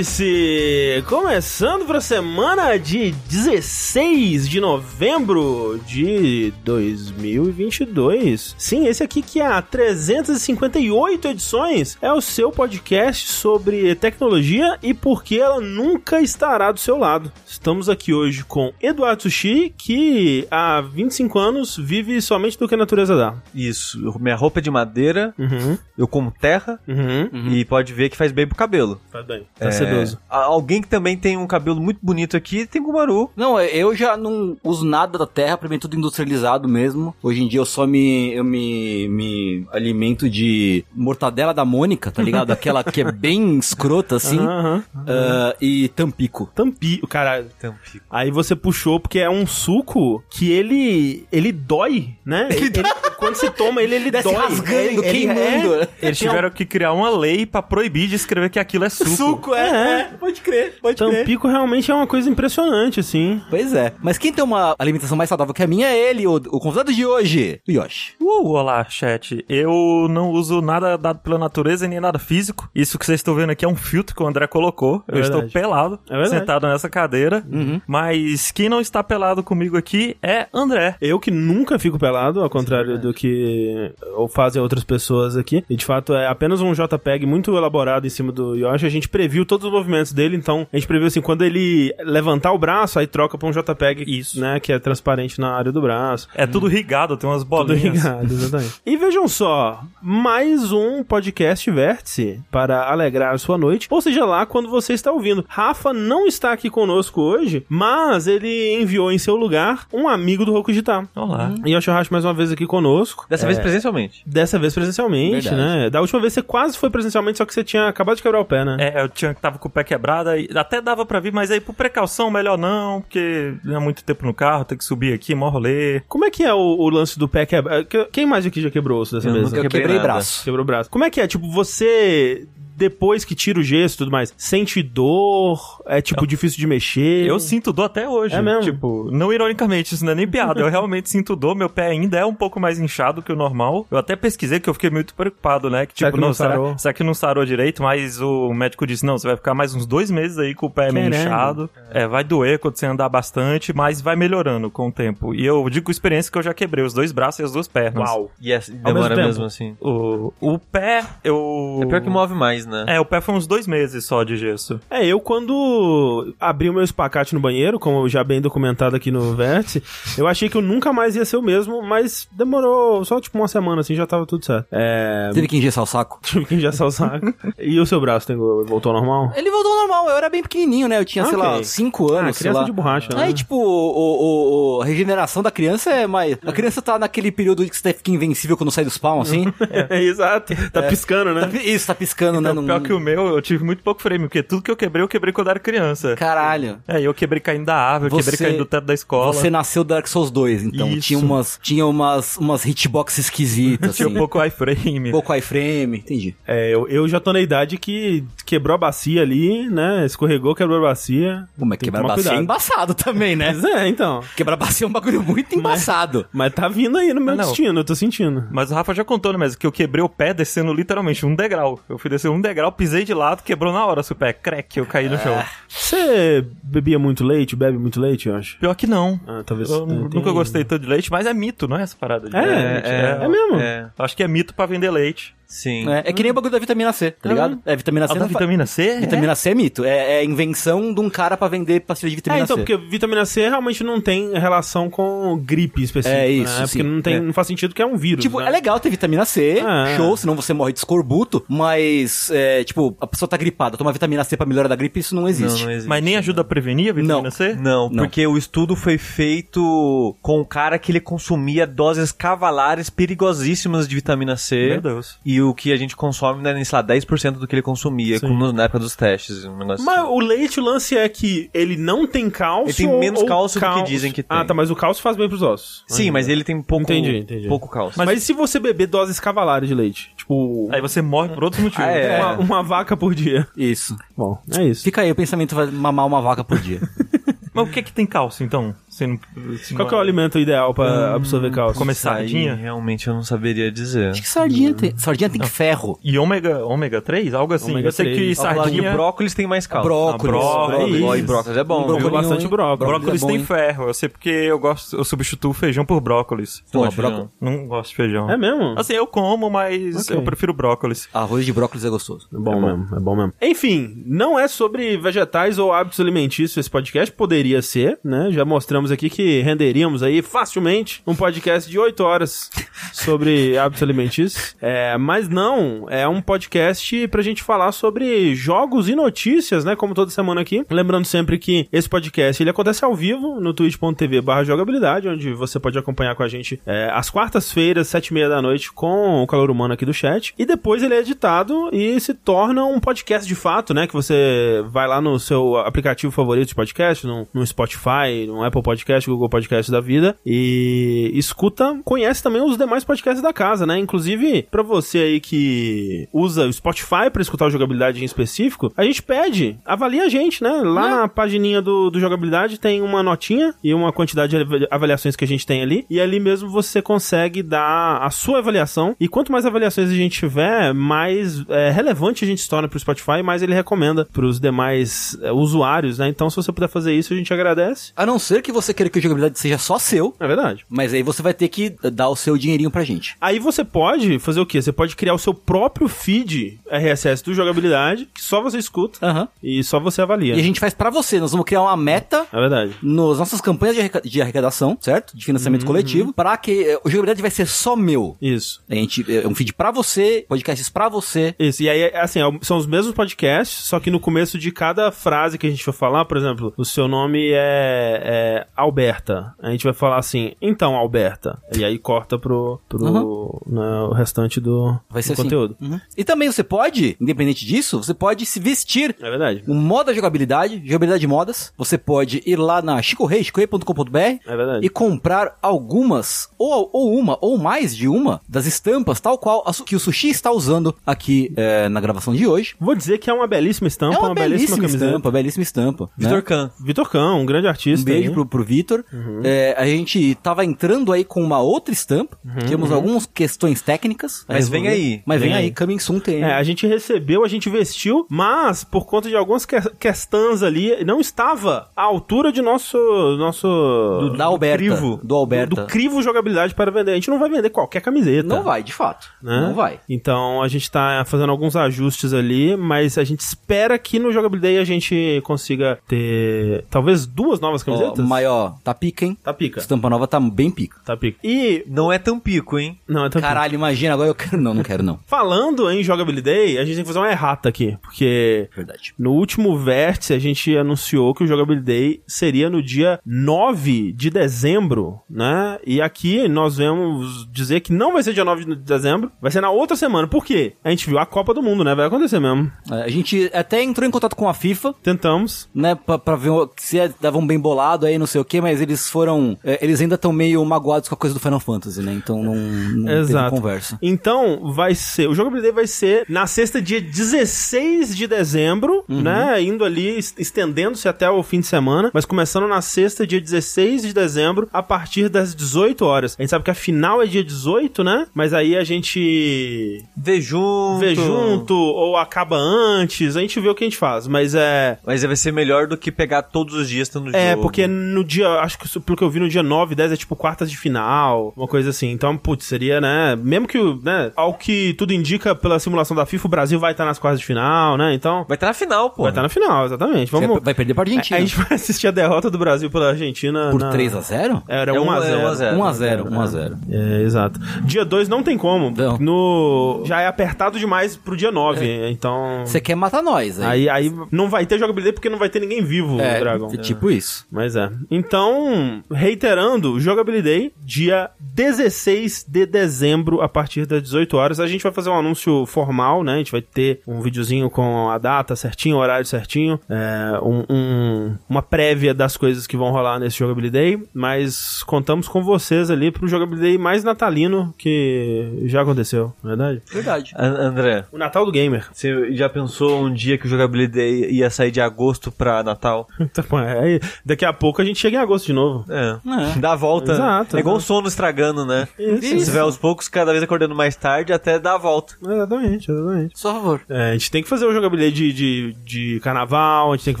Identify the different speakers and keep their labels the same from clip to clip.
Speaker 1: Vértice! Começando para a semana de 16 de novembro de 2022. Sim, esse aqui que há 358 edições é o seu podcast sobre tecnologia e por que ela nunca estará do seu lado. Estamos aqui hoje com Eduardo Sushi, que há 25 anos vive somente do que a natureza dá.
Speaker 2: Isso, minha roupa é de madeira,
Speaker 1: Uhum,
Speaker 2: eu como terra
Speaker 1: uhum.
Speaker 2: e pode ver que faz bem pro cabelo.
Speaker 1: Tá bem. Tá
Speaker 2: É, a- Alguém que também tem um cabelo muito bonito aqui tem Gumaru.
Speaker 3: Não, eu já não uso nada da terra, pra mim é tudo industrializado mesmo. Hoje em dia eu só me, eu me, me alimento de mortadela da Mônica, tá ligado? Aquela que é bem escrota assim.
Speaker 1: Aham.
Speaker 3: ah, e tampico.
Speaker 1: Tampi, cara,
Speaker 2: Tampico.
Speaker 1: Aí você puxou porque é um suco que ele ele dói, né? Ele, ele- quando você toma ele ele
Speaker 3: Desce
Speaker 1: dói.
Speaker 3: rasgando,
Speaker 1: Ele- ele
Speaker 3: queimando.
Speaker 1: é-
Speaker 4: Eles tiveram que criar uma lei pra proibir de escrever que aquilo é suco.
Speaker 3: Suco, é,
Speaker 1: É.
Speaker 3: Pode crer, pode crer.
Speaker 1: Tampico realmente é uma coisa impressionante, assim.
Speaker 3: Pois é. Mas quem tem uma alimentação mais saudável que a minha é ele, o, o convidado de hoje, o Yoshi.
Speaker 4: Uh, olá, chat. Eu não uso nada dado pela natureza nem nada físico. Isso que vocês estão vendo aqui é um filtro que o André colocou.
Speaker 1: É
Speaker 4: eu
Speaker 1: verdade.
Speaker 4: estou pelado,
Speaker 1: É
Speaker 4: sentado nessa cadeira.
Speaker 3: Uhum.
Speaker 4: Mas quem não está pelado comigo aqui é André.
Speaker 1: Eu que nunca fico pelado, ao contrário do que ou fazem outras pessoas aqui. E de fato é apenas um JPEG muito elaborado em cima do Yoshi. A gente previu todos os movimentos dele, então a gente previu assim, quando ele levantar o braço, aí troca pra um JPEG,
Speaker 4: Isso.
Speaker 1: né, que é transparente na área do braço.
Speaker 4: É tudo rigado, tem umas
Speaker 1: Hum. Tudo
Speaker 4: bolinhas.
Speaker 1: ligado, exatamente. E vejam só, mais um podcast Vértice para alegrar a sua noite, ou seja lá quando você está ouvindo. Rafa não está aqui conosco hoje, mas ele enviou em seu lugar um amigo do Roku Gitar.
Speaker 4: Olá.
Speaker 1: E Yoshihashi mais uma vez aqui conosco.
Speaker 2: Dessa vez presencialmente.
Speaker 1: Dessa vez presencialmente,
Speaker 3: Verdade.
Speaker 1: né? Da última vez você quase foi presencialmente, só que você tinha acabado de quebrar o pé, né?
Speaker 4: É, eu tinha, tava com o pé quebrado, e até dava pra vir, mas aí por precaução, melhor não, porque não é muito tempo no carro, tem que subir aqui, mó rolê.
Speaker 1: Como é que é o, o lance do pé quebrar? Quem mais aqui já quebrou osso dessa
Speaker 2: Eu
Speaker 1: vez?
Speaker 2: nunca
Speaker 3: Eu
Speaker 2: quebrei
Speaker 3: quebrei braço.
Speaker 1: Quebrou o braço. Como é que é? Tipo, você. Depois que tira o gesso e tudo mais, sente dor? É, tipo, difícil de mexer?
Speaker 4: Eu sinto dor até hoje.
Speaker 1: É mesmo?
Speaker 4: Tipo, não ironicamente, isso não é nem piada. Eu realmente sinto dor, meu pé ainda é um pouco mais inchado que o normal. Eu até pesquisei que eu fiquei muito preocupado, né? Que
Speaker 1: Será
Speaker 4: tipo,
Speaker 1: que não
Speaker 4: não, será,
Speaker 1: sarou?
Speaker 4: será que não sarou direito? Mas o médico disse: não, você vai ficar mais uns dois meses aí com o pé meio inchado. É, vai doer quando você andar bastante, mas vai melhorando com o tempo. E eu digo com experiência que eu já quebrei os dois braços e as duas pernas.
Speaker 1: Uau.
Speaker 2: E é- demora
Speaker 1: mesmo
Speaker 2: mesmo, assim.
Speaker 4: O, o pé, eu.
Speaker 2: É pior que move mais, né?
Speaker 4: É, o pé foi uns dois meses só de gesso.
Speaker 1: É, eu quando abri o meu espacate no banheiro, como já bem documentado aqui no Vértice, eu achei que eu nunca mais ia ser o mesmo, mas demorou só tipo uma semana assim, já tava tudo certo. É.
Speaker 3: Teve que engessar o saco.
Speaker 1: Tive que engessar o saco. E o seu braço tem- voltou ao normal?
Speaker 3: Ele voltou ao normal, eu era bem pequenininho, né? Eu tinha, sei lá, 5 anos,
Speaker 1: Ah,
Speaker 3: sei
Speaker 1: criança
Speaker 3: lá.
Speaker 1: de borracha, né?
Speaker 3: Aí, tipo, o, o- o- a regeneração da criança é mais... A criança tá naquele período que você fica invencível quando sai do spawn, assim.
Speaker 1: É, exato. Tá piscando, né?
Speaker 3: Tá Isso, tá piscando, né? Num-
Speaker 4: pior que o meu, eu tive muito pouco frame, porque tudo que eu quebrei, eu quebrei quando era criança.
Speaker 3: Caralho.
Speaker 4: É, eu quebrei caindo da árvore, eu quebrei
Speaker 3: Você-
Speaker 4: caindo do teto da escola.
Speaker 3: Você nasceu Dark Souls 2, então.
Speaker 4: Isso.
Speaker 3: Tinha umas, tinha umas, umas hitbox esquisitas,
Speaker 4: Tinha
Speaker 3: assim.
Speaker 4: um pouco iframe.
Speaker 3: pouco iframe, entendi.
Speaker 1: É, eu, eu já tô na idade que quebrou a bacia ali, né? Escorregou, quebrou a bacia.
Speaker 3: Mas
Speaker 1: Tem que
Speaker 3: quebrar bacia é
Speaker 1: cuidado.
Speaker 3: embaçado também, né?
Speaker 1: Mas é, então.
Speaker 3: Quebrar bacia é um bagulho muito embaçado.
Speaker 1: Mas tá vindo aí no meu
Speaker 4: Ah, não.
Speaker 1: destino, eu tô sentindo.
Speaker 4: Mas o Rafa já contou, né, mas que eu quebrei o pé descendo literalmente um degrau. Eu fui descer um degrau, pisei de lado, quebrou na hora seu pé. Crack, eu caí no chão.
Speaker 1: Você bebia muito leite, bebe muito leite, eu acho?
Speaker 4: Pior que não.
Speaker 1: Ah, talvez.
Speaker 4: Eu
Speaker 1: é, tem-
Speaker 4: nunca gostei tanto de leite, mas é mito, não é essa parada de
Speaker 1: É,
Speaker 4: leite?
Speaker 1: é mesmo?
Speaker 2: É,
Speaker 4: Acho que é mito pra vender leite.
Speaker 2: Sim.
Speaker 3: É, é que nem o bagulho da vitamina C, tá ligado? É, vitamina C
Speaker 4: A da
Speaker 3: não fa-
Speaker 4: vitamina C?
Speaker 3: Vitamina C é mito. É, é invenção de um cara pra vender pastilha de
Speaker 1: É,
Speaker 3: vitamina
Speaker 1: então,
Speaker 3: C.
Speaker 1: porque vitamina C realmente não tem relação com gripe específica.
Speaker 3: É isso,
Speaker 1: né? Porque não, tem,
Speaker 3: É.
Speaker 1: não faz sentido que é um vírus.
Speaker 3: Tipo,
Speaker 1: né?
Speaker 3: é legal ter vitamina C,
Speaker 1: Ah,
Speaker 3: show, senão você morre de escorbuto, mas, é, tipo, a pessoa tá gripada, toma vitamina C pra melhorar da gripe, isso não
Speaker 2: Não,
Speaker 3: existe.
Speaker 2: não existe.
Speaker 4: Mas nem ajuda a prevenir a vitamina
Speaker 3: Não.
Speaker 4: C?
Speaker 2: Não,
Speaker 3: Não.
Speaker 2: porque o estudo foi feito com um cara que ele consumia doses cavalares perigosíssimas de vitamina C.
Speaker 4: Meu Deus.
Speaker 2: E o que a gente consome, né, sei lá, 10% do que ele consumia com- na época dos testes. Um negócio
Speaker 1: Mas
Speaker 2: assim.
Speaker 1: o leite, o lance é que ele não tem cálcio.
Speaker 2: Ele tem menos
Speaker 1: ou
Speaker 2: cálcio do que
Speaker 1: cálcio-
Speaker 2: dizem que
Speaker 1: Ah,
Speaker 2: tem.
Speaker 1: tá, mas o cálcio faz bem pros ossos.
Speaker 2: Sim, mas ele tem pouco,
Speaker 1: Entendi, entendi.
Speaker 2: pouco cálcio.
Speaker 1: Mas, e se você beber doses cavalares de leite? Tipo,
Speaker 4: Aí você morre por outros motivos.
Speaker 2: Ah, é.
Speaker 1: uma, uma vaca por dia.
Speaker 3: Isso.
Speaker 1: Bom, é isso.
Speaker 3: Fica aí, o pensamento vai mamar uma vaca por dia.
Speaker 4: Mas o que que tem cálcio, então? Você não, você
Speaker 1: Qual
Speaker 4: não-
Speaker 1: que é o alimento ideal pra absorver cálcio?
Speaker 4: Comer sardinha?
Speaker 2: realmente eu não saberia dizer.
Speaker 3: Acho que sardinha tem, sardinha tem ferro.
Speaker 4: E ômega, ômega 3? Algo assim.
Speaker 1: Ômega
Speaker 4: eu sei
Speaker 1: 3.
Speaker 4: que
Speaker 2: Sardinha... brócolis tem mais cálcio.
Speaker 3: Brócolis.
Speaker 4: Ah, brócolis.
Speaker 2: Ó, E brócolis é bom.
Speaker 3: Brocolinho-
Speaker 1: bastante brócolis.
Speaker 4: Brócolis
Speaker 3: é bom,
Speaker 4: tem
Speaker 3: hein?
Speaker 4: ferro. Eu sei porque eu gosto, eu substituo feijão por brócolis.
Speaker 2: Não
Speaker 3: Pô,
Speaker 2: gosto de feijão.
Speaker 3: brócolis.
Speaker 4: Não gosto de feijão.
Speaker 1: É mesmo?
Speaker 4: Assim, eu como, mas
Speaker 1: Ok.
Speaker 4: eu prefiro brócolis.
Speaker 3: Arroz de brócolis é gostoso.
Speaker 1: É bom mesmo, é bom mesmo. Enfim, não é sobre vegetais ou hábitos alimentícios esse podcast, poderia ser, né? Já mostramos aqui que renderíamos aí facilmente um podcast de 8 horas sobre hábitos alimentícios. É, mas não, é um podcast pra gente falar sobre jogos e notícias, né? Como toda semana aqui. Lembrando sempre que esse podcast ele acontece ao vivo no twitch.tv barra jogabilidade, onde você pode acompanhar com a gente é, às quartas-feiras, sete e meia da noite, com o calor humano aqui do chat. E depois ele é editado e se torna um podcast de fato, né? Que você vai lá no seu aplicativo favorito de podcast, no, no Spotify, no Apple Podcast, Google Podcast da vida, e escuta, conhece também os demais podcasts da casa, né? Inclusive, pra você aí que usa o Spotify pra escutar o jogabilidade em específico, a gente pede, avalia a gente, né? Lá na pagininha do, do jogabilidade tem uma notinha e uma quantidade de avali- avaliações que a gente tem ali, e ali mesmo você consegue dar a sua avaliação, e quanto mais avaliações a gente tiver, mais é, relevante a gente se torna pro Spotify, mais ele recomenda pros demais é, usuários, né? Então, se você puder fazer isso, a gente agradece.
Speaker 3: A não ser que você queira que a jogabilidade seja só seu,
Speaker 1: É verdade.
Speaker 3: mas aí você vai ter que dar o seu dinheirinho pra gente.
Speaker 1: Aí você pode fazer o quê? Você pode criar o seu próprio feed RSS do jogabilidade, que só você escuta
Speaker 3: Aham.
Speaker 1: e só você avalia.
Speaker 3: E a gente faz pra você. Nós vamos criar uma meta
Speaker 1: É verdade.
Speaker 3: nas nossas campanhas de, de arrecadação, certo? De financiamento coletivo, para que eh, o jogabilidade vai ser só meu.
Speaker 1: Isso.
Speaker 3: A gente é um feed pra você, podcasts pra você.
Speaker 1: Isso, e aí, assim, é o- são os mesmos podcasts, só que no começo de cada frase que a gente for falar, por exemplo, o seu nome é, é Alberta. A gente vai falar assim, então, Alberta. E aí corta pro, pro né, o restante do,
Speaker 3: Vai
Speaker 1: do
Speaker 3: ser assim.
Speaker 1: conteúdo.
Speaker 3: Uhum. E também você pode, independente disso, você pode se vestir
Speaker 1: É verdade.
Speaker 3: um moda jogabilidade, jogabilidade de modas. Você pode ir lá na chicorei, chicorei.com.br
Speaker 1: É verdade.
Speaker 3: e comprar algumas, ou, ou uma, ou mais de uma, das estampas, tal qual a que o Sushi está usando aqui eh, na gravação de hoje.
Speaker 1: Vou dizer que é uma belíssima estampa,
Speaker 3: é uma, belíssima,
Speaker 1: camiseta.
Speaker 3: estampa, belíssima estampa. né?
Speaker 2: Vitor Kahn.
Speaker 1: Vitor Kahn, um grande artista.
Speaker 3: Um beijo
Speaker 1: aí.
Speaker 3: pro, pro Vitor. É, a gente tava entrando aí com uma outra estampa. Temos algumas questões técnicas.
Speaker 2: Mas vem aí.
Speaker 3: Mas vem,
Speaker 1: Vem
Speaker 3: aí,
Speaker 1: aí.
Speaker 3: coming soon tem.
Speaker 1: É, a gente recebeu, a gente vestiu, mas por conta de algumas que questões ali, não estava à altura de nosso. nosso
Speaker 3: do, da Alberta.
Speaker 1: crivo.
Speaker 3: Do Alberta.
Speaker 1: Do, do crivo jogabilidade para vender. A gente não vai vender qualquer camiseta.
Speaker 3: Não vai, de fato.
Speaker 1: né?
Speaker 3: Não vai.
Speaker 1: Então a gente tá fazendo alguns ajustes ali, mas a gente espera que no Jogabilidade a gente consiga ter talvez duas novas
Speaker 3: Ó,
Speaker 1: camisetas.
Speaker 3: maior, tá pica, hein?
Speaker 1: Tá pica.
Speaker 3: Estampa nova tá bem pica.
Speaker 1: Tá pica. E.
Speaker 2: Não é tão pico, hein?
Speaker 1: Não, é pica.
Speaker 3: Caralho, imagina, agora eu quero. Não, não quero, não.
Speaker 1: Falando em Jogabilidade, a gente tem que fazer uma errata aqui, porque
Speaker 3: Verdade.
Speaker 1: No último vértice, a gente anunciou que o Jogability Day seria no dia 9 de dezembro, né? E aqui nós vamos dizer que não vai ser dia 9 de dezembro, vai ser na outra semana. Por quê? A gente viu a Copa do Mundo, né? Vai acontecer mesmo.
Speaker 3: É, a gente até entrou em contato com a FIFA,
Speaker 1: Tentamos.
Speaker 3: né, pra, pra ver se é- davam bem bolado aí, não sei o que, mas eles foram. é, eles ainda estão meio magoados com a coisa do Final Fantasy, né? Então não, não teve
Speaker 1: Exato.
Speaker 3: conversa.
Speaker 1: Então, vai ser. O Jogability Day vai ser na sexta, dia 16 de dezembro,
Speaker 3: Uhum.
Speaker 1: né? Indo ali, es- estendendo-se até o fim de semana, mas começando na sexta, dia 16 de dezembro, a partir das 18 horas. A gente sabe que a final é dia 18, né? Mas aí a gente
Speaker 2: Vê junto.
Speaker 1: vê junto ou acaba antes, a gente vê o que a gente faz, mas é.
Speaker 2: Mas vai ser melhor do que pegar todos os dias tendo
Speaker 1: É,
Speaker 2: jogo.
Speaker 1: porque no dia, acho que pelo que eu vi no dia 9, 10 é tipo quartas de final, uma coisa assim. Então, putz, seria, né? Mesmo que, né, ao que tudo indica pela simulação da FIFA, o Brasil vai estar nas quartas de final, né? Então,
Speaker 2: Vai estar na final, pô.
Speaker 1: vai estar na final, exatamente. Vamos.
Speaker 3: Vai- vai perder pra Argentina.
Speaker 1: A, a gente vai assistir a derrota do Brasil pela Argentina.
Speaker 3: Por
Speaker 1: na...
Speaker 3: 3x0?
Speaker 1: Era
Speaker 2: É
Speaker 1: 1
Speaker 2: um-
Speaker 1: a
Speaker 2: é
Speaker 1: 0
Speaker 2: 1 a 0.
Speaker 3: 1x0, 1x0.
Speaker 1: É, exato. Dia 2 não tem como.
Speaker 3: Não.
Speaker 1: No... Já é apertado demais pro dia 9, então...
Speaker 3: Você quer matar nós aí.
Speaker 1: Aí, aí não vai ter jogabilidade porque não vai ter ninguém vivo,
Speaker 3: é,
Speaker 1: Dragon.
Speaker 3: é tipo isso.
Speaker 1: Mas é. Então, reiterando, Jogability Day, dia 16 de dezembro, a partir das 18 horas. A gente vai fazer um anúncio formal, né? A gente vai ter um videozinho com a data certinho, o horário certinho, é, um- um- uma prévia das coisas que vão rolar nesse Jogability Day. Mas contamos com vocês ali pro Jogability Day mais natalino que já aconteceu, não é verdade?
Speaker 3: Verdade.
Speaker 2: An- André,
Speaker 1: O Natal do Gamer.
Speaker 2: você já pensou um dia que o Jogability Day ia sair de agosto pra Natal?
Speaker 1: Então, aí, daqui a pouco a gente chega chega em agosto de novo.
Speaker 2: É.
Speaker 3: É.
Speaker 2: Dá a volta.
Speaker 1: Exato,
Speaker 2: é igual o sono estragando, né?
Speaker 1: Isso.
Speaker 2: Se vai aos poucos, cada vez acordando mais tarde, até dar a volta.
Speaker 1: Exatamente, exatamente.
Speaker 3: Só favor.
Speaker 1: É, a gente tem que fazer o jogabilidade de, de, de carnaval, a gente tem que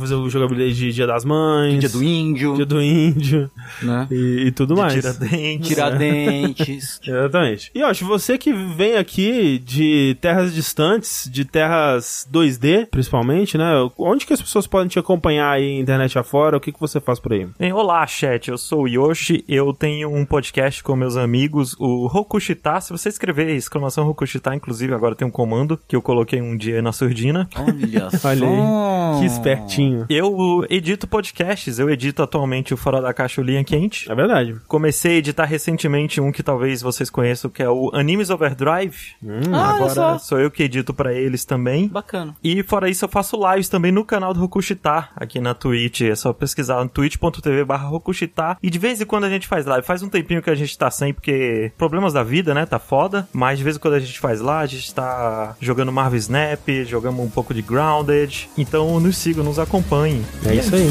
Speaker 1: fazer o jogabilidade de Dia das Mães.
Speaker 3: Dia do índio,
Speaker 1: Dia do Índio
Speaker 3: né?
Speaker 1: e, e tudo mais.
Speaker 4: Tiradentes.
Speaker 3: Tiradentes.
Speaker 1: Exatamente. E, ó, você que vem aqui de terras distantes, de terras 2D, principalmente, né? Onde que as pessoas podem te acompanhar aí, internet afora? O que, que você faz por aí?
Speaker 4: Bem, olá, chat. Eu sou o Yoshi. Eu tenho um podcast com meus amigos, o Rokushita. Se você escrever exclamação Rokushita, inclusive, agora tem um comando que eu coloquei um dia na surdina.
Speaker 3: Olha só.
Speaker 1: Olha aí. Que espertinho.
Speaker 4: Eu edito podcasts. Eu edito atualmente o Fora da Caixa o Linha Quente.
Speaker 1: É verdade.
Speaker 4: Comecei a editar recentemente um que talvez vocês conheçam, que é o Animes Overdrive.
Speaker 3: Ah, olha
Speaker 4: Agora
Speaker 3: só.
Speaker 4: sou eu que edito pra eles também.
Speaker 3: Bacana.
Speaker 4: E fora isso, eu faço lives também no canal do Rokushita, aqui na Twitch. É só pesquisar no twitch.tv barra Rokushita. E de vez em quando a gente faz live. Faz um tempinho que a gente tá sem, porque problemas da vida, né? Tá foda. Mas de vez em quando a gente faz lá, a gente tá jogando Marvel Snap, jogamos um pouco de Grounded. Então nos sigam, nos acompanhem.
Speaker 1: É isso aí.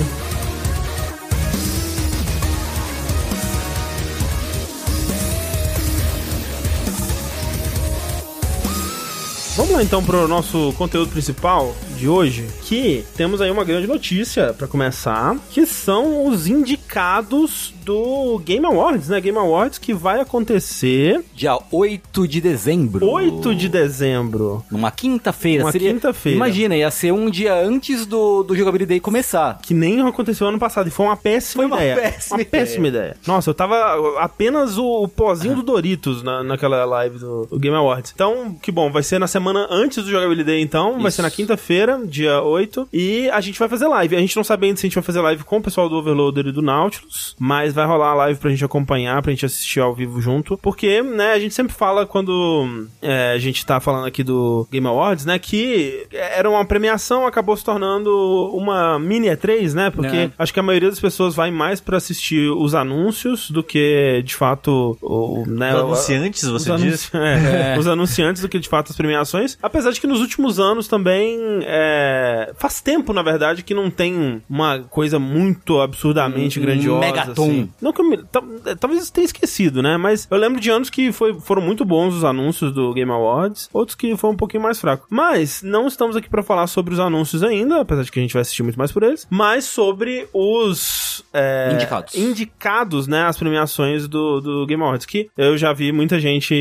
Speaker 1: Vamos lá então pro nosso conteúdo principal de hoje, que temos aí uma grande notícia pra começar, que são os indicados do Game Awards, né? Game Awards que vai acontecer
Speaker 3: Dia 8 de dezembro.
Speaker 1: 8 de dezembro.
Speaker 3: Numa quinta-feira.
Speaker 1: Uma
Speaker 3: seria-
Speaker 1: quinta-feira.
Speaker 3: Imagina, ia ser um dia antes do, do Jogabilidade Day começar.
Speaker 1: Que nem aconteceu ano passado, e foi uma péssima
Speaker 3: Foi uma
Speaker 1: ideia.
Speaker 3: péssima
Speaker 1: uma
Speaker 3: ideia.
Speaker 1: péssima ideia. Nossa, eu tava apenas o, o pozinho do Doritos na, naquela live do, do Game Awards. Então, que bom, vai ser na semana antes do Jogabilidade então. Vai
Speaker 3: Isso.
Speaker 1: ser na quinta-feira, dia 8. E a gente vai fazer live. A gente não sabe ainda se a gente vai fazer live com o pessoal do Overloader e do Nautilus, mas vai rolar a live pra gente acompanhar, pra gente assistir ao vivo junto. Porque, né, a gente sempre fala quando é, a gente tá falando aqui do Game Awards, né, que era uma premiação, acabou se tornando uma mini E3, né? Porque
Speaker 3: É.
Speaker 1: acho que a maioria das pessoas vai mais pra assistir os anúncios do que, de fato, o, né,
Speaker 2: Os anunciantes, você
Speaker 1: os
Speaker 2: diz?
Speaker 1: anunci- é, Os anunciantes do que de fato as premiações. Apesar de que nos últimos anos também é, faz tempo, na verdade, que não tem uma coisa muito absurdamente
Speaker 3: Um
Speaker 1: grandiosa.
Speaker 3: megaton.
Speaker 1: assim. Não que eu me, ta- talvez eu tenha esquecido, né? Mas eu lembro de anos que foi, foram muito bons os anúncios do Game Awards, outros que foram um pouquinho mais fracos. Mas não estamos aqui pra falar sobre os anúncios ainda, apesar de que a gente vai assistir muito mais por eles, mas sobre os é,
Speaker 3: Indicados.
Speaker 1: indicados, né, as premiações do, do Game Awards, que eu já vi muita gente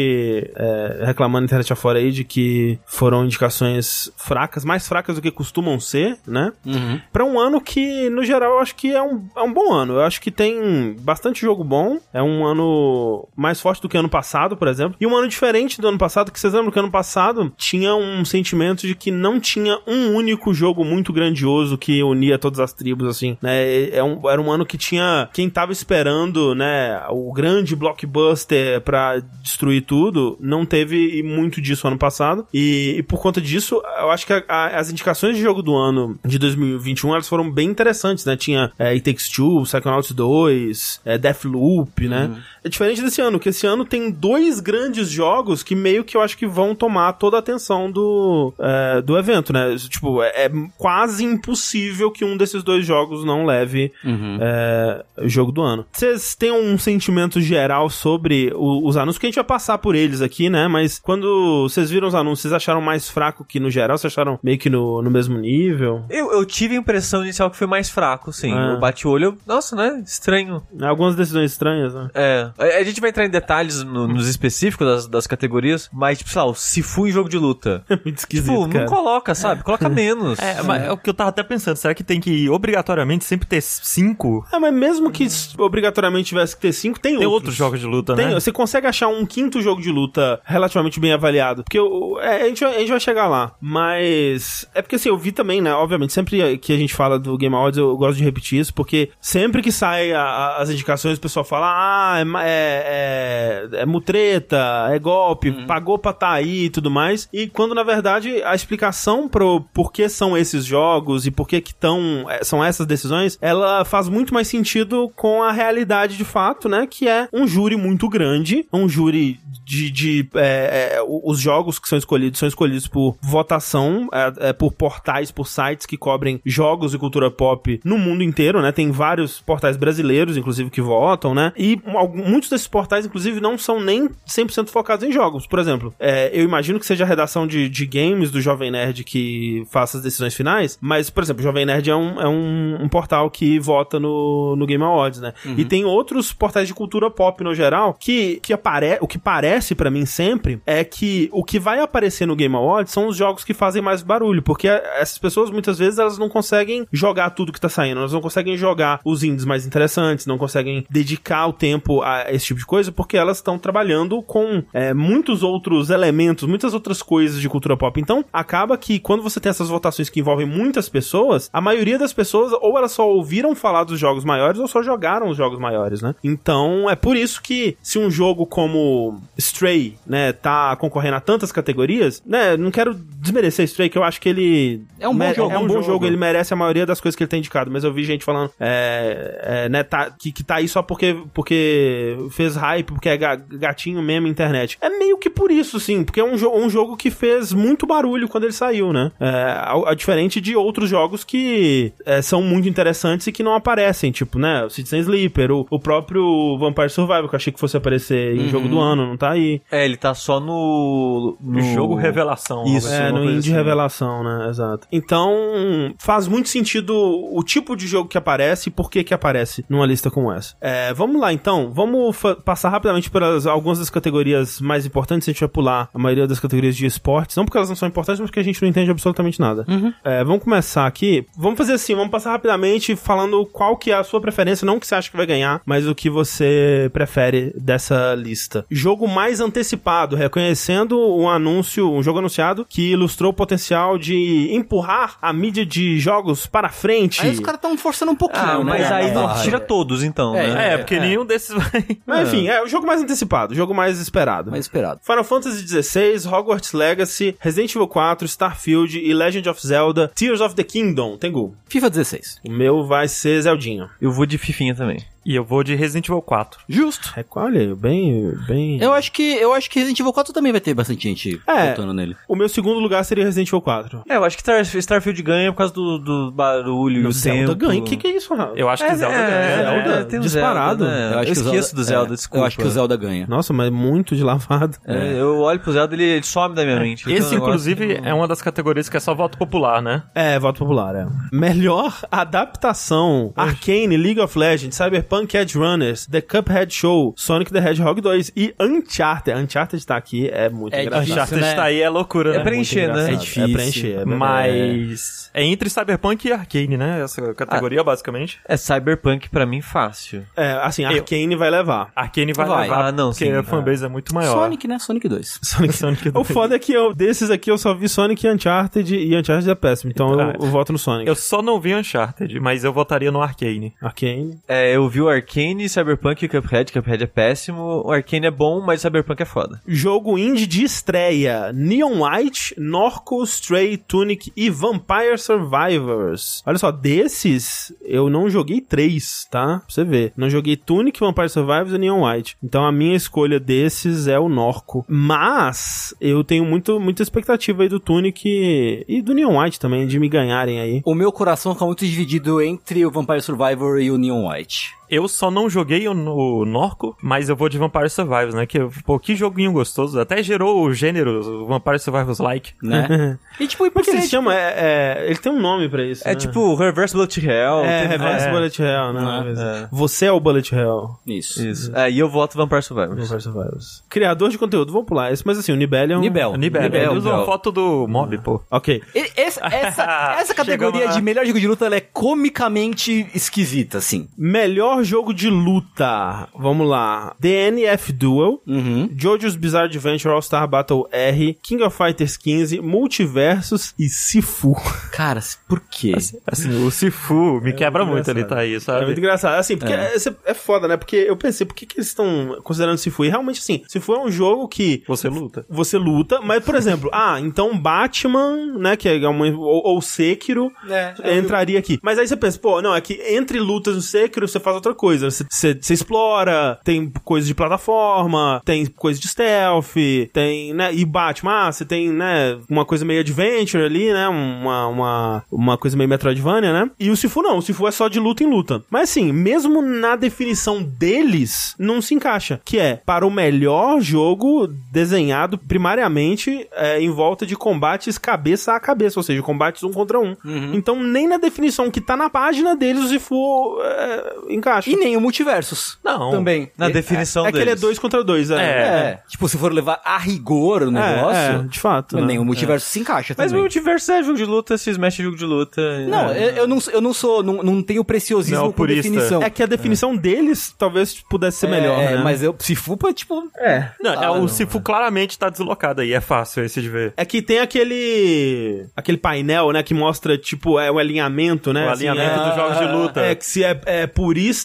Speaker 1: é, reclamando na internet afora aí de que foram indicações fracas, mais fracas do que costumam ser, né?
Speaker 3: Uhum.
Speaker 1: Pra um ano que, no geral, eu acho que é um, é um bom ano. Eu acho que tem bastante jogo bom. É um ano mais forte do que ano passado, por exemplo. E um ano diferente do ano passado, que vocês lembram que ano passado tinha um sentimento de que não tinha um único jogo muito grandioso que unia todas as tribos, assim, né? É um, era um ano que tinha quem tava esperando, né, o grande blockbuster pra destruir tudo, não teve muito disso ano passado. E, e por conta disso, eu acho que a- a- as indicações de jogo do ano de 2021, elas foram bem interessantes, né? Tinha é, It Takes Two, Psychonauts 2, é, Deathloop, né? É diferente desse ano, que esse ano tem dois grandes jogos que meio que eu acho que vão tomar toda a atenção do, é, do evento, né? Tipo, é, é quase impossível que um desses dois jogos não leve
Speaker 3: Uhum.
Speaker 1: é, o jogo do ano. Vocês têm um sentimento geral sobre o- os anúncios, que a gente vai passar por eles aqui, né? Mas quando vocês viram os anúncios, vocês acharam mais fraco que no geral? Vocês acharam meio que no, no mesmo nível?
Speaker 2: Eu, eu tive a impressão inicial que foi mais fraco, sim.
Speaker 1: Ah.
Speaker 2: O bate-olho, nossa, né? Estranho.
Speaker 1: Algumas decisões estranhas, né?
Speaker 2: É. A, a gente vai entrar em detalhes no- nos específicos das, das categorias, mas, tipo, sei lá, o Sifu em jogo de luta.
Speaker 1: Muito esquisito,
Speaker 2: Tipo,
Speaker 1: cara.
Speaker 2: não coloca, sabe? Coloca menos.
Speaker 4: É, mas é o que eu tava até pensando. Será que tem que obrigatoriamente sempre ter cinco?
Speaker 1: É, mas mesmo que obrigatoriamente tivesse que ter cinco, tem,
Speaker 4: Tem
Speaker 1: outros.
Speaker 4: outros jogos de luta,
Speaker 1: Tem,
Speaker 4: né?
Speaker 1: Você consegue achar um quinto jogo de luta relativamente bem avaliado. Porque eu, é, a, gente, vai- a gente vai chegar lá. Mas. É porque assim, eu vi também, né? Obviamente, sempre que a gente fala do Game Awards, eu gosto de repetir isso, porque sempre que sai a- a- as indicações, o pessoal fala: ah, é, ma- é, é, é mutreta, é golpe, pagou pra tá aí e tudo mais. E quando na verdade a explicação pro por que são esses jogos e por que que tão, é, são essas decisões, ela faz muito mais sentido com a realidade de fato, né? Que é um júri muito grande, um júri de, de é, é, os jogos que são escolhidos são escolhidos por votação é, por portais, por sites que cobrem jogos e cultura pop no mundo inteiro, né? Tem vários portais brasileiros, inclusive, que votam, né? E algum- muitos desses portais, inclusive, não são nem 100% focados em jogos. Por exemplo, é, eu imagino que seja a redação de, de games do Jovem Nerd que faça as decisões finais, mas, por exemplo, o Jovem Nerd é um, é um, um portal que vota no, no Game Awards, né? E tem outros portais de cultura pop no geral que, que apare, o que parece pra mim sempre é que o que vai aparecer no Game Awards são os jogos que fazem mais barulho, porque essas pessoas muitas vezes elas não conseguem jogar tudo que tá saindo, elas não conseguem jogar os indies mais interessantes, não conseguem dedicar o tempo a esse tipo de coisa, porque elas estão trabalhando com é, muitos outros elementos, muitas outras coisas de cultura pop. Então, acaba que quando você tem essas votações que envolvem muitas pessoas, a maioria das pessoas ou elas só ouviram falar dos jogos maiores ou só jogaram os jogos maiores, né? Então, é por isso que se um jogo como Stray, né, tá concorrendo a tantas categorias, né, não quero desmerecer Stray, que eu acho que ele
Speaker 3: É um bom jogo,
Speaker 1: é um
Speaker 3: bom
Speaker 1: bom
Speaker 3: jogo.
Speaker 1: jogo, ele merece a maioria das coisas que ele tem indicado, mas eu vi gente falando, é, é, né, tá, que, que tá aí só porque, porque fez hype, porque é ga- gatinho mesmo internet. É meio que por isso, sim, porque é um, jo um jogo que fez muito barulho quando ele saiu, né? É, a, a diferente de outros jogos que é, são muito interessantes e que não aparecem, tipo, né, o Citizen Sleeper, o, o próprio Vampire Survivor, que eu achei que fosse aparecer em jogo do ano, não tá aí.
Speaker 2: É, ele tá só no.
Speaker 4: No jogo revelação.
Speaker 2: Isso.
Speaker 4: algo assim,
Speaker 1: É, no indie
Speaker 4: assim.
Speaker 1: revelação, né? Exato. Então, faz muito sentido o tipo de jogo que aparece e por que que aparece numa lista como essa. É, vamos lá, então. Vamos fa- passar rapidamente por as- algumas das categorias mais importantes. A gente vai pular a maioria das categorias de esportes. Não porque elas não são importantes, mas porque a gente não entende absolutamente nada. É, vamos começar aqui. Vamos fazer assim, vamos passar rapidamente falando qual que é a sua preferência, não o que você acha que vai ganhar, mas o que você prefere dessa lista. Jogo mais antecipado, reconhecendo um anúncio, um jogo anunciado que ilustrou o potencial de empurrar a mídia de jogos para frente.
Speaker 3: Aí os caras estão forçando um pouquinho,
Speaker 2: Ah,
Speaker 3: né?
Speaker 2: mas aí não tira todos, então,
Speaker 3: É,
Speaker 2: né?
Speaker 4: É, porque nenhum desses vai.
Speaker 1: Mas enfim, é o jogo mais antecipado, o jogo mais esperado.
Speaker 3: Mais esperado.
Speaker 1: Final Fantasy XVI, Hogwarts Legacy, Resident Evil 4, Starfield e Legend of Zelda, Tears of the Kingdom. Tem Gu.
Speaker 3: FIFA 16.
Speaker 1: O meu vai ser Zeldinho.
Speaker 2: Eu vou de Fifinha também.
Speaker 4: E eu vou de Resident Evil 4.
Speaker 3: Justo.
Speaker 1: É, olha, bem, bem...
Speaker 3: Eu acho que eu acho que Resident Evil 4 também vai ter bastante gente
Speaker 1: É.
Speaker 3: votando nele.
Speaker 1: O meu segundo lugar seria Resident Evil 4.
Speaker 2: É, eu acho que Star- Starfield ganha por causa do, do barulho e o
Speaker 1: Zelda
Speaker 2: tempo.
Speaker 1: ganha. O que, que é isso, Ronaldo?
Speaker 4: Eu acho que
Speaker 2: É,
Speaker 4: Zelda
Speaker 2: é,
Speaker 4: ganha.
Speaker 1: Zelda?
Speaker 2: é, tem o
Speaker 1: Disparado.
Speaker 2: Zelda, né?
Speaker 3: Eu, acho
Speaker 2: eu
Speaker 3: que
Speaker 2: esqueço do Zelda,
Speaker 3: é,
Speaker 2: desculpa.
Speaker 3: Eu acho que o Zelda ganha.
Speaker 1: Nossa, mas muito de lavado.
Speaker 2: É, eu olho pro Zelda ele, ele some da minha mente.
Speaker 4: Esse,
Speaker 2: Então,
Speaker 4: inclusive, é uma das categorias que é só voto popular, né?
Speaker 1: É, voto popular, é. Melhor adaptação: Arcane, League of Legends, Cyberpunk Edge Runners, The Cuphead Show, Sonic the Hedgehog 2 e Uncharted. Uncharted tá aqui, é muito
Speaker 3: É
Speaker 1: engraçado.
Speaker 3: difícil,
Speaker 4: Uncharted
Speaker 3: né?
Speaker 4: tá aí, é loucura,
Speaker 2: É
Speaker 4: né?
Speaker 2: preencher,
Speaker 1: Muito
Speaker 2: né?
Speaker 1: engraçado.
Speaker 3: É difícil.
Speaker 1: É preencher, é,
Speaker 4: Mas é entre Cyberpunk e Arcane, né? Essa categoria, basicamente.
Speaker 2: É Cyberpunk pra mim fácil.
Speaker 1: É, assim, Arcane vai levar.
Speaker 4: Arcane vai,
Speaker 3: Vai.
Speaker 4: levar,
Speaker 2: Ah, não,
Speaker 4: porque
Speaker 2: sim,
Speaker 4: a
Speaker 2: é.
Speaker 4: fanbase é muito maior.
Speaker 3: Sonic, né? Sonic 2.
Speaker 1: Sonic,
Speaker 4: Sonic
Speaker 1: O
Speaker 4: 2.
Speaker 1: foda é que eu, desses aqui eu só vi Sonic e Uncharted e Uncharted é péssimo, então eu, eu voto no Sonic.
Speaker 4: Eu só não vi Uncharted, mas eu votaria no Arcane.
Speaker 1: Arcane.
Speaker 2: É, eu vi o Arcane, Cyberpunk e Cuphead. Cuphead é péssimo. O Arcane é bom, mas Cyberpunk é foda.
Speaker 1: Jogo indie de estreia: Neon White, Norco, Stray, Tunic e Vampire Survivors. Olha só, desses eu não joguei três, tá? Pra você ver. Não joguei Tunic, Vampire Survivors e Neon White. Então a minha escolha desses é o Norco. Mas eu tenho muito, muita expectativa aí do Tunic e do Neon White também, de me ganharem aí.
Speaker 3: O meu coração fica muito dividido entre o Vampire Survivor e o Neon White.
Speaker 4: Eu só não joguei o, o Norco, mas eu vou de Vampire Survivors, né? Que, pô, que joguinho gostoso. Até gerou o gênero o Vampire Survivors like.
Speaker 3: Né? e tipo, e por
Speaker 1: é que
Speaker 3: ser,
Speaker 1: eles chamam? É, é- ele tem um nome pra isso.
Speaker 2: É
Speaker 1: né?
Speaker 2: tipo Reverse Bullet Hell.
Speaker 1: É, Reverse
Speaker 2: é,
Speaker 1: Bullet Hell, né? Você é o Bullet Hell.
Speaker 3: Isso.
Speaker 2: Isso. É, e eu voto Vampire Survivors.
Speaker 1: Vampire Survivors. Criador de conteúdo, vamos pular esse, mas assim, o Nibelion...
Speaker 3: Nibel.
Speaker 4: Nibel,
Speaker 2: Nibel,
Speaker 4: ele usa uma foto do mob, pô.
Speaker 1: Ok.
Speaker 3: E- Essa, essa, essa categoria de melhor jogo de luta ela é comicamente esquisita, assim.
Speaker 1: Melhor jogo de luta. Vamos lá. DNF Duel.
Speaker 3: Uhum.
Speaker 1: JoJo's Bizarre Adventure All-Star Battle R. King of Fighters 15. Multiversus e Sifu.
Speaker 3: Cara, por quê?
Speaker 4: Assim, o Sifu me quebra muito ele
Speaker 1: engraçado.
Speaker 4: tá aí,
Speaker 1: É
Speaker 4: sabe?
Speaker 1: muito engraçado. Assim, porque é, é foda, né? Porque eu pensei, por que, que eles estão considerando Sifu? E realmente, assim, Sifu é um jogo que
Speaker 4: Você luta.
Speaker 1: você luta, mas, por exemplo, ah, então Batman, né, que é uma, ou, ou Sekiro,
Speaker 3: É,
Speaker 1: entraria aqui. Mas aí você pensa, pô, não, é que entre lutas no Sekiro você faz outra outra coisa. Você- explora, tem coisa de plataforma, tem coisa de stealth, tem, né, e Batman, ah, você tem, né, uma coisa meio adventure ali, né, uma, uma, uma coisa meio Metroidvania, né? E o Sifu não, o Sifu é só de luta em luta. Mas assim, mesmo na definição deles, não se encaixa, que é para o melhor jogo desenhado primariamente é, em volta de combates cabeça a cabeça, ou seja, combates um contra um. Então nem na definição que tá na página deles o Sifu é, encaixa.
Speaker 3: E nem o Multiversus.
Speaker 4: Não.
Speaker 3: Também.
Speaker 2: Na definição
Speaker 1: é que ele é dois contra dois, é.
Speaker 3: É. Tipo, se for levar a rigor o negócio,
Speaker 1: é, de fato. né?
Speaker 3: nem o multiverso se encaixa
Speaker 2: Mas o
Speaker 3: também.
Speaker 2: multiverso é jogo de luta, se Smash é jogo de luta.
Speaker 3: Não,
Speaker 2: é.
Speaker 3: eu, eu não, eu não sou, não, não tenho preciosismo
Speaker 4: Não, purista.
Speaker 3: definição.
Speaker 1: É que a definição deles talvez pudesse ser melhor,
Speaker 3: É,
Speaker 1: né?
Speaker 3: mas eu, pra, tipo...
Speaker 1: É.
Speaker 4: Não, é,
Speaker 3: Ah,
Speaker 4: o
Speaker 3: não,
Speaker 4: Sifu claramente tá deslocado aí, é fácil esse de ver.
Speaker 1: É que tem aquele aquele painel, né, que mostra, tipo, é o alinhamento, né?
Speaker 4: o
Speaker 1: assim,
Speaker 4: alinhamento
Speaker 1: é-
Speaker 4: dos jogos de luta.
Speaker 1: É, que se é, é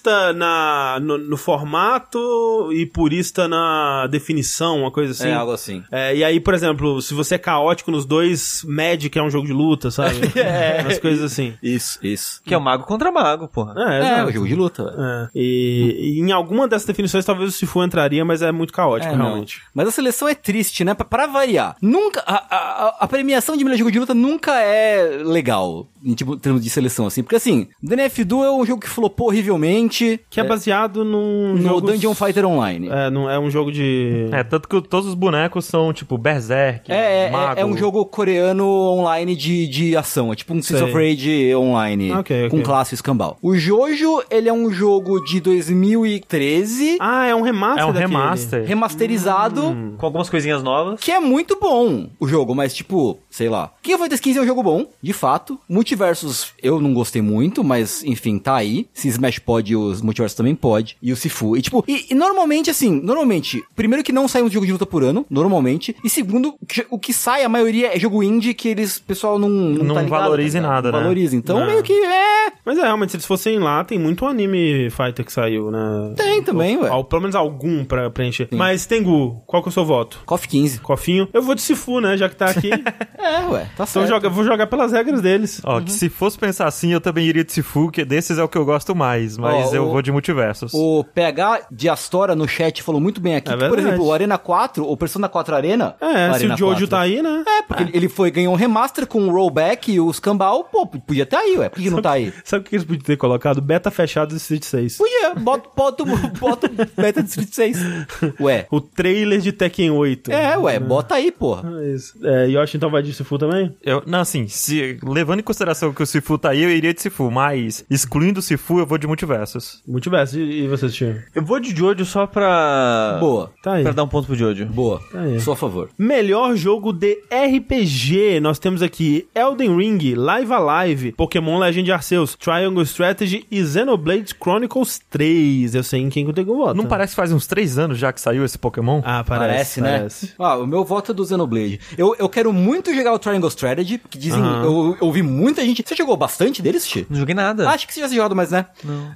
Speaker 1: purista na, no, no formato e purista na definição, uma coisa assim.
Speaker 3: É algo assim.
Speaker 1: É, e aí, por exemplo, se você é caótico nos dois, Magic é um jogo de luta, sabe?
Speaker 3: É.
Speaker 1: Umas coisas assim.
Speaker 3: Isso, isso.
Speaker 2: Que é o mago contra mago, porra.
Speaker 1: É,
Speaker 3: É,
Speaker 1: exato.
Speaker 3: o jogo de luta.
Speaker 1: É. E, e em alguma dessas definições talvez o Sifu entraria, mas é muito caótico,
Speaker 3: É, não.
Speaker 1: realmente.
Speaker 3: Mas a seleção é triste, né? Pra, pra variar. Nunca. A, a, a premiação de melhor jogo de luta nunca é legal. Em tipo, em termos de seleção, assim. Porque assim, DNF Duel é um jogo que flopou horrivelmente.
Speaker 1: Que é, baseado num
Speaker 3: No
Speaker 1: jogo-
Speaker 3: Dungeon Fighter Online.
Speaker 1: É, não, é um jogo de...
Speaker 4: É, tanto que todos os bonecos são, tipo, Berserk,
Speaker 3: É, é,
Speaker 4: Mago.
Speaker 3: é um jogo coreano online de, de ação. É tipo um
Speaker 1: Sei.
Speaker 3: of Rage online.
Speaker 1: Ok, ok.
Speaker 3: Com classe escambau. O Jojo, ele é um jogo de 2013,
Speaker 1: Ah, é um remaster
Speaker 4: É um
Speaker 1: daquele.
Speaker 4: remaster.
Speaker 3: remasterizado.
Speaker 2: Com algumas coisinhas novas.
Speaker 3: Que é muito bom o jogo, mas tipo, sei lá. King of Fighters 15 é um jogo bom, de fato. Multiversos eu não gostei muito, mas enfim, tá aí. Se Smash pode, os Multiversos também pode. E o Sifu. E tipo, e, e normalmente assim, normalmente, primeiro que não sai um jogo de luta por ano, normalmente. E segundo, que- o que sai, a maioria é jogo indie que eles, pessoal não, não,
Speaker 4: Não
Speaker 3: tá ligado,
Speaker 4: valoriza
Speaker 3: tá
Speaker 4: nada,
Speaker 3: Não
Speaker 4: né?
Speaker 3: Valoriza. Então
Speaker 4: Não.
Speaker 3: meio que é.
Speaker 1: Mas é, realmente, se eles fossem lá, tem muito anime fighter que saiu, né?
Speaker 3: Tem também, ué.
Speaker 1: Pelo menos algum pra preencher. Mas, Tengu, qual que é o seu voto?
Speaker 3: KOF 15.
Speaker 1: Cofinho? Eu vou de Sifu, né? Já que tá aqui.
Speaker 3: É, ué, tá
Speaker 1: então
Speaker 3: certo.
Speaker 1: joga, vou jogar pelas regras deles.
Speaker 4: Ó, que se fosse pensar assim, eu também iria de Sifu, que desses é o que eu gosto mais, mas
Speaker 3: Ó,
Speaker 4: eu
Speaker 3: o-
Speaker 4: vou de multiversos.
Speaker 3: O PH de Astora no chat falou muito bem aqui
Speaker 1: É
Speaker 3: que, por exemplo, o Arena 4, o Persona 4 Arena.
Speaker 1: É, se
Speaker 3: Arena
Speaker 1: o Jojo
Speaker 3: 4.
Speaker 1: tá aí, né?
Speaker 3: É, porque ele- ele foi, ganhou um remaster com o rollback e os cambal, pô, podia estar aí, ué. Por que não tá aí?
Speaker 1: Sabe o que eles podiam ter colocado? Beta fechado do Street 6.
Speaker 3: Podia, bota, bota, o- bota o beta de Street 6. Ué.
Speaker 1: O trailer de Tekken 8.
Speaker 3: É, ué, bota aí, porra.
Speaker 1: É. É, Yoshi então vai de Sifu também?
Speaker 4: Eu, não, assim, se, levando em consideração que o Sifu tá aí, eu iria de Sifu, mas excluindo o Sifu, eu vou de multiversos.
Speaker 1: Multiverso. E, e você, Tio?
Speaker 2: Eu vou de Jojo só pra.
Speaker 3: Boa,
Speaker 1: Tá aí.
Speaker 2: Pra dar um ponto pro Jojo.
Speaker 3: boa.
Speaker 1: aí.
Speaker 3: Sou a favor.
Speaker 1: Melhor jogo de RPG. Nós temos aqui Elden Ring, Live Alive, Pokémon Legend Arceus, Triangle Strategy e Xenoblade Chronicles 3. Eu sei em quem que eu tenho que votar.
Speaker 4: Não parece que faz uns três anos já que saiu esse Pokémon?
Speaker 1: Ah,
Speaker 3: Parece,
Speaker 1: parece,
Speaker 3: né?
Speaker 1: parece.
Speaker 3: Ah, o meu voto é do Xenoblade. Eu, eu quero muito jogar o Triangle Strategy, que dizem.
Speaker 1: Aham.
Speaker 3: Eu, eu ouvi muita gente. Você jogou bastante deles, Xi?
Speaker 2: Não joguei nada.
Speaker 3: Acho que você já tinha jogado, mas né? Não.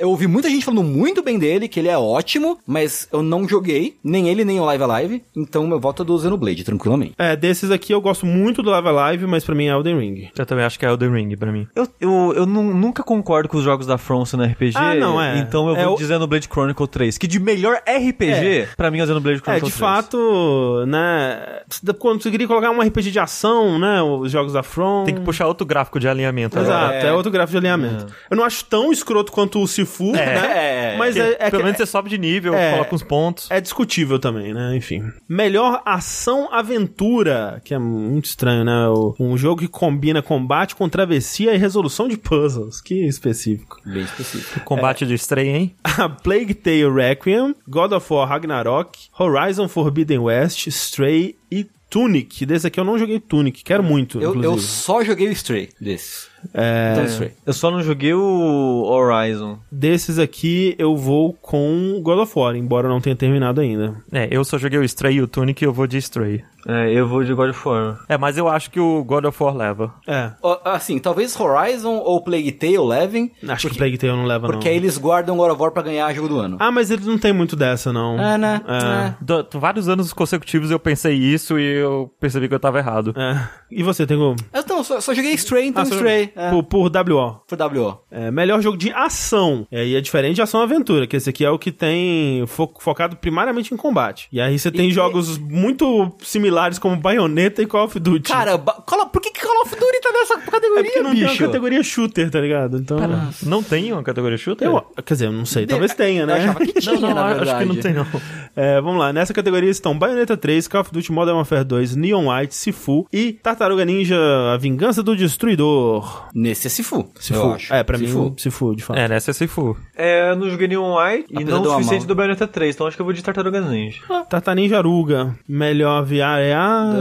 Speaker 3: eu ouvi muita gente falando muito bem dele, que ele é ótimo, mas eu não joguei, nem ele, nem o Live Alive. Então meu voto é do Xenoblade, tranquilamente.
Speaker 1: É, desses aqui eu gosto muito do Live Alive, mas pra mim é Elden Ring.
Speaker 4: Eu também acho que é Elden Ring pra mim.
Speaker 2: Eu, eu, eu nu- nunca concordo com os jogos da From no RPG.
Speaker 1: Ah, não, é.
Speaker 2: Então eu
Speaker 1: É
Speaker 2: vou
Speaker 1: o-
Speaker 2: de Xenoblade Chronicle 3. Que de melhor RPG, pra mim é o Xenoblade
Speaker 1: É,
Speaker 2: Chronicle
Speaker 1: de
Speaker 2: 3.
Speaker 1: fato, né? Quando você queria colocar um RPG de ação, né? Os jogos da From.
Speaker 4: Tem que puxar outro gráfico de alinhamento. né?
Speaker 1: Exato,
Speaker 3: É.
Speaker 1: é, outro gráfico de alinhamento. Eu não acho tão escroto quanto o Sifu, né?
Speaker 3: É,
Speaker 1: Mas é, é,
Speaker 4: pelo menos você sobe de nível,
Speaker 1: é.
Speaker 4: coloca uns pontos.
Speaker 1: é discutível também, né? Enfim. Melhor ação aventura, que é muito estranho, né? Um jogo que combina combate com travessia e resolução de puzzles. Que específico.
Speaker 3: Bem específico.
Speaker 4: Combate de estreia, hein?
Speaker 1: A Plague Tale Requiem, God of War Ragnarok, Horizon Forbidden West, Stray e Tunic. Desse aqui eu não joguei Tunic, quero muito,
Speaker 3: Eu,
Speaker 1: inclusive.
Speaker 3: eu só joguei o Stray desses.
Speaker 1: É,
Speaker 3: Então, Stray.
Speaker 2: Eu só não joguei o Horizon.
Speaker 1: Desses aqui eu vou com God of War, embora eu não tenha terminado ainda.
Speaker 4: É, eu só joguei o Stray e o Tunic e eu vou de Stray.
Speaker 2: É, eu vou de God of War.
Speaker 4: É, mas eu acho que o God of War leva.
Speaker 1: É,
Speaker 3: Assim, talvez Horizon ou Plague Tale levem,
Speaker 1: acho que Plague Tale não leva
Speaker 3: porque
Speaker 1: não.
Speaker 3: aí eles guardam God of War pra ganhar jogo do ano.
Speaker 1: Ah, mas eles não tem muito dessa, não.
Speaker 3: É, né?
Speaker 1: É.
Speaker 4: Do- vários anos consecutivos eu pensei isso e eu percebi que eu tava errado.
Speaker 1: É. E você, tem como?
Speaker 3: Eu não, só, só joguei Stray, então
Speaker 1: Ah, só-
Speaker 3: Stray. É.
Speaker 1: Por, por WO.
Speaker 3: Por WO.
Speaker 1: É, melhor jogo de ação. É, e é diferente de ação-aventura, que esse aqui é o que tem fo- focado primariamente em combate. E aí você tem jogos muito similares como Bayonetta e Call of Duty.
Speaker 3: Cara, por que, que Call of Duty tá nessa categoria,
Speaker 1: é porque não tem
Speaker 3: bicho?
Speaker 1: uma categoria shooter, tá ligado? Então.
Speaker 4: Não tem uma categoria shooter?
Speaker 1: Eu, quer dizer, eu não sei, talvez tenha,
Speaker 3: Eu
Speaker 1: né?
Speaker 3: achava que tinha,
Speaker 4: Não, não,
Speaker 3: na
Speaker 4: acho que não tem não.
Speaker 1: É, vamos lá, nessa categoria estão Bayonetta 3, Call of Duty Modern Warfare 2, Neon White, Sifu e Tartaruga Ninja A Vingança do Destruidor.
Speaker 3: Nesse é Sifu.
Speaker 1: Sifu.
Speaker 3: eu acho.
Speaker 1: É, pra
Speaker 3: Sifu.
Speaker 1: mim, Sifu, de fato.
Speaker 4: É, nessa é Sifu.
Speaker 2: É, eu não joguei nenhum White e
Speaker 3: Apesar
Speaker 2: não o suficiente do Bayonetta 3, então acho que eu vou de Tartaruga Ninja.
Speaker 1: Tartaruga Ninja Aruga, melhor VR. Ah,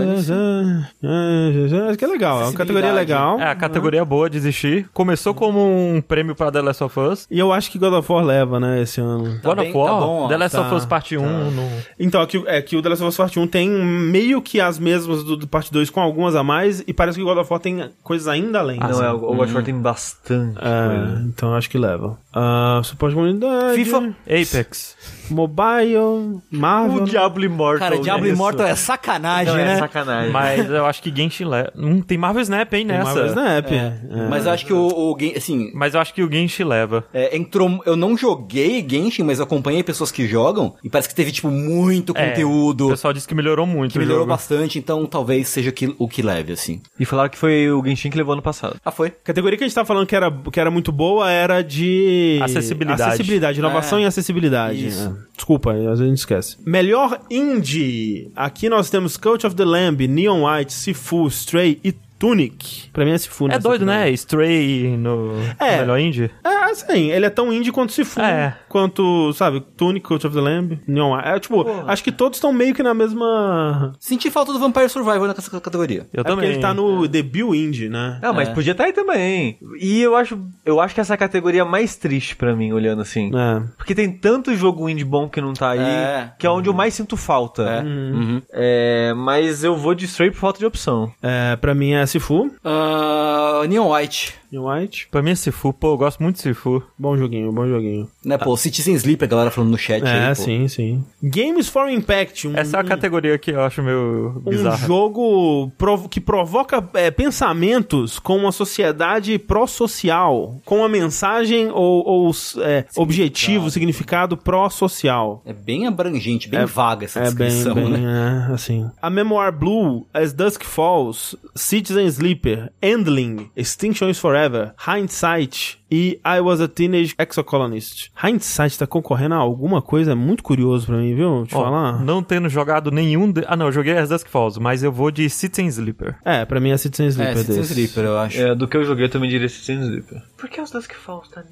Speaker 1: é, acho que é legal, é uma categoria legal.
Speaker 4: É, a categoria boa de existir. Começou como um prêmio pra The Last of Us.
Speaker 1: E eu acho que God of War leva, né, esse ano.
Speaker 3: Tá
Speaker 4: God
Speaker 3: bem,
Speaker 4: of War,
Speaker 3: tá bom, ó.
Speaker 4: The Last
Speaker 1: Tá,
Speaker 4: of Us Parte 1. No...
Speaker 1: Então, aqui, é que o The Last of Us Part 1 tem meio que as mesmas do, do Parte 2 com algumas a mais, e parece que o God of War tem coisas ainda além.
Speaker 2: não, é, o God of War tem bastante
Speaker 1: É, então acho que leva. Ah, suporte de comunidade.
Speaker 3: FIFA.
Speaker 4: Apex.
Speaker 1: Mobile, Marvel.
Speaker 2: O Diablo Immortal.
Speaker 3: Cara, Diablo
Speaker 2: né?
Speaker 3: Immortal é sacanagem,
Speaker 2: Não, é
Speaker 3: né?
Speaker 2: sacanagem.
Speaker 4: Mas eu acho que Genshin leva. Hum, tem Marvel Snap, hein,
Speaker 1: Tem
Speaker 4: nessa.
Speaker 1: Marvel Snap.
Speaker 3: É.
Speaker 1: É.
Speaker 3: Mas eu acho que o, o game, assim,
Speaker 4: Mas eu acho que o Genshin leva.
Speaker 3: é, entrou. Eu não joguei Genshin, mas acompanhei pessoas que jogam e parece que teve, tipo, muito
Speaker 4: É,
Speaker 3: conteúdo.
Speaker 4: O pessoal disse que melhorou muito
Speaker 3: que
Speaker 4: o
Speaker 3: melhorou
Speaker 4: jogo.
Speaker 3: bastante, então talvez seja que- o que leve, assim.
Speaker 2: E falaram que foi o Genshin que levou ano passado.
Speaker 3: Ah, foi?
Speaker 1: A categoria que a gente tá falando que era, que era muito boa era de...
Speaker 4: Acessibilidade.
Speaker 1: Acessibilidade, inovação
Speaker 3: É.
Speaker 1: e acessibilidade.
Speaker 3: Isso.
Speaker 1: É. Desculpa, às vezes a gente esquece. Melhor indie. Aqui nós temos Coach of the Lamb, Neon White, Sifu, Stray e Tunic. Pra mim é Sifu,
Speaker 4: É doido, né? Stray no
Speaker 1: É.
Speaker 4: melhor indie.
Speaker 1: É, assim, ele é tão indie quanto Sifu,
Speaker 4: É.
Speaker 1: quanto, sabe, Tunic, Coach of the Lamb, White. É, tipo, acho que todos estão meio que na mesma...
Speaker 3: Senti falta do Vampire Survivor nessa categoria.
Speaker 4: Eu
Speaker 1: é
Speaker 4: também.
Speaker 1: porque ele tá no debut indie, né?
Speaker 2: Não, mas
Speaker 3: É.
Speaker 2: podia estar aí também. E eu acho, eu acho que essa é a categoria mais triste pra mim, olhando assim.
Speaker 1: É.
Speaker 2: Porque tem tanto jogo indie bom que não tá aí,
Speaker 3: É.
Speaker 2: que é onde eu mais sinto falta.
Speaker 3: É. Uhum.
Speaker 2: É, mas eu vou de Stray por falta de opção.
Speaker 1: É, pra mim é Sifu,
Speaker 3: Ah, Neon White.
Speaker 1: Neon White.
Speaker 4: Pra mim é Sifu, pô, eu gosto muito de Sifu.
Speaker 1: Bom joguinho, bom joguinho.
Speaker 3: Né, pô, Citizen Sleep, a galera falando no chat
Speaker 1: É,
Speaker 3: aí, pô.
Speaker 1: sim, sim. Games for Impact. Um,
Speaker 4: Essa é a categoria que eu acho meio
Speaker 1: um
Speaker 4: bizarra.
Speaker 1: jogo provo- que provoca é, pensamentos com uma sociedade pró-social, com uma mensagem ou, ou, é, objetivo, significado pró-social.
Speaker 3: É bem abrangente, bem vaga essa
Speaker 1: É bem,
Speaker 3: descrição,
Speaker 1: bem,
Speaker 3: né?
Speaker 1: é, assim. A Memoir Blue, As Dusk Falls, Citizen Sleeper, Endling, Extinction is Forever, Hindsight e I Was a Teenage Exocolonist. Hindsight tá concorrendo a alguma coisa, é muito curioso pra mim, viu? Te
Speaker 4: Ó,
Speaker 1: falar.
Speaker 4: não tendo jogado nenhum. De... Ah, não, eu joguei As Dusk Falls, mas eu vou de Citizen Sleeper.
Speaker 1: É, pra mim é Citizen
Speaker 3: É,
Speaker 1: Sleeper
Speaker 3: Citizen
Speaker 1: desse.
Speaker 3: Sleeper, eu acho.
Speaker 2: É, do que eu joguei, eu também diria Citizen Sleeper. Por que os Dusk Falls tá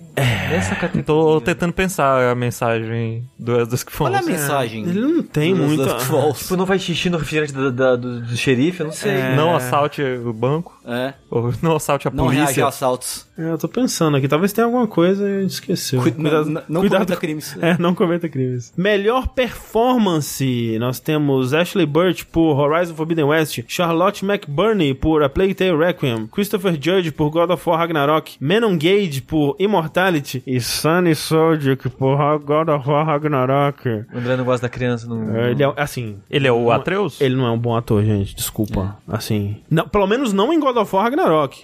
Speaker 2: nessa categoria?
Speaker 4: Tô tentando pensar a mensagem do As Dusk Falls.
Speaker 3: Olha a mensagem.
Speaker 1: Ele não tem
Speaker 3: dos
Speaker 1: muito.
Speaker 3: Dusk Falls.
Speaker 2: Tipo, não faz xixi no refrigerante da- da- do, do xerife? Eu não sei.
Speaker 1: É.
Speaker 4: Não assalte o banco,
Speaker 3: É.
Speaker 4: ou não assalte a
Speaker 3: Não reage
Speaker 4: polícia.
Speaker 3: a assaltos.
Speaker 1: É, eu tô pensando aqui, talvez tenha alguma coisa e a gente esqueceu.
Speaker 3: Cuida- não- não cometa crimes.
Speaker 1: É, não cometa crimes. Melhor performance. Nós temos Ashley Burch por Horizon Forbidden West, Charlotte McBurney por A Plague Tale Requiem, Christopher Judge por God of War Ragnarok, Menon Gage por Immortality e Sunny Soldier por God of War Ragnarok.
Speaker 2: O André não gosta da criança. Não...
Speaker 1: É, Ele é, assim,
Speaker 4: Ele é o Atreus?
Speaker 1: ele não é um bom ator, gente. Desculpa. Assim. Não, pelo menos não em God of War Ragnarok.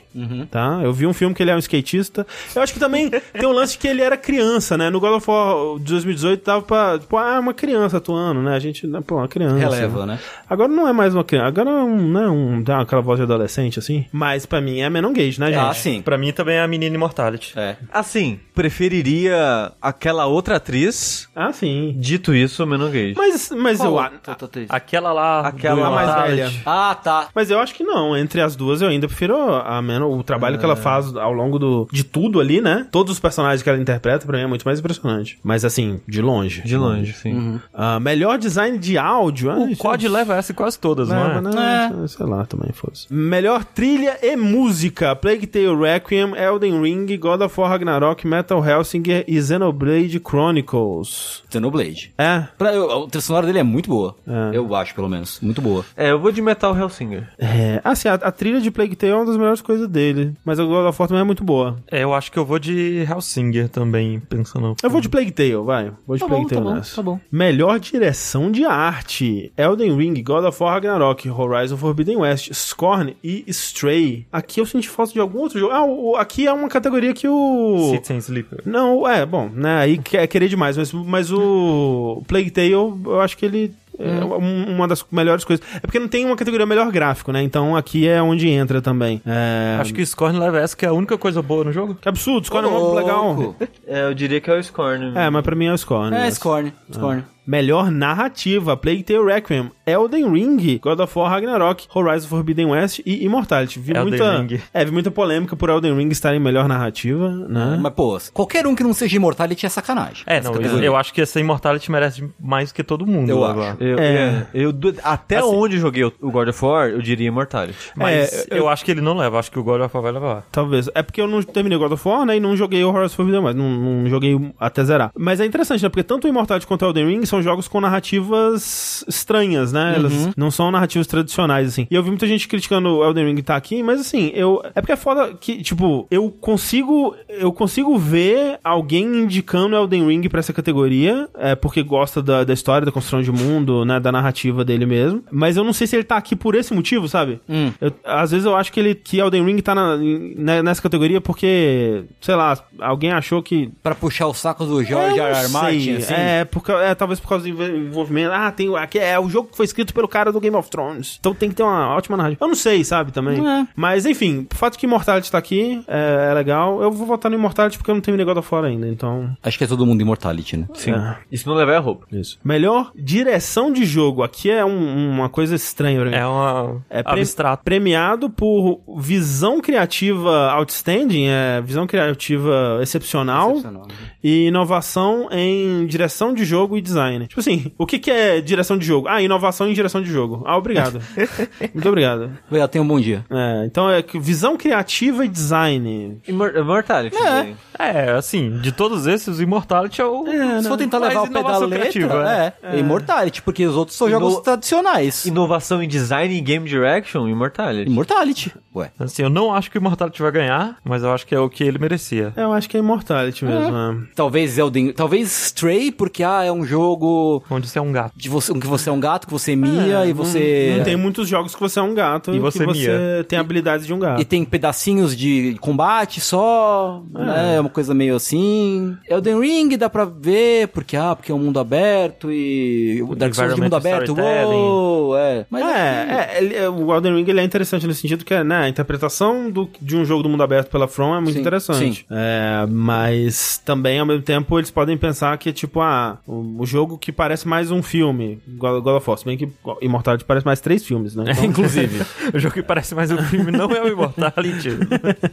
Speaker 1: Tá? Eu vi um filme que ele é um skatista. Eu acho que também tem um lance que ele era criança, né? No God of War de 2018 tava pra. Tipo, ah, uma criança atuando, né? A gente. né, Pô, uma criança.
Speaker 3: Releva, né?
Speaker 1: Agora não é mais uma criança. Agora é um, né? Um, dá aquela voz de adolescente, assim. Mas pra mim é Menon Gage, né, gente?
Speaker 3: Ah, sim.
Speaker 4: Pra mim também é a menina Immortality.
Speaker 3: É.
Speaker 2: Assim, preferiria aquela outra atriz.
Speaker 1: Ah, sim.
Speaker 2: Dito isso, Menon Gage.
Speaker 1: Mas, mas eu. a-
Speaker 3: triste.
Speaker 4: Aquela lá.
Speaker 2: Aquela
Speaker 1: a mais velha.
Speaker 3: Ah, tá.
Speaker 1: Mas eu acho que não. Entre as duas, eu ainda prefiro a Menon. O trabalho que ela faz ao longo do, de tudo ali, né? Todos os personagens que ela interpreta, pra mim, é muito mais impressionante. Mas assim, de longe.
Speaker 2: De longe, sim.
Speaker 1: Ah, melhor design de áudio. ah,
Speaker 4: O
Speaker 1: isso
Speaker 4: COD
Speaker 1: é-
Speaker 4: leva essa quase todas,
Speaker 1: Leva,
Speaker 4: não é?
Speaker 1: né? Sei lá, também foda-se. Melhor trilha e música: Plague Tale Requiem, Elden Ring, God of War Ragnarok, Metal Hellsinger e Xenoblade Chronicles.
Speaker 3: Xenoblade.
Speaker 1: É,
Speaker 3: Pra, eu, a trilha sonora dele é muito boa.
Speaker 1: É.
Speaker 3: Eu acho, pelo menos. Muito boa.
Speaker 2: É, eu vou de Metal Hellsinger.
Speaker 1: é. Assim, a, a trilha de Plague Tale é uma das melhores coisas dele. Mas a God of War também é muito boa.
Speaker 4: É, eu acho que eu vou de Hellsinger também, pensando.
Speaker 1: Eu vou de Plague Tale, vai. Vou de
Speaker 3: Tá
Speaker 1: Plague
Speaker 3: bom, tá
Speaker 1: Tale
Speaker 3: bom,
Speaker 1: nessa.
Speaker 3: tá bom.
Speaker 1: Melhor direção de arte: Elden Ring, God of War Ragnarok, Horizon Forbidden West, Scorn e Stray. Aqui eu senti falta de algum outro jogo. Ah, o- aqui é uma categoria que o.
Speaker 4: Citizen Sleeper.
Speaker 1: Não, é, bom, né? Aí que- é querer demais, mas, mas o Plague Tale, eu acho que ele. É um- uma das melhores coisas. É porque não tem uma categoria melhor gráfico, né? Então aqui é onde entra também. É...
Speaker 4: Acho que o Scorn leva essa, que é a única coisa boa no jogo.
Speaker 1: Que absurdo, Scorn é muito legal.
Speaker 3: Louco.
Speaker 2: É, eu diria que é o Scorn.
Speaker 1: É, mas pra mim é o Scorn.
Speaker 3: É,
Speaker 1: né?
Speaker 3: Scorn, Scorn.
Speaker 1: Melhor narrativa: Plague Tale Requiem, Elden Ring, God of War Ragnarok, Horizon Forbidden West e Immortality. Vi
Speaker 4: Elden
Speaker 1: muita,
Speaker 4: Ring.
Speaker 1: É, vi muita polêmica por Elden Ring estar em melhor narrativa, né?
Speaker 3: Mas, pô, qualquer um que não seja Immortality é sacanagem.
Speaker 4: É, não,
Speaker 3: categoria.
Speaker 4: eu acho que essa Immortality merece mais que todo mundo.
Speaker 3: Eu
Speaker 4: agora.
Speaker 3: acho.
Speaker 2: Eu,
Speaker 1: É.
Speaker 2: eu do- até
Speaker 1: Assim-
Speaker 2: onde eu joguei o o God of War, eu diria Immortality.
Speaker 4: Mas
Speaker 1: É,
Speaker 4: eu, acho que ele não leva, acho que o God of War vai levar.
Speaker 1: Talvez. É porque eu não terminei God of War, né? E não joguei o Horizon Forbidden West. Não, não joguei até zerar. Mas é interessante, né? Porque tanto o Immortality quanto o Elden Ring são jogos com narrativas estranhas, né? Elas não são narrativas tradicionais, assim. E eu vi muita gente criticando o Elden Ring tá aqui, mas assim, eu... É porque é foda que, tipo, eu consigo... Eu consigo ver alguém indicando Elden Ring pra essa categoria, é porque gosta da, da história, da construção de mundo, né? Da narrativa dele mesmo. Mas eu não sei se ele tá aqui por esse motivo, sabe?
Speaker 3: Hum.
Speaker 1: Eu- às vezes eu acho que ele que Elden Ring tá na- né, nessa categoria porque, sei lá, alguém achou que.
Speaker 3: Pra puxar o saco do George
Speaker 1: Eu
Speaker 3: R. Martin, assim.
Speaker 1: É, porque, é, talvez por causa do envol- envolvimento. Ah, tem, aqui é o jogo que foi escrito pelo cara do Game of Thrones. Então tem que ter uma ótima narrativa. Eu não sei, sabe, também.
Speaker 3: É.
Speaker 1: Mas enfim, o fato que Immortality tá aqui é, é legal. Eu vou votar no Immortality porque eu não God of War ainda, então.
Speaker 3: Acho que é todo mundo Immortality, né?
Speaker 2: Sim.
Speaker 1: É.
Speaker 2: Isso não leva a roupa.
Speaker 1: Isso. Melhor direção de jogo. Aqui é um- uma coisa estranha pra mim.
Speaker 4: É uma
Speaker 1: É pre-
Speaker 4: abstrato.
Speaker 1: premiado por visão criativa outstanding, é visão criativa excepcional,
Speaker 3: Excepcional.
Speaker 1: e inovação em direção de jogo e design. Tipo assim, o que, que é direção de jogo? Ah, inovação em direção de jogo. Ah, obrigado. Muito obrigado.
Speaker 3: Obrigado, tenha um bom dia.
Speaker 1: É, então é visão criativa e design.
Speaker 2: Immor- Immortality. também.
Speaker 4: É, assim, de todos esses, o Immortality é o.
Speaker 3: Se for tentar levar o
Speaker 4: inovação
Speaker 3: letra,
Speaker 4: criativa,
Speaker 3: é, é. Immortality, porque os outros são
Speaker 2: Ino-
Speaker 3: jogos tradicionais.
Speaker 2: Inovação em design e game direction, Immortality.
Speaker 3: Immortality. Ué.
Speaker 4: Assim, eu não acho que o Immortality vai ganhar, mas eu acho que é o que ele merecia.
Speaker 1: Eu acho que é Immortality mesmo. é.
Speaker 3: Talvez Elden... Talvez Stray, porque, ah, é um jogo
Speaker 4: Onde você é um gato.
Speaker 3: de você, que você é um gato, que você mia e você...
Speaker 1: Não tem muitos jogos que você é um gato
Speaker 4: E você
Speaker 1: que você
Speaker 4: mia.
Speaker 1: tem habilidades de um gato.
Speaker 3: E tem pedacinhos de combate só, né? É uma coisa meio assim. Elden Ring dá pra ver, porque, ah, porque é um mundo aberto e... O Dark Souls de mundo aberto, uou, é. Mas
Speaker 1: É, é, ele- é, o Elden Ring ele é interessante nesse sentido que é, né, a interpretação do, de um jogo do mundo aberto pela From é muito
Speaker 3: Sim,
Speaker 1: interessante.
Speaker 3: sim.
Speaker 1: É, mas também, ao mesmo tempo, eles podem pensar que, tipo, ah, o, o jogo que parece mais um filme, God, of War, se bem que Immortality parece mais três filmes, né? Então,
Speaker 3: Inclusive.
Speaker 4: o jogo que parece mais um filme não é o Immortality.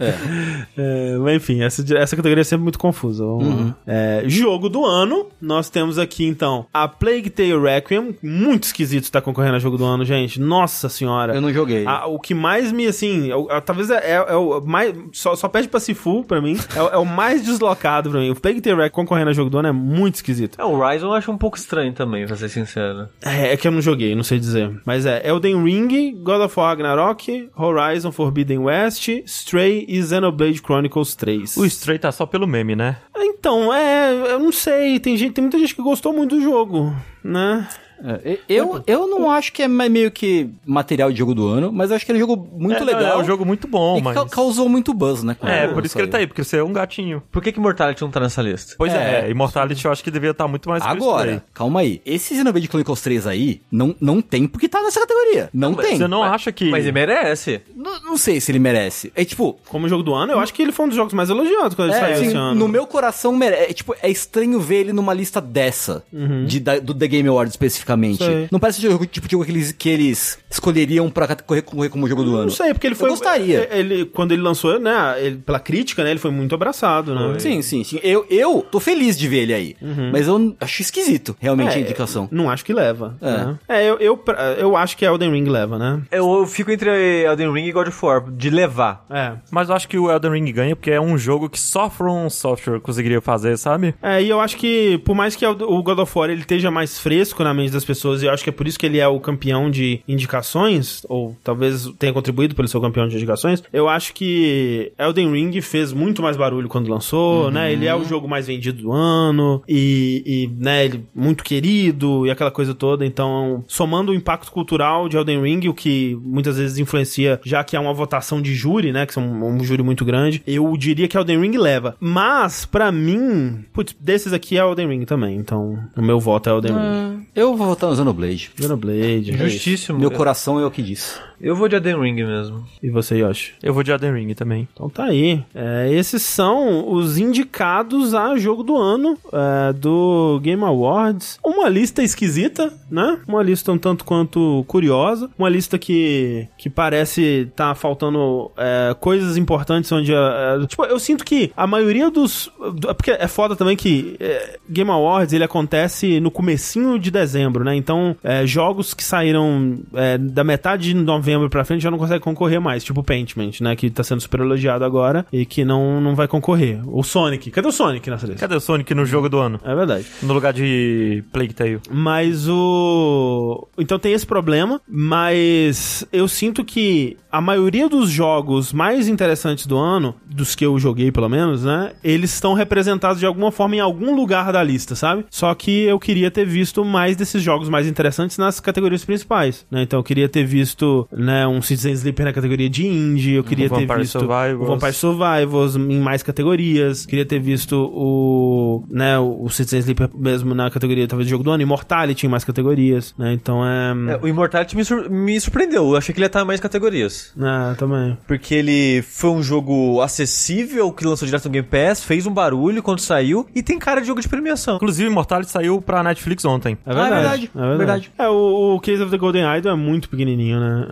Speaker 1: é, mas enfim, essa, essa categoria é sempre muito confusa.
Speaker 3: Uhum.
Speaker 1: É, jogo do ano, nós temos aqui, então, a Plague Tale Requiem, muito esquisito estar concorrendo a jogo do ano, gente. Nossa senhora.
Speaker 3: Eu não joguei.
Speaker 1: Ah, o que mais me, assim, é o- é- talvez é, é- é o mais. Só, só pede pra Sifu pra mim. É, o- é o mais deslocado pra mim. O Plague Tale Requiem concorrendo a jogo do ano é muito esquisito.
Speaker 2: É, o Horizon eu acho um pouco estranho também, pra ser sincero.
Speaker 1: É, é que eu não joguei, não sei dizer. Mas é Elden Ring, God of War Ragnarok, Horizon Forbidden West, Stray e Xenoblade Chronicles 3.
Speaker 4: o Stray tá só pelo meme, né?
Speaker 1: Então, é, eu não sei, tem gente, tem muita gente que gostou muito do jogo, né?
Speaker 3: É, eu, eu não acho que é meio que material de jogo do ano, mas eu acho que ele é um jogo muito
Speaker 4: é,
Speaker 3: legal.
Speaker 4: É um jogo muito bom,
Speaker 3: e
Speaker 4: mas.
Speaker 3: ca- causou muito buzz, né?
Speaker 4: É, por isso que ele tá aí, porque você é um gatinho.
Speaker 2: Por que que Immortality não tá nessa lista?
Speaker 4: Pois é,
Speaker 3: É.
Speaker 4: Immortality eu acho que devia estar muito mais
Speaker 3: Agora, calma aí. Esse Xenoblade Chronicles 3 aí, não, não tem porque tá nessa categoria. Não, tem.
Speaker 4: Você não acha que.
Speaker 2: Mas ele merece.
Speaker 3: Não, não sei se ele merece. É tipo...
Speaker 1: Como jogo do ano, eu acho que ele foi um dos jogos mais elogiados quando ele
Speaker 3: É,
Speaker 1: saiu
Speaker 3: assim,
Speaker 1: esse ano.
Speaker 3: no meu coração, mere- é, tipo, é estranho ver ele numa lista dessa, de, da- do The Game Awards especificamente.
Speaker 1: Sei.
Speaker 3: Não parece o tipo de jogo que eles, que eles escolheriam pra concorrer, concorrer como jogo do ano.
Speaker 1: Não sei, porque ele
Speaker 3: Eu
Speaker 1: foi.
Speaker 3: gostaria.
Speaker 1: Ele, quando ele lançou, né? Ele, pela crítica, né? Ele foi muito abraçado, né?
Speaker 3: Sim, sim, sim. Eu, eu tô feliz de ver ele aí. Mas eu acho esquisito, realmente,
Speaker 1: É,
Speaker 3: a indicação.
Speaker 1: Não acho que leva.
Speaker 3: É.
Speaker 1: né? É, eu, eu, eu acho que Elden Ring leva, né?
Speaker 2: Eu, eu fico entre Elden Ring e God of War, de levar.
Speaker 1: É.
Speaker 4: Mas eu acho que o Elden Ring ganha porque é um jogo que só From Software conseguiria fazer, sabe?
Speaker 1: É, e eu acho que, por mais que o God of War ele esteja mais fresco na mente das das pessoas, e eu acho que é por isso que ele é o campeão de indicações, ou talvez tenha contribuído pelo seu campeão de indicações. Eu acho que Elden Ring fez muito mais barulho quando lançou, né? Ele é o jogo mais vendido do ano, e, e, né, ele muito querido, e aquela coisa toda. Então, somando o impacto cultural de Elden Ring, o que muitas vezes influencia, já que é uma votação de júri, né? Que são um júri muito grande, eu diria que Elden Ring leva. Mas, pra mim, putz, desses aqui é Elden Ring também. Então, o meu voto é Elden Ring.
Speaker 3: Eu vou votar no Xenoblade.
Speaker 1: Xenoblade. é.
Speaker 2: Justíssimo.
Speaker 3: Meu coração é o que diz.
Speaker 2: Eu vou de Elden Ring mesmo.
Speaker 1: E você, Yoshi?
Speaker 4: Eu vou de Elden Ring também.
Speaker 1: Então tá aí. É, esses são os indicados a jogo do ano é, do Game Awards. Uma lista esquisita, né? Uma lista um tanto quanto curiosa. Uma lista que, que parece tá faltando é, coisas importantes onde... é, tipo, eu sinto que a maioria dos... do- Porque é foda também que é, Game Awards, ele acontece no comecinho de dezembro, né? Então, é, jogos que saíram é, da metade de novembro pra frente já não conseguem concorrer mais. Tipo o Paintment, né? Que tá sendo super elogiado agora e que não, não vai concorrer. O Sonic. Cadê o Sonic nessa lista?
Speaker 4: Cadê o Sonic no jogo do ano?
Speaker 1: É verdade.
Speaker 4: No lugar de Plague Tale.
Speaker 1: Mas o. Então tem esse problema, mas eu sinto que a maioria dos jogos mais interessantes do ano, dos que eu joguei pelo menos, né? Eles estão representados de alguma forma em algum lugar da lista, sabe? Só que eu queria ter visto mais desses jogos mais interessantes nas categorias principais, né? Então eu queria ter visto, né, um Citizen Sleeper na categoria de indie, eu queria ter
Speaker 4: Vampire
Speaker 1: visto
Speaker 4: Survivors.
Speaker 1: o Vampire Survivors em mais categorias, queria ter visto o, né, o Citizen Sleeper mesmo na categoria talvez de jogo do ano, Immortality em mais categorias, né? Então é,
Speaker 2: É, o Immortality me, sur- me surpreendeu. Eu achei que ele ia estar em mais categorias.
Speaker 1: é também.
Speaker 2: Porque ele foi um jogo acessível, que lançou direto no Game Pass, fez um barulho quando saiu, e tem cara de jogo de premiação.
Speaker 4: Inclusive, Immortality saiu pra Netflix ontem.
Speaker 1: É verdade.
Speaker 3: Ah, é verdade,
Speaker 1: É verdade.
Speaker 3: verdade.
Speaker 1: É, o, o Case of the Golden Idol é muito pequenininho, né?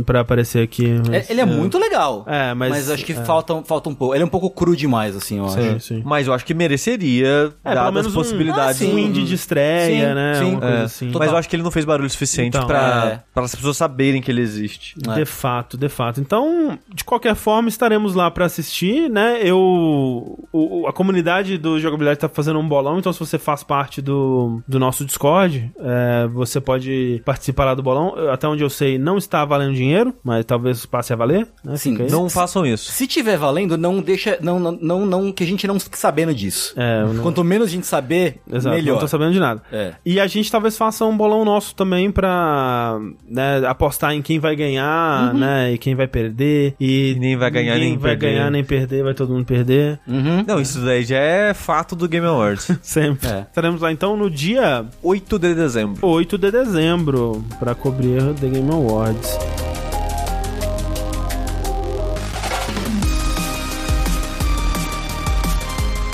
Speaker 1: É, pra aparecer aqui. mas-
Speaker 3: É- ele é, muito legal.
Speaker 1: É, mas-
Speaker 3: acho que
Speaker 1: é.
Speaker 3: falta, falta um pouco. Ele é um pouco cru demais, assim, eu acho.
Speaker 1: Sim, sim.
Speaker 2: Mas eu acho que mereceria,
Speaker 1: É, pelo
Speaker 2: dadas
Speaker 1: menos
Speaker 2: as
Speaker 1: um-
Speaker 2: possibilidades.
Speaker 3: Ah, sim.
Speaker 1: Um indie de estreia,
Speaker 3: Sim,
Speaker 1: né?
Speaker 3: sim.
Speaker 1: Uma coisa
Speaker 2: É,
Speaker 1: assim.
Speaker 3: Total.
Speaker 2: Mas eu acho que ele não fez barulho suficiente
Speaker 1: Então,
Speaker 2: pra,
Speaker 3: é.
Speaker 2: pra as pessoas saberem que ele existe.
Speaker 3: É.
Speaker 1: De fato, de fato. Então, de qualquer forma, estaremos lá pra assistir, né? Eu. o- o- a comunidade do Jogabilidade tá fazendo um bolão, então se você faz parte do, do nosso Discord, é, você pode participar lá do bolão. Até onde eu sei, não está valendo dinheiro, mas talvez passe a valer, né?
Speaker 3: Sim.
Speaker 2: Não façam isso.
Speaker 3: Se tiver valendo, não deixa. Não, não, não, não- que a gente não fique sabendo disso.
Speaker 1: É, não-
Speaker 3: Quanto menos a gente saber,
Speaker 1: Exato,
Speaker 3: melhor.
Speaker 1: não tô sabendo de nada.
Speaker 3: É.
Speaker 1: E a gente talvez faça um bolão nosso também pra né, apostar em quem vai ganhar, né? E quem vai perder. E
Speaker 2: Ninguém vai ganhar nem
Speaker 1: vai
Speaker 2: perder.
Speaker 1: ganhar nem perder, vai todo mundo perder.
Speaker 3: Uhum.
Speaker 2: Não, isso daí já é fato do Game Awards.
Speaker 1: Sempre.
Speaker 3: É.
Speaker 1: Estaremos lá então no dia
Speaker 2: 8 de dezembro.
Speaker 1: 8 de dezembro pra cobrir The Game Awards.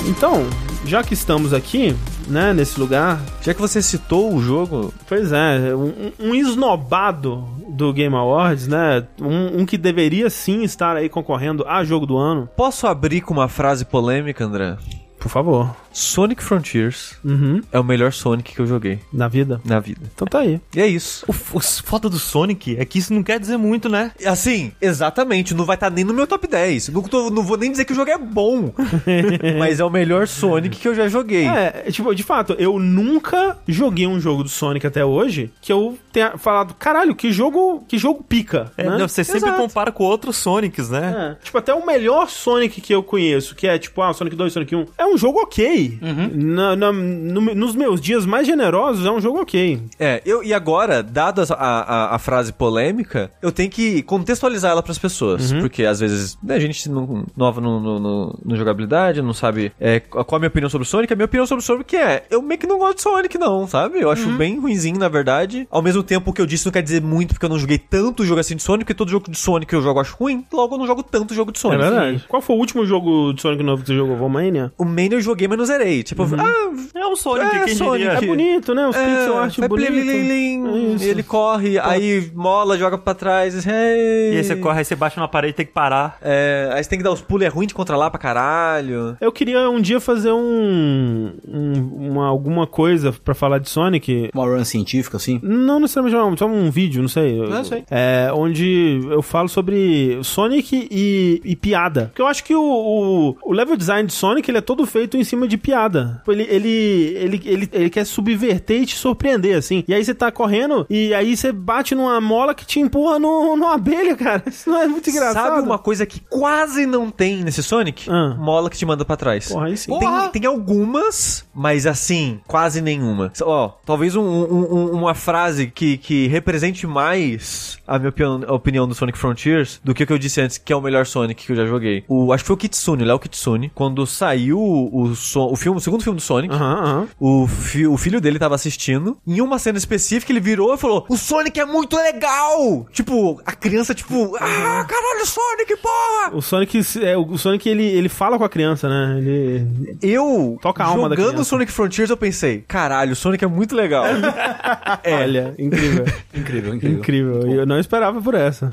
Speaker 1: Então, já que estamos aqui, né, nesse lugar,
Speaker 2: Já que você citou o jogo,
Speaker 1: Pois é, um, um esnobado do Game Awards, né? Um, um que deveria sim estar aí concorrendo a jogo do ano.
Speaker 2: posso abrir com uma frase polêmica, André?
Speaker 1: Por favor.
Speaker 2: Sonic Frontiers
Speaker 1: Uhum.
Speaker 2: é o melhor Sonic que eu joguei
Speaker 1: Na vida.
Speaker 2: na vida.
Speaker 1: Então tá aí.
Speaker 2: E é isso.
Speaker 4: O, o foda do Sonic é que isso não quer dizer muito, né?
Speaker 2: Assim, exatamente, não vai estar nem no meu top 10. Não, tô- não vou nem dizer que o jogo é bom, mas é o melhor Sonic que eu já joguei.
Speaker 1: É, é, tipo, de fato, eu nunca joguei um jogo do Sonic até hoje que eu tenha falado, caralho, que jogo, que jogo pica,
Speaker 4: É,
Speaker 1: né?
Speaker 4: Você sempre
Speaker 1: Exato.
Speaker 4: compara com outros Sonics, né?
Speaker 1: É, tipo, até o melhor Sonic que eu conheço, que é tipo, ah, Sonic 2, Sonic 1, é um jogo ok. Na- na- no- nos meus dias mais generosos, é um jogo ok.
Speaker 2: É, eu, e agora, dada a, a, a frase polêmica, eu tenho que contextualizar ela pras pessoas. Porque às vezes né, a gente não, nova no, no, no- no jogabilidade, não sabe é, qual a minha opinião sobre o Sonic. A minha opinião sobre o Sonic é: eu meio que não gosto de Sonic, não, sabe? Eu acho bem ruinzinho, na verdade. Ao mesmo tempo que eu disse, não quer dizer muito, porque eu não joguei tanto jogo assim de Sonic, porque todo jogo de Sonic que eu jogo eu acho ruim, logo eu não jogo tanto jogo de
Speaker 1: É
Speaker 2: Sonic.
Speaker 1: verdade. Qual foi o último jogo de Sonic novo que você jogou? Volmania?
Speaker 2: O Mania eu joguei, mas não zerei. Tipo, ah,
Speaker 4: É um Sonic,
Speaker 2: É,
Speaker 4: quem
Speaker 2: Sonic.
Speaker 4: diria?
Speaker 1: É bonito, né? Os pixel art
Speaker 2: vai
Speaker 1: bonito. É isso.
Speaker 2: Ele corre, aí mola, joga pra trás. Hey.
Speaker 4: E aí você corre, aí você bate na parede e tem que parar.
Speaker 2: É, aí você tem que dar os pulos, é ruim de controlar pra caralho.
Speaker 1: Eu queria um dia fazer um, um- uma, alguma coisa pra falar de Sonic.
Speaker 3: Uma run científica, assim.
Speaker 1: Não necessariamente só um vídeo, não sei.
Speaker 3: Não, sei.
Speaker 1: É, onde eu falo sobre Sonic e, e piada. Porque eu acho que o, o, o level design de Sonic ele é todo feito em cima de piada. Ele, ele, ele, ele, ele quer subverter e te surpreender, assim. E aí você tá correndo e aí você bate numa mola que te empurra no, numa abelha, cara. Isso não é muito engraçado.
Speaker 2: Sabe uma coisa que quase não tem nesse Sonic?
Speaker 1: Ah.
Speaker 2: Mola que te manda pra trás.
Speaker 1: Porra, aí sim.
Speaker 2: Tem, tem algumas, mas assim, quase nenhuma. Ó, talvez um- um- um- uma frase que, que represente mais a minha opinião, a opinião do Sonic Frontiers do que o que eu disse antes, que é o melhor Sonic que eu já joguei. O, acho que foi o Kitsune, o Léo Kitsune, quando saiu o, so- o filme, o segundo filme do Sonic.
Speaker 1: Aham, aham.
Speaker 2: O, fi- o filho dele tava assistindo. Em uma cena específica, ele virou e falou: O Sonic é muito legal! Tipo, a criança, tipo, ah, caralho, Sonic, porra!
Speaker 1: O Sonic, é, o Sonic ele, ele fala com a criança, né? Ele.
Speaker 2: Eu,
Speaker 1: Toca a alma
Speaker 2: jogando. Sonic Frontiers, eu pensei, caralho, o Sonic é muito legal. é,
Speaker 1: Olha, incrível.
Speaker 3: Incrível, incrível.
Speaker 1: incrível. Eu não esperava por essa.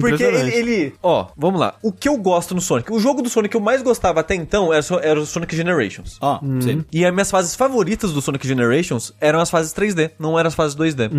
Speaker 2: Porque ele, ele- Ó, vamos lá. O que eu gosto no Sonic? O jogo do Sonic que eu mais gostava até então era, era o Sonic Generations.
Speaker 3: Ó, sei.
Speaker 2: E as minhas fases favoritas do Sonic Generations eram as fases 3D, não eram as fases 2D.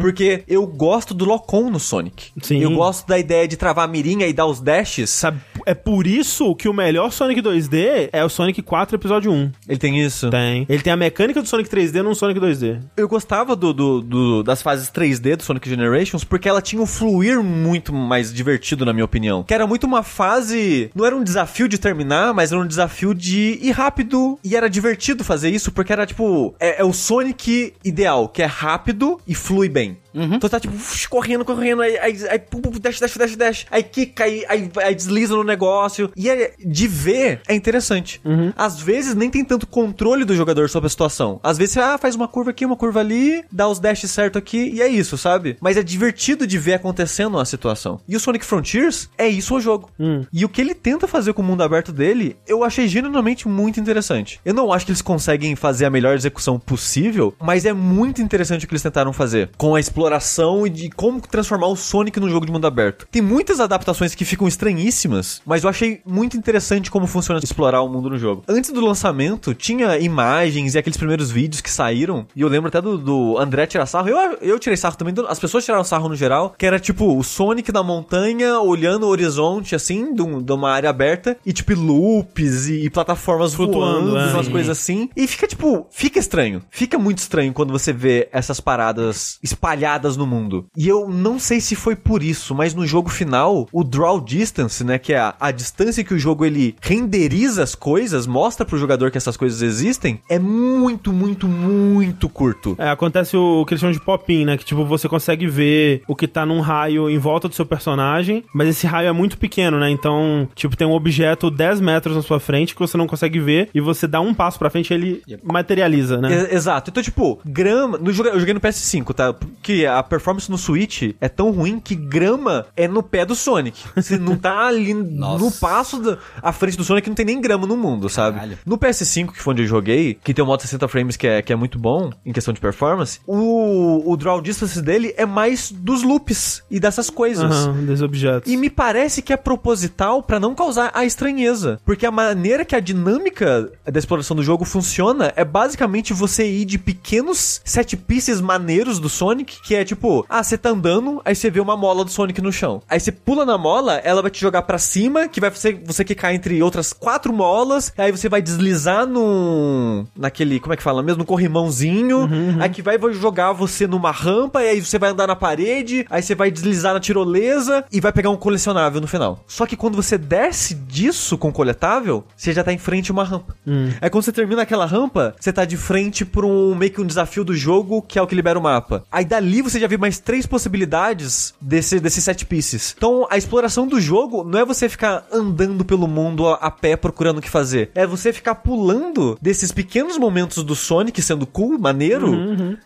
Speaker 2: Porque eu gosto do Locom no Sonic.
Speaker 1: Sim.
Speaker 2: Eu gosto da ideia de travar a mirinha e dar os dashes.
Speaker 1: Sabe, é por isso que o melhor Sonic 2D é o Sonic 4 episódio 1.
Speaker 2: Ele tem isso.
Speaker 1: Tem. Ele tem a mecânica do Sonic 3D num Sonic 2D.
Speaker 2: Eu gostava do, do- do- das fases 3D do Sonic Generations porque ela tinha um fluir muito mais divertido, na minha opinião. Que era muito uma fase. Não era um desafio de terminar, mas era um desafio de ir rápido. E era divertido fazer isso porque era tipo. É, é o Sonic ideal, que é rápido e flui bem. Então tá tipo correndo, correndo, aí, aí, aí pum, pum, dash, dash, dash, dash, aí quica, aí, aí, aí desliza no negócio. E é, de ver é interessante. Às vezes nem tem tanto controle do jogador sobre a situação. Às vezes você ah, faz uma curva aqui, uma curva ali, dá os dashes certo aqui e é isso, sabe? Mas é divertido de ver acontecendo a situação. E o Sonic Frontiers é isso o jogo. E o que ele tenta fazer com o mundo aberto dele, eu achei genuinamente muito interessante. Eu não acho que eles conseguem fazer a melhor execução possível, mas é muito interessante o que eles tentaram fazer com a exploração e de como transformar o Sonic num jogo de mundo aberto. Tem muitas adaptações que ficam estranhíssimas, mas eu achei muito interessante como funciona explorar o mundo no jogo. Antes do lançamento, tinha imagens e aqueles primeiros vídeos que saíram, e eu lembro até do, do André tirar sarro. Eu, eu tirei sarro também, as pessoas tiraram sarro no geral, que era tipo o Sonic na montanha olhando o horizonte, assim, de, de uma área aberta, e tipo loops e, e plataformas
Speaker 1: Flutuando,
Speaker 2: voando,
Speaker 1: é.
Speaker 2: umas coisas assim. E fica tipo, fica estranho. Fica muito estranho quando você vê essas paradas espalhadas no mundo. E eu não sei se foi por isso, mas no jogo final, o draw distance, né, que é a, a distância que o jogo ele renderiza as coisas, mostra pro jogador que essas coisas existem, é muito, muito, muito curto.
Speaker 1: É, acontece o, o que eles chamam de pop-in, né? Que tipo, você consegue ver o que tá num raio em volta do seu personagem, mas esse raio é muito pequeno, né? Então, tipo, tem um objeto 10 metros na sua frente que você não consegue ver e você dá um passo pra frente e ele materializa, né?
Speaker 2: Exato. Então, tipo, grama. No, eu joguei no PS5, tá? Porque a performance no Switch é tão ruim que grama é no pé do Sonic. Você não tá ali no passo da, à frente do Sonic, não tem nem grama no mundo, sabe?
Speaker 3: Caralho.
Speaker 2: No PS5, que foi onde eu joguei, que tem um modo 60 frames que é, que é muito bom em questão de performance, o, o draw distance dele é mais dos loops e dessas coisas.
Speaker 1: Aham, dos objetos.
Speaker 2: E me parece que é proposital pra não causar a estranheza. Porque a maneira que a dinâmica da exploração do jogo funciona é basicamente você ir de pequenos set pieces maneiros do Sonic, que é tipo, ah, você tá andando, aí você vê uma mola do Sonic no chão. Aí você pula na mola, ela vai te jogar pra cima, que vai ser você que cai entre outras quatro molas, aí você vai deslizar no naquele, como é que fala, mesmo no corrimãozinho, aí que vai vai jogar você numa rampa, e aí você vai andar na parede, aí você vai deslizar na tirolesa e vai pegar um colecionável no final. Só que quando você desce disso com o coletável, você já tá em frente a uma rampa. Aí quando você termina aquela rampa, você tá de frente por um meio que um desafio do jogo, que é o que libera o mapa. Aí dali você já vê mais três possibilidades desse, desses set pieces. Então a exploração do jogo não é você ficar andando pelo mundo a, a pé procurando o que fazer. É você ficar pulando desses pequenos momentos do Sonic sendo cool, maneiro,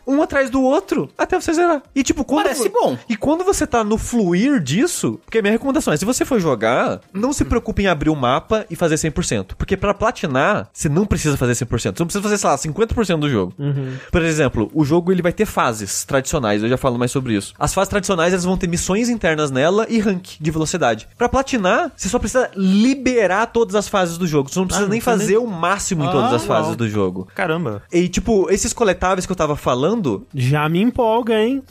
Speaker 2: um atrás do outro, até você zerar. E tipo, quando.
Speaker 3: Parece bom.
Speaker 2: E quando você tá no fluir disso, porque a minha recomendação é, se você for jogar, não se preocupe em abrir o mapa e fazer 100%. Porque pra platinar, você não precisa fazer 100%. Você não precisa fazer, sei lá, 50% do jogo. Por exemplo, o jogo ele vai ter fases tradicionais, eu já falo mais sobre isso. As fases tradicionais, elas vão ter missões internas nela e rank de velocidade. Pra platinar, você só precisa liberar todas as fases do jogo. Você não precisa
Speaker 4: Ah,
Speaker 2: nem
Speaker 4: precisa
Speaker 2: fazer o máximo em todas
Speaker 3: Ah,
Speaker 2: as fases do jogo.
Speaker 4: Caramba.
Speaker 2: E, tipo, esses coletáveis que eu tava falando,
Speaker 1: Já me empolga, hein?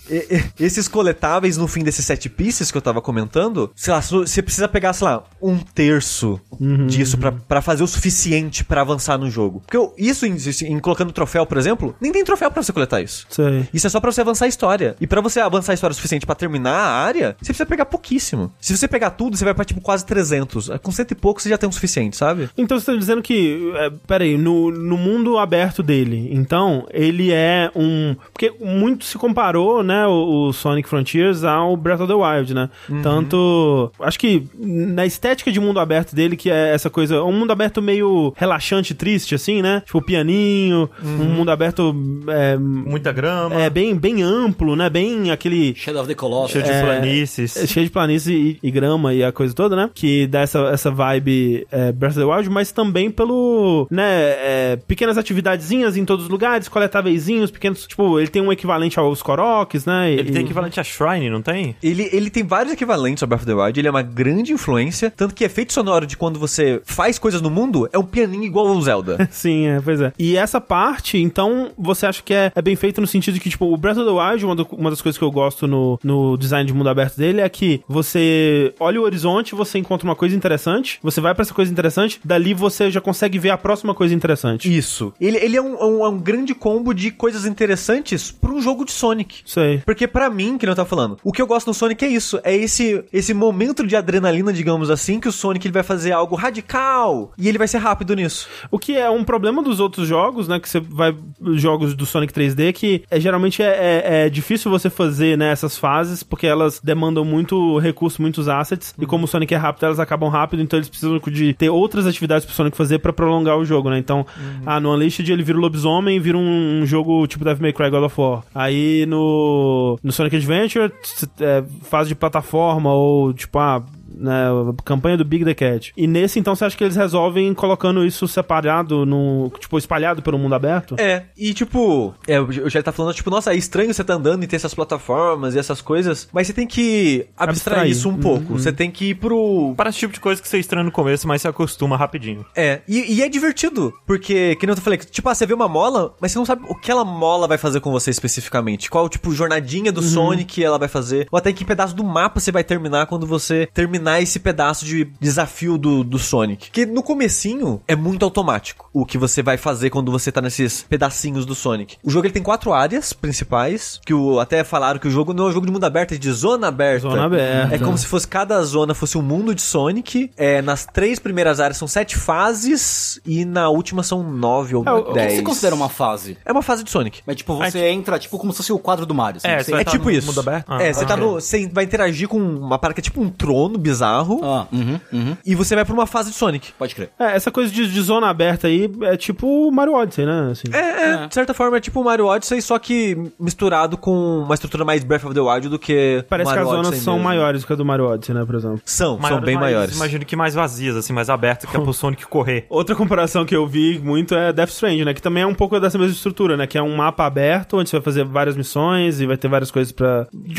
Speaker 2: esses coletáveis no fim desses sete pieces que eu tava comentando, sei lá, você precisa pegar, sei lá, um terço disso pra, pra fazer o suficiente pra avançar no jogo. Porque eu- isso, em, em colocando troféu, por exemplo, nem tem troféu pra você coletar isso.
Speaker 1: Sei.
Speaker 2: Isso é só pra você avançar a história. E pra você avançar a história o suficiente pra terminar a área, você precisa pegar pouquíssimo. Se você pegar tudo, você vai pra tipo quase 300. Com cento e pouco você já tem o suficiente, sabe?
Speaker 1: Então você tá dizendo que. É, peraí, no, no mundo aberto dele, então, ele é um. Porque muito se comparou, né, o, o Sonic Frontiers ao Breath of the Wild, né? Tanto. Acho que na estética de mundo aberto dele, que é essa coisa. Um mundo aberto meio relaxante, triste, assim, né? Tipo, pianinho, um mundo aberto. É,
Speaker 4: Muita grama.
Speaker 1: é bem, bem amplo, né? Bem aquele.
Speaker 3: Shadow of the Colossus.
Speaker 4: Cheio de
Speaker 1: É,
Speaker 4: planícies.
Speaker 1: É cheio de planície e, e grama e a coisa toda, né? Que dá essa, essa vibe é, Breath of the Wild, mas também pelo, né, é, pequenas atividadezinhas em todos os lugares, coletáveiszinhos, pequenos, tipo, ele tem um equivalente aos Koroks, né?
Speaker 4: Ele
Speaker 1: e,
Speaker 4: tem equivalente a Shrine, não tem?
Speaker 2: Ele, ele tem vários equivalentes ao Breath of the Wild, ele é uma grande influência, tanto que efeito sonoro de quando você faz coisas no mundo é um pianinho igual ao Zelda.
Speaker 1: Sim, é, pois é. E essa parte, então, você acha que é, é bem feito no sentido de que, tipo, o Breath of the Wild, uma, do- uma das coisas que eu gosto no, no design de mundo aberto dele é que você olha o horizonte, você encontra uma coisa interessante, você vai pra essa coisa interessante, dali você já consegue ver a próxima coisa interessante.
Speaker 2: Isso. Ele, ele é, um, é um- é um grande combo de coisas interessantes pra um jogo de Sonic.
Speaker 1: Sei.
Speaker 2: Porque pra mim, que não tá falando, o que eu gosto no Sonic é isso, é esse esse momento de adrenalina, digamos assim, que o Sonic ele vai fazer algo radical e ele vai ser rápido nisso.
Speaker 1: O que é um problema dos outros jogos, né? Que você vai. Jogos do Sonic 3D, que é, geralmente é, é- é difícil você fazer né, essas fases, porque elas demandam muito recurso, muitos assets. E como o Sonic é rápido, elas acabam rápido, então eles precisam de ter outras atividades pro Sonic fazer pra prolongar o jogo, né? Então, ah, no Unleashed ele vira o lobisomem e vira um, um jogo tipo Devil May Cry God of War. Aí no, no Sonic Adventure, é, fase de plataforma ou tipo, ah, né, a campanha do Big the Cat. E nesse, então, você acha que eles resolvem colocando isso separado, no, tipo, espalhado pelo mundo aberto?
Speaker 2: É, e tipo, é, o já tá falando, tipo, nossa, é estranho você tá andando e ter essas plataformas e essas coisas, mas você tem que abstrair,
Speaker 1: Abstrair.
Speaker 2: isso um pouco. Você tem que ir pro.
Speaker 4: Parece o tipo de coisa que você estranha no começo, mas se acostuma rapidinho.
Speaker 2: É, e, e é divertido, porque, que nem eu falei, tipo, ah, você vê uma mola, mas você não sabe o que aquela mola vai fazer com você especificamente. Qual, tipo, jornadinha do Sonic ela vai fazer, ou até que pedaço do mapa você vai terminar quando você terminar esse pedaço de desafio do, do Sonic. Que no comecinho é muito automático o que você vai fazer quando você tá nesses pedacinhos do Sonic. O jogo ele tem quatro áreas principais, que o, até falaram que o jogo não é um jogo de mundo aberto, é de zona aberta.
Speaker 1: Zona aberta.
Speaker 2: É como se fosse cada zona fosse um mundo de Sonic. É, nas três primeiras áreas são sete fases e na última são nove ou
Speaker 1: É, o-
Speaker 3: O que
Speaker 2: dez.
Speaker 3: você considera uma fase?
Speaker 2: É uma fase de Sonic.
Speaker 3: Mas tipo, você entra tipo como se fosse o quadro do Mario. assim,
Speaker 4: É,
Speaker 3: você
Speaker 2: É
Speaker 4: tá
Speaker 2: tipo
Speaker 4: no
Speaker 2: isso.
Speaker 4: mundo aberto? Ah,
Speaker 2: é, você
Speaker 4: pode
Speaker 2: tá no. Você vai interagir com uma parada que é tipo um trono bizarro.
Speaker 3: Ah, uhum, uhum.
Speaker 2: E você vai pra uma fase de Sonic.
Speaker 3: Pode crer.
Speaker 1: É, essa coisa de, de zona aberta aí é tipo Mario Odyssey, né? Assim.
Speaker 2: É, é, de certa forma é tipo o Mario Odyssey, só que misturado com uma estrutura mais Breath of the Wild do que.
Speaker 1: Parece
Speaker 2: Mario
Speaker 1: que as zonas são
Speaker 2: mesmo.
Speaker 1: maiores do que a do Mario Odyssey, né, por exemplo.
Speaker 2: São,
Speaker 4: Maiores,
Speaker 2: são bem
Speaker 4: mas
Speaker 2: maiores.
Speaker 4: Imagino que mais vazias, assim, mais abertas, que é pro Sonic correr.
Speaker 1: Outra comparação que eu vi muito é Death Stranding, né? Que também é um pouco dessa mesma estrutura, né? Que é um mapa aberto, onde você vai fazer várias missões e vai ter várias coisas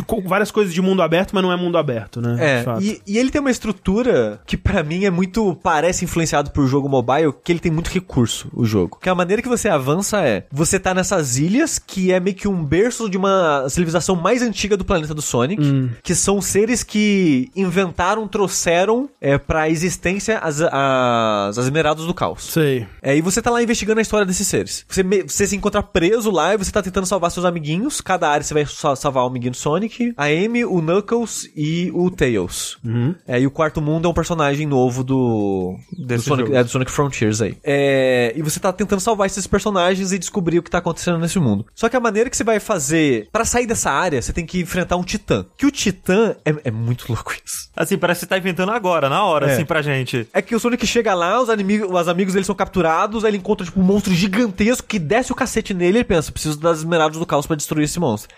Speaker 1: co- várias coisas de mundo aberto, mas não é mundo aberto, né?
Speaker 2: É,
Speaker 1: fato.
Speaker 2: e, e ele tem uma estrutura que pra mim é muito. parece influenciado por jogo mobile, que ele tem muito recurso, o jogo. Que a maneira que você avança é: você tá nessas ilhas, que é meio que um berço de uma civilização mais antiga do planeta do Sonic, que são seres que inventaram, trouxeram é, pra existência as, as, as esmeraldas do caos.
Speaker 1: Sei.
Speaker 2: É, e você tá lá investigando a história desses seres. Você, você se encontra preso lá e você tá tentando salvar seus amiguinhos. Cada área você vai sa- salvar o amiguinho do Sonic, a Amy, o Knuckles e o Tails. É, e o quarto mundo é um personagem novo do, do, Sonic, é, do Sonic Frontiers aí. É, e você tá tentando salvar esses personagens e descobrir o que tá acontecendo nesse mundo. Só que a maneira que você vai fazer pra sair dessa área, você tem que enfrentar um titã. Que o titã é, é muito louco isso.
Speaker 4: Assim, parece que você tá inventando agora, na hora,
Speaker 2: É.
Speaker 4: assim, pra gente.
Speaker 2: É que o Sonic chega lá, os, inimigos, os amigos dele são capturados, aí ele encontra tipo um monstro gigantesco que desce o cacete nele e ele pensa, preciso das esmeraldas do caos pra destruir esse monstro.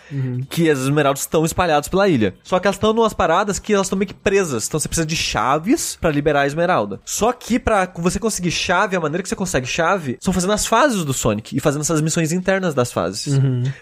Speaker 2: Que as esmeraldas estão espalhadas pela ilha. Só que elas estão numas paradas que elas estão meio que presas. Esmeraldas. Então você precisa de chaves pra liberar a esmeralda. Só que pra você conseguir chave, a maneira que você consegue chave são fazendo as fases do Sonic e fazendo essas missões internas das fases.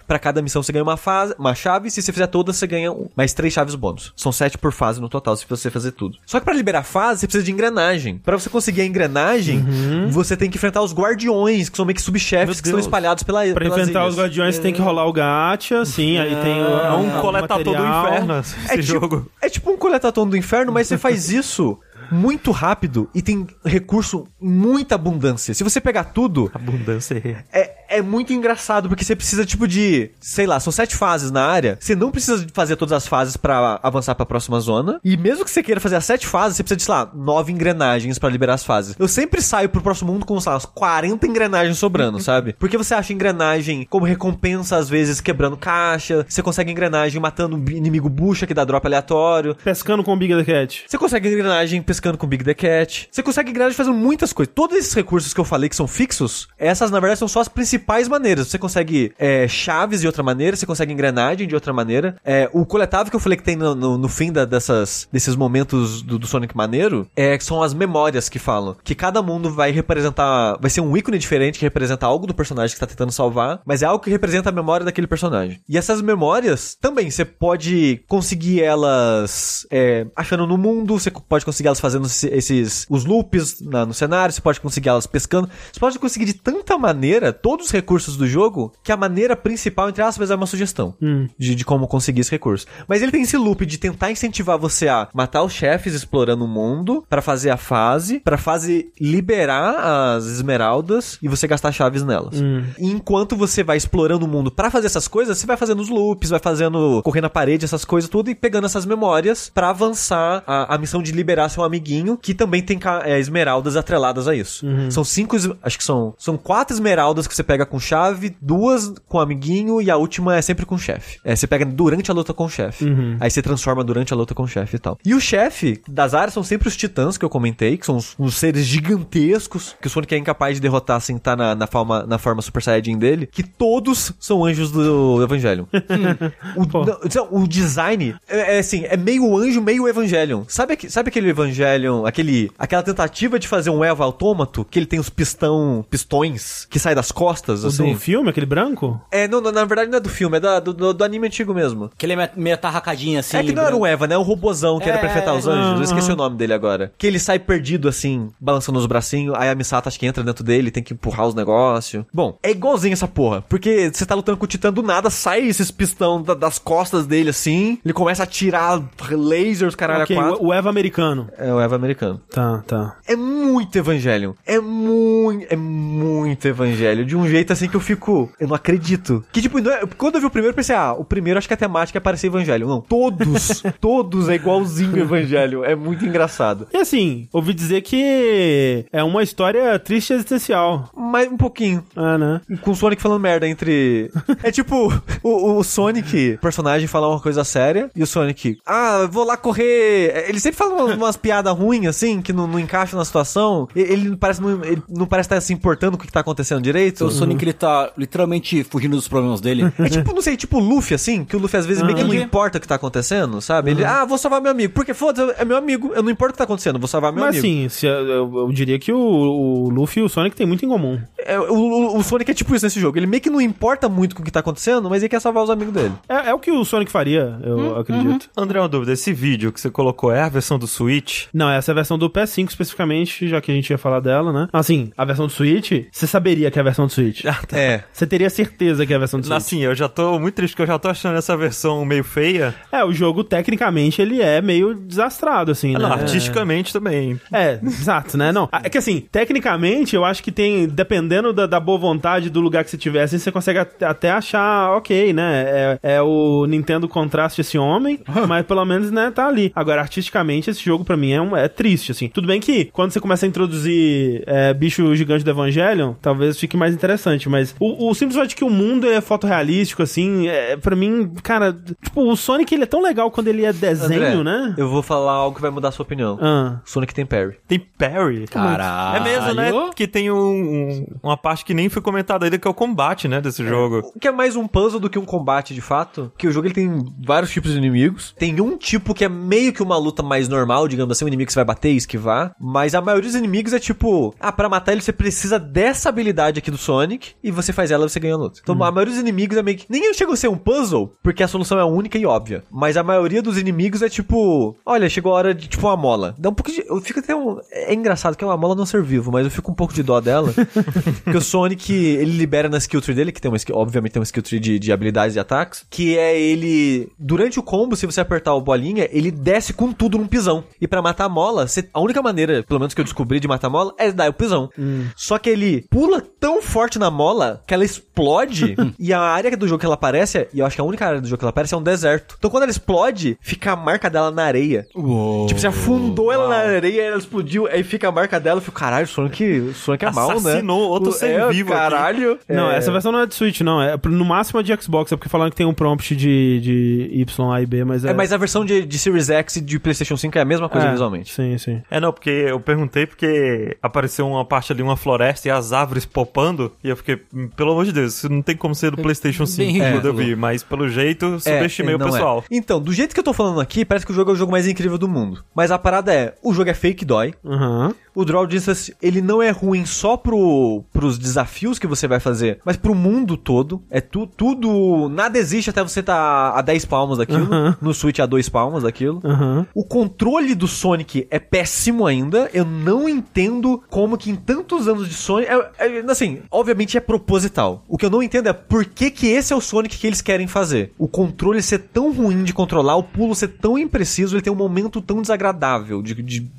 Speaker 2: Pra cada missão você ganha uma fase, uma chave, se você fizer todas você ganha um- mais três chaves bônus. São sete por fase no total se você fazer tudo. Só que pra liberar fase você precisa de engrenagem. Pra você conseguir a engrenagem, você tem que enfrentar os guardiões, que são meio que subchefes que estão espalhados pela
Speaker 1: Pra
Speaker 2: pelas
Speaker 1: enfrentar
Speaker 2: ilhas.
Speaker 1: os guardiões, você tem que rolar o gacha, sim, aí tem o,
Speaker 4: É um
Speaker 1: o
Speaker 4: coletador do inferno esse
Speaker 2: É tipo,
Speaker 4: jogo.
Speaker 2: é tipo um coletatão do inferno, mas você faz isso muito rápido e tem recurso em muita abundância. Se você pegar tudo,
Speaker 4: Abundância.
Speaker 2: é, é muito engraçado, porque você precisa, tipo, de. Sei lá, são sete fases na área. Você não precisa fazer todas as fases pra avançar pra próxima zona. E mesmo que você queira fazer as sete fases, você precisa de, sei lá, nove engrenagens pra liberar as fases. Eu sempre saio pro próximo mundo com, sei lá, umas 40 engrenagens sobrando, sabe? Porque você acha engrenagem como recompensa, às vezes, quebrando caixa. Você consegue engrenagem matando um inimigo bucha que dá drop aleatório.
Speaker 1: Pescando com o Big the Cat.
Speaker 2: Você consegue engrenagem pescando com Big the Cat. Você consegue engrenagem fazendo muitas coisas. Todos esses recursos que eu falei que são fixos, essas na verdade são só as principais maneiras. Você consegue é, chaves de outra maneira, você consegue engrenagem de outra maneira. É, o coletável que eu falei que tem no, no- no fim da- dessas, desses momentos do, do Sonic maneiro é, são as memórias que falam. Que cada mundo vai representar. Vai ser um ícone diferente que representa algo do personagem que tá tentando salvar, mas é algo que representa a memória daquele personagem. E essas memórias também você pode conseguir elas é, achando no mundo, você pode conseguir elas fazendo esse- esses os loops na- no cenário, você pode conseguir elas pescando, você pode conseguir de tanta maneira todos os recursos do jogo que a maneira principal, entre aspas, é uma sugestão de, de como conseguir esse recurso. Mas ele tem esse loop de tentar incentivar você a matar os chefes explorando o mundo pra fazer a fase, pra fase liberar as esmeraldas e você gastar chaves nelas. E enquanto você vai explorando o mundo pra fazer essas coisas, você vai fazendo os loops, vai fazendo correr na parede, essas coisas tudo e pegando essas memórias pra avançar a, a missão de liberar seu amiguinho, que também tem é, esmeraldas atreladas a isso. São cinco, acho que são, são quatro esmeraldas que você pega com chave, duas com amiguinho e a última é sempre com o chefe. É, você pega durante a luta com o chefe. Aí você transforma durante a luta com o chefe e tal. E o chefe das áreas são sempre os titãs que eu comentei, que são os, os seres gigantescos que o Sonic é incapaz de derrotar sem estar na, na, forma, na forma Super Saiyajin dele, que todos são anjos do Evangelion. o, não, então, o design é, é assim, é meio anjo, meio Evangelion. Sabe, sabe aquele Evangelion, aquele, aquela tentativa de fazer um Eva autômato, que ele tem os pistão, pistões que saem das costas,
Speaker 1: O
Speaker 2: assim?
Speaker 1: do filme, aquele branco?
Speaker 2: É, não, não, na verdade não é do filme, é da- do, do, do anime antigo mesmo.
Speaker 3: Que ele é meio- meio atarracadinho assim.
Speaker 2: é que não era um Eva, né? É um robozão que era
Speaker 3: É,
Speaker 2: pra enfrentar os anjos. Eu esqueci o nome dele agora. Que ele sai perdido, assim, balançando os bracinhos. Aí a Misata acho que entra dentro dele, tem que empurrar os negócios. Bom, é igualzinho essa porra. Porque você tá lutando com o Titã do nada, sai esses pistão da- das costas dele, assim. Ele começa a tirar lasers, caralho,
Speaker 1: Ok,
Speaker 2: a quatro.
Speaker 1: o, o Eva americano.
Speaker 2: É o Eva americano.
Speaker 1: Tá, tá.
Speaker 2: É muito Evangelho. É muito. É muito Evangelho. De um jeito assim que eu fico. Eu não acredito. Que tipo, é- quando eu vi o primeiro, eu pensei, ah, o primeiro acho que a temática é parecer Evangelho. Não, todos. todos é igualzinho Evangelho. É muito engraçado.
Speaker 1: E assim, ouvi dizer que é uma história triste e existencial.
Speaker 2: Mas um pouquinho.
Speaker 1: Ah, né?
Speaker 2: Com o Sonic falando merda entre. É tipo, o, o Sonic, o personagem, falar uma coisa séria, e o Sonic, ah, eu vou lá correr. Ele sempre fala umas, umas piadas ruins, assim, que não, não encaixam na situação. E- Ele parece não, ele não parece estar se importando com o que tá acontecendo direito.
Speaker 3: O Sonic, ele tá literalmente fugindo dos problemas dele.
Speaker 2: É tipo, não sei, tipo o Luffy, assim, que o Luffy às vezes meio que não
Speaker 3: Entendi.
Speaker 2: importa o que tá acontecendo, sabe? Ele, ah, vou salvar meu amigo. Porque foda-se, é meu amigo. Eu não importa o que tá acontecendo, vou salvar meu
Speaker 1: Mas
Speaker 2: amigo.
Speaker 1: assim, se, eu, eu- eu diria que o, o Luffy e o Sonic têm muito em comum.
Speaker 2: É, o, o- o Sonic é tipo isso nesse jogo. Ele meio que não importa muito com o que tá acontecendo, mas ele quer salvar os amigos dele.
Speaker 1: É, é o que o Sonic faria, eu acredito.
Speaker 4: André, uma dúvida. Esse vídeo que você colocou é a versão do Switch?
Speaker 1: Não, essa é a versão do PS5 especificamente, já que a gente ia falar dela, né? Assim, a versão do Switch, você saberia que é a versão do Switch.
Speaker 2: É.
Speaker 1: Você teria certeza que é a versão do Switch.
Speaker 4: Assim, eu já tô muito triste porque eu já tô achando essa versão meio feia.
Speaker 1: É, o jogo, tecnicamente, ele é meio desastrado, assim,
Speaker 4: Ah,
Speaker 1: né?
Speaker 4: Não, artisticamente também.
Speaker 1: É, exato, né? Não, é que assim, tecnicamente, eu acho que tem, dependendo da, da boa vontade do lugar que você tiver, assim, você consegue at- até achar ok, né? É, é o Nintendo Contraste esse homem, mas pelo menos, né, tá ali. Agora, artisticamente, esse jogo pra mim é, um, é triste, assim. Tudo bem que quando você começa a introduzir é, bicho gigante do Evangelion, talvez fique mais interessante, mas o, o simples fato de que o mundo é fotorrealístico, assim, é, pra mim, cara, tipo, o Sonic ele é tão legal quando ele é desenho,
Speaker 2: André,
Speaker 1: né?
Speaker 2: Eu vou falar algo que vai mudar a sua opinião.
Speaker 1: Ah.
Speaker 2: Sonic tem parry.
Speaker 4: Tem Perry.
Speaker 3: Caralho.
Speaker 4: É mesmo, né? Que tem um, um- uma parte que nem foi comentado ainda que é o combate, né, desse jogo.
Speaker 2: O que é mais um puzzle do que um combate, de fato. Que o jogo ele tem vários tipos de inimigos. Tem um tipo que é meio que uma luta mais normal, digamos assim, um inimigo que você vai bater e esquivar. Mas a maioria dos inimigos é tipo, ah, pra matar ele você precisa dessa habilidade aqui do Sonic e você faz ela e você ganha a luta. Então a maioria dos inimigos é meio que. Nem chega a ser um puzzle, porque a solução é única e óbvia. Mas a maioria dos inimigos é tipo, olha, chegou a hora de tipo uma mola. Dá um pouco de. Eu fico até um. É engraçado que é uma mola não ser vivo, mas eu fico um pouco de dó dela. porque o Sonic, ele libera na skill tree dele, que tem uma skill, obviamente tem uma skill tree de, de habilidades e ataques, que é ele. Durante o combo, se você apertar o bolinha, ele desce com tudo num pisão. E pra matar a mola, você- a única maneira, pelo menos que eu descobri de matar a mola, é dar o pisão. Só que ele pula tão forte na mola que ela explode e a área do jogo que ela aparece, e eu acho que a única área do jogo que ela aparece é um deserto. Então quando ela explode, fica a marca dela na areia. Tipo, você afundou ela na areia, ela explodiu, aí fica a marca dela, eu fico, caralho, o Sonic, Sonic é mal, né?
Speaker 4: Assassinou outro
Speaker 2: O-
Speaker 4: ser
Speaker 2: é,
Speaker 4: vivo aqui.
Speaker 2: Caralho.
Speaker 1: Não,
Speaker 2: É.
Speaker 1: essa versão não é de Switch, não. É no máximo é de Xbox, é porque falaram que tem um prompt de, de Y, A e B, mas é.
Speaker 2: É, mas a versão de, de Series X e de PlayStation 5 é a mesma coisa
Speaker 1: é,
Speaker 2: visualmente.
Speaker 1: Sim, sim.
Speaker 4: É, não, porque eu perguntei porque apareceu uma parte ali, uma floresta e as árvores popando, e eu fiquei, "Hum, pelo amor de Deus, isso não tem como ser do PlayStation 5
Speaker 3: Bem
Speaker 4: quando eu vi, mas pelo jeito subestimei o
Speaker 2: não é.
Speaker 4: pessoal.
Speaker 2: Então, do jeito que eu tô falando aqui, parece que o jogo é o jogo mais incrível do mundo. Mas a parada é, o jogo é fake dói.
Speaker 1: Aham.
Speaker 2: O Draw Distance, ele não é ruim só pro, pros desafios que você vai fazer, mas pro mundo todo. É tu, tudo. Nada existe até você tá a 10 palmas daquilo. No Switch a 2 palmas daquilo. O controle do Sonic é péssimo ainda. Eu não entendo como que em tantos anos de Sonic. é- é- assim, obviamente é proposital. O que eu não entendo é por que, que esse é o Sonic que eles querem fazer. O controle ser tão ruim de controlar, o pulo ser tão impreciso, ele tem um momento tão desagradável de, de- de-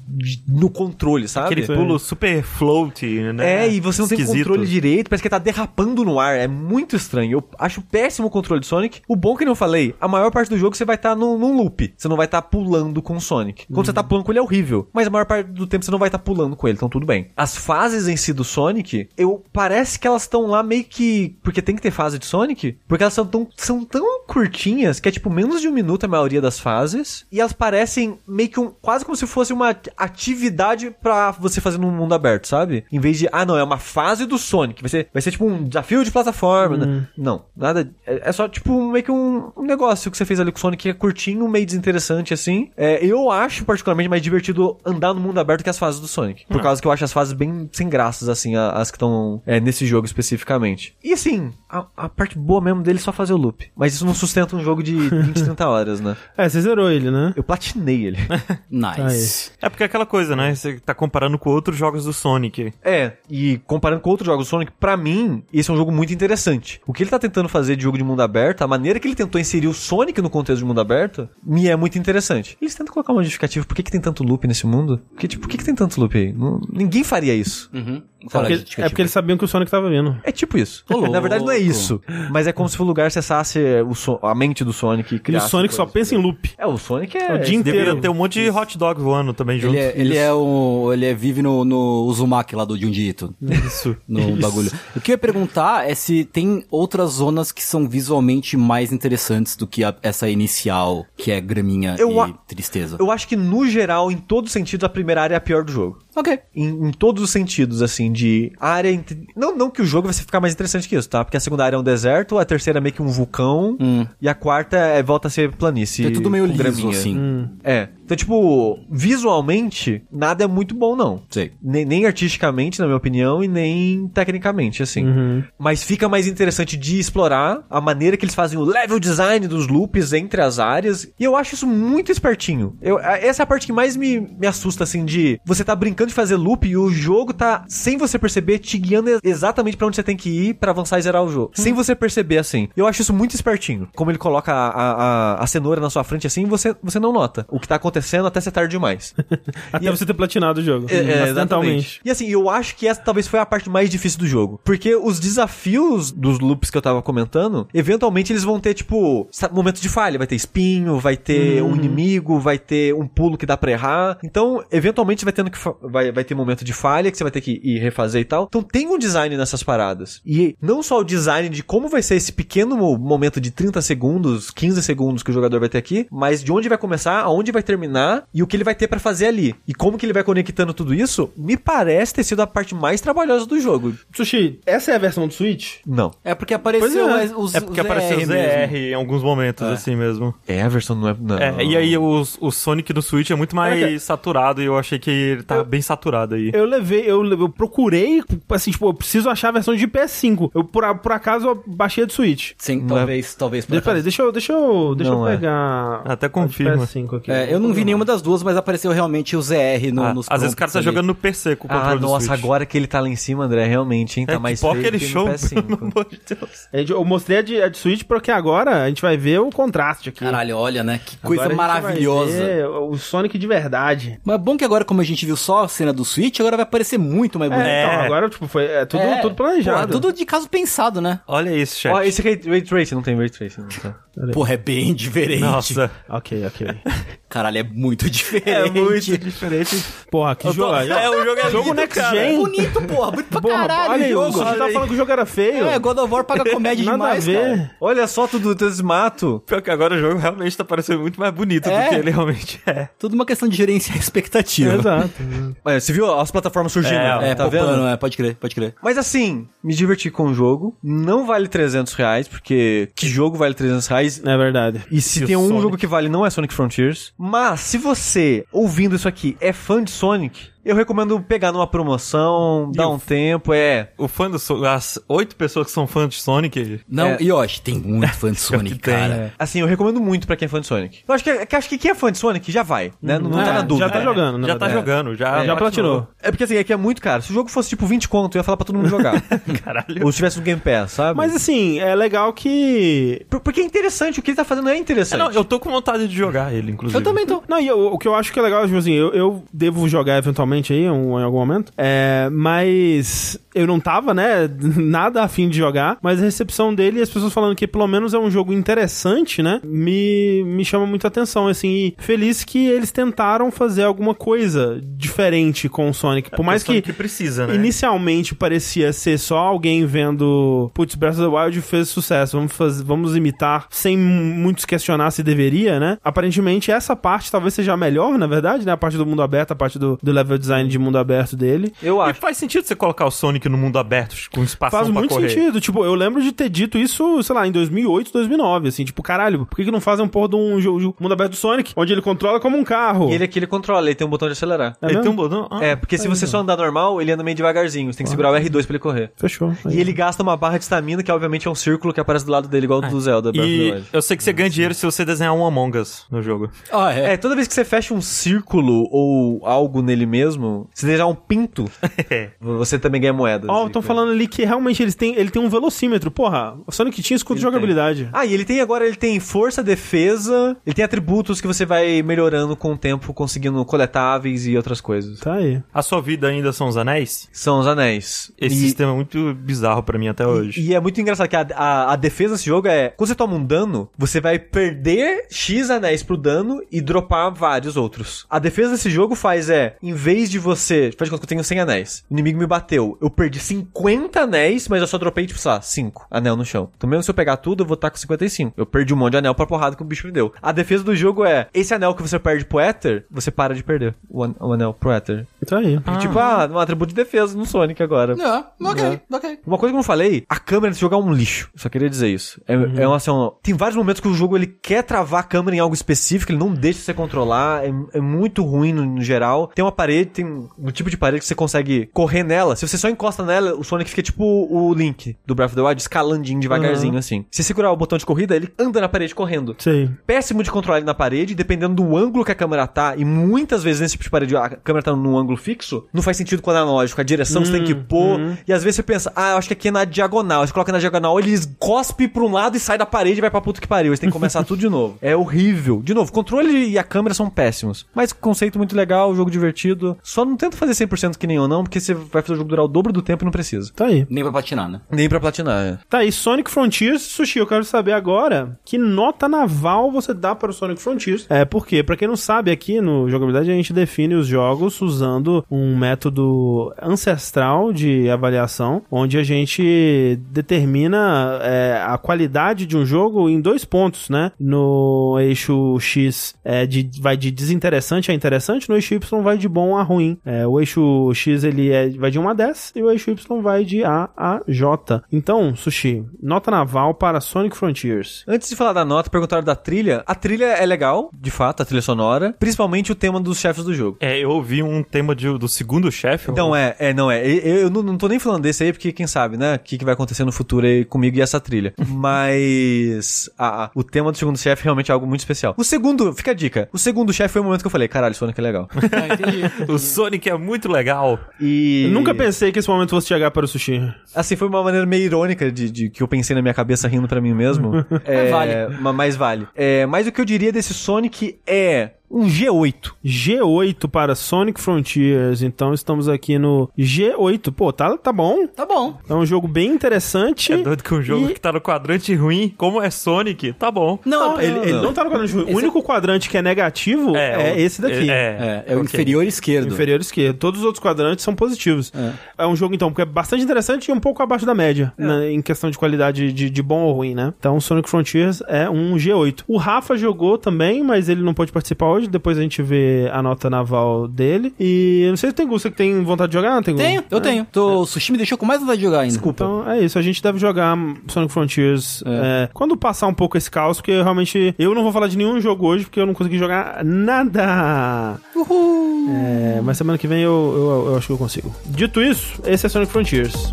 Speaker 2: no controle, sabe?
Speaker 4: Aquele
Speaker 1: Sim.
Speaker 4: pulo super float, né?
Speaker 2: É, e você não tem
Speaker 4: Esquisito.
Speaker 2: controle direito, parece que tá derrapando no ar, é muito estranho. Eu acho péssimo o controle de Sonic. O bom que eu falei, a maior parte do jogo você vai estar num, num loop, você não vai estar pulando com o Sonic. Quando você tá pulando com ele é horrível, mas a maior parte do tempo você não vai estar pulando com ele, então tudo bem. As fases em si do Sonic, eu parece que elas estão lá meio que porque tem que ter fase de Sonic, porque elas são tão, são tão curtinhas que é tipo menos de um minuto a maioria das fases, e elas parecem meio que um, quase como se fosse uma atividade pra você fazer num mundo aberto, sabe? Em vez de, ah, não, é uma fase do Sonic. Vai ser, vai ser tipo um desafio de plataforma. né? Não, nada. É, é só tipo meio que um, um negócio que você fez ali com o Sonic que é curtinho, meio desinteressante assim. É, eu acho particularmente mais divertido andar no mundo aberto que as fases do Sonic. Por causa que eu acho as fases bem sem graças, assim, as que estão é, nesse jogo especificamente. E assim, a, a parte boa mesmo dele é só fazer o loop. Mas isso não sustenta um jogo de 20, 30 horas, né?
Speaker 1: É, você zerou ele, né?
Speaker 2: Eu platinei ele.
Speaker 3: Nice.
Speaker 4: É porque aquela coisa, né? Você tá comparando com outros jogos do Sonic.
Speaker 2: É, e comparando com outros jogos do Sonic, pra mim, esse é um jogo muito interessante. O que ele tá tentando fazer de jogo de mundo aberto, a maneira que ele tentou inserir o Sonic no contexto de mundo aberto, me é muito interessante. Eles tentam colocar uma justificativa, por que, que tem tanto loop nesse mundo? Porque, tipo, por que, que tem tanto loop aí? Não- ninguém faria isso.
Speaker 3: Uhum.
Speaker 1: É porque, é porque eles sabiam que o Sonic tava vindo.
Speaker 2: É tipo isso. Na verdade não é isso. Mas é como se o lugar acessasse o so- a mente do Sonic e
Speaker 1: E o Sonic só pensa em loop.
Speaker 2: É, o Sonic é...
Speaker 1: O dia
Speaker 4: Deveria
Speaker 1: inteiro.
Speaker 4: ter um monte de hot dog voando também junto.
Speaker 3: Ele é, ele é o. Ele é, vive no, no Uzumaki lá do Junji Ito.
Speaker 4: Isso.
Speaker 3: No bagulho. O que eu ia perguntar é se tem outras zonas que são visualmente mais interessantes do que a- essa inicial, que é graminha
Speaker 2: Eu
Speaker 3: e
Speaker 2: a-
Speaker 3: tristeza.
Speaker 2: Eu acho que, no geral, em todos os sentidos, a primeira área é a pior do jogo.
Speaker 3: Ok.
Speaker 2: em, em todos os sentidos, assim, de área. int- Não, não que o jogo vai ficar mais interessante que isso, tá? Porque a segunda área é um deserto, a terceira é meio que um vulcão, e a quarta é, volta a ser planície.
Speaker 3: É tudo meio liso,
Speaker 2: graminha.
Speaker 3: assim.
Speaker 2: É. Então, tipo, visualmente, nada é muito bom, não.
Speaker 3: Sei.
Speaker 2: Nem, nem artisticamente, na minha opinião, e nem tecnicamente, assim. Mas fica mais interessante de explorar a maneira que eles fazem o level design dos loops entre as áreas. E eu acho isso muito espertinho. Eu, essa é a parte que mais me, me assusta, assim, de você tá brincando de fazer loop e o jogo tá, sem você perceber, te guiando ex- exatamente pra onde você tem que ir pra avançar e zerar o jogo. Sem você perceber, assim. Eu acho isso muito espertinho. Como ele coloca a, a, a- a cenoura na sua frente, assim, você, você não nota o que tá acontecendo até ser tarde demais.
Speaker 1: Até você ter platinado o jogo.
Speaker 2: É, é, exatamente. E assim, eu acho que essa talvez foi a parte mais difícil do jogo. Porque os desafios dos loops que eu tava comentando, eventualmente eles vão ter, tipo, momentos de falha. Vai ter espinho, vai ter um inimigo, vai ter um pulo que dá pra errar. Então, eventualmente vai tendo que vai, vai ter momento de falha que você vai ter que ir refazer e tal. Então tem um design nessas paradas. E não só o design de como vai ser esse pequeno momento de 30 segundos, 15 segundos que o jogador vai ter aqui, mas de onde vai começar, aonde vai terminar terminar e o que ele vai ter pra fazer ali. E como que ele vai conectando tudo isso, me parece ter sido a parte mais trabalhosa do jogo.
Speaker 1: Sushi, essa é a versão do Switch?
Speaker 2: Não.
Speaker 3: É porque apareceu
Speaker 1: é.
Speaker 3: os,
Speaker 4: É porque
Speaker 3: os
Speaker 4: apareceu
Speaker 3: ZR
Speaker 4: ZR
Speaker 3: mesmo.
Speaker 4: em alguns momentos, assim mesmo.
Speaker 2: É, a versão não é. Não.
Speaker 4: É, e aí o, o Sonic do Switch é muito mais
Speaker 1: Caraca.
Speaker 4: saturado e eu achei que ele tá bem saturado aí.
Speaker 1: Eu levei, eu, eu procurei, assim, tipo, eu preciso achar a versão de PS5. Eu, por, por acaso, eu baixei a de Switch.
Speaker 3: Sim,
Speaker 2: Não é-
Speaker 3: talvez, talvez. por
Speaker 1: Deixa, peraí, deixa eu, deixa eu, deixa
Speaker 2: Não
Speaker 1: eu
Speaker 2: é.
Speaker 1: pegar.
Speaker 4: Até confirma.
Speaker 1: PS5 aqui.
Speaker 3: É, eu não vi nenhuma das duas, mas apareceu realmente o ZR no,
Speaker 4: Ah,
Speaker 3: nos
Speaker 4: às vezes o cara tá
Speaker 3: ali.
Speaker 4: jogando no PC com o controle
Speaker 2: Ah,
Speaker 4: do
Speaker 2: nossa, agora que ele tá lá em cima, André, realmente, hein? Tá
Speaker 4: é,
Speaker 2: mais
Speaker 4: tipo
Speaker 2: feio
Speaker 4: aquele show,
Speaker 2: PS5.
Speaker 4: pelo amor de Deus.
Speaker 1: Gente- Eu mostrei a de, a de Switch porque agora a gente vai ver o contraste aqui.
Speaker 3: Caralho, olha, né? Que coisa
Speaker 1: Agora a gente vai
Speaker 3: maravilhosa.
Speaker 1: ver O Sonic de verdade.
Speaker 3: Mas é bom que agora, como a gente viu só a cena do Switch, agora vai parecer muito mais bonito.
Speaker 1: É, então, agora, tipo, foi é tudo,
Speaker 3: É,
Speaker 1: tudo planejado.
Speaker 3: pô, é tudo de caso pensado, né?
Speaker 4: Olha isso, chat.
Speaker 2: Ó, esse aqui é Ray Tracing, não tem Ray Tracing. não tá.
Speaker 3: Porra, é bem diferente.
Speaker 4: Nossa.
Speaker 1: Ok, ok.
Speaker 3: Caralho, é muito diferente.
Speaker 4: É muito diferente.
Speaker 1: Porra, que jogo.
Speaker 4: É, o jogo é
Speaker 1: Jogo
Speaker 4: lindo,
Speaker 1: next
Speaker 4: cara.
Speaker 1: gen.
Speaker 3: bonito, porra. Bonito pra
Speaker 1: Porra,
Speaker 3: caralho
Speaker 1: olha
Speaker 3: o jogo.
Speaker 1: Sushi tava falando que o jogo era feio.
Speaker 3: É, God of War paga comédia
Speaker 1: Nada
Speaker 3: demais,
Speaker 1: a ver.
Speaker 3: cara.
Speaker 2: Olha só tudo desse mato.
Speaker 4: Pior que agora o jogo realmente tá parecendo muito mais bonito
Speaker 3: É.
Speaker 4: do que ele realmente é.
Speaker 3: Tudo uma questão de gerenciar expectativa.
Speaker 1: Exato.
Speaker 2: Mas você viu as plataformas surgindo,
Speaker 4: É,
Speaker 3: É,
Speaker 2: tá
Speaker 3: popando,
Speaker 2: vendo?
Speaker 3: é, pode crer, pode crer.
Speaker 2: Mas assim, me diverti com o jogo. Não vale 300 reais, porque que jogo vale 300 reais?
Speaker 1: É verdade.
Speaker 2: E se
Speaker 4: E
Speaker 2: tem um
Speaker 4: Sonic?
Speaker 2: jogo que vale, não é Sonic Frontiers. Mas se você, ouvindo isso aqui, é fã de Sonic, eu recomendo pegar numa promoção, dar
Speaker 4: o-
Speaker 2: um tempo, é...
Speaker 4: O fã do Sonic, as oito pessoas que são fãs de Sonic,
Speaker 3: Não,
Speaker 2: É.
Speaker 3: Yoshi, tem muito fã de Sonic,
Speaker 4: que tem,
Speaker 3: cara.
Speaker 2: Assim, eu recomendo muito pra quem é fã de Sonic. Eu acho que, que acho que quem é fã de Sonic já vai, né? Não, não
Speaker 1: É,
Speaker 2: tá na dúvida.
Speaker 1: Já tá jogando, na
Speaker 4: já tá jogando, já,
Speaker 1: Já platinou.
Speaker 2: É porque assim, é que é muito caro. Se o jogo fosse tipo 20 conto, eu ia falar pra todo mundo jogar.
Speaker 4: Caralho.
Speaker 2: Ou se tivesse no Game Pass, sabe?
Speaker 1: Mas assim, é legal que.
Speaker 2: Por- Porque é interessante, o que ele tá fazendo é
Speaker 4: É,
Speaker 2: interessante.
Speaker 4: não, eu tô com vontade de jogar ele, inclusive.
Speaker 3: Eu também tô.
Speaker 1: Não, e eu- o que eu acho que é legal, tipo assim, eu, eu devo jogar eventualmente aí, um- em algum momento. É, mas eu não tava, né, nada afim de jogar. Mas a recepção dele e as pessoas falando que pelo menos é um jogo interessante, né, me, me chama muita atenção, assim. E feliz que eles tentaram fazer alguma coisa diferente com o Sonic. Por mais
Speaker 4: Sonic
Speaker 1: que.
Speaker 4: precisa, né?
Speaker 1: Inicialmente parecia ser só alguém vendo Putz, Breath of the Wild fez sucesso, vamos, fazer, vamos imitar sem muitos questionar se deveria, né? Aparentemente essa parte talvez seja a melhor, na verdade, né? A parte do mundo aberto, a parte do, do level design de mundo aberto dele.
Speaker 2: Eu
Speaker 4: E
Speaker 2: acho.
Speaker 4: faz sentido você colocar o Sonic no mundo aberto, com espaço
Speaker 1: Faz muito
Speaker 4: correr.
Speaker 1: sentido. Tipo, eu lembro de ter dito isso, sei lá, em 2008, 2009, assim. Tipo, caralho, por que, que não fazem um porra de um jogo de mundo aberto do Sonic, onde ele controla como um carro?
Speaker 2: E ele aqui, ele controla, ele tem um botão de acelerar.
Speaker 1: É
Speaker 4: Ele
Speaker 1: mesmo?
Speaker 4: tem um botão... Ah,
Speaker 2: É, porque se você só andar normal, ele anda meio devagarzinho. Você tem que segurar o R2 pra ele correr.
Speaker 1: Fechou. Aí.
Speaker 2: E ele gasta uma barra de estamina, que obviamente é um círculo que aparece do lado dele, igual o do Zelda.
Speaker 4: E eu sei que você ganha dinheiro se você desenhar um Among Us no jogo.
Speaker 3: Ah, é.
Speaker 2: É, toda vez que você fecha um círculo ou algo nele mesmo, se desenhar um pinto, você também ganha moedas.
Speaker 1: Ó,
Speaker 2: E-
Speaker 1: estão falando ali que realmente eles têm, ele tem um velocímetro. Porra, o Sonic tinha escudo de jogabilidade.
Speaker 2: Ah, e ele tem agora, ele tem força, defesa, ele tem atributos que você vai melhorando com o tempo, conseguindo coletáveis e outras coisas.
Speaker 1: Tá aí.
Speaker 4: A sua vida ainda são os anéis?
Speaker 2: São os anéis.
Speaker 4: Esse
Speaker 2: E-
Speaker 4: sistema é muito bizarro pra mim até hoje.
Speaker 2: E é muito engraçado que a, a, a defesa desse jogo é. Quando você toma um dano, você vai perder X anéis pro dano e dropar vários outros. A defesa desse jogo faz é, em vez de você. Faz de conta que eu tenho 100 anéis. O inimigo me bateu. Eu perdi 50 anéis, mas eu só dropei, tipo, sei lá, 5 anel no chão. Então, mesmo se eu pegar tudo, eu vou estar com 55. Eu perdi um monte de anel pra porrada que o bicho me deu. A defesa do jogo é: esse anel que você perde pro Ether, você para de perder o, an- o anel pro Ether.
Speaker 1: Tá aí.
Speaker 2: Tipo, ah, um atributo de defesa no Sonic agora.
Speaker 3: Não, ok, ok.
Speaker 2: Uma coisa que eu não falei, a câmera desse jogo é um lixo. Só queria dizer isso. É, é uma, assim, um- tem vários momentos que o jogo ele quer travar a câmera em algo específico, ele não deixa você controlar, é, é muito ruim no, no geral. Tem uma parede, tem um tipo de parede que você consegue correr nela. Se você só encosta nela, o Sonic fica tipo o Link do Breath of the Wild, escalandinho devagarzinho assim. Se você segurar o botão de corrida, ele anda na parede correndo
Speaker 1: Sei.
Speaker 2: péssimo de controlar ele na parede, dependendo do ângulo que a câmera tá, e muitas vezes nesse tipo de parede a câmera tá num ângulo fixo, não faz sentido com o analógico, a direção você tem que pôr, e às vezes você pensa, ah, eu acho que aqui é na diagonal, você coloca na diagonal, ele cospe pra um lado e sai da parede e vai pra puta que pariu, você tem que começar tudo de novo. É horrível. De novo, o controle e a câmera são péssimos, mas conceito muito legal, jogo divertido, só não tenta fazer 100% que nem eu não, porque você vai fazer o jogo durar o dobro do tempo e não precisa.
Speaker 1: Tá aí.
Speaker 3: Nem pra platinar, né?
Speaker 2: Nem pra platinar, é.
Speaker 1: Tá aí, Sonic Frontiers, Sushi, eu quero saber agora que nota naval você dá para o Sonic Frontiers. É, porque, pra quem não sabe, aqui no Jogabilidade a gente define os jogos usando um método ancestral de avaliação, onde a gente determina é, a qualidade de um jogo em dois pontos, né? No eixo X é, de, vai de desinteressante a interessante, no eixo Y vai de bom a ruim. É, o eixo X ele é, vai de 1 a 10 e o eixo Y vai de A a J. Então, Sushi, nota naval para Sonic Frontiers.
Speaker 2: Antes de falar da nota, perguntaram da trilha. A trilha é legal, de fato, a trilha sonora. Principalmente o tema dos chefes do jogo.
Speaker 4: É, eu ouvi um tema de- do segundo chefe.
Speaker 2: Então, é, é, não é. Eu, eu não, não tô nem falando desse aí, porque quem sabe, né? O que, que vai acontecer no futuro aí comigo e essa trilha. Mas a- a- o tema do segundo chefe realmente é algo muito especial. O segundo, fica a dica. O segundo chefe foi o momento que eu falei, caralho, Sonic é legal.
Speaker 3: Ah, entendi.
Speaker 4: O Sonic é muito legal.
Speaker 2: E.
Speaker 1: Eu nunca pensei que esse momento fosse chegar para o Sushi.
Speaker 2: Assim, foi uma maneira meio irônica de, de que eu pensei na minha cabeça rindo pra mim mesmo. é,
Speaker 3: vale.
Speaker 2: ma- Mas vale. É, mas o que eu diria desse Sonic é um G8.
Speaker 1: G8 para Sonic Frontiers. Então estamos aqui no G8. Pô, tá, tá bom.
Speaker 3: Tá bom.
Speaker 1: É um jogo bem interessante.
Speaker 4: É doido que um jogo
Speaker 1: E-
Speaker 4: que tá no quadrante ruim, como é Sonic, tá bom.
Speaker 3: Não,
Speaker 1: Não, ele, ele não tá no quadrante. O único quadrante que é negativo é,
Speaker 4: o-
Speaker 1: esse daqui.
Speaker 3: É, é o
Speaker 4: ok.
Speaker 3: inferior esquerdo.
Speaker 1: Inferior esquerdo. Todos os outros quadrantes são positivos. É. um jogo, então, que é bastante interessante e um pouco abaixo da média, né, em questão de qualidade de, de bom ou ruim, né? Então, Sonic Frontiers é um G8. O Rafa jogou também, mas ele não pode participar hoje. Depois a gente vê a nota naval dele. E eu não sei se tem Gu, você que tem vontade de jogar, não tem Gu?
Speaker 3: Tenho, eu tenho. Tô, O sushi me deixou com mais vontade de jogar ainda.
Speaker 2: Desculpa.
Speaker 1: Então é isso, a gente deve jogar Sonic Frontiers é, quando passar um pouco esse caos, porque realmente eu não vou falar de nenhum jogo hoje, porque eu não consegui jogar nada.
Speaker 3: Uhul.
Speaker 1: É, mas semana que vem eu, eu, eu acho que eu consigo. Dito isso, esse é Sonic Frontiers.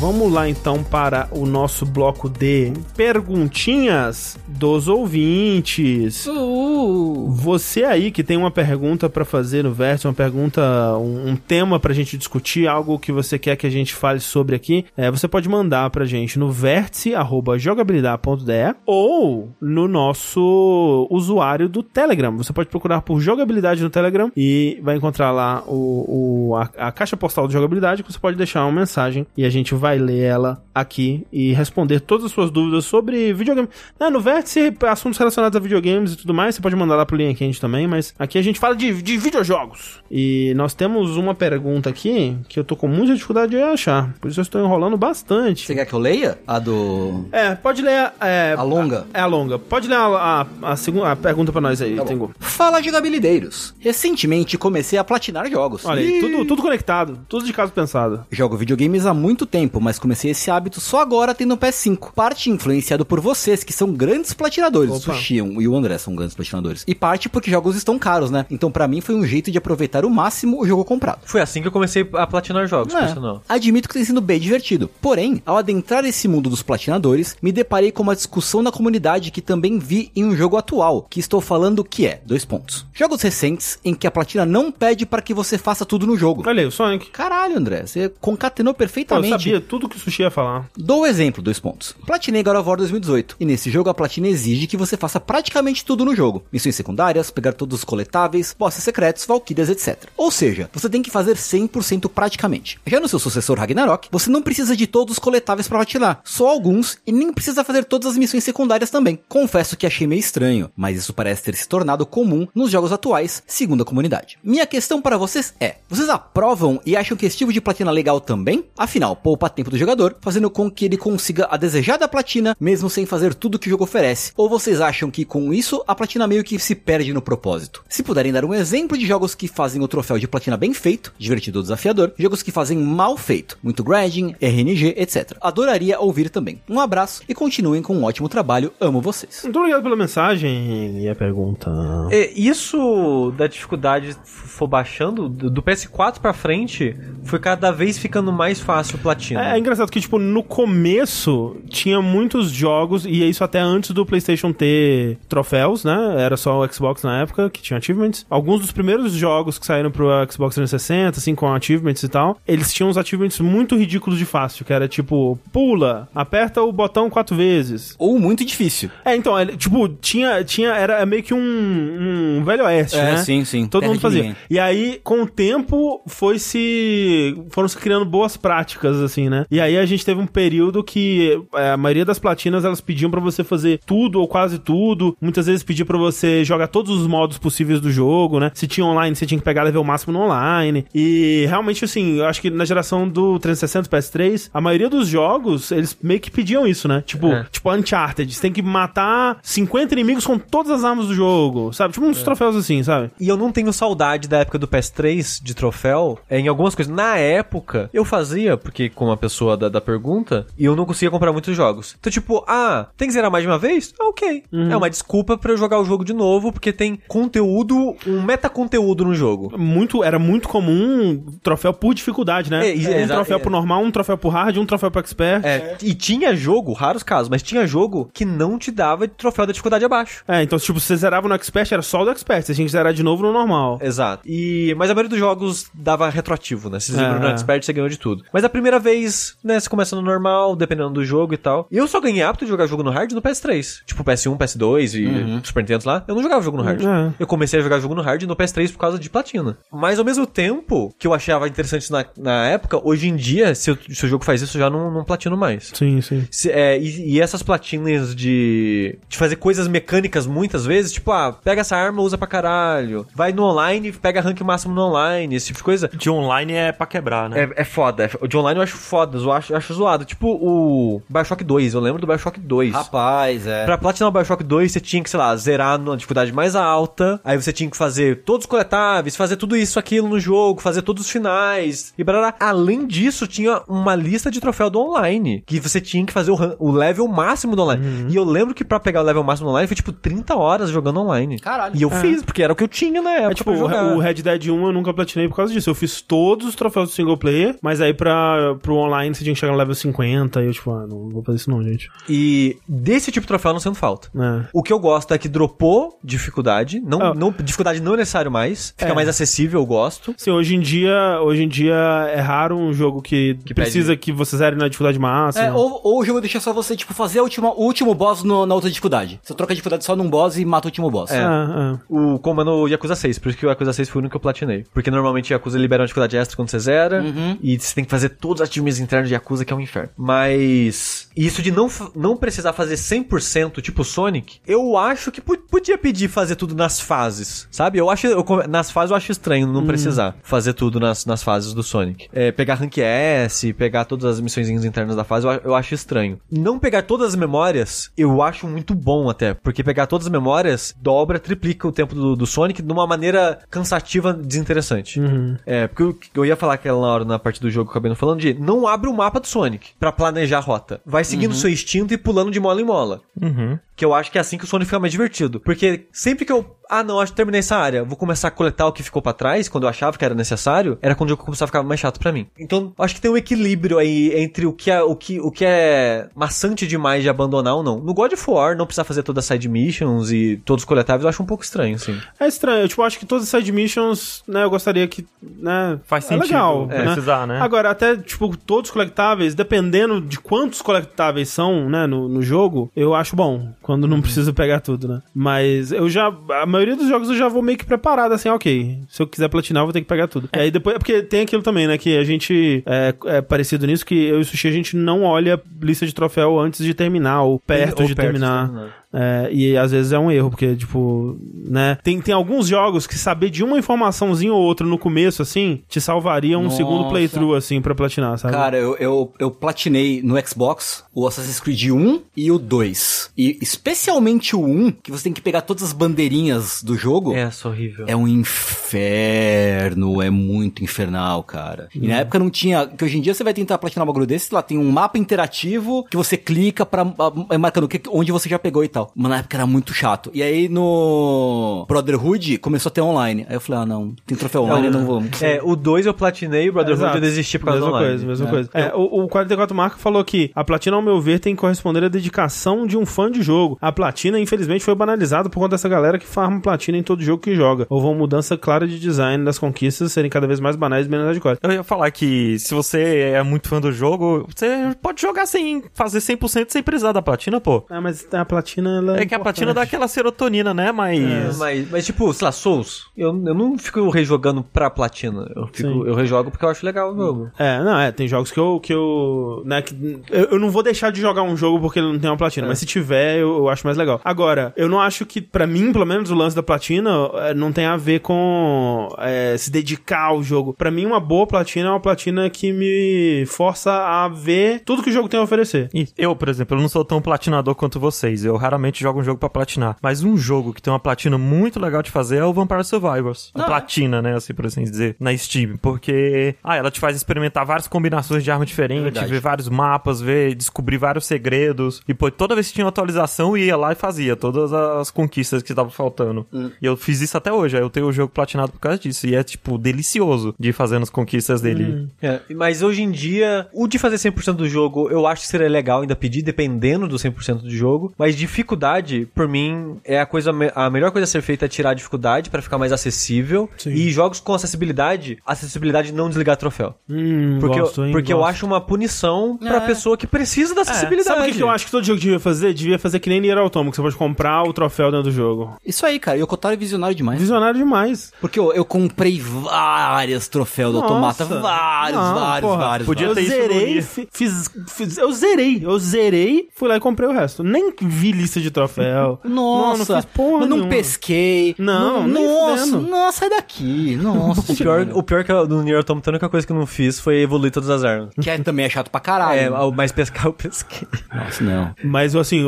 Speaker 1: Vamos lá então para o nosso bloco de perguntinhas dos ouvintes.
Speaker 3: Uh.
Speaker 1: Você aí que tem uma pergunta pra fazer no Vértice, uma pergunta, um, um tema pra gente discutir, algo que você quer que a gente fale sobre aqui, é, você pode mandar pra gente no vértice.jogabilidade.de ou no nosso usuário do Telegram. Você pode procurar por jogabilidade no Telegram e vai encontrar lá o, o- a, a caixa postal de jogabilidade que você pode deixar uma mensagem e a gente vai ler ela aqui e responder todas as suas dúvidas sobre videogame. Ah, no Vértice, assuntos relacionados a videogames e tudo mais, você pode mandar lá pro linha quente também, mas aqui a gente fala de, de videojogos. E nós temos uma pergunta aqui que eu tô com muita dificuldade de achar, por isso eu estou enrolando bastante.
Speaker 3: Você quer que eu leia? A do.
Speaker 1: É, pode ler é,
Speaker 3: A longa?
Speaker 1: É a longa. Pode ler a, a, a segunda a pergunta pra nós aí,
Speaker 3: Tá.
Speaker 1: Tengu.
Speaker 3: Fala, jogabilideiros. Recentemente comecei a platinar jogos.
Speaker 1: Olha aí, tudo, tudo conectado, tudo de caso pensado.
Speaker 3: Jogo videogames há muito tempo, mas comecei esse hábito só agora tendo o PS5. Parte influenciado por vocês, que são grandes platinadores. O
Speaker 1: Opa.
Speaker 3: Sushi e o André são grandes platinadores. E parte porque jogos estão caros, né? Então pra mim foi um jeito de aproveitar o máximo o jogo comprado.
Speaker 2: Foi assim que eu comecei a platinar jogos,
Speaker 3: É, admito que tem sido bem divertido. Porém, ao adentrar esse mundo dos platinadores, me deparei com uma discussão na comunidade que também vi em um jogo atual, que estou falando que é, dois pontos. Jogos recentes em que a platina não pede para que você faça tudo no jogo.
Speaker 1: Olha aí, o Sonic.
Speaker 3: Caralho, André, você concatenou
Speaker 1: Pô, eu
Speaker 3: perfeitamente.
Speaker 1: sabia tudo que o Sushi ia falar.
Speaker 3: Dou o exemplo, dois pontos. Platinei God of War 2018. E nesse jogo a platina exige que você faça praticamente tudo no jogo. Missões secundárias, pegar todos os coletáveis, bosses secretos, valquírias, etc. Ou seja, você tem que fazer 100% praticamente. Já no seu sucessor Ragnarok, você não precisa de todos os coletáveis pra platinar, só alguns e nem precisa fazer todas as missões secundárias também. Confesso que achei meio estranho, mas isso parece ter se tornado comum nos jogos atuais, segundo a comunidade. Minha questão para vocês é: vocês aprovam e acham que esse tipo de platina legal também? Afinal, poupa tempo do jogador, fazendo com que ele consiga a desejada platina, mesmo sem fazer tudo que o jogo oferece. Ou vocês acham que com isso a platina meio que se perde no propósito? Se puderem dar um exemplo de jogos que fazem o troféu de platina bem feito, divertido ou desafiador, jogos que fazem mal feito, muito grinding, RNG, etc. Adoraria ouvir também. Um abraço e continuem com um ótimo trabalho, amo vocês.
Speaker 1: Muito obrigado pela mensagem e a pergunta.
Speaker 2: É, isso da dificuldade for baixando, do do PS4 pra frente, foi cada vez ficando mais fácil o platina.
Speaker 1: É, é engraçado que, tipo, no começo tinha muitos jogos, e isso até antes do PlayStation ter troféus, né? era só o Xbox na época, que tinha achievements. Alguns dos primeiros jogos que saíram pro Xbox 360, assim, com achievements e tal, eles tinham uns achievements muito ridículos de fácil, que era tipo, pula, aperta o botão quatro vezes.
Speaker 3: Ou muito difícil.
Speaker 1: É, então, ele, tipo, tinha, tinha, era meio que um, um velho oeste,
Speaker 3: É,
Speaker 1: né?
Speaker 3: sim, sim.
Speaker 1: Todo
Speaker 3: Terra
Speaker 1: mundo fazia.
Speaker 3: ninguém.
Speaker 1: E aí, com o tempo, foi se. foram se criando boas práticas, assim, né? E aí a gente teve um período que é, a maioria das platinas elas pediam pra você fazer tudo ou quase tudo. Muitas vezes pedia pra você jogar todos os modos possíveis do jogo, né? Se tinha online, você tinha que pegar level máximo no online. E realmente, assim, eu acho que na geração do 360 PS3, a maioria dos jogos, eles meio que pediam isso, né? Tipo,
Speaker 2: É.
Speaker 1: tipo Uncharted, você tem que matar 50 inimigos com todas as armas do jogo, sabe? Tipo uns troféus assim, sabe?
Speaker 2: E eu não tenho saudade da época do PS3 de troféu é, em algumas coisas. Na época, eu fazia, porque como a pessoa da, da pergunta, e eu não conseguia comprar muitos jogos. Então, tipo, ah, tem que zerar mais de uma vez? Ah, ok. É uma desculpa pra eu jogar o jogo de novo, porque tem conteúdo, um metaconteúdo no jogo.
Speaker 1: muito, era muito comum troféu por dificuldade, né?
Speaker 2: É, e-
Speaker 1: um troféu
Speaker 2: é.
Speaker 1: pro normal, um troféu pro hard, um troféu pro expert. É.
Speaker 2: É, e tinha jogo, raros casos, mas tinha jogo que não te dava troféu da dificuldade abaixo.
Speaker 1: então, tipo, você zerava no expert, era só o do expert. Você tinha que zerar de novo no normal.
Speaker 2: Exato. E, mas a maioria dos jogos dava retroativo, né? Se você
Speaker 1: É,
Speaker 2: zerou no
Speaker 1: é.
Speaker 2: Expert, você ganhou de tudo. Mas a primeira vez, né, você começa no normal, dependendo do jogo e tal. Eu só ganhei apto de jogar jogo no hard no PS3. Tipo, PS1, PS2 e Super Nintendo lá. Eu não jogava jogo no hard.
Speaker 1: É.
Speaker 2: Eu comecei a jogar jogo no hard no PS3 por causa de platina. Mas ao mesmo tempo que eu achava interessante na, na época, hoje em dia, se, eu- se o jogo faz isso, eu já não, não platino mais.
Speaker 1: Sim, sim.
Speaker 2: Se- é, e, e essas platinas de, de fazer coisas mecânicas muitas vezes, tipo, ah, pega essa arma, usa pra caralho. Vai no online, pega rank máximo no online, esse tipo de coisa.
Speaker 4: De online é pra quebrar, né?
Speaker 2: É, é foda. É, o de online eu acho foda, eu acho, eu acho zoado. Tipo o Bioshock 2, eu lembro do Bioshock 2.
Speaker 3: Rapaz, é.
Speaker 2: Pra platinar o Bioshock 2, você tinha que, sei lá, zerar na dificuldade mais alta. Aí você tinha que fazer todos os coletáveis, fazer tudo isso, aquilo no jogo, fazer todos os finais. E barará. Além disso, tinha uma lista de troféu do online. Que você tinha que fazer o, o level máximo do online. E eu lembro que pra pegar o level máximo do online foi tipo 30 horas jogando online.
Speaker 3: Caralho.
Speaker 2: E eu fiz, porque era o que eu tinha na época.
Speaker 1: É tipo,
Speaker 2: pra jogar.
Speaker 1: o Red Dead 1 eu nunca platinei por causa disso. Eu fiz todos os troféus do single player, mas aí pra, pro online você tinha que chegar no level 50 e eu, tipo, ah, não vou fazer isso não, gente.
Speaker 2: E desse tipo de troféu não sinto falta.
Speaker 1: É.
Speaker 2: O que eu gosto é que dropou dificuldade. Não,
Speaker 1: Ah.
Speaker 2: não, dificuldade não é necessário mais. Fica
Speaker 1: É.
Speaker 2: mais acessível, eu gosto.
Speaker 1: Sim, hoje em dia, hoje em dia é raro um jogo que, precisa que você zere na dificuldade máxima.
Speaker 3: É, ou, ou o jogo deixa só você, tipo, fazer a última, o último boss no- na outra dificuldade. Você troca a dificuldade só num boss e mata o último boss.
Speaker 1: É, é.
Speaker 2: O como é no Yakuza 6, por isso que o Yakuza 6 foi o único que eu platinei. Porque normalmente o Yakuza libera uma dificuldade extra quando você zera, e você tem que fazer todos os achievements internos de Yakuza, que é um inferno. Mas isso de não, não precisar fazer 100% tipo Sonic, eu acho que podia pedir fazer tudo nas fases, sabe? Eu acho, eu nas fases eu acho estranho não precisar fazer tudo nas, nas fases do Sonic. É, pegar Rank S, pegar todas as missões internas da fase, eu, eu acho estranho. Não pegar todas as memórias, eu acho muito bom até, porque pegar todas as memórias dobra, triplica o tempo do, do Sonic de uma maneira cansativa, desinteressante. É, porque eu, eu ia falar aquela hora na parte do jogo que eu acabei não falando de não abre o mapa do Sonic pra planejar a rota. Vai seguindo o seu instinto e pulando de mola em mola.
Speaker 4: Uhum.
Speaker 2: Que eu acho que é assim que o Sonic fica mais divertido. Porque sempre que eu. Ah, não, acho que terminei essa área. Vou começar a coletar o que ficou pra trás, quando eu achava que era necessário, era quando o jogo começava a ficar mais chato pra mim. Então, acho que tem um equilíbrio aí entre o que é, o que, o que é maçante demais de abandonar ou não. No God of War, não precisar fazer todas as side missions e todos os coletáveis, eu acho um pouco estranho, assim.
Speaker 1: É estranho. Eu, tipo, acho que todas as side missions, né, eu gostaria que, né...
Speaker 4: Faz
Speaker 1: é
Speaker 4: sentido
Speaker 1: legal,
Speaker 4: é.
Speaker 1: né?
Speaker 4: precisar, né?
Speaker 1: Agora, até, tipo, todos os coletáveis, dependendo de quantos coletáveis são, né, no, no jogo, eu acho bom. Quando não precisa pegar tudo, né? Mas eu já... A maioria dos jogos eu já vou meio que preparado, assim, ok. Se eu quiser platinar, eu vou ter que pegar tudo. E aí depois... É porque tem aquilo também, né, que a gente... É, é parecido nisso, que eu e o Sushi, a gente não olha lista de troféu antes de terminar, ou perto
Speaker 2: Ou
Speaker 1: de
Speaker 2: perto de
Speaker 1: terminar. É, e às vezes é um erro, porque, tipo, né? Tem, tem alguns jogos que saber de uma informaçãozinha ou outra no começo, assim, te salvaria um
Speaker 3: Nossa.
Speaker 1: segundo playthrough, assim, pra platinar, sabe?
Speaker 3: Cara, eu, eu, eu platinei no Xbox o Assassin's Creed 1 e o 2. E especialmente o 1, que você tem que pegar todas as bandeirinhas do jogo.
Speaker 2: É, isso é horrível.
Speaker 3: É um inferno, é muito infernal, cara. E na época não tinha, que hoje em dia você vai tentar platinar um bagulho desse, lá tem um mapa interativo que você clica pra, é marcando onde você já pegou e tal. Mas na época era muito chato. E aí no Brotherhood começou a ter online. Aí eu falei, ah não, tem troféu online, eu não vou.
Speaker 2: É, o 2 eu platinei, o Brotherhood
Speaker 1: Exato.
Speaker 2: eu desisti por causa
Speaker 1: mesma
Speaker 2: do online.
Speaker 1: coisa, mesma coisa. É, o, o 44 Marco falou que a platina, ao meu ver, tem que corresponder à dedicação de um fã de jogo. A platina, infelizmente, foi banalizada por conta dessa galera que farma platina em todo jogo que joga. Houve uma mudança clara de design das conquistas serem cada vez mais banais e menos hardcore.
Speaker 4: Eu ia falar que se você é muito fã do jogo, você pode jogar sem fazer 100% sem precisar da platina, pô.
Speaker 1: Ah, mas a platina, ela
Speaker 4: É que a platina dá aquela serotonina, né? Mas.
Speaker 2: Mas, mas, tipo, sei lá, Souls, eu, eu não fico rejogando pra platina. Eu, fico,
Speaker 1: Sim.
Speaker 2: eu rejogo porque eu acho legal o jogo.
Speaker 1: É, não, é, tem jogos que eu, que eu, né, que, eu, eu não vou deixar de jogar um jogo porque ele não tem uma platina, mas se tiver, eu, eu acho mais legal. Agora, eu não acho que, pra mim, pelo menos, o lance da platina é, não tem a ver com é, se dedicar ao jogo. Pra mim, uma boa platina é uma platina que me força a ver tudo que o jogo tem a oferecer.
Speaker 4: Eu, por exemplo, eu não sou tão platinador quanto vocês. Eu raramente jogo um jogo pra platinar. Mas um jogo que tem uma platina muito legal de fazer é o Vampire Survivors. A platina, né? Assim, por assim dizer, na Steam. Porque, ah, ela te faz experimentar várias combinações de arma diferentes,
Speaker 3: verdade.
Speaker 4: ver vários mapas, ver, descobrir vários segredos. E, pô, toda vez que tinha uma atualização, eu ia lá e fazia todas as conquistas que estavam faltando. E eu fiz isso até hoje. Aí eu tenho o jogo platinado por causa disso. E é, tipo, delicioso de ir fazendo as conquistas dele.
Speaker 2: É, mas hoje em dia, o de fazer 100% do jogo, eu acho que seria legal ainda pedir, dependendo do 100% do jogo. Mas dificuldade, por mim, é a coisa a melhor coisa a ser feita é tirar a dificuldade pra ficar mais acessível.
Speaker 1: Sim.
Speaker 2: E jogos com acessibilidade, acessibilidade não desligar troféu.
Speaker 1: Hum,
Speaker 2: Porque,
Speaker 1: gosto,
Speaker 2: eu,
Speaker 1: hein,
Speaker 2: porque eu
Speaker 1: gosto.
Speaker 2: acho uma punição pra
Speaker 3: É.
Speaker 2: pessoa que precisa da acessibilidade.
Speaker 1: Sabe o que, que eu acho que todo jogo devia fazer? Devia fazer que nem Nier Automata, que você pode comprar o troféu dentro do jogo.
Speaker 3: Isso aí, cara. E o Kotaro é visionário demais.
Speaker 1: Visionário demais.
Speaker 3: Porque eu, eu comprei várias troféus do. Automata. Vários,
Speaker 1: Não,
Speaker 3: vários,
Speaker 1: porra,
Speaker 3: vários.
Speaker 4: podia
Speaker 1: eu
Speaker 3: vários.
Speaker 4: ter isso no
Speaker 1: zerei, fiz, fiz- eu zerei, eu zerei, fui lá e comprei o resto. Nem vi lista de troféu.
Speaker 3: Nossa,
Speaker 1: não, não fiz porra
Speaker 3: eu não pesquei.
Speaker 1: Não, nem
Speaker 3: nossa, nossa, sai daqui. Nossa,
Speaker 2: O pior, o pior que eu, no Nier Automata, a única coisa que eu não fiz foi evoluir todas as armas.
Speaker 3: Que é, também é chato pra caralho.
Speaker 2: É, o mais pescar eu pesquei.
Speaker 3: Nossa, não.
Speaker 1: Mas assim,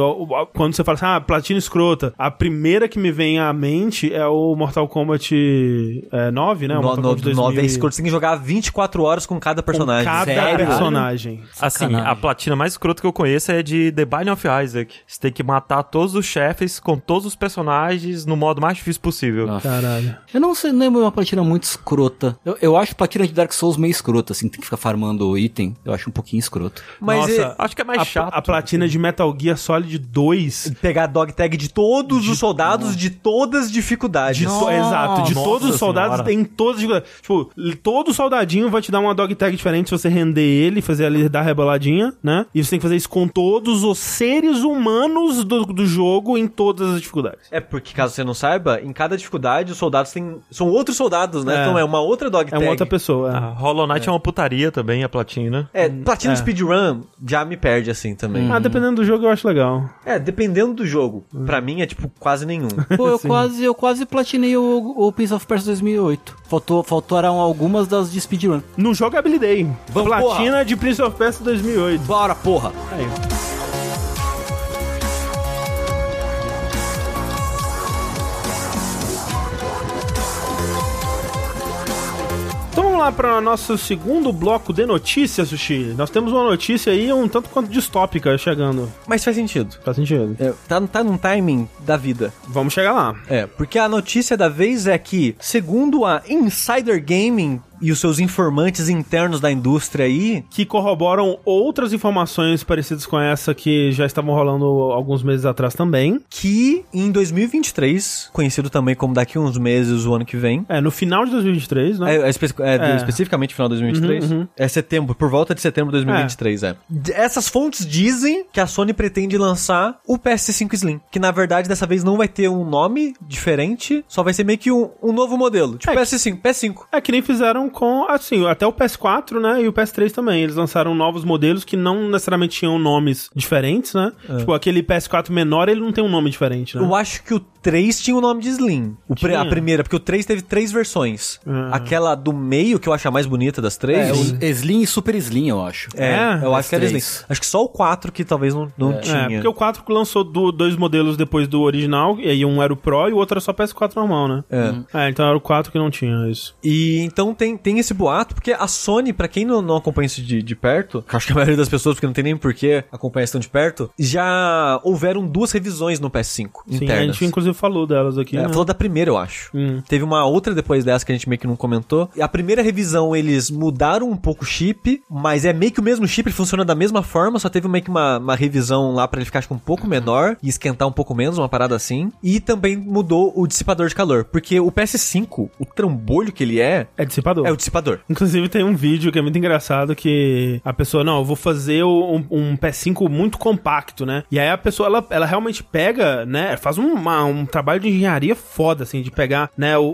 Speaker 1: quando você fala assim, ah, platina escrota, a primeira que me vem à mente é o Mortal Kombat é, 9, né? O
Speaker 2: No,
Speaker 1: Mortal
Speaker 2: no,
Speaker 1: Kombat 2000
Speaker 2: 9 é escroto, você tem que jogar 24 horas com cada personagem.
Speaker 1: cada
Speaker 3: Sério?
Speaker 1: personagem.
Speaker 4: Assim,
Speaker 3: Sacanagem.
Speaker 4: a platina mais escrota que eu conheço é de The Binding of Isaac. Você tem que matar todos os chefes com todos os personagens no modo mais difícil possível.
Speaker 3: Ah.
Speaker 1: Caralho.
Speaker 3: Eu não sei, lembro uma platina muito escrota. Eu, eu acho platina de Dark Souls meio escrota, assim, tem que ficar farmando item. Eu acho um pouquinho escroto.
Speaker 2: Mas
Speaker 1: Nossa,
Speaker 2: é-
Speaker 4: Acho que é mais
Speaker 1: a,
Speaker 4: chato.
Speaker 1: a platina de Metal Gear Solid 2
Speaker 2: pegar a dog tag de todos os soldados de todas as dificuldades.
Speaker 1: De to- exato, de
Speaker 4: Nossa
Speaker 1: todos os soldados
Speaker 4: senhora.
Speaker 1: tem todas as dificuldades. Tipo, todo soldadinho vai te dar uma dog tag diferente se você render ele, fazer ali dar reboladinha, né? E você tem que fazer isso com todos os seres humanos do, do jogo em todas as dificuldades.
Speaker 2: É porque, caso você não saiba, em cada dificuldade os soldados têm. São outros soldados, né?
Speaker 1: É.
Speaker 2: Então é uma outra dog
Speaker 1: É
Speaker 2: tag.
Speaker 1: uma outra pessoa. é.
Speaker 4: A Hollow Knight é. uma putaria também, a platina.
Speaker 2: É, platina
Speaker 1: É.
Speaker 2: speedrun já me perde assim também.
Speaker 1: Ah, dependendo do jogo eu acho legal.
Speaker 2: É, dependendo do jogo. Pra mim é tipo quase nenhum.
Speaker 3: Pô, eu quase, eu quase platinei o, o Prince of Persia 2008. Faltou, faltaram algumas das de speedrun.
Speaker 1: No Jogabilidade.
Speaker 3: Vamos,
Speaker 1: Platina de Prince of Persia 2008.
Speaker 3: Bora, porra!
Speaker 1: Aí. Vamos lá para o nosso segundo bloco de notícias, Sushi. Nós temos uma notícia aí um tanto quanto distópica chegando.
Speaker 2: Mas faz sentido.
Speaker 1: Faz sentido.
Speaker 2: É, tá, tá num timing da vida.
Speaker 1: Vamos chegar lá.
Speaker 2: É, porque a notícia da vez é que, segundo a Insider Gaming e os seus informantes internos da indústria aí,
Speaker 1: Que corroboram outras informações parecidas com essa que já estavam rolando alguns meses atrás também.
Speaker 2: que em 2023, conhecido também como daqui a uns meses, o ano que vem,
Speaker 1: É, no final de 2023, né?
Speaker 2: É, é espe- é,
Speaker 1: É.
Speaker 2: especificamente final de 2023?
Speaker 1: Uhum, uhum.
Speaker 2: É setembro, por volta de setembro de 2023, é. D- Essas fontes dizem que a Sony pretende lançar o PS5 Slim, que na verdade dessa vez não vai ter um nome diferente, só vai ser meio que um, um novo modelo, tipo
Speaker 1: É.
Speaker 2: PS5, PS5.
Speaker 1: É que nem fizeram com, assim, até o PS4, né, e o PS3 também. Eles lançaram novos modelos que não necessariamente tinham nomes diferentes, né? Tipo, aquele PS4 menor, ele não tem um nome diferente, né?
Speaker 2: Eu acho que o 3 tinha o nome de Slim. O pre- a primeira, porque o 3 teve três versões.
Speaker 1: Ah.
Speaker 2: Aquela do meio, que eu acho a mais bonita das três.
Speaker 3: É, o Slim e Super Slim, eu acho.
Speaker 2: É,
Speaker 1: É,
Speaker 2: eu acho que era
Speaker 3: três.
Speaker 2: Slim. Acho que só o 4 que talvez não, não tinha.
Speaker 1: É, porque o 4 lançou do- dois modelos depois do original, e aí um era o Pro e o outro era só PS4 normal, né?
Speaker 2: É.
Speaker 1: É, então era o 4 que não tinha isso.
Speaker 2: E então tem, tem esse boato, porque a Sony, pra quem não, não acompanha isso de, de perto, que eu acho que a maioria das pessoas, porque não tem nem porquê acompanhar isso tão de perto, já houveram duas revisões no PS5
Speaker 1: Sim, a
Speaker 2: internas.
Speaker 1: gente inclusive falou delas aqui.
Speaker 2: É,
Speaker 1: né?
Speaker 2: falou da primeira, eu acho.
Speaker 1: Hum.
Speaker 2: Teve uma outra depois dessa que a gente meio que não comentou. A primeira revisão, eles mudaram um pouco o chip, mas é meio que o mesmo chip, ele funciona da mesma forma, só teve meio que uma, uma revisão lá pra ele ficar acho um pouco menor e esquentar um pouco menos, uma parada assim. E também mudou o dissipador de calor, porque o PS5, o trambolho que ele é,
Speaker 1: É dissipador.
Speaker 2: é o dissipador.
Speaker 1: Inclusive tem um vídeo que é muito engraçado que a pessoa, não, eu vou fazer um, um PS5 muito compacto, né? E aí a pessoa, ela, ela realmente pega, né? Faz um, uma- um trabalho de engenharia foda, assim, de pegar, né, o,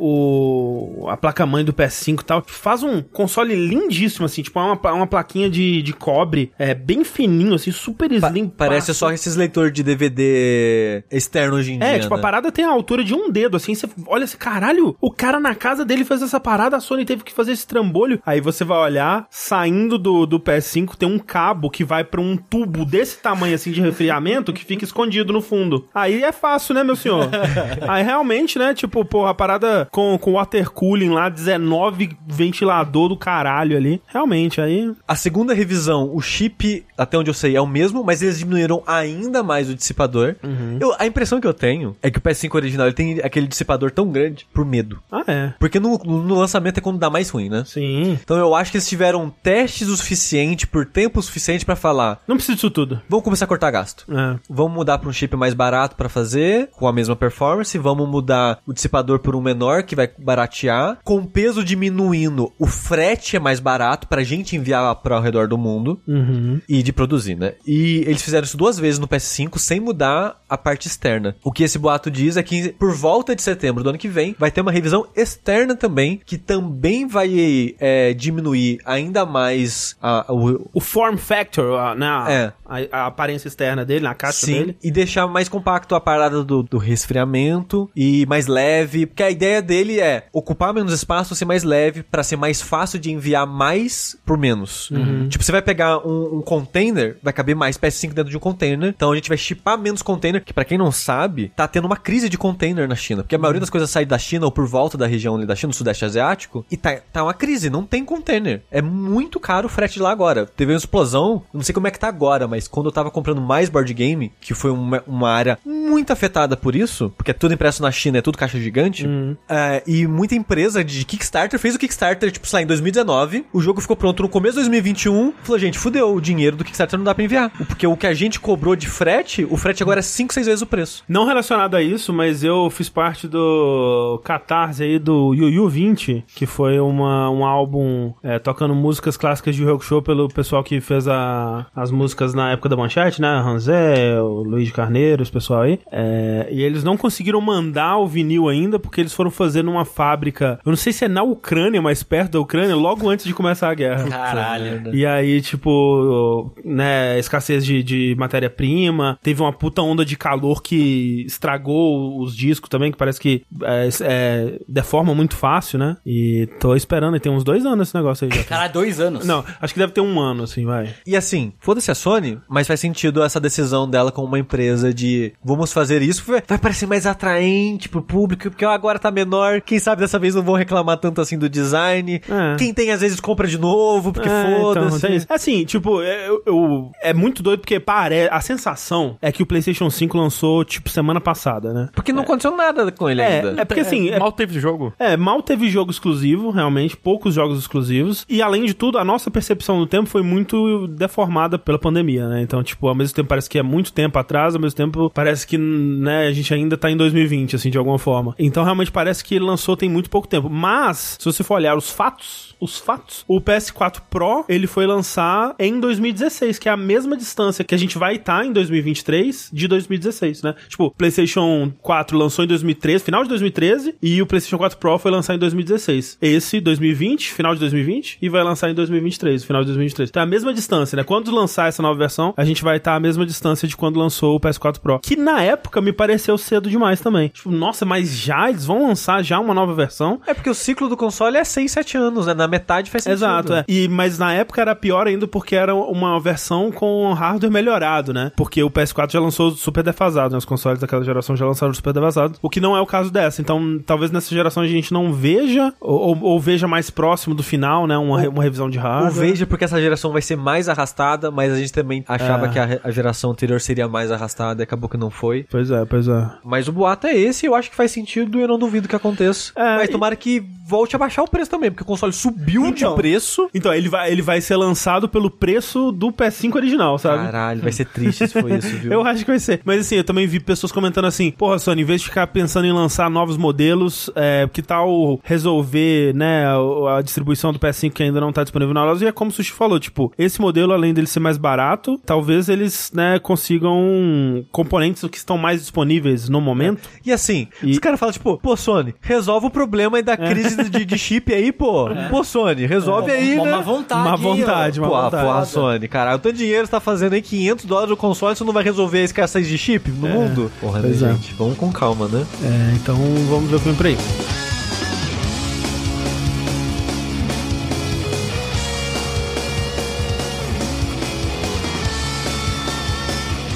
Speaker 1: o- a placa-mãe do PS5 e tal. Faz um console lindíssimo, assim, tipo uma, uma plaquinha de, de cobre, é, bem fininho, assim, super
Speaker 2: Pa-
Speaker 1: slim.
Speaker 2: parece só esses leitores de DVD externo hoje em dia.
Speaker 1: É, tipo, a
Speaker 2: né?
Speaker 1: parada tem a altura de um dedo, assim, você olha assim, caralho, o cara na casa dele fez essa parada, a Sony teve que fazer esse trambolho. Aí você vai olhar, saindo do, do PS5 tem um cabo que vai pra um tubo desse tamanho, assim, de resfriamento, que fica escondido no fundo. Aí é fácil, né, meu senhor? Aí realmente, né, tipo, pô, a parada com, com water cooling lá, 19 ventilador do caralho ali. Realmente, aí...
Speaker 2: A segunda revisão, o chip, até onde eu sei, é o mesmo, mas eles diminuíram ainda mais o dissipador. Eu- a impressão que eu tenho é que o PS5 original ele tem aquele dissipador tão grande por medo.
Speaker 1: Ah, é.
Speaker 2: Porque no, no lançamento é quando dá mais ruim, né?
Speaker 1: Sim.
Speaker 2: Então eu acho que eles tiveram testes o suficiente, por tempo suficiente pra falar:
Speaker 1: Não precisa disso tudo.
Speaker 2: vamos começar a cortar gasto.
Speaker 1: É.
Speaker 2: Vamos mudar para um chip mais barato pra fazer, com a mesma performance. Vamos mudar o dissipador por um menor, que vai baratear. Com o peso diminuindo, o frete é mais barato pra gente enviar para ao redor do mundo.
Speaker 1: Uhum.
Speaker 2: E de produzir, né? E eles fizeram isso duas vezes no PS5 sem mudar a parte externa. O que esse boato diz é que por volta de setembro do ano que vem vai ter uma revisão externa também, que também vai é, diminuir ainda mais a, o,
Speaker 1: o form factor, a, né, a-
Speaker 2: É.
Speaker 1: a, aparência externa dele, na caixa
Speaker 2: Sim,
Speaker 1: dele.
Speaker 2: e deixar mais compacto a parada do, do resfriamento e mais leve, porque a ideia dele é ocupar menos espaço, ser mais leve, pra ser mais fácil de enviar mais por menos. Tipo, você vai pegar um, um container, vai caber mais PS5 dentro de um container, então a gente vai chipar menos container, que pra quem não sabe, tá tendo uma crise de container na China, porque a maioria das coisas sai da China ou por volta da região ali da China, do sudeste asiático, e tá, tá uma crise, não tem container. É muito caro o frete lá agora. Teve uma explosão, não sei como é que tá agora, mas quando eu tava comprando mais board game, que foi uma, uma área muito afetada por isso, porque é tudo impresso na China, é tudo caixa gigante, é, e muita empresa de Kickstarter fez o Kickstarter, tipo, sei lá, em 2019, o jogo ficou pronto no começo de 2021, falou, gente, fudeu, o dinheiro do Kickstarter não dá pra enviar. Porque o que a gente cobrou de frete, o frete agora é 5, 6 vezes o preço.
Speaker 1: Não relacionado a isso, mas eu fiz parte do Catarse aí do Yu Yu 20, que foi uma, um álbum é, tocando músicas clássicas de Rock Show pelo pessoal que fez a, as músicas na época da manchete, né? Ranzé, o Luiz Carneiro, esse pessoal aí. É, e eles não conseguiram mandar o vinil ainda, porque eles foram fazer numa fábrica, eu não sei se é na Ucrânia, mas perto da Ucrânia, logo antes de começar a guerra.
Speaker 3: Caralho.
Speaker 1: E aí, tipo, né, escassez de, de matéria-prima, teve uma puta onda de calor que estragou os discos também, que parece que é, é, deforma muito fácil, né? E tô esperando, e tem uns dois anos esse negócio aí já.
Speaker 3: Caralho, dois anos.
Speaker 1: Não, acho que deve ter um ano, assim, vai.
Speaker 2: E assim, foda-se a Sony, mas faz sentido essa decisão dela com uma empresa de vamos fazer isso, vai parecer mais atraente pro público, porque agora tá menor, quem sabe dessa vez não vão reclamar tanto assim do design.
Speaker 1: É.
Speaker 2: Quem tem às vezes compra de novo, porque
Speaker 1: É, então,
Speaker 2: foda-se.
Speaker 1: isso. Assim, tipo, é, eu, eu- é muito doido porque pare... a sensação é que o PlayStation 5 lançou, tipo, semana passada, né?
Speaker 2: porque não aconteceu nada com ele
Speaker 1: É,
Speaker 2: ainda.
Speaker 1: é porque assim, é,
Speaker 4: Mal teve jogo.
Speaker 1: É, mal teve jogo exclusivo, realmente, poucos jogos exclusivos. E além de tudo, a nossa percepção do tempo foi muito deformada pela pandemia, né? Então, tipo, ao mesmo tempo parece que é muito tempo atrás, ao mesmo tempo parece que, né, a gente ainda tá em 2020, assim, de alguma forma. Então, realmente parece que lançou tem muito pouco tempo. Mas, se você for olhar os fatos, os fatos, o PS4 Pro, ele foi lançar em 2016, que é a mesma distância que a gente vai estar em 2023 de 2016, né? Tipo, PlayStation 4 lançou em 2013, final de 2013, e o PlayStation 4 Pro foi lançar em 2016. Esse, 2020, final de 2020, e vai lançar em 2023, final de 2023. Então é a mesma distância, né? Quando lançar essa nova versão, a gente vai estar à mesma distância de quando lançou o PS4 Pro. Que na época me pareceu cedo demais também. Tipo, nossa, mas já eles vão lançar já uma nova versão?
Speaker 2: É porque o ciclo do console é 6, 7 anos, né? Na metade faz sentido.
Speaker 1: Exato, é. E, mas na época era pior ainda porque era uma versão com hardware melhorado, né? Porque o PS4 já lançou super defasado, né? Os consoles daquela geração já lançaram super defasados, o que não é o caso dessa. Então, talvez nessa geração a gente não veja, ou, ou- ou veja mais próximo do final, né? Uma, re- uma revisão de
Speaker 2: O
Speaker 1: hardware.
Speaker 2: veja porque essa geração vai ser mais arrastada, mas a gente também achava
Speaker 1: É.
Speaker 2: que a, a geração anterior seria mais arrastada e acabou que não foi.
Speaker 1: Pois é, pois é.
Speaker 2: Mas o boato é esse, eu acho que faz sentido e eu não duvido que aconteça.
Speaker 1: É,
Speaker 2: mas
Speaker 1: e-
Speaker 2: tomara que volte a baixar o preço também, porque o console subiu
Speaker 1: Então.
Speaker 2: de preço.
Speaker 1: Então, ele vai, ele vai ser lançado pelo preço do PS5 original, sabe?
Speaker 2: Caralho, vai ser triste se for isso, viu?
Speaker 1: Eu acho que vai ser. Mas assim, eu também vi pessoas comentando assim: porra, Sony, em vez de ficar pensando em lançar novos modelos, é, que tal resolver, né, a, a distribuição do PS5 que ainda não tá disponível na loja? E é como o Sushi falou: tipo, esse modelo, além dele ser mais barato, talvez eles, né, consigam componentes que estão mais disponíveis no momento.
Speaker 2: E assim,
Speaker 1: E-
Speaker 2: os caras falam, tipo, pô, Sony, resolve o problema aí da crise de, de chip aí, pô. Pô, Sony, resolve aí,
Speaker 3: uma,
Speaker 2: né?
Speaker 3: uma vontade.
Speaker 1: Uma vontade, uma
Speaker 2: Pô,
Speaker 1: vontade.
Speaker 2: porra, Sony, cara, o tanto de dinheiro você tá fazendo aí 500 dólares no console, você não vai resolver a escassez de chip no mundo? Porra, né,
Speaker 1: é.
Speaker 2: gente? Vamos com calma, né?
Speaker 1: É, então vamos ver o que vem por aí.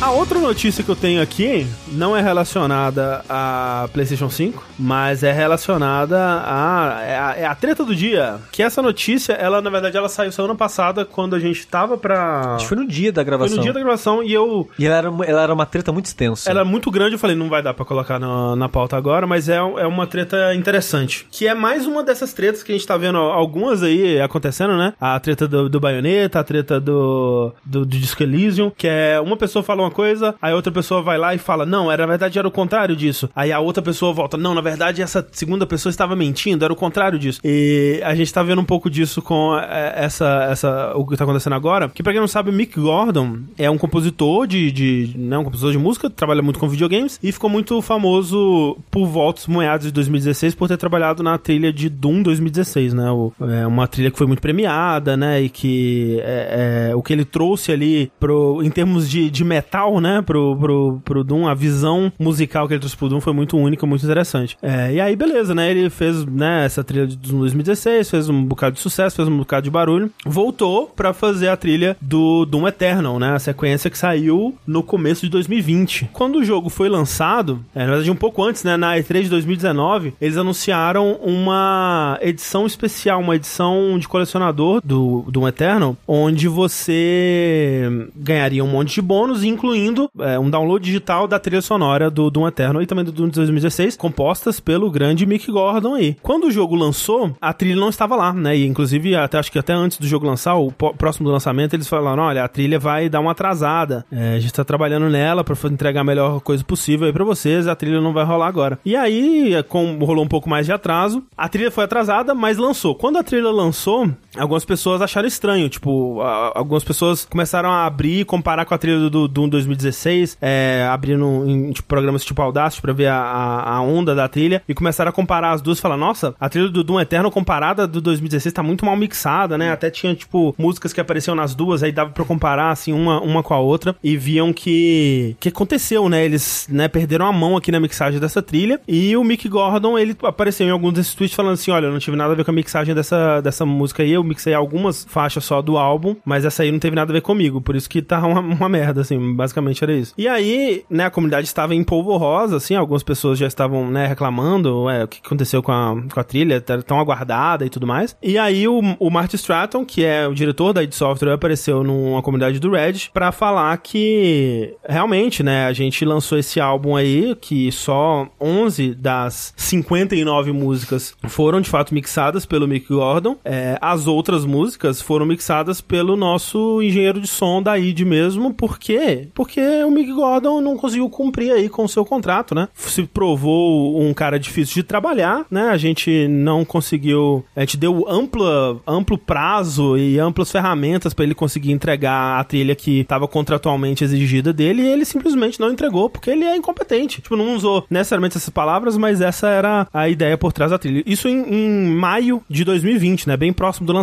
Speaker 1: A outra notícia que eu tenho aqui não é relacionada a PlayStation 5, mas é relacionada a, é a, é a treta do dia. Que essa notícia, ela na verdade ela saiu semana passada quando a gente tava pra.
Speaker 2: Acho que foi no dia da
Speaker 1: Foi
Speaker 2: gravação.
Speaker 1: no dia da gravação e eu
Speaker 2: E ela era, uma- ela era uma treta muito extensa.
Speaker 1: ela é muito grande, eu falei, não vai dar pra colocar na, na pauta agora, mas é, é uma treta interessante. Que é mais uma dessas tretas que a gente tá vendo algumas aí acontecendo, né? A treta do, do Bayonetta, a treta do, do, do Disco Elysium, que é uma pessoa fala uma coisa, aí outra pessoa vai lá e fala, não, era, na verdade era o contrário disso. Aí a outra pessoa volta, não, na verdade essa segunda pessoa estava mentindo, era o contrário disso. E a gente tá vendo um pouco disso com é, essa, essa, o que tá acontecendo agora, que pra quem não sabe, Mick Gordon é um compositor de, de né, um compositor de música, trabalha muito com videogames e ficou muito famoso por voltas meados de 2016 por ter trabalhado na trilha de Doom 2016, né? O, é uma trilha que foi muito premiada, né? E que é, é, o que ele trouxe ali pro, em termos de, de metal, né? Pro, pro, pro Doom, a visão musical que ele trouxe pro Doom foi muito única, muito interessante. É, e aí, beleza, né? Ele fez né, essa trilha de Doom 2016, fez um bocado de sucesso, fez um bocado de barulho, voltou pra fazer a trilha do Doom Eternal, né? A sequência que saiu no começo de 2020. Quando o jogo foi lançado, é, na verdade um pouco antes, né? Na E3 de 2019, eles anunciaram uma edição especial, uma edição de colecionador do Doom Eternal, onde você ganharia um monte de bônus, incluindo é, um download digital da trilha sonora do Doom Eternal e também do Doom de 2016, compostas pelo grande Mick Gordon aí. Quando o jogo lançou, a trilha não estava lá, né? E inclusive, até, acho que até antes do jogo lançar, o próximo do lançamento, eles falaram: olha, a trilha vai dar uma atrasada. É, a gente tá trabalhando nela pra entregar a melhor coisa possível aí pra vocês, a trilha não vai rolar agora. E aí, é, com, rolou um pouco mais de atraso, a trilha foi atrasada, mas lançou. Quando a trilha lançou, algumas pessoas acharam estranho, tipo, a- algumas pessoas começaram a abrir e comparar com a trilha do Doom 2016, é, abrindo em tipo, programas tipo Audacity pra ver a, a, onda da trilha, e começaram a comparar as duas e falar, nossa, a trilha do Doom Eterno comparada do 2016 tá muito mal mixada, né? Até tinha, tipo, músicas que apareciam nas duas, aí dava pra comparar, assim, uma, uma com a outra, e viam que que aconteceu, né? Eles, né, perderam a mão aqui na mixagem dessa trilha, e o Mick Gordon, ele apareceu em alguns desses tweets falando assim, olha, eu não tive nada a ver com a mixagem dessa, dessa música aí, eu mixei algumas faixas só do álbum, mas essa aí não teve nada a ver comigo, por isso que tá uma, uma merda, assim, basicamente era isso. E aí, né, a comunidade estava em polvorosa, assim, algumas pessoas já estavam, né, reclamando, ué, o que aconteceu com a, com a trilha, tá tão aguardada e tudo mais. E aí o, o Marty Stratton, que é o diretor da id Software, apareceu numa comunidade do Reddit pra falar que realmente, né, a gente lançou esse álbum aí, que só 11 das 59 músicas foram de fato mixadas pelo Mick Gordon. É, as outras músicas foram mixadas pelo nosso engenheiro de som da id mesmo, por quê? Porque o Mick Gordon não conseguiu cumprir aí com o seu contrato, né? Se provou um cara difícil de trabalhar, né? A gente não conseguiu, a gente deu ampla, amplo prazo e amplas ferramentas pra ele conseguir entregar a trilha que estava contratualmente exigida dele e ele simplesmente não entregou porque ele é incompetente. Tipo, não usou necessariamente essas palavras, mas essa era a ideia por trás da trilha. Isso em, em maio de 2020, né? Bem próximo do lançamento,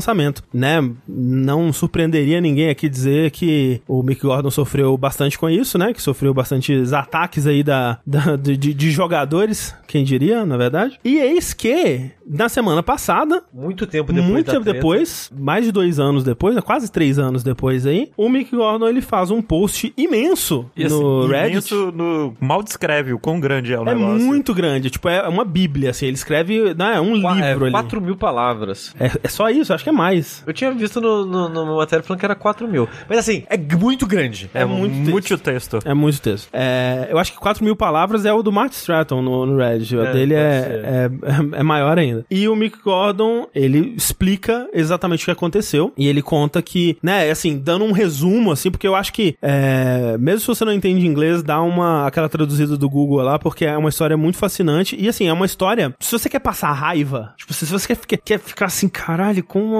Speaker 1: né? Não surpreenderia ninguém aqui dizer que o Mick Gordon sofreu bastante com isso, né? Que sofreu bastantes ataques aí da, da de, de jogadores, quem diria, na verdade. E eis que, na semana passada,
Speaker 2: muito tempo depois,
Speaker 1: muito tempo depois, mais de dois anos depois, né? quase três anos depois aí, o Mick Gordon ele faz um post imenso
Speaker 4: E assim,
Speaker 1: no Reddit.
Speaker 4: imenso no... Mal descreve o quão grande é o
Speaker 1: É
Speaker 4: negócio.
Speaker 1: muito grande, tipo, é uma bíblia, assim, ele escreve, né, é um
Speaker 2: Qua-
Speaker 1: livro
Speaker 2: é,
Speaker 1: ali.
Speaker 2: 4 mil palavras.
Speaker 1: É, é só isso, acho que é mais.
Speaker 2: Eu tinha visto no, no, no matéria falando que era 4 mil. Mas assim, é muito grande.
Speaker 4: É,
Speaker 1: É muito
Speaker 4: muito, muito texto.
Speaker 1: É muito texto. É, eu acho que 4 mil palavras é o do Mark Stratton no, no Reddit. O
Speaker 2: É,
Speaker 1: dele é,
Speaker 2: ser.
Speaker 1: é, é maior ainda. E o Mick Gordon, ele explica exatamente o que aconteceu. E ele conta que, né, assim, dando um resumo, assim, porque eu acho que, é, mesmo se você não entende inglês, dá uma, aquela traduzida do Google lá, porque é uma história muito fascinante. E, assim, é uma história, se você quer passar raiva, tipo, se você quer, ficar- quer ficar assim, caralho, como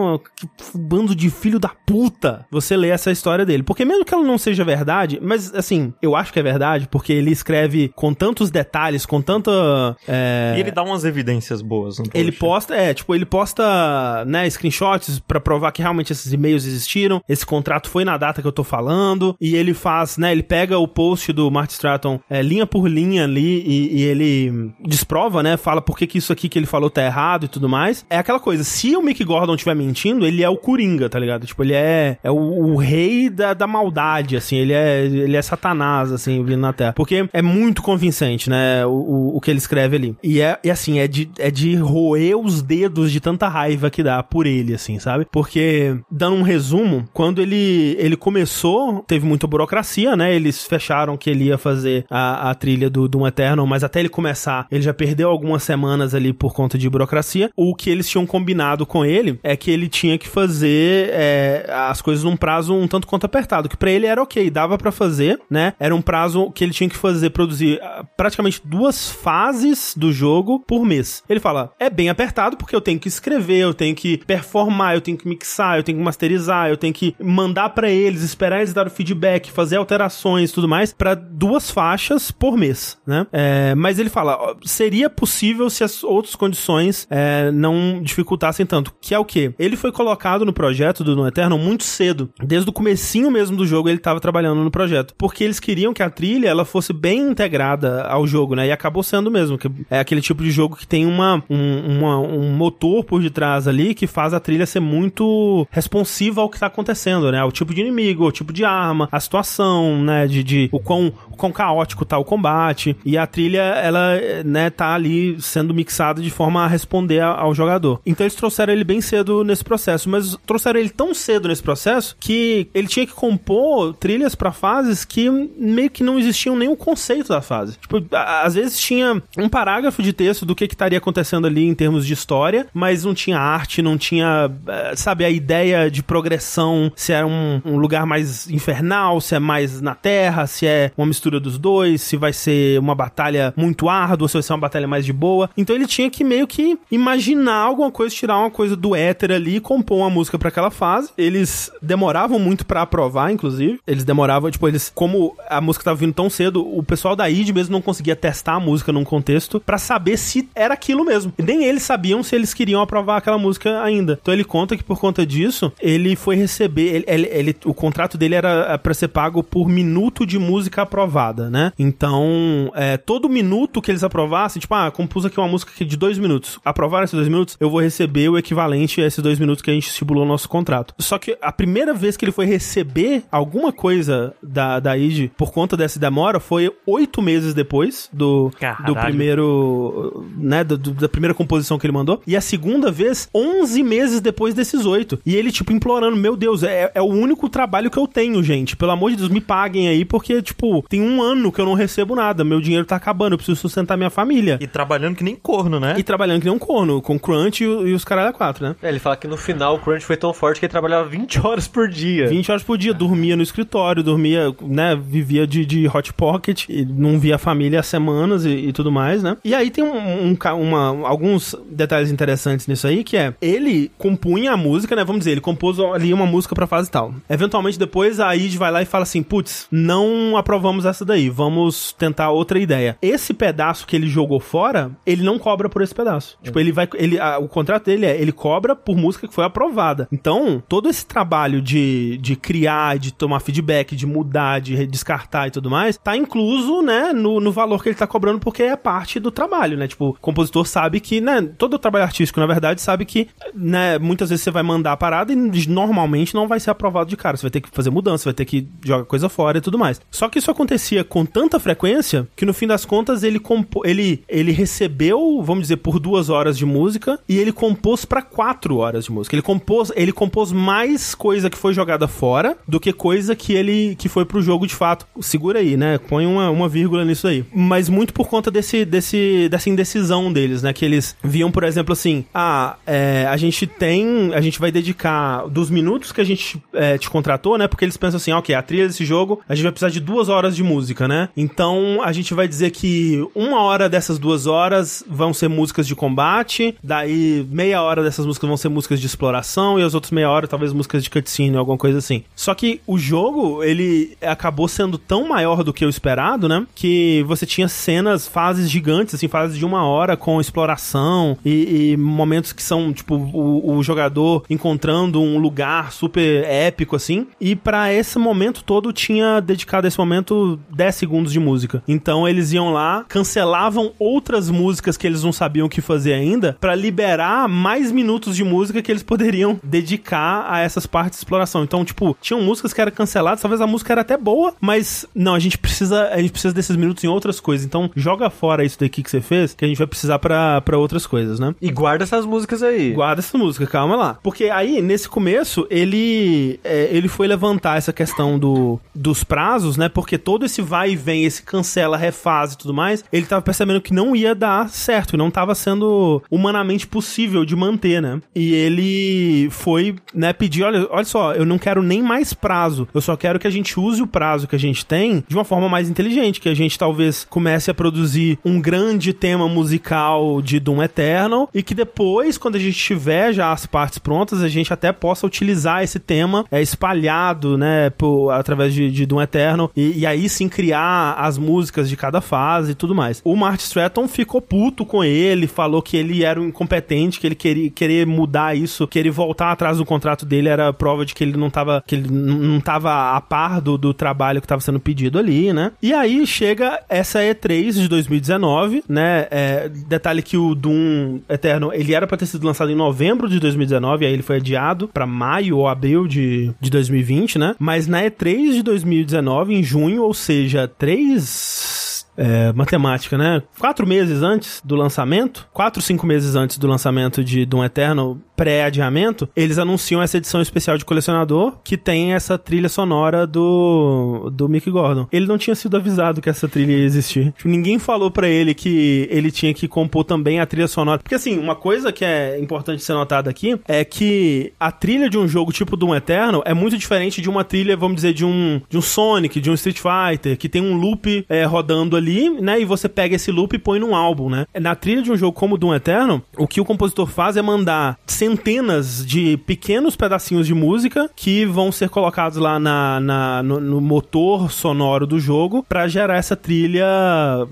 Speaker 1: bando de filho da puta, você lê essa história dele. Porque mesmo que ela não seja verdade, mas, assim, eu acho que é verdade, porque ele escreve com tantos detalhes, com tanta... é,
Speaker 4: E ele dá umas evidências boas post.
Speaker 1: ele posta, é, tipo, ele posta, né, screenshots pra provar que realmente esses e-mails existiram, esse contrato foi na data que eu tô falando, e ele faz, né, ele pega o post do Mark Stratton é, linha por linha ali e, e ele desprova, né, fala por que que isso aqui que ele falou tá errado e tudo mais. É aquela coisa, se o Mick Gordon estiver mentindo, ele é o Coringa, tá ligado? Tipo, ele é, é o, o rei da, da maldade, assim, ele é, ele é satanás, assim, vindo na Terra. Porque é muito convincente, né, o, o, o que ele escreve ali. E é, e assim, é de, é de roer os dedos de tanta raiva que dá por ele, assim, sabe? Porque, dando um resumo, quando ele, ele começou, teve muita burocracia, né? Eles fecharam que ele ia fazer a, a trilha do Doom Eternal, mas até ele começar, ele já perdeu algumas semanas ali por conta de burocracia. O que eles tinham combinado com ele é que ele tinha que fazer é, as coisas num prazo um tanto quanto apertado, que pra ele era ok, dava pra fazer, né? Era um prazo que ele tinha que fazer, produzir ah, praticamente duas fases do jogo por mês. Ele fala, é bem apertado porque eu tenho que escrever, eu tenho que performar, eu tenho que mixar, eu tenho que masterizar, eu tenho que mandar pra eles, esperar eles dar o feedback, fazer alterações tudo mais, pra duas faixas por mês, né? É, mas ele fala, seria possível se as outras condições é, não dificultassem tanto. Que é o quê? Ele foi colocado no projeto do No Eternal muito cedo. Desde o comecinho mesmo do jogo ele estava trabalhando no projeto. Porque eles queriam que a trilha ela fosse bem integrada ao jogo, né? E acabou sendo mesmo. Que é aquele tipo de jogo que tem uma, um, uma- um motor por detrás ali que faz a trilha ser muito responsiva ao que tá acontecendo, né? Ao tipo de inimigo, ao tipo de arma, a situação, né? De, de o, quão, o caótico tá o combate. E a trilha, ela, né, tá ali sendo mixada de forma a responder ao jogador. Então eles trouxeram ele bem cedo nesse processo, mas trouxeram ele tão cedo nesse processo que ele tinha que compor trilhas pra fases que meio que não existiam nenhum conceito da fase. Tipo, às vezes tinha um parágrafo de texto do que que estaria acontecendo ali em termos de história, mas não tinha arte, não tinha, eh, sabe, a ideia de progressão, se era um, um lugar mais infernal, se é mais na terra, se é uma mistura dos dois, se vai ser uma batalha muito árdua, se vai ser uma batalha mais de boa. Então ele tinha que meio que imaginar alguma coisa, tirar uma coisa do éter ali e compor uma música pra aquela fase. Eles demoravam muito pra aprovar, inclusive. Eles demoravam, tipo, eles, como a música tava vindo tão cedo, o pessoal da id mesmo não conseguia testar a música num contexto pra saber se era aquilo mesmo. E nem eles sabiam se eles queriam aprovar aquela música ainda. Então ele conta que por conta disso, ele foi receber, ele, ele- ele- o contrato dele era pra ser pago por minuto de música aprovada, né? Então, é, todo minuto que eles aprovassem, tipo, ah, compus aqui uma música de dois minutos. Aprovaram esses dois minutos, eu vou receber o equivalente a esses dois minutos que a gente estipulou no nosso contrato. Só que a primeira vez que ele foi receber alguma coisa da, da id por conta dessa demora foi oito meses depois do,
Speaker 4: Caralho.
Speaker 1: do primeiro, né, do- do- da primeira composição que ele mandou. E a segunda vez, 11 meses depois desses oito. E ele, tipo, implorando, meu Deus, é, é o único trabalho que eu tenho, gente. Pelo amor de Deus, me paguem aí, porque, tipo, tem um ano que eu não recebo nada. Meu dinheiro tá acabando, eu preciso sustentar minha família.
Speaker 4: E trabalhando que nem corno, né?
Speaker 1: E trabalhando que nem um corno, com crunch e, o- e os caralho a quatro, né?
Speaker 2: É, ele fala que no final o crunch foi tão forte que ele trabalhava 20 horas por dia.
Speaker 1: 20 horas por dia, dormia no escritório, dormia, né, vivia de, de hot pocket, não via a família há semanas e, e tudo mais, né? E aí tem um, um uma, alguns detalhes interessantes nisso aí, que é, ele compunha a música, né, vamos dizer, ele compôs ali uma música pra fase tal. Eventualmente depois a id vai lá e fala assim, putz, não aprovamos essa daí, vamos tentar outra ideia. Esse pedaço que ele jogou fora, ele não cobra por esse pedaço. Tipo, ele vai, ele, a- o contrato dele é, ele cobra por música música que foi aprovada. Então, todo esse trabalho de, de criar, de tomar feedback, de mudar, de descartar e tudo mais, tá incluso, né, no, no valor que ele tá cobrando, porque é parte do trabalho, né? Tipo, o compositor sabe que, né, todo o trabalho artístico, na verdade, sabe que, né, muitas vezes você vai mandar a parada e normalmente não vai ser aprovado de cara. Você vai ter que fazer mudança, vai ter que jogar coisa fora e tudo mais. Só que isso acontecia com tanta frequência que no fim das contas ele compo ele, ele recebeu, vamos dizer, por duas horas de música e ele compôs para quatro horas de música. Ele compôs, ele compôs mais coisa que foi jogada fora do que coisa que ele que foi pro jogo de fato. Segura aí, né? Põe uma, uma vírgula nisso aí. Mas muito por conta desse, desse, dessa indecisão deles, né? Que eles viam, por exemplo, assim, ah, é, a gente tem, a gente vai dedicar dos minutos que a gente é, te contratou, né? Porque eles pensam assim, ok, a trilha desse jogo, a gente vai precisar de duas horas de música, né? Então a gente vai dizer que uma hora dessas duas horas vão ser músicas de combate, daí meia hora dessas músicas vão ser músicas de exploração e as outras meia hora talvez músicas de cutscene, alguma coisa assim. Só que o jogo, ele acabou sendo tão maior do que o esperado, né? Que você tinha cenas, fases gigantes, assim, fases de uma hora com exploração e, e momentos que são, tipo, o, o, jogador encontrando um lugar super épico, assim. E para esse momento todo tinha dedicado esse momento 10 segundos de música. Então eles iam lá, cancelavam outras músicas que eles não sabiam o que fazer ainda, para liberar mais minutos de música que eles poderiam dedicar a essas partes de exploração. Então, tipo, tinham músicas que eram canceladas, talvez a música era até boa, mas não, a gente precisa, a gente precisa desses minutos em outras coisas. Então, joga fora isso daqui que você fez, que a gente vai precisar para outras coisas, né?
Speaker 2: E guarda essas músicas aí.
Speaker 1: Guarda essa música, calma lá. Porque aí, nesse começo, ele é, ele foi levantar essa questão do, dos prazos, né? Porque todo esse vai e vem, esse cancela, refaz e tudo mais, ele tava percebendo que não ia dar certo, não tava sendo humanamente possível de manter, né? E ele foi, né, pedir, olha, olha só, eu não quero nem mais prazo, eu só quero que a gente use o prazo que a gente tem de uma forma mais inteligente, que a gente talvez comece a produzir um grande tema musical de Doom Eternal e que depois, quando a gente tiver já as partes prontas, a gente até possa utilizar esse tema é, espalhado, né, por, através de, de Doom Eternal e, e, aí sim criar as músicas de cada fase e tudo mais. O Mark Stratton ficou puto com ele, falou que ele era um incompetente, que ele queria querer mudar isso, que ele voltar atrás do contrato dele era prova de que ele não tava, que ele não tava a par do, do trabalho que tava sendo pedido ali, né? E aí chega essa E3 de 2019, né? É, detalhe que o Doom Eterno, ele era pra ter sido lançado em novembro de 2019, aí ele foi adiado para maio ou abril de, de 2020, né? Mas na E3 de 2019, em junho, ou seja, três é, matemática, né? Quatro meses antes do lançamento, quatro, cinco meses antes do lançamento de Doom Eternal, pré-adiamento, eles anunciam essa edição especial de colecionador que tem essa trilha sonora do, do Mick Gordon. Ele não tinha sido avisado que essa trilha ia existir. Tipo, ninguém falou para ele que ele tinha que compor também a trilha sonora. Porque assim, uma coisa que é importante ser notada aqui é que a trilha de um jogo tipo Doom Eternal é muito diferente de uma trilha, vamos dizer, de um, de um Sonic, de um Street Fighter, que tem um loop é, rodando ali, né? E você pega esse loop e põe num álbum, né? Na trilha de um jogo como Doom Eternal, o que o compositor faz é mandar centenas de pequenos pedacinhos de música que vão ser colocados lá na, na no, no, motor sonoro do jogo para gerar essa trilha,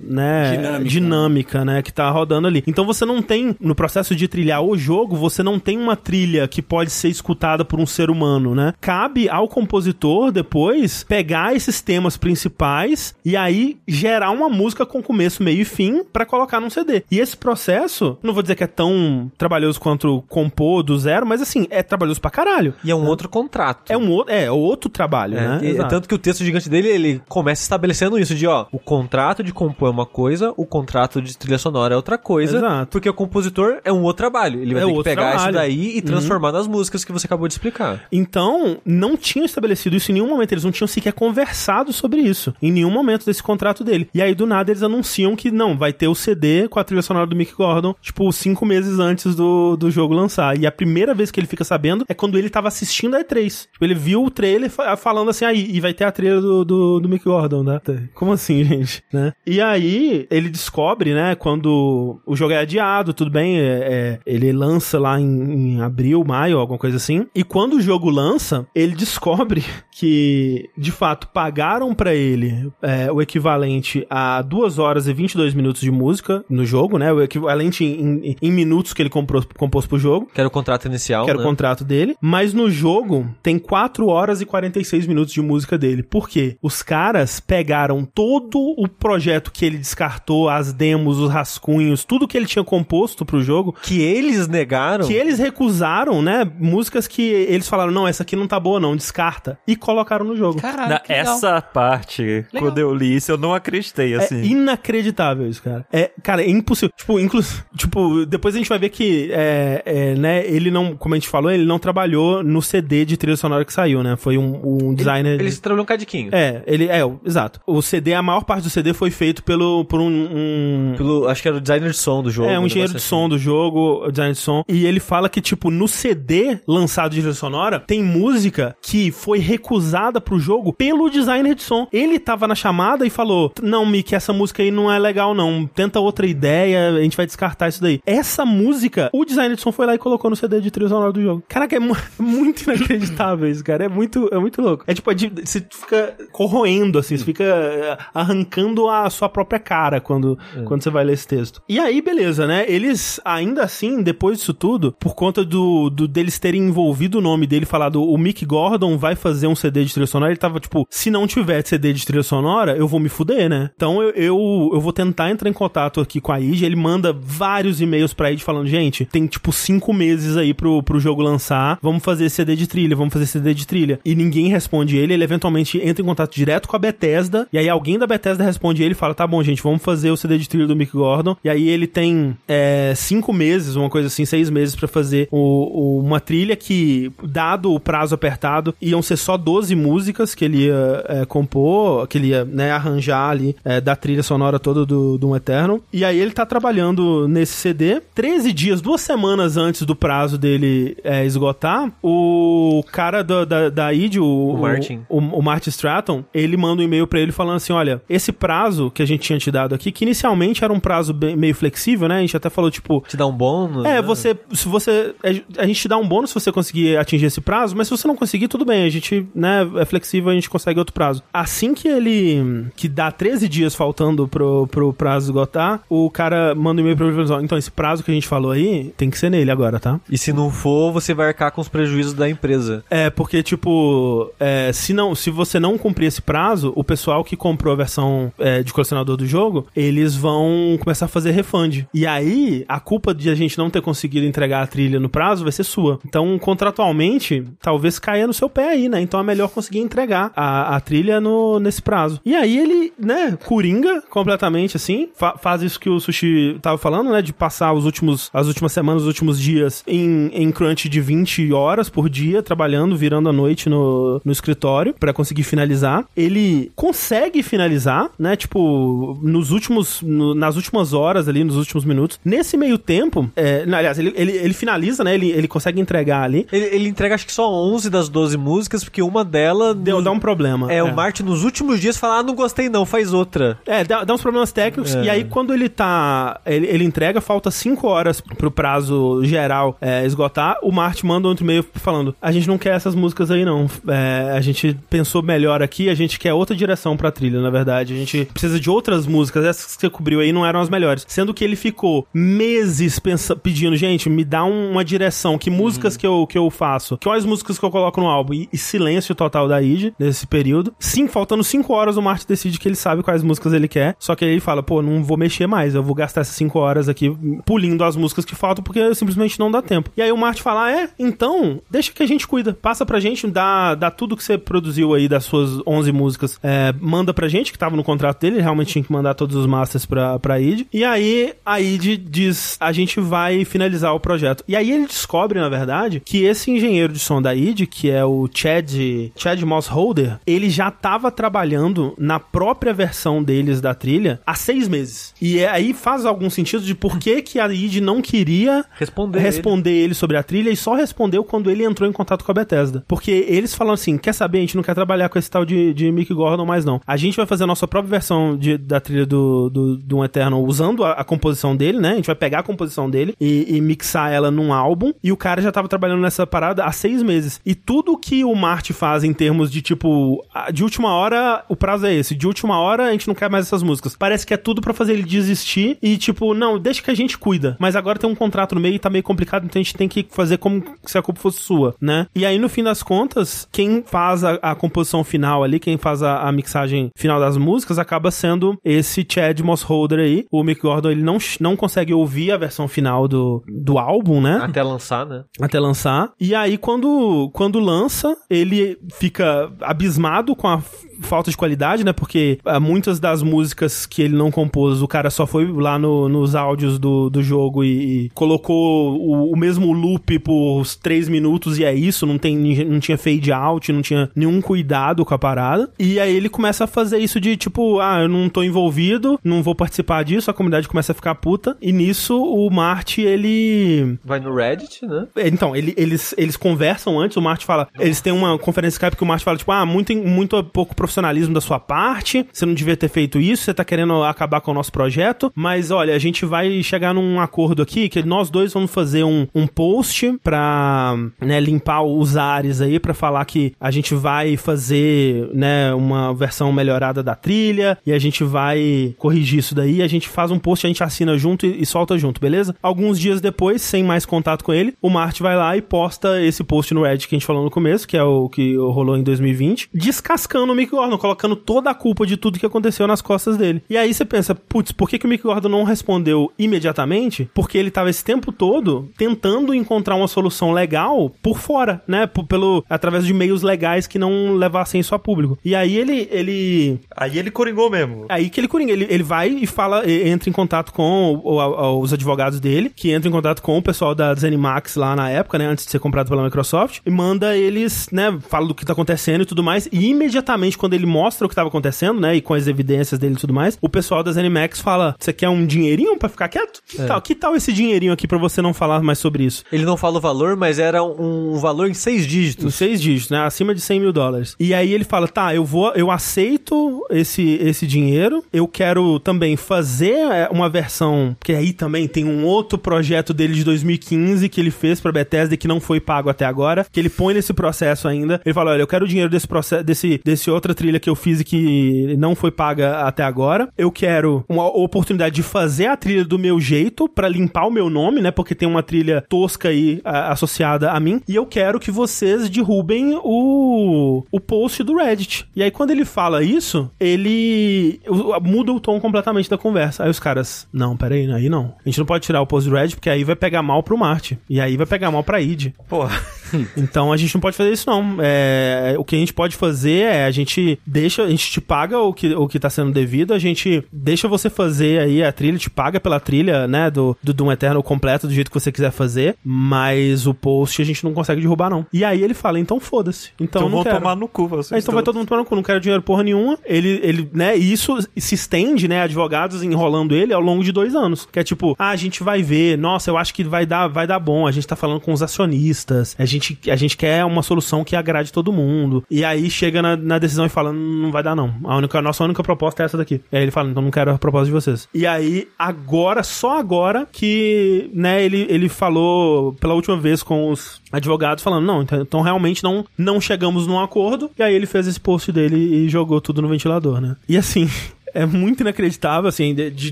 Speaker 1: né, dinâmica. dinâmica, né, que tá rodando ali. Então você não tem no processo de trilhar o jogo, você não tem uma trilha que pode ser escutada por um ser humano, né? Cabe ao compositor depois pegar esses temas principais e aí gerar uma música com começo, meio e fim para colocar num CD. E esse processo, não vou dizer que é tão trabalhoso quanto compor do zero, mas assim, é trabalhoso pra caralho.
Speaker 2: E é um
Speaker 1: né?
Speaker 2: outro contrato.
Speaker 1: É um outro, é, outro trabalho, é,
Speaker 2: né? E, tanto que o texto gigante dele, ele começa estabelecendo isso de, ó, o contrato de compor é uma coisa, o contrato de trilha sonora é outra coisa,
Speaker 1: Exato.
Speaker 2: porque o compositor é um outro trabalho. Ele vai é ter que pegar trabalho. isso daí e transformar uhum. nas músicas que você acabou de explicar.
Speaker 1: Então, não tinham estabelecido isso em nenhum momento, eles não tinham sequer conversado sobre isso, em nenhum momento desse contrato dele. E aí, do nada, eles anunciam que, não, vai ter o CD com a trilha sonora do Mick Gordon, tipo, cinco meses antes do, do jogo lançar. E a primeira vez que ele fica sabendo é quando ele tava assistindo a E3. Tipo, ele viu o trailer falando assim, aí, e vai ter a trilha do, do, do Mick Gordon, né? Como assim, gente? Né? E aí, ele descobre, né, quando o jogo é adiado, tudo bem, é, é, ele lança lá em, em abril, maio, alguma coisa assim. E quando o jogo lança, ele descobre que, de fato, pagaram para ele é, o equivalente a 2 horas e 22 minutos de música no jogo, né? O equivalente em, em, em minutos que ele comprou, compôs pro jogo.
Speaker 2: Que era o contrato inicial,
Speaker 1: que era
Speaker 2: né?
Speaker 1: o contrato dele, mas no jogo tem 4 horas e 46 minutos de música dele. Por quê? Os caras pegaram todo o projeto que ele descartou, as demos, os rascunhos, tudo que ele tinha composto pro jogo,
Speaker 2: Que eles negaram.
Speaker 1: que eles recusaram, né? Músicas que eles falaram, não, essa aqui não tá boa não, descarta. E colocaram no jogo.
Speaker 3: Caralho,
Speaker 4: Na-
Speaker 3: que legal.
Speaker 4: essa parte,
Speaker 3: Legal.
Speaker 4: quando eu li isso, eu não acreditei,
Speaker 1: É
Speaker 4: assim.
Speaker 1: inacreditável isso, cara. É, cara, é impossível. Tipo, inclu tipo, depois a gente vai ver que, é, é, né, ele não, como a gente falou, ele não trabalhou no CD de trilha sonora que saiu, né? Foi um, um designer...
Speaker 2: Eles trabalham um cadiquinho.
Speaker 1: É, ele, é, exato. O CD, a maior parte do CD foi feito pelo, por um, um-
Speaker 2: Pelo, acho que era o designer de som do jogo.
Speaker 1: é, um engenheiro de som do jogo, o designer de som. E ele fala que, tipo, no CD lançado de trilha sonora, tem música que foi recusada pro jogo pelo designer de som. Ele tava na chamada e falou: Não, Mickey, essa música aí não é legal, não. Tenta outra ideia, a gente vai descartar isso daí. Essa música, o designer de som foi lá e colocou no CD de trilha sonora do jogo. Caraca, é mu- muito inacreditável isso, cara. É muito, é muito louco. É tipo, é você fica corroendo, assim, você fica é, arrancando a sua própria cara quando, quando você vai ler esse texto. E aí, beleza, né? Eles, ainda assim, depois disso tudo, por conta do, do deles terem envolvido o nome dele, falado, o Mick Gordon vai fazer um CD de trilha sonora, ele tava tipo, se não tiver CD de trilha sonora, eu vou me fuder, né? Então eu, eu, eu vou tentar entrar em contato aqui com a id ele manda vários e-mails pra id falando, gente, tem tipo cinco meses aí pro, pro jogo lançar, vamos fazer CD de trilha, vamos fazer CD de trilha. E ninguém responde ele, ele eventualmente entra em contato direto com a Bethesda, e aí alguém da Bethesda responde ele e fala, tá bom, gente, vamos fazer o CD de trilha do Mick Gordon, e aí ele tem é, cinco meses, uma coisa assim, seis meses pra fazer o, o- uma trilha que, dado o prazo apertado, iam ser só 12 músicas que ele ia é, compor, que ele ia né, arranjar ali é, da trilha sonora toda do Doom Eternal. E aí ele tá trabalhando nesse CD. 13 dias, duas semanas antes do prazo dele é, esgotar, o cara da, da, da id, o,
Speaker 2: O Martin.
Speaker 1: o, o Martin Stratton, ele manda um e-mail pra ele falando assim: olha, esse prazo que a gente tinha te dado aqui, que inicialmente era um prazo bem- meio flexível, né? A gente até falou, tipo,
Speaker 2: Te dá um bônus.
Speaker 1: é,
Speaker 2: né?
Speaker 1: você. Se você. A gente te dá um bônus se você conseguir atingir esse prazo, mas se você não conseguir, tudo bem. A gente, né, é flexível, a gente consegue outro prazo. Assim que ele. Que dá 13 dias faltando pro, pro prazo esgotar, o cara manda um e-mail pra ele falando: "Ó, então, esse prazo que a gente falou aí, tem que ser nele agora, tá?
Speaker 2: E se não for, você vai arcar com os prejuízos da empresa.
Speaker 1: É, porque, tipo, é, se, não, se você não cumprir esse prazo, o pessoal que comprou a versão é, de colecionador do jogo, eles vão começar a fazer refund. E aí, a culpa de a gente não ter conseguido entregar a trilha no prazo vai ser sua. Então, contratualmente, talvez caia no seu pé aí, né? Então é melhor conseguir entregar a, a trilha no, nesse prazo. E aí ele, né, coringa completamente, assim, fa- faz isso que o Sushi tava falando, né? De passar os últimos, as últimas semanas, os últimos dias em, em crunch de 20 horas por dia, trabalhando, virando a noite no, no escritório pra conseguir finalizar. Ele consegue finalizar, né? Tipo, nos últimos, no- nas últimas horas ali, nos últimos minutos. Nesse meio tempo, é, aliás, ele, ele, ele finaliza, né? Ele, ele consegue entregar ali.
Speaker 2: Ele, ele entrega acho que só 11 das 12 músicas, porque uma delas...
Speaker 1: Deu,
Speaker 2: no-
Speaker 1: dá um problema.
Speaker 2: É, o Martin nos últimos dias fala, ah, não gostei não, faz outra.
Speaker 1: É, dá, dá uns problemas técnicos.
Speaker 2: É.
Speaker 1: E aí, quando ele tá. Ele, ele entrega, falta 5 horas pro prazo geral é, esgotar. O Martin manda outro e-mail falando: A gente não quer essas músicas aí, não. É, a gente pensou melhor aqui, a gente quer outra direção pra trilha, na verdade. A gente precisa de outras músicas. Essas que você cobriu aí não eram as melhores. Sendo que ele ficou meses pensa, pedindo, gente, me dá um- uma direção. Que músicas que, eu, que eu faço? Quais músicas que eu coloco no álbum? E, e silêncio total da id nesse período. Sim, faltando 5 horas, o Martin decide que ele sabe quais músicas ele quer. Só que aí ele fala, pô, não vou mexer mais. Eu vou gastar essas 5 horas aqui pulindo as músicas que faltam, porque simplesmente não dá tempo. E aí o Martin fala, ah, é? Então, deixa que a gente cuida. Passa pra gente, dá, dá tudo que você produziu aí das suas 11 músicas. É, manda pra gente, que tava no contrato dele. Ele realmente tinha que mandar todos os masters pra, pra id. E aí a id diz, a gente vai finalizar o projeto. E aí ele descobre, na verdade, que esse engenheiro de som da id, que é o Chad, Chad Mossholder, ele já tava trabalhando na própria versão deles da trilha há seis meses. E aí faz algum sentido de por que, que a id não queria
Speaker 2: Responder
Speaker 1: responder ele. sobre a trilha e só respondeu quando ele entrou em contato com a Bethesda. Porque eles falam assim: quer saber, a gente não quer trabalhar com esse tal de, de Mick Gordon mais não. A gente vai fazer a nossa própria versão de- da trilha do, do, do Eternal usando a, a composição dele, né? A gente vai pegar a composição dele e, e mixar ela num álbum. E o cara já tava trabalhando nessa parada há seis meses. E tudo que o Marty faz em termos de tipo, de última hora, o prazo é esse. De última hora, a gente não quer mais essas músicas. Parece que é tudo pra fazer ele desistir e tipo, não, deixa que a gente cuida. Mas agora tem um contrato no meio e tá meio complicado complicado, então a gente tem que fazer como se a culpa fosse sua, né? E aí, no fim das contas, quem faz a, a composição final ali, quem faz a, a, mixagem final das músicas, acaba sendo esse Chad Mossholder aí. O Mick Gordon, ele não, não consegue ouvir a versão final do, do álbum, né?
Speaker 2: Até lançar, né?
Speaker 1: Até lançar. E aí, quando, quando lança, ele fica abismado com a falta de qualidade, né? Porque uh, muitas das músicas que ele não compôs, o cara só foi lá no, nos áudios do, do jogo e, e colocou o, o, mesmo loop por três minutos e é isso, não, tem, não tinha fade out, não tinha nenhum cuidado com a parada. E aí ele começa a fazer isso de tipo, ah, eu não tô envolvido, não vou participar disso, a comunidade começa a ficar puta. E nisso o Marty, ele.
Speaker 2: Vai no Reddit, né?
Speaker 1: É, então, ele, eles, eles conversam antes, o Marty fala. Eles têm uma conferência Skype que o Marty fala, tipo, ah, muito, muito pouco profissionalismo da sua parte, você não devia ter feito isso, você tá querendo acabar com o nosso projeto, mas olha, a gente vai chegar num acordo aqui que nós dois vamos fazer um, um post pra né, limpar os ares aí, pra falar que a gente vai fazer né, uma versão melhorada da trilha e a gente vai corrigir isso daí, a gente faz um post, a gente assina junto e, e solta junto, beleza? Alguns dias depois, sem mais contato com ele, o Marte vai lá e posta esse post no Reddit que a gente falou no começo, que é o que rolou em 2020, descascando o Mick Gordon, colocando toda a culpa de tudo que aconteceu nas costas dele. E aí você pensa, putz, por que, que o Mick Gordon não respondeu imediatamente? Porque ele tava esse tempo todo tentando encontrar uma solução legal por fora, né? P pelo, através de meios legais que não levassem isso a público. E aí ele. ele
Speaker 4: aí ele coringou mesmo.
Speaker 1: Aí que ele coringa. Ele, ele vai e fala, entra em contato com o, o, os advogados dele, que entra em contato com o pessoal da Zenimax lá na época, né? Antes de ser comprado pela Microsoft, e manda eles, né? Fala do que tá acontecendo e tudo mais. E imediatamente, quando ele mostra o que estava acontecendo, né? E com as evidências dele e tudo mais, o pessoal da ZeniMax fala: Você quer um dinheirinho para ficar quieto? Que, é. tal, que tal esse dinheirinho aqui para você não falar mais sobre isso?
Speaker 2: Ele não fala o valor, mas era um valor em seis dígitos. Em
Speaker 1: seis dígitos, né? Acima de 100 mil dólares. E aí ele fala: Tá, eu vou, eu aceito esse, esse dinheiro, eu quero também fazer é, uma versão, que aí também tem um outro projeto dele de 2015 que ele fez pra Bethesda e que não foi pago até agora, que ele põe nesse processo ainda. Ele fala: Olha, eu quero o dinheiro desse processo, desse, desse outra trilha que eu fiz que não foi paga até agora. Eu quero uma oportunidade de fazer a trilha do meu jeito para limpar o meu nome, né? Porque tem uma trilha tosca aí a, associada a mim. E eu quero que vocês derrubem o, o post do Reddit. E aí, quando ele fala isso, ele muda o tom completamente da conversa. Aí os caras, não, peraí, aí não. A gente não pode tirar o post do Reddit porque aí vai pegar mal pro Marte. E aí vai pegar mal pra id.
Speaker 4: Porra.
Speaker 1: então a gente não pode fazer isso, não. É, o que a gente pode fazer é a gente deixa, a gente te paga o que, o que tá sendo devido, a gente deixa você fazer aí a trilha, te paga pela trilha, né, do, do Doom Eternal completo, do jeito que você quiser fazer, mas o post a gente não consegue derrubar, não. E aí ele fala, então foda-se. Então, então
Speaker 4: vão
Speaker 1: quero.
Speaker 4: tomar no cu vocês.
Speaker 1: É, então vai todo mundo tomar no cu, não quero dinheiro porra nenhuma. Ele, ele, né, e isso se estende, né, advogados enrolando ele ao longo de dois anos. Que é tipo, ah, a gente vai ver, nossa, eu acho que vai dar, vai dar bom, a gente tá falando com os acionistas, a gente, a gente quer uma solução que agrade todo mundo. E aí chega na, na decisão e fala, não vai dar não. A única, a nossa única proposta é essa daqui. E aí ele fala, então não quero a proposta de vocês. E aí, agora, só agora que, né, ele, ele falou pela última vez com os advogados falando, não, então, então realmente não, não chegamos num acordo. E aí ele fez esse post dele e jogou tudo no ventilador, né? E assim, é muito inacreditável, assim, de, de,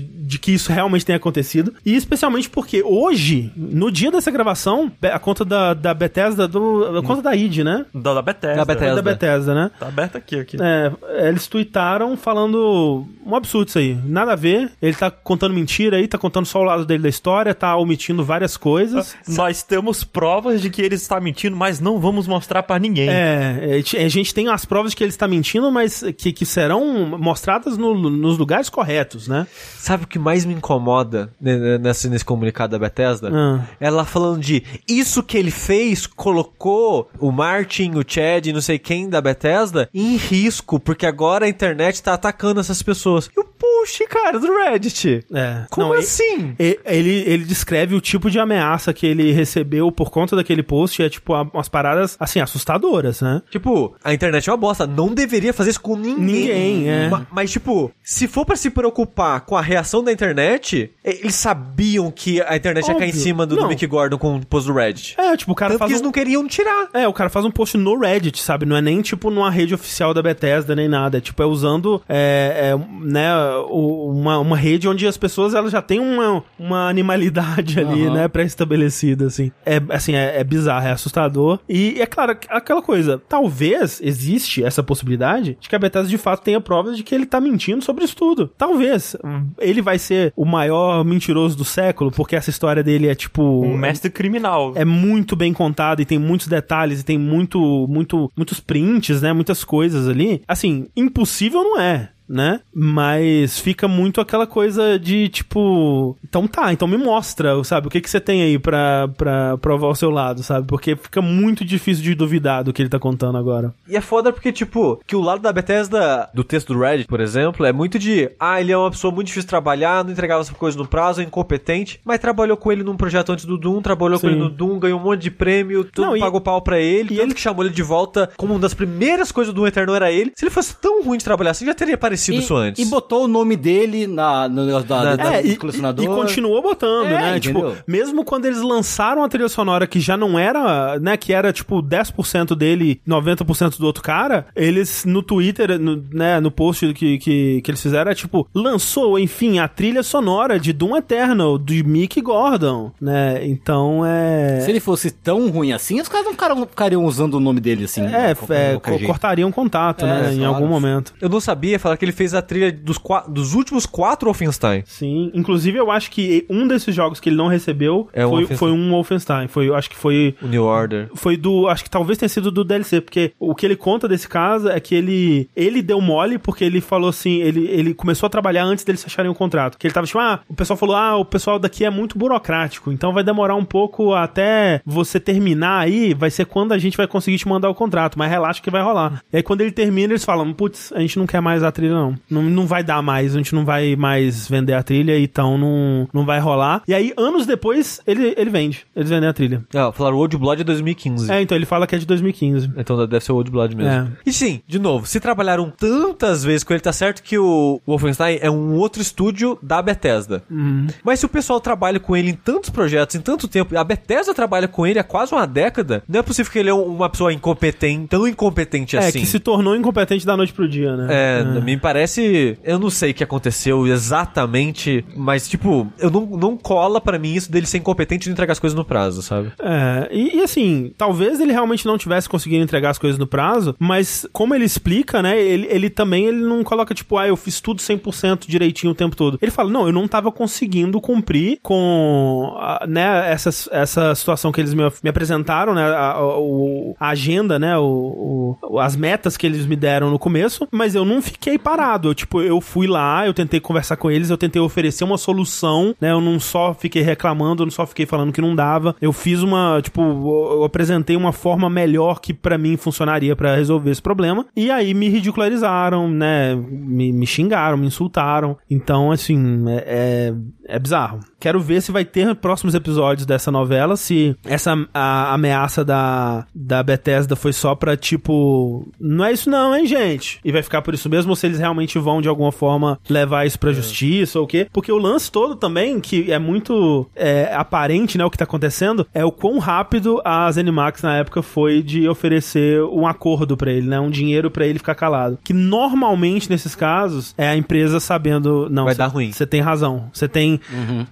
Speaker 1: de, que isso realmente tenha acontecido. E especialmente porque hoje, no dia dessa gravação, a conta da, da Bethesda, do, a conta da id, né?
Speaker 4: Da, da Bethesda.
Speaker 1: Da Bethesda. Da Bethesda, né?
Speaker 4: Tá aberta aqui, aqui.
Speaker 1: É, eles tweetaram falando um absurdo isso aí. Nada a ver. Ele tá contando mentira aí, tá contando só o lado dele da história, tá omitindo várias coisas.
Speaker 4: Nós temos provas de que ele está mentindo, mas não vamos mostrar para ninguém.
Speaker 1: É, a gente tem as provas de que ele está mentindo, mas que, que serão mostradas no, nos lugares corretos, né?
Speaker 2: Sabe o que mais me incomoda nesse, nesse comunicado da Bethesda? Ah. Ela falando de isso que ele fez colocou o Martin, o Chad e não sei quem da Bethesda em risco, porque agora a internet tá atacando essas pessoas. E o post, cara, do Reddit.
Speaker 1: É.
Speaker 2: Como não, assim?
Speaker 1: Ele, ele, ele, descreve o tipo de ameaça que ele recebeu por conta daquele post. É tipo umas paradas, assim, assustadoras, né?
Speaker 2: Tipo, a internet é uma bosta. Não deveria fazer isso com ninguém.
Speaker 1: Ninguém, é.
Speaker 2: Mas tipo, se for para se preocupar com a reação da internet, eles sabiam que a internet Óbvio. ia cair em cima do, do Mick Gordon com o post do Reddit.
Speaker 1: É, tipo, o cara
Speaker 2: Tanto
Speaker 1: faz.
Speaker 2: Que um... eles não queriam tirar.
Speaker 1: É, o cara faz um post no Reddit, sabe? Não é nem, tipo, numa rede oficial da Bethesda nem nada. É, tipo, é usando, é, é, né, uma, uma rede onde as pessoas elas já têm uma, uma animalidade ali,
Speaker 3: Aham.
Speaker 1: né, pré-estabelecida, assim. É, assim, é, é bizarro, é assustador. E é claro, aquela coisa, talvez existe essa possibilidade de que a Bethesda de fato tenha provas de que ele tá mentindo sobre isso tudo. Talvez. Ele vai ser o maior mentiroso do século, porque essa história dele é tipo...
Speaker 4: Um mestre criminal.
Speaker 1: é muito bem contado e tem muitos detalhes e tem muito, muito, muitos prints, né? Muitas coisas ali. Assim, impossível não é. Né? Mas fica muito aquela coisa de tipo, então tá, então me mostra, sabe? O que que você tem aí pra, pra provar o seu lado, sabe? Porque fica muito difícil de duvidar do que ele tá contando agora.
Speaker 2: E é foda porque, tipo, que o lado da Bethesda, do texto do Reddit, por exemplo, é muito de, ah, ele é uma pessoa muito difícil de trabalhar, não entregava as coisas no prazo, é incompetente, mas trabalhou com ele num projeto antes do Doom, trabalhou com
Speaker 1: Sim.
Speaker 2: ele no Doom, ganhou um monte de prêmio, tudo
Speaker 1: Não, e-
Speaker 2: pagou pau pra ele,
Speaker 1: e ele-
Speaker 2: que chamou ele de volta como uma das primeiras coisas do Doom Eterno era ele. Se ele fosse tão ruim de trabalhar assim, já teria aparecido isso antes.
Speaker 3: e botou o nome dele na, no negócio da,
Speaker 2: Na-
Speaker 3: da,
Speaker 1: É,
Speaker 3: do
Speaker 1: e,
Speaker 3: colecionador.
Speaker 1: e continuou botando,
Speaker 3: É,
Speaker 1: né?
Speaker 3: entendeu?
Speaker 1: Tipo, mesmo quando eles lançaram a trilha sonora que já não era, né? Que era tipo 10% dele, 90% do outro cara, eles no Twitter, no, né, no post que, que, que eles fizeram, é tipo, lançou, enfim, a trilha sonora de Doom Eternal, de Mick Gordon, né? Então é.
Speaker 3: Se ele fosse tão ruim assim, os caras não ficariam, ficariam usando o nome dele assim.
Speaker 1: É,
Speaker 3: qualquer-
Speaker 1: é, cortariam contato,
Speaker 3: É,
Speaker 1: né? Em algum momento.
Speaker 2: Eu não sabia falar que ele fez a trilha dos, dos últimos quatro Wolfenstein.
Speaker 1: Sim, inclusive eu acho que um desses jogos que ele não recebeu
Speaker 2: É
Speaker 1: foi, foi um Wolfenstein. Foi, acho que foi
Speaker 2: O New Order.
Speaker 1: foi do, acho que talvez tenha sido do DLC, porque o que ele conta desse caso é que ele ele deu mole porque ele falou assim, ele, ele começou a trabalhar antes deles fecharem o contrato. Que ele tava tipo, ah, o pessoal falou, ah, o pessoal daqui é muito burocrático, então vai demorar um pouco até você terminar aí, vai ser quando a gente vai conseguir te mandar o contrato, mas relaxa que vai rolar. E aí quando ele termina, eles falam, putz, a gente não quer mais a trilha não. Não, não vai dar mais, a gente não vai mais vender a trilha, então não, não vai rolar. E aí, anos depois, ele, ele vende. Eles vendem a trilha.
Speaker 2: Ah, falaram Old Blood é 2015.
Speaker 1: É, então ele fala que é de 2015.
Speaker 2: Então deve ser o Old Blood mesmo.
Speaker 1: É.
Speaker 2: E sim, de novo, se trabalharam tantas vezes com ele, tá certo que o Wolfenstein é um outro estúdio da Bethesda.
Speaker 1: Uhum.
Speaker 2: Mas se o pessoal trabalha com ele em tantos projetos, em tanto tempo, a Bethesda trabalha com ele há quase uma década, não é possível que ele é uma pessoa incompetente, tão incompetente
Speaker 1: É,
Speaker 2: assim.
Speaker 1: que se tornou incompetente da noite pro dia, né?
Speaker 2: É, me parece. Eu não sei o que aconteceu exatamente, mas, tipo, eu não, não cola pra mim isso dele ser incompetente e não entregar as coisas no prazo, sabe?
Speaker 1: É, e, e assim, talvez ele realmente não tivesse conseguido entregar as coisas no prazo, mas como ele explica, né, ele, ele também ele não coloca tipo, ah, eu fiz tudo 100% direitinho o tempo todo. Ele fala, não, eu não tava conseguindo cumprir com, a, né, essa, essa situação que eles me, me apresentaram, né, a, o- a agenda, né, o, o- as metas que eles me deram no começo, mas eu não fiquei parado. Eu, tipo, eu fui lá, eu tentei conversar com eles, eu tentei oferecer uma solução, né, eu não só fiquei reclamando, eu não só fiquei falando que não dava, eu fiz uma, tipo, eu apresentei uma forma melhor que pra mim funcionaria pra resolver esse problema, e aí me ridicularizaram, né, me, me xingaram, me insultaram, então, assim, é, é, é bizarro. Quero ver se vai ter próximos episódios dessa novela, se essa a ameaça da, da Bethesda foi só pra, tipo, não é isso não, hein, gente? E vai ficar por isso mesmo, ou se eles realmente vão, de alguma forma, levar isso pra justiça ou o quê? Porque o lance todo também, que é muito é, aparente, né, o que tá acontecendo, é o quão rápido a Zenimax na época foi de oferecer um acordo pra ele, né, um dinheiro pra ele ficar calado. Que normalmente, nesses casos, é a empresa sabendo, não,
Speaker 2: Vai
Speaker 1: cê-
Speaker 2: dar ruim.
Speaker 1: Você tem razão. Você tem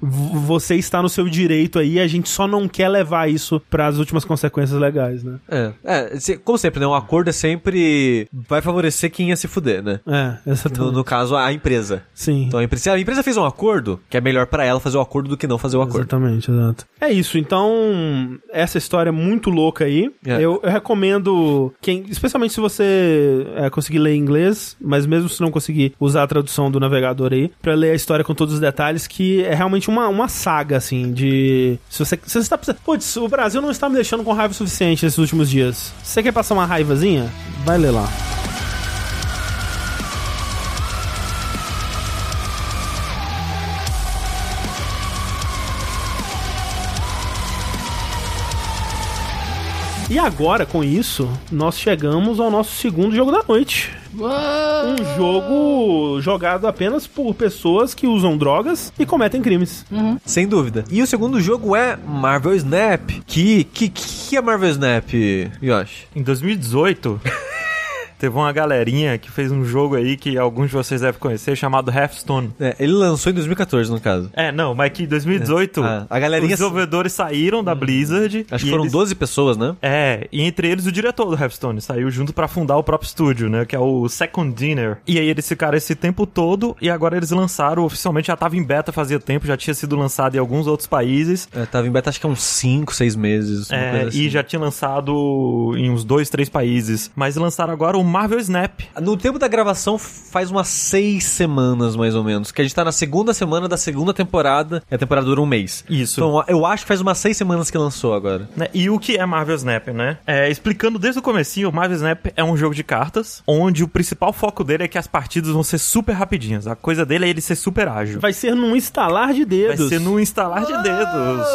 Speaker 1: v- você está no seu direito aí, a gente só não quer levar isso para as últimas consequências legais, né?
Speaker 2: É, é como sempre, né? Um acordo é sempre. Vai favorecer quem ia se fuder, né?
Speaker 1: É,
Speaker 2: No,
Speaker 1: exatamente.
Speaker 2: no caso, a empresa.
Speaker 1: Sim.
Speaker 2: Então a empresa, a empresa fez um acordo, que é melhor pra ela fazer o acordo do que não fazer o acordo.
Speaker 1: Exatamente, exato. É isso, então, essa história é muito louca aí.
Speaker 2: É.
Speaker 1: Eu, eu recomendo, quem, especialmente se você é, conseguir ler inglês, mas mesmo se não conseguir usar a tradução do navegador aí, pra ler a história com todos os detalhes, que é realmente uma, uma saga, assim, de. Se você, se você está precisando. Putz, o Brasil não está me deixando com raiva o suficiente nesses últimos dias. Se você quer passar uma raivazinha, vai ler lá. E agora, com isso, nós chegamos ao nosso segundo jogo da noite. Um jogo jogado apenas por pessoas que usam drogas e cometem crimes.
Speaker 2: Sem dúvida. E o segundo jogo é Marvel Snap. Que que, que é Marvel Snap, Yoshi?
Speaker 4: Em 2018, teve uma galerinha que fez um jogo aí que alguns de vocês devem conhecer, chamado Hearthstone.
Speaker 2: É, ele lançou em 2014, no caso.
Speaker 4: É, não, mas que em 2018
Speaker 2: Ah, a galerinha-
Speaker 4: os desenvolvedores saíram da Blizzard.
Speaker 2: Acho que foram
Speaker 4: eles-
Speaker 2: 12 pessoas, né?
Speaker 4: É, e entre eles o diretor do Hearthstone saiu junto pra fundar o próprio estúdio, né? Que é o Second Dinner. E aí eles ficaram esse tempo todo e agora eles lançaram oficialmente, já tava em beta fazia tempo, já tinha sido lançado em alguns outros países.
Speaker 2: É, tava em beta acho que há uns 5, 6 meses.
Speaker 4: É,
Speaker 2: assim.
Speaker 4: e já tinha lançado em uns dois, três países. Mas lançaram agora o Marvel Snap.
Speaker 2: No tempo da gravação, faz umas seis semanas, mais ou menos. Que a gente tá na segunda semana da segunda temporada. E a temporada dura um mês.
Speaker 4: Isso.
Speaker 2: Então, eu acho que faz umas seis semanas que lançou agora.
Speaker 4: né? E o que é Marvel Snap, né? É, explicando desde o comecinho, o Marvel Snap é um jogo de cartas, onde o principal foco dele é que as partidas vão ser super rapidinhas. A coisa dele é ele ser super ágil.
Speaker 1: Vai ser num instalar de
Speaker 4: Vai
Speaker 1: dedos.
Speaker 4: ser num instalar de dedos.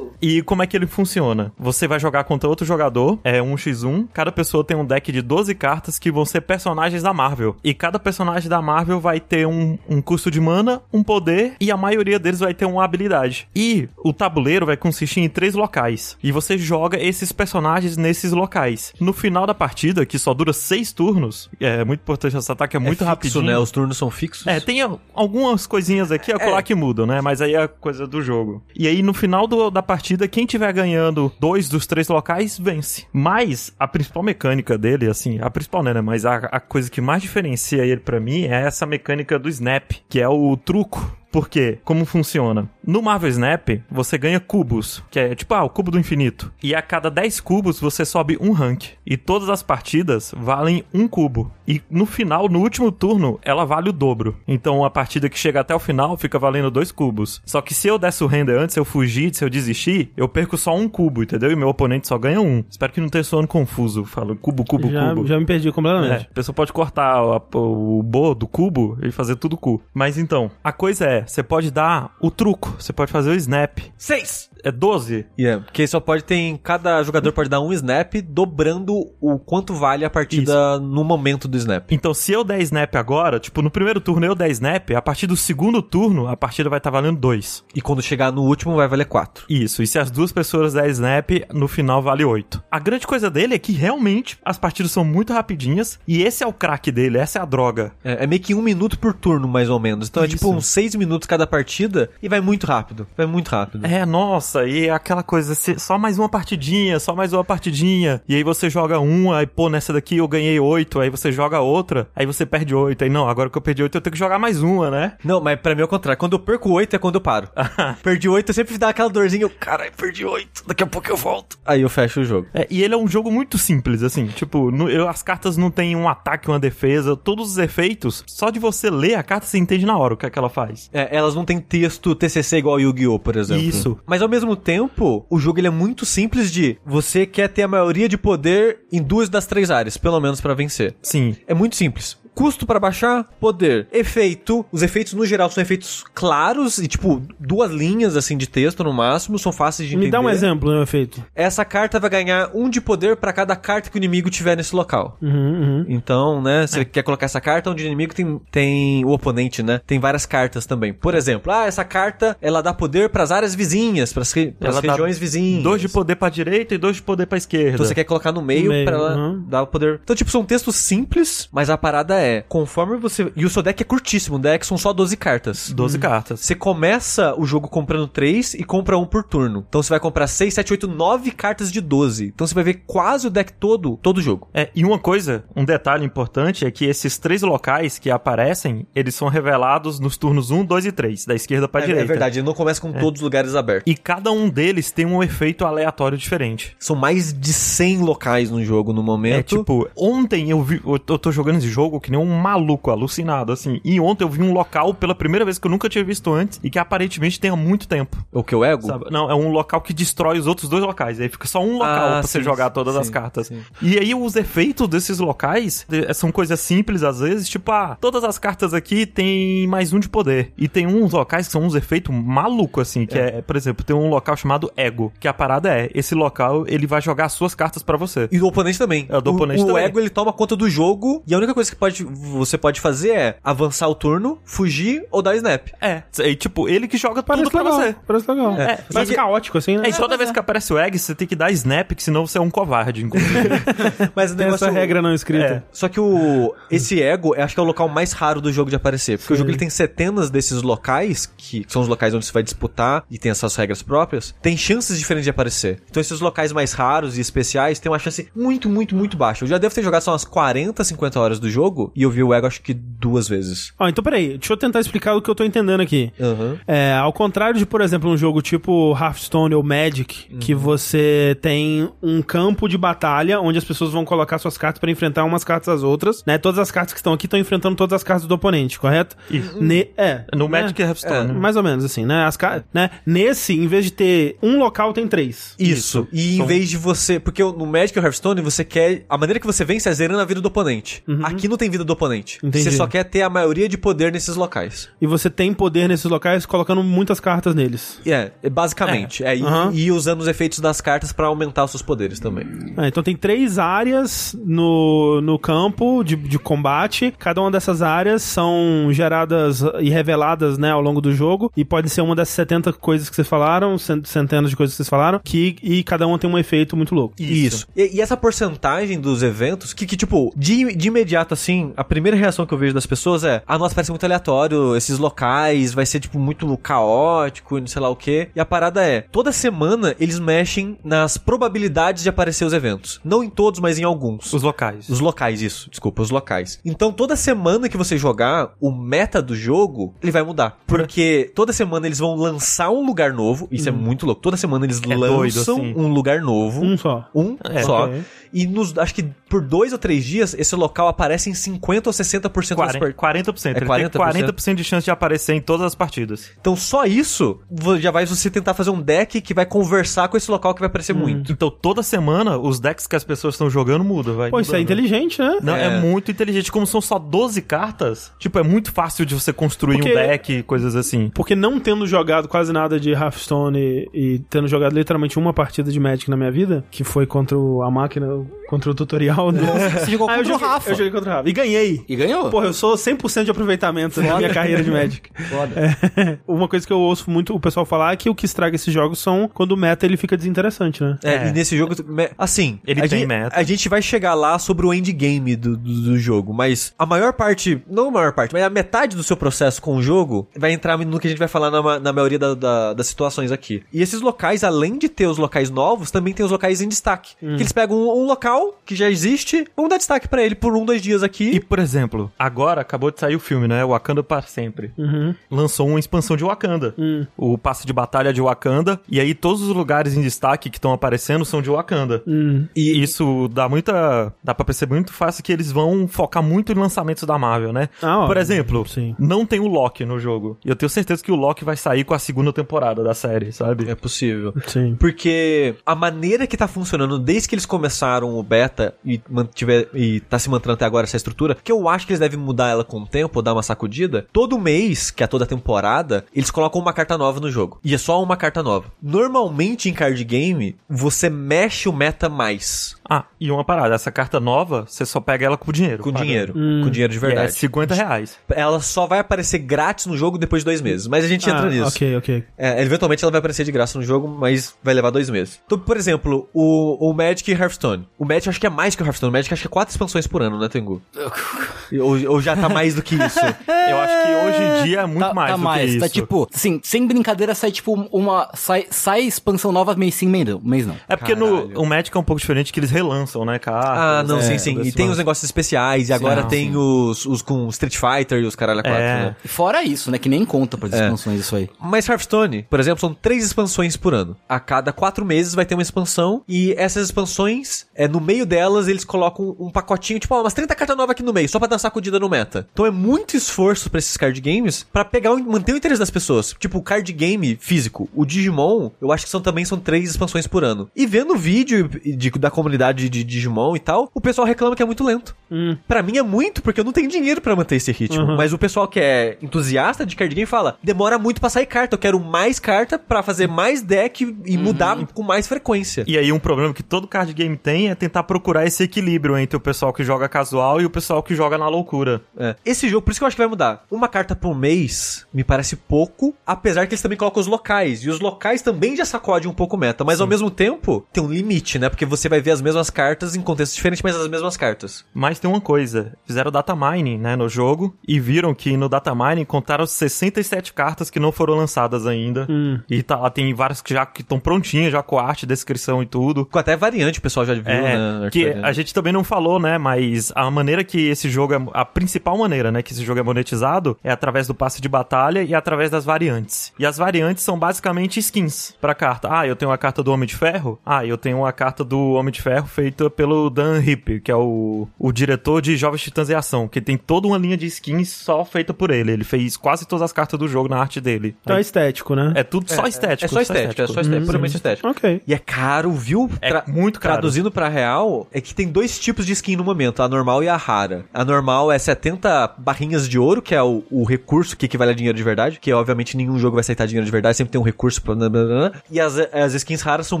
Speaker 4: E como é que ele funciona? Você vai jogar contra outro jogador, é 1x1. Cada pessoa tem um deck de 12 cartas que vão ser personagens da Marvel. E cada personagem da Marvel vai ter um, um custo de mana, um poder, e a maioria deles vai ter uma habilidade. E o tabuleiro vai consistir em três locais. E você joga esses personagens nesses locais. No final da partida, que só dura seis turnos, é muito importante ressaltar que é muito
Speaker 2: é fixo,
Speaker 4: rapidinho.
Speaker 2: né? Os turnos são fixos.
Speaker 4: É, tem algumas coisinhas aqui a colar que mudam, né? Mas aí é coisa do jogo. E aí, no final do- da partida, quem tiver ganhando dois dos três locais, vence. Mas a principal mecânica dele, assim, a principal né, né? Mas a, a coisa que mais diferencia ele pra mim é essa mecânica do snap, que é o truco. Por quê? Como funciona? No Marvel Snap, você ganha cubos, que é tipo, ah, o cubo do infinito. E a cada 10 cubos você sobe um rank. E todas as partidas valem um cubo. E no final, no último turno, ela vale o dobro. Então a partida que chega até o final fica valendo dois cubos. Só que se eu der surrender antes, se eu fugir, se eu desistir, eu perco só um cubo, entendeu? E meu oponente só ganha um. Espero que não tenha soando confuso. Falo cubo, cubo,
Speaker 1: já,
Speaker 4: cubo.
Speaker 1: já me perdi
Speaker 4: É,
Speaker 1: completamente.
Speaker 4: a pessoa pode cortar a- o bo do cubo e fazer tudo cu. Mas então, a coisa é, você pode dar o truco, você pode fazer o snap.
Speaker 2: Seis!
Speaker 4: É 12?
Speaker 2: Yeah, porque só pode ter. Cada jogador pode dar um snap, dobrando o quanto vale a partida no momento do snap.
Speaker 4: Então, se eu der snap agora, tipo, no primeiro turno eu der snap, a partir do segundo turno, a partida vai estar valendo 2.
Speaker 2: E quando chegar no último, vai valer quatro.
Speaker 4: Isso, e se as duas pessoas der snap, no final vale 8. A grande coisa dele é que realmente as partidas são muito rapidinhas, e esse é o craque dele, essa é a droga.
Speaker 2: É, é meio que um minuto por turno, mais ou menos. Então é
Speaker 4: Isso.
Speaker 2: tipo uns seis minutos cada partida e vai muito rápido. Vai muito rápido.
Speaker 4: É, nossa, e é aquela coisa, só mais uma partidinha, só mais uma partidinha. E aí você joga um, aí pô, nessa daqui eu ganhei oito, aí você joga outra, aí você perde oito. Aí não, agora que eu perdi oito eu tenho que jogar mais uma, né?
Speaker 2: Não, mas pra mim é o contrário. Quando eu perco oito é quando eu paro. perdi oito, eu sempre dá aquela dorzinha. Eu, Caralho, perdi oito. Daqui a pouco eu volto. Aí eu fecho o jogo.
Speaker 4: É, e ele é um jogo muito simples, assim, tipo, no- eu- as cartas não tem um ataque, uma defesa, todos os efeitos, só de você ler a carta você entende na hora o que é que ela faz.
Speaker 2: É, elas não têm texto TCC igual Yu-Gi-Oh, por exemplo.
Speaker 4: Isso.
Speaker 2: Mas ao mesmo tempo, o jogo ele é muito simples de você quer ter a maioria de poder em duas das três áreas, pelo menos pra vencer.
Speaker 4: Sim.
Speaker 2: É muito simples. Custo pra baixar, poder. Efeito. Os efeitos no geral são efeitos claros e tipo duas linhas assim de texto no máximo, são fáceis de entender.
Speaker 1: Me dá um exemplo, né, efeito.
Speaker 2: Essa carta vai ganhar um de poder pra cada carta que o inimigo tiver nesse local.
Speaker 1: Uhum, uhum.
Speaker 2: Então, né, você quer colocar essa carta onde o inimigo tem, tem o oponente, né? Tem várias cartas também. Por exemplo, ah, essa carta, ela dá poder pras áreas vizinhas,
Speaker 4: Ela dá
Speaker 2: regiões vizinhas.
Speaker 4: Dois de poder pra direita e dois de poder pra esquerda.
Speaker 2: Então você quer colocar no meio,
Speaker 1: meio,
Speaker 2: pra ela
Speaker 1: uhum.
Speaker 2: dar o poder. Então, tipo, são textos simples, mas a parada é, conforme você... E o seu deck é curtíssimo, o deck são só 12 cartas.
Speaker 4: 12 cartas.
Speaker 2: Você começa o jogo comprando 3 e compra um por turno. Então você vai comprar 6, 7, 8, 9 cartas de 12. Então você vai ver quase o deck todo, todo o jogo.
Speaker 4: É, e uma coisa, um detalhe importante é que esses três locais que aparecem, eles são revelados nos turnos 1, 2 e 3, da esquerda pra
Speaker 2: É,
Speaker 4: direita.
Speaker 2: é verdade, ele não começa com todos os lugares abertos.
Speaker 4: E cada um deles tem um efeito aleatório diferente.
Speaker 2: São mais de 100 locais no jogo no momento.
Speaker 4: É tipo, ontem eu vi, eu tô jogando esse jogo que nem um maluco, alucinado, assim. E ontem eu vi um local pela primeira vez que eu nunca tinha visto antes e que aparentemente tem há muito tempo.
Speaker 2: O que o ego?
Speaker 4: Sabe? Não, é um local que destrói os outros dois locais. Aí fica só um local
Speaker 2: Ah,
Speaker 4: pra você
Speaker 2: sim,
Speaker 4: jogar todas
Speaker 2: sim,
Speaker 4: as cartas.
Speaker 2: sim.
Speaker 4: E aí os efeitos desses locais são coisas simples às vezes, tipo, ah, todas as cartas aqui tem mais um de poder. E tem uns locais que são uns efeitos malucos, assim, que é. por exemplo, tem um local chamado Ego, que a parada é, esse local, ele vai jogar as suas cartas pra você.
Speaker 2: E do oponente também.
Speaker 4: É, o do oponente
Speaker 2: o,
Speaker 4: também.
Speaker 2: ego ele toma conta do jogo e a única coisa que pode pode, você pode fazer é avançar o turno, fugir ou dar snap.
Speaker 4: É, e tipo, ele que joga
Speaker 1: Parece
Speaker 4: tudo pra
Speaker 1: legal.
Speaker 4: você.
Speaker 1: Parece legal.
Speaker 4: É,
Speaker 1: Parece
Speaker 4: e-
Speaker 1: caótico, assim, né?
Speaker 4: É, e toda vez que aparece o egg, você tem que dar snap, que senão você é um covarde, inclusive.
Speaker 2: Mas o
Speaker 1: Tem essa regra não escrita.
Speaker 4: É.
Speaker 2: Só que o esse ego, eu acho que é o local mais raro do jogo de aparecer. Porque o
Speaker 1: Sim.
Speaker 2: jogo ele tem centenas desses locais, que são os locais onde você vai disputar e tem essas regras próprias, tem chances diferentes de aparecer. Então esses locais mais raros e especiais têm uma chance muito, muito, muito baixa. Eu já devo ter jogado só umas 40, 50 horas do jogo e eu vi o ego acho que duas vezes.
Speaker 1: Ó, então peraí, deixa eu tentar explicar o que eu tô entendendo aqui.
Speaker 2: Aham.
Speaker 1: É, ao contrário de, por exemplo, um jogo tipo Hearthstone ou Magic, que você tem um campo de batalha onde as pessoas vão colocar suas cartas pra enfrentar umas cartas às outras, né? Todas as cartas que estão aqui estão enfrentando todas as cartas do oponente, correto?
Speaker 4: Isso.
Speaker 1: Ne é.
Speaker 4: No
Speaker 1: né?
Speaker 4: Magic e Hearthstone.
Speaker 1: Mais ou menos assim, né? As ca- né? Nesse, em vez de ter um local, tem três.
Speaker 2: Isso. E em
Speaker 4: São-
Speaker 2: vez de você. Porque no Magic e Hearthstone você quer. A maneira que você vence é zerando a vida do oponente. Aqui não tem vida do oponente.
Speaker 1: Entendi.
Speaker 2: Você só quer ter a maioria de poder nesses locais.
Speaker 1: E você tem poder nesses locais colocando muitas cartas neles.
Speaker 2: É, é basicamente. É, e,
Speaker 1: Aham.
Speaker 2: e usando os efeitos das cartas pra aumentar os seus poderes também.
Speaker 1: Ah, então tem três áreas no, no campo de, de combate. Cada uma dessas áreas são geradas e reveladas, né, ao longo do jogo. E pode ser uma das 70 coisas que vocês falaram, cent- centenas de coisas que vocês falaram, que, e cada uma tem um efeito muito louco.
Speaker 2: Isso. E, e essa porcentagem dos eventos, que, que tipo, de, de imediato, assim, a primeira reação que eu vejo das pessoas é: ah, nossa, parece muito aleatório, esses locais, vai ser, tipo, muito caótico, e não sei lá o quê. E a parada é: toda semana eles mexem nas probabilidades de aparecer os eventos. Não em todos, mas em alguns.
Speaker 4: Os locais.
Speaker 2: Os locais, isso. Desculpa, os locais. Então, toda semana que você jogar, o meta do jogo, ele vai mudar. Porque toda semana eles vão lançar um lugar novo. Isso é muito louco. Toda semana eles
Speaker 4: doido,
Speaker 2: lançam
Speaker 4: assim.
Speaker 2: um lugar novo.
Speaker 1: Um só.
Speaker 2: Um
Speaker 4: É,
Speaker 2: só. E nos, acho que por dois ou três dias, esse local aparece em 50 ou 60% das
Speaker 4: 40%.
Speaker 2: partidas.
Speaker 4: 40%.
Speaker 2: É
Speaker 4: Ele
Speaker 2: 40%?
Speaker 4: tem 40% de chance de aparecer em todas as partidas.
Speaker 2: Então só isso já vai você tentar fazer um deck que vai conversar com esse local que vai aparecer muito.
Speaker 4: Então toda semana os decks que as pessoas estão jogando mudam, vai.
Speaker 1: Pô, isso é
Speaker 4: mudando.
Speaker 1: inteligente, né?
Speaker 4: Não, é.
Speaker 2: É.
Speaker 4: muito inteligente. Como são só 12 cartas, tipo, é muito fácil de você construir
Speaker 1: Porque-
Speaker 4: um deck e coisas assim.
Speaker 1: Porque não tendo jogado quase nada de Hearthstone e, e tendo jogado literalmente uma partida de Magic na minha vida, que foi contra a máquina, contra o tutorial do...
Speaker 3: Você jogou
Speaker 1: Ah, eu
Speaker 3: contra o
Speaker 1: joguei,
Speaker 3: Rafa.
Speaker 1: eu joguei contra o Rafa. E ganhei.
Speaker 3: E ganhou?
Speaker 1: Porra, eu sou 100% de aproveitamento na minha carreira de Magic.
Speaker 3: Foda.
Speaker 1: É, uma coisa que eu ouço muito o pessoal falar é que o que estraga esses jogos são quando o meta ele fica desinteressante, né?
Speaker 2: É,
Speaker 4: É.
Speaker 2: e nesse jogo, me- assim,
Speaker 4: Ele
Speaker 2: a
Speaker 4: tem
Speaker 2: gente,
Speaker 4: meta.
Speaker 2: a gente vai chegar lá sobre o endgame do, do, do jogo, mas a maior parte, não a maior parte, mas a metade do seu processo com o jogo vai entrar no que a gente vai falar na, na maioria da- da- das situações aqui. E esses locais, além de ter os locais novos, também tem os locais em destaque.
Speaker 4: Hum.
Speaker 2: Que eles pegam um, um local que já existe, vão dar destaque pra ele por um, dois dias aqui.
Speaker 4: E, por exemplo, agora acabou de sair o filme, né? Wakanda para sempre.
Speaker 1: Uhum.
Speaker 4: Lançou uma expansão de Wakanda.
Speaker 1: Hum.
Speaker 4: O passe de batalha de Wakanda. E aí todos os lugares em destaque que estão aparecendo são de Wakanda.
Speaker 1: Hum.
Speaker 4: E isso dá muita. dá pra perceber muito fácil que eles vão focar muito em lançamentos da Marvel, né?
Speaker 1: Ah, ó,
Speaker 4: Por exemplo,
Speaker 1: sim.
Speaker 4: não tem o Loki no jogo. E eu tenho certeza que o Loki vai sair com a segunda temporada da série, sabe?
Speaker 2: É possível.
Speaker 1: Sim.
Speaker 2: Porque a maneira que tá funcionando desde que eles começaram o beta e, mantiver, e tá se mantendo até agora essa estrutura, que eu acho que eles devem mudar ela com o tempo, ou dar uma sacudida, todo mês, que é toda temporada, eles colocam uma carta nova no jogo. E é só uma carta nova. Normalmente em card game, você mexe o meta mais.
Speaker 4: Ah, e uma parada, essa carta nova, você só pega ela com dinheiro.
Speaker 2: Com
Speaker 4: pagando.
Speaker 2: dinheiro.
Speaker 1: Hum.
Speaker 2: Com dinheiro de
Speaker 4: é
Speaker 2: verdade.
Speaker 4: 50 reais.
Speaker 2: Ela só vai aparecer grátis no jogo depois de dois meses. Mas a gente entra
Speaker 1: Ah,
Speaker 2: nisso.
Speaker 1: Ok, ok.
Speaker 2: É, eventualmente ela vai aparecer de graça no jogo, mas vai levar dois meses. Então, por exemplo, o, o Magic e Hearthstone. O Magic eu acho que é mais que o Hearthstone. O Magic acho que é quatro expansões por ano, né, Tengu? ou, ou já tá mais do que isso.
Speaker 4: Eu acho que hoje em dia é muito
Speaker 3: tá,
Speaker 4: mais
Speaker 3: tá
Speaker 4: do
Speaker 3: mais,
Speaker 4: que isso.
Speaker 3: tá tipo, assim, sem brincadeira, sai tipo uma. Sai, sai expansão nova mês sim, mês não.
Speaker 4: É porque
Speaker 2: Caralho.
Speaker 4: no o Magic é um pouco diferente que eles relançam, né, cartas.
Speaker 2: Ah, não,
Speaker 4: é,
Speaker 2: sim, sim. E tem os negócios especiais, e agora
Speaker 3: Não,
Speaker 2: tem
Speaker 3: sim.
Speaker 2: os, os com Street Fighter e os caralho a quatro,
Speaker 4: É.
Speaker 2: né?
Speaker 3: E Fora isso, né? Que nem conta para
Speaker 2: É.
Speaker 3: expansões isso aí.
Speaker 2: Mas Hearthstone, por exemplo, são três expansões por ano. A cada quatro meses vai ter uma expansão, e essas expansões, é, no meio delas, eles colocam um pacotinho, tipo, ó, umas 30 cartas novas aqui no meio, só pra dar sacudida no meta. Então é muito esforço pra esses card games pra pegar, manter o interesse das pessoas. Tipo, o card game físico. O Digimon, eu acho que são também são três expansões por ano. E vendo o vídeo de- da comunidade de Digimon e tal, o pessoal reclama que é muito lento.
Speaker 1: Hum.
Speaker 2: Pra mim é muito, porque eu não tenho dinheiro pra manter esse ritmo.
Speaker 1: Uhum.
Speaker 2: Mas o pessoal que é entusiasta de card game fala: demora muito pra sair carta. Eu quero mais carta pra fazer mais deck e mudar com mais frequência.
Speaker 4: E aí um problema que todo card game tem é tentar procurar esse equilíbrio entre o pessoal que joga casual e o pessoal pessoal que joga na loucura.
Speaker 2: É. Esse jogo, por isso que eu acho que vai mudar. Uma carta por mês me parece pouco, apesar que eles também colocam os locais. E os locais também já sacodem um pouco meta, mas ao mesmo tempo tem um limite, né? Porque você vai ver as mesmas cartas em contextos diferentes, mas as mesmas cartas.
Speaker 4: Mas tem uma coisa, fizeram data mining, né, no jogo e viram que no data mining contaram 67 cartas que não foram lançadas ainda. E tá, lá tem várias que já que estão prontinhas, já com arte, descrição e tudo.
Speaker 2: Com até variante o pessoal já viu,
Speaker 4: É,
Speaker 2: né?
Speaker 4: que a gente também não falou, né? Mas a maneira que esse jogo é. A principal maneira, né? Que esse jogo é monetizado é através do passe de batalha e através das variantes. E as variantes são basicamente skins pra carta. Ah, eu tenho a carta do Homem de Ferro. Ah, eu tenho a carta do Homem de Ferro feita pelo Dan Hip, que é o, o diretor de Jovens Titãs em Ação, que tem toda uma linha de skins só feita por ele. Ele fez quase todas as cartas do jogo na arte dele.
Speaker 1: Então é
Speaker 4: Aí-
Speaker 1: estético, né?
Speaker 4: é tudo só estético.
Speaker 2: É só estético, é só estético, puramente estético.
Speaker 1: Ok.
Speaker 2: E é caro, viu?
Speaker 4: É muito caro.
Speaker 2: Traduzindo pra real, é que tem dois tipos de skin no momento, a normal e a rara. A normal é 70 barrinhas de ouro, que é o, o recurso que equivale a dinheiro de verdade, que obviamente nenhum jogo vai aceitar dinheiro de verdade, sempre tem um recurso pra... blá, blá, blá, blá. E as, as skins raras são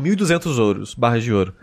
Speaker 2: 1.200 ouros, barras de ouro.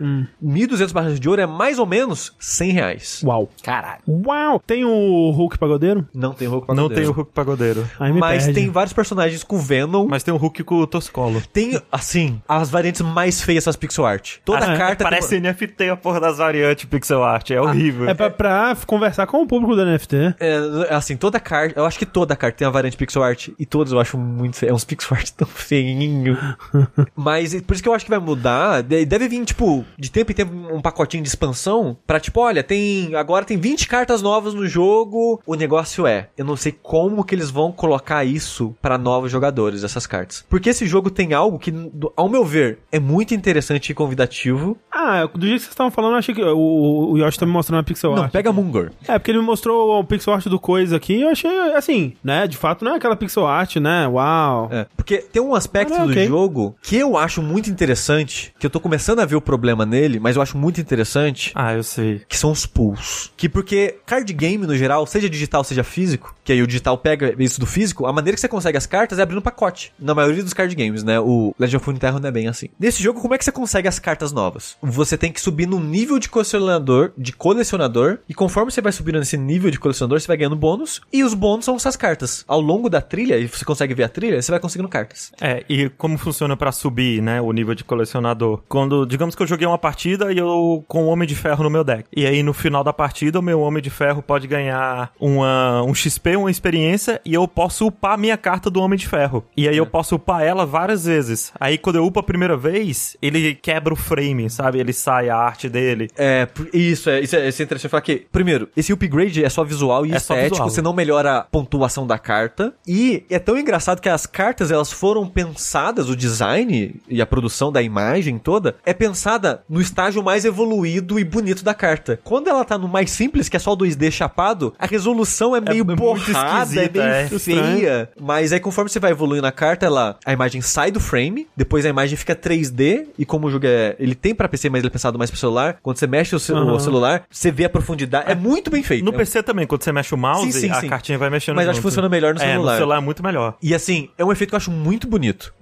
Speaker 2: 1.200 barras de ouro é mais ou menos 100 reais.
Speaker 1: Uau.
Speaker 3: Caralho.
Speaker 1: Uau. Tem o Hulk pagodeiro?
Speaker 2: Não tem Hulk
Speaker 4: Não
Speaker 2: pagodeiro.
Speaker 4: tem o Hulk Pagodeiro.
Speaker 1: Aí me
Speaker 2: Mas
Speaker 1: perde.
Speaker 2: tem vários personagens com Venom.
Speaker 4: Mas tem o Hulk com o Toscolo.
Speaker 2: Tem, assim, as variantes mais feias das pixel art. Toda
Speaker 4: Ah,
Speaker 2: carta tem
Speaker 4: Parece NFT a porra das variantes pixel art. É horrível.
Speaker 1: É pra, pra conversar com o público do NFT.
Speaker 2: É, assim, toda carta, eu acho que toda carta tem uma variante pixel art e todas eu acho muito feio. É uns pixel art tão feinho. Mas por isso que eu acho que vai mudar. de- Deve vir, tipo, de tempo em tempo um pacotinho de expansão pra, tipo, olha, tem. Agora tem 20 cartas novas no jogo. O negócio é, eu não sei como que eles vão colocar isso pra novos jogadores, essas cartas. Porque esse jogo tem algo que, ao meu ver, é muito interessante e convidativo.
Speaker 1: Ah, do jeito que vocês estavam falando, eu achei que o, o Yoshi tá me mostrando a pixel
Speaker 2: Não,
Speaker 1: art.
Speaker 2: pega Mungor.
Speaker 1: É, porque ele me mostrou o pixel art do coisa aqui e eu achei, assim, né? De fato, não é aquela pixel art, né? Uau.
Speaker 2: É, porque tem um aspecto
Speaker 1: Ah,
Speaker 2: do
Speaker 1: ok.
Speaker 2: jogo que eu acho muito interessante, que eu tô começando a ver o problema nele, mas eu acho muito interessante,
Speaker 4: Ah, eu sei.
Speaker 2: que são os pools. Que porque card game, no geral, seja digital, seja físico, que aí o digital pega isso do físico, a maneira que você consegue as cartas é abrindo pacote. Na maioria dos card games, né? O Legend of Runeterra não é bem assim. Nesse jogo, como é que você consegue as cartas novas? Você tem que subir no nível de colecionador, de colecionador, e conforme você vai subindo nesse nível de colecionador, você vai ganhando bônus, e os bônus são essas cartas. Ao longo da trilha, e você consegue ver a trilha, você vai conseguindo cartas.
Speaker 4: É, e como funciona pra subir, né, o nível de colecionador? Quando, digamos que eu joguei uma partida e eu com o Homem de Ferro no meu deck. E aí no final da partida, o meu Homem de Ferro pode ganhar uma, um XP, uma experiência, e eu posso upar a minha carta do Homem de Ferro. E aí eu posso upar ela várias vezes. Aí quando eu upo a primeira vez, ele quebra o frame, sabe? Ele sai a arte dele.
Speaker 2: É, isso é, isso é, isso é interessante falar que, primeiro, esse upgrade é só visual e
Speaker 4: É
Speaker 2: estético,
Speaker 4: visual.
Speaker 2: você não melhora a pontuação da carta. E é tão engraçado que as cartas, elas foram pensadas, o design e a produção da imagem toda, é pensada no estágio mais evoluído e bonito da carta. Quando ela tá no mais simples, que é só o 2D chapado, a resolução é meio
Speaker 4: muito
Speaker 2: borrada, é
Speaker 4: esquisita,
Speaker 2: meio
Speaker 4: é.
Speaker 2: feia. Mas aí conforme você vai evoluindo a carta, ela, a imagem sai do frame, depois a imagem fica 3D, e como o jogo é, ele tem pra PC, mas ele é pensado mais pro celular, quando você mexe o, ce- o
Speaker 1: Aham.
Speaker 2: celular, você vê a profundidade, é muito bem feito.
Speaker 4: No
Speaker 2: É-
Speaker 4: PC também, quando você mexe o mouse,
Speaker 2: Sim, sim,
Speaker 4: a
Speaker 2: sim.
Speaker 4: cartinha vai mexendo
Speaker 2: Mas acho que
Speaker 4: junto.
Speaker 2: funciona melhor no
Speaker 4: É,
Speaker 2: celular.
Speaker 4: no celular é muito melhor.
Speaker 2: E assim, é um efeito que eu acho muito bonito.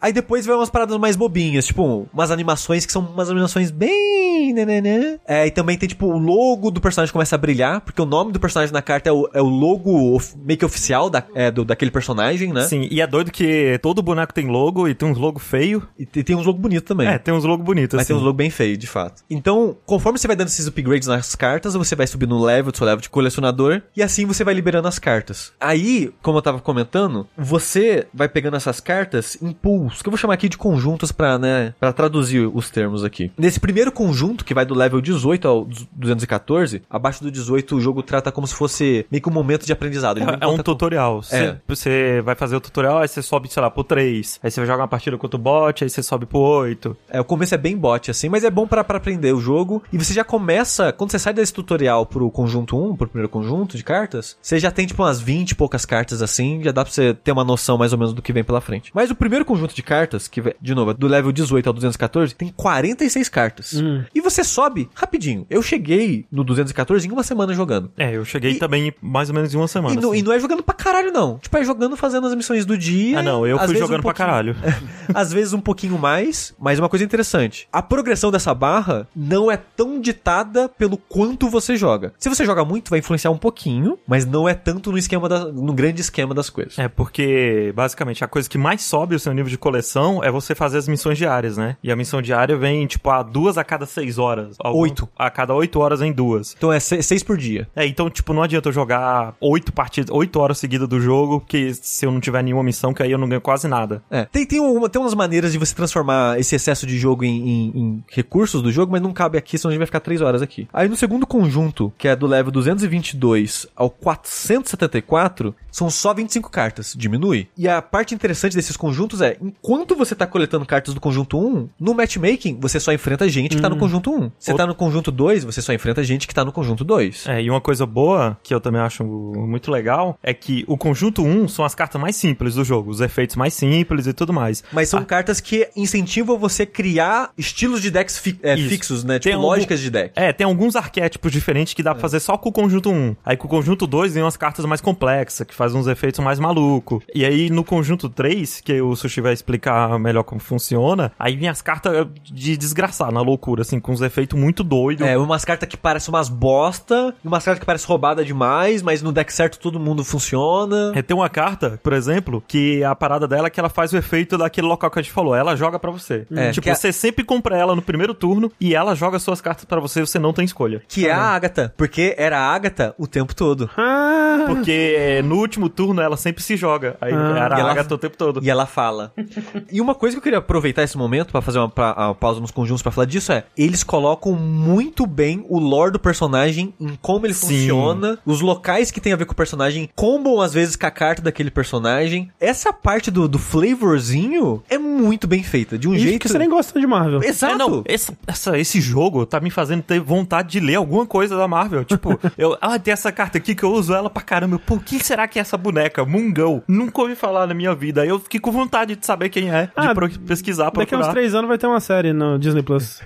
Speaker 2: Aí depois vem umas paradas mais bobinhas, tipo, umas animações que são umas animações bem. né, né, né. É, e também tem, tipo, o logo do personagem começa a brilhar, porque o nome do personagem na carta é o, é o logo meio que oficial da, é, do, daquele personagem, né?
Speaker 4: Sim, e é doido que todo boneco tem logo e tem uns logo feio.
Speaker 2: E tem, tem uns logos bonitos também.
Speaker 4: É, tem uns logo bonitos,
Speaker 2: Mas
Speaker 4: assim.
Speaker 2: tem uns logos bem feios, de fato. Então, conforme você vai dando esses upgrades nas cartas, você vai subindo no level do seu level de colecionador, e assim você vai liberando as cartas. Aí, como eu tava comentando, você vai pegando essas cartas em pools, que eu vou chamar aqui de conjuntos pra, né, pra traduzir os termos aqui. Nesse primeiro conjunto, que vai do level 18 ao 214, abaixo do 18 o jogo trata como se fosse meio que um momento de aprendizado.
Speaker 4: É, é um tutorial. Você,
Speaker 2: É.
Speaker 4: você vai fazer o tutorial, aí você sobe, sei lá, pro 3. Aí você vai jogar uma partida contra o bot, aí você sobe pro 8.
Speaker 2: É, o começo é bem bot, assim, mas é bom pra, pra aprender o jogo. E você já começa, quando você sai desse tutorial pro conjunto 1, pro primeiro conjunto de cartas, você já tem, tipo, umas 20 e poucas cartas assim, já dá pra você ter uma noção mais ou menos do que vem pela frente. Mas o primeiro conjunto de cartas, que, de novo, é do level 18 ao 214, tem 46 cartas. E você você sobe rapidinho. Eu cheguei no 214 em uma semana jogando.
Speaker 4: É, eu cheguei
Speaker 2: E-
Speaker 4: também mais ou menos em uma semana.
Speaker 2: E, não-
Speaker 4: assim.
Speaker 2: e não é jogando pra caralho, não. Tipo, é jogando fazendo as missões do dia.
Speaker 4: Ah, não, eu fui jogando
Speaker 2: um
Speaker 4: pra caralho.
Speaker 2: Às vezes um pouquinho mais, mas uma coisa interessante. A progressão dessa barra não é tão ditada pelo quanto você joga. Se você joga muito, vai influenciar um pouquinho, mas não é tanto no esquema da, no grande esquema das coisas.
Speaker 4: É, porque basicamente a coisa que mais sobe o seu nível de coleção é você fazer as missões diárias, né? E a missão diária vem, tipo, a duas a cada seis horas. Algum-
Speaker 2: Oito.
Speaker 4: A cada oito horas em duas.
Speaker 2: Então é se- seis por dia.
Speaker 4: É, então, tipo, não adianta eu jogar oito partidas, oito horas seguidas do jogo, que se eu não tiver nenhuma missão, que aí eu não ganho quase nada.
Speaker 2: É. Tem, tem, uma, tem umas maneiras de você transformar esse excesso de jogo em, em- em recursos do jogo, mas não cabe aqui, senão a gente vai ficar três horas aqui. Aí no segundo conjunto, que é do level 222 ao 474, são só 25 cartas. Diminui. E a parte interessante desses conjuntos é, enquanto você tá coletando cartas do conjunto 1, no matchmaking, você só enfrenta gente que tá no conjunto 1. Você tá no conjunto 2, você só enfrenta gente que tá no conjunto 2.
Speaker 4: É, e uma coisa boa, que eu também acho muito legal, é que o conjunto 1 são as cartas mais simples do jogo, os efeitos mais simples e tudo mais.
Speaker 2: Mas são cartas que incentivam você a criar estilos de decks fi- é, fixos, né?
Speaker 4: Tem
Speaker 2: Tipo,
Speaker 4: algum-
Speaker 2: lógicas de deck.
Speaker 4: É, tem alguns arquétipos diferentes que dá pra fazer só com o conjunto 1. Aí com o conjunto 2 vem umas cartas mais complexas, que fazem uns efeitos mais malucos. E aí no conjunto 3, que o Sushi vai explicar melhor como funciona, aí vem as cartas de desgraçar, na loucura, assim, com uns efeitos muito doidos.
Speaker 2: É, umas cartas que parecem umas bosta, e umas cartas que parecem roubada demais, mas no deck certo todo mundo funciona.
Speaker 4: É, tem uma carta, por exemplo, que a parada dela é que ela faz o efeito daquele local que a gente falou. Ela joga pra você.
Speaker 2: É,
Speaker 4: tipo,
Speaker 2: que a-
Speaker 4: você sempre compra ela no primeiro turno e ela joga suas cartas pra você você não tem escolha.
Speaker 2: Que é a Agatha, porque era a Agatha o tempo todo.
Speaker 1: Ah,
Speaker 4: Porque no último turno ela sempre se joga. Aí
Speaker 1: Ah.
Speaker 4: era a
Speaker 2: ela-
Speaker 4: Agatha o tempo todo.
Speaker 2: E ela fala. e uma coisa que eu queria aproveitar esse momento pra fazer uma pra- a pausa nos conjuntos pra falar disso é: eles colocam muito bem o lore do personagem em como ele
Speaker 4: Sim.
Speaker 2: funciona, os locais que tem a ver com o personagem, combam às vezes com a carta daquele personagem. Essa parte do, do flavorzinho é muito bem feita, de um
Speaker 1: isso
Speaker 2: jeito.
Speaker 1: que você nem gosta de Marvel.
Speaker 2: Exato.
Speaker 4: É, não, essa, essa- esse jogo tá me fazendo ter vontade de ler alguma coisa da Marvel. Tipo, eu, ah, tem essa carta aqui que eu uso ela pra caramba. Pô, o que será que é essa boneca? Mungão. Nunca ouvi falar na minha vida. Aí eu fiquei com vontade de saber quem é, de
Speaker 1: Ah,
Speaker 4: pro- pesquisar,
Speaker 1: Daqui a uns
Speaker 4: procurar.
Speaker 1: três anos vai ter uma série no Disney Plus.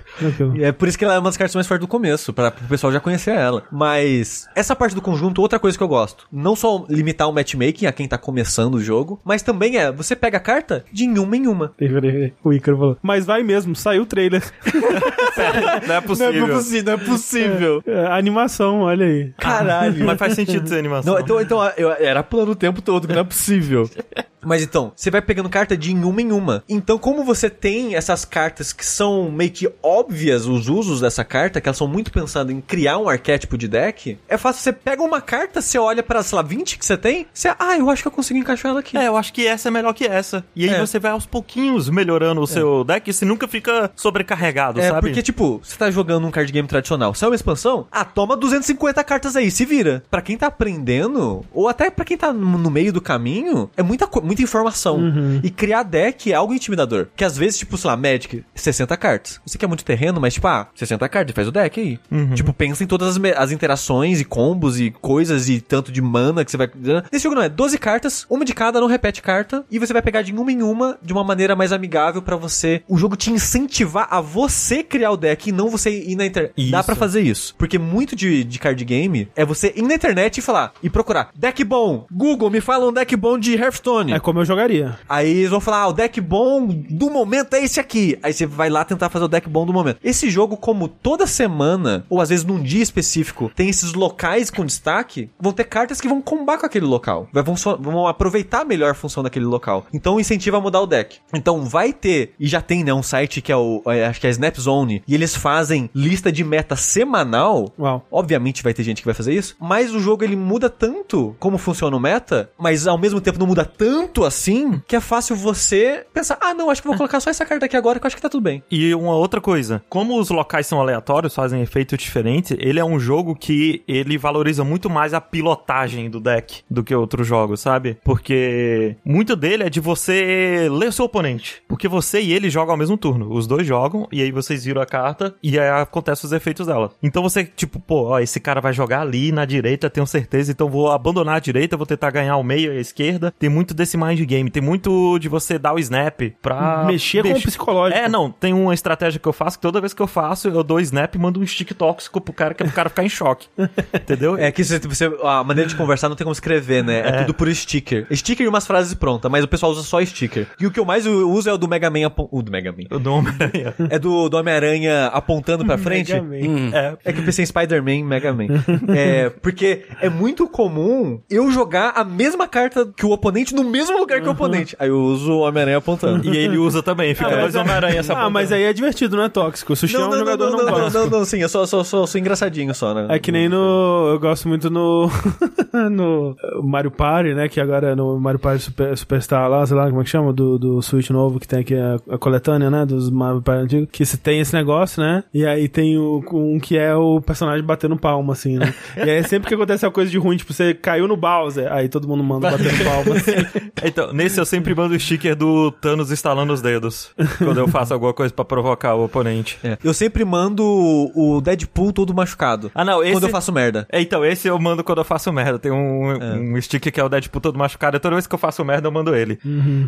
Speaker 2: É por isso que ela é uma das cartas mais fortes do começo, pra o pessoal já conhecer ela. Mas essa parte do conjunto, outra coisa que eu gosto. Não só limitar o matchmaking a quem tá começando o jogo, mas também é, você pega a carta de em uma em uma.
Speaker 1: O Icaro falou. Mas vai mesmo, saiu o trailer.
Speaker 4: Não é possível.
Speaker 2: Não é possível, não é possível.
Speaker 1: É, animação, olha aí.
Speaker 2: Caralho.
Speaker 4: Mas faz sentido ser animação.
Speaker 2: Não, então, então eu, era plano o tempo todo, que não é possível. Mas então, você vai pegando carta de em uma em uma. Então, como você tem essas cartas que são meio que óbvias, os usos dessa carta, que elas são muito pensadas em criar um arquétipo de deck, é fácil. Você pega uma carta, você olha para sei lá, 20 que você tem, você, ah, eu acho que eu consigo encaixar ela aqui.
Speaker 4: É, eu acho que essa é melhor que essa. E aí
Speaker 2: É.
Speaker 4: você vai aos pouquinhos melhorando o seu deck e você nunca fica sobrecarregado,
Speaker 2: É,
Speaker 4: sabe?
Speaker 2: porque, tipo, você tá jogando um card game tradicional, saiu uma expansão, ah, toma 250 cartas aí, se vira. Pra quem tá aprendendo, ou até pra quem tá no meio do caminho, é muita, co- muita informação. E criar deck é algo intimidador. Que às vezes, tipo, sei lá, Magic, 60 cartas. Você quer muito terreno, mas tipo, ah, 60 cartas, faz o deck aí. Tipo, pensa em todas as, as interações e combos e coisas e tanto de mana que você vai... Nesse jogo não, é 12 cartas, uma de cada, não repete carta, e você vai pegar de uma em uma de uma maneira mais amigável pra você... O jogo te incentivar a você criar o deck e não você ir na internet. Dá pra fazer isso. Porque muito de, de card game é você ir na internet e falar, e procurar, deck bom, Google, me fala um deck bom de Hearthstone.
Speaker 1: É como eu jogaria.
Speaker 2: Aí eles vão falar, ah, o deck bom do momento é esse aqui. Aí você vai lá tentar fazer o deck bom do momento. Esse jogo, como toda semana, ou às vezes num dia específico, tem esses locais com destaque, vão ter cartas que vão combar com aquele local. Vão, só- vão aproveitar melhor a função daquele local. Então incentiva a mudar o deck. Então vai ter, e já tem, né, um site que é o, é, acho que é a Snapzone, e eles fazem lista de meta semanal.
Speaker 1: Uau.
Speaker 2: Obviamente vai ter gente que vai fazer isso, mas o jogo ele muda tanto como funciona o meta, mas ao mesmo tempo não muda tanto assim, que é fácil você pensar, ah não, acho que vou colocar só essa carta aqui agora que eu acho que tá tudo bem.
Speaker 4: E uma outra coisa, como os locais são aleatórios, fazem efeito diferente, ele é um jogo que ele valoriza muito mais a pilotagem do deck do que outros jogos, sabe? Porque muito dele é de você ler o seu oponente. Porque você e ele jogam ao mesmo turno. Os dois jogam, e aí vocês viram a carta, e aí acontecem os efeitos dela. Então você, tipo, pô, ó, esse cara vai jogar ali na direita, tenho certeza, então vou abandonar a direita, vou tentar ganhar o meio e a esquerda. Tem muito desse mind game. Tem muito de você dar o snap pra.
Speaker 1: Mexer com o psicológico.
Speaker 4: É, não. Tem uma estratégia que eu faço que toda vez que eu faço, eu dou snap e mando um stick tóxico pro cara, que é pro cara ficar em choque. Entendeu?
Speaker 2: É que você, você- a maneira de conversar não tem como escrever, né? É, tudo por sticker. Sticker e umas frases prontas, mas o pessoal usa só sticker. E o que eu mais uso é o do Mega Man. O do Mega Man.
Speaker 4: Eu dou uma.
Speaker 2: É do, do Homem-Aranha apontando pra frente.
Speaker 1: Mega Man.
Speaker 4: é.
Speaker 2: É que eu pensei em Spider-Man, Mega Man. é, porque é muito comum eu jogar a mesma carta que o oponente no mesmo lugar que o oponente. Aí eu uso o Homem-Aranha apontando.
Speaker 4: E ele usa também, fica dois Homem-Aranha essa
Speaker 1: Ah, mas aí é divertido, não é tóxico. O Sushi é um jogador não,
Speaker 2: não, não, não, não, sim, eu sou, sou, sou, sou engraçadinho só, né?
Speaker 1: É que nem no. Eu gosto muito no. no Mario Party, né? Que agora é no Mario Party Super, Superstar lá, sei lá como é que chama, do, do Switch novo que tem aqui a, a coletânea, né? Dos Mario Party antigos. Que você tem esse negócio, né? E aí tem o, um que é o personagem batendo palma, assim, né? e aí sempre que acontece uma coisa de ruim, tipo, você caiu no Bowser, aí todo mundo manda batendo palma, assim.
Speaker 4: Então, nesse eu sempre mando o sticker do Thanos estalando os dedos. quando eu faço alguma coisa pra provocar o oponente.
Speaker 2: É. Eu sempre mando o Deadpool todo machucado.
Speaker 4: Ah, não, esse.
Speaker 2: Quando eu faço merda.
Speaker 4: É, então, esse eu mando quando eu faço merda. Tem um, um sticker que é o Deadpool todo machucado. Toda vez que eu faço merda, eu mando ele.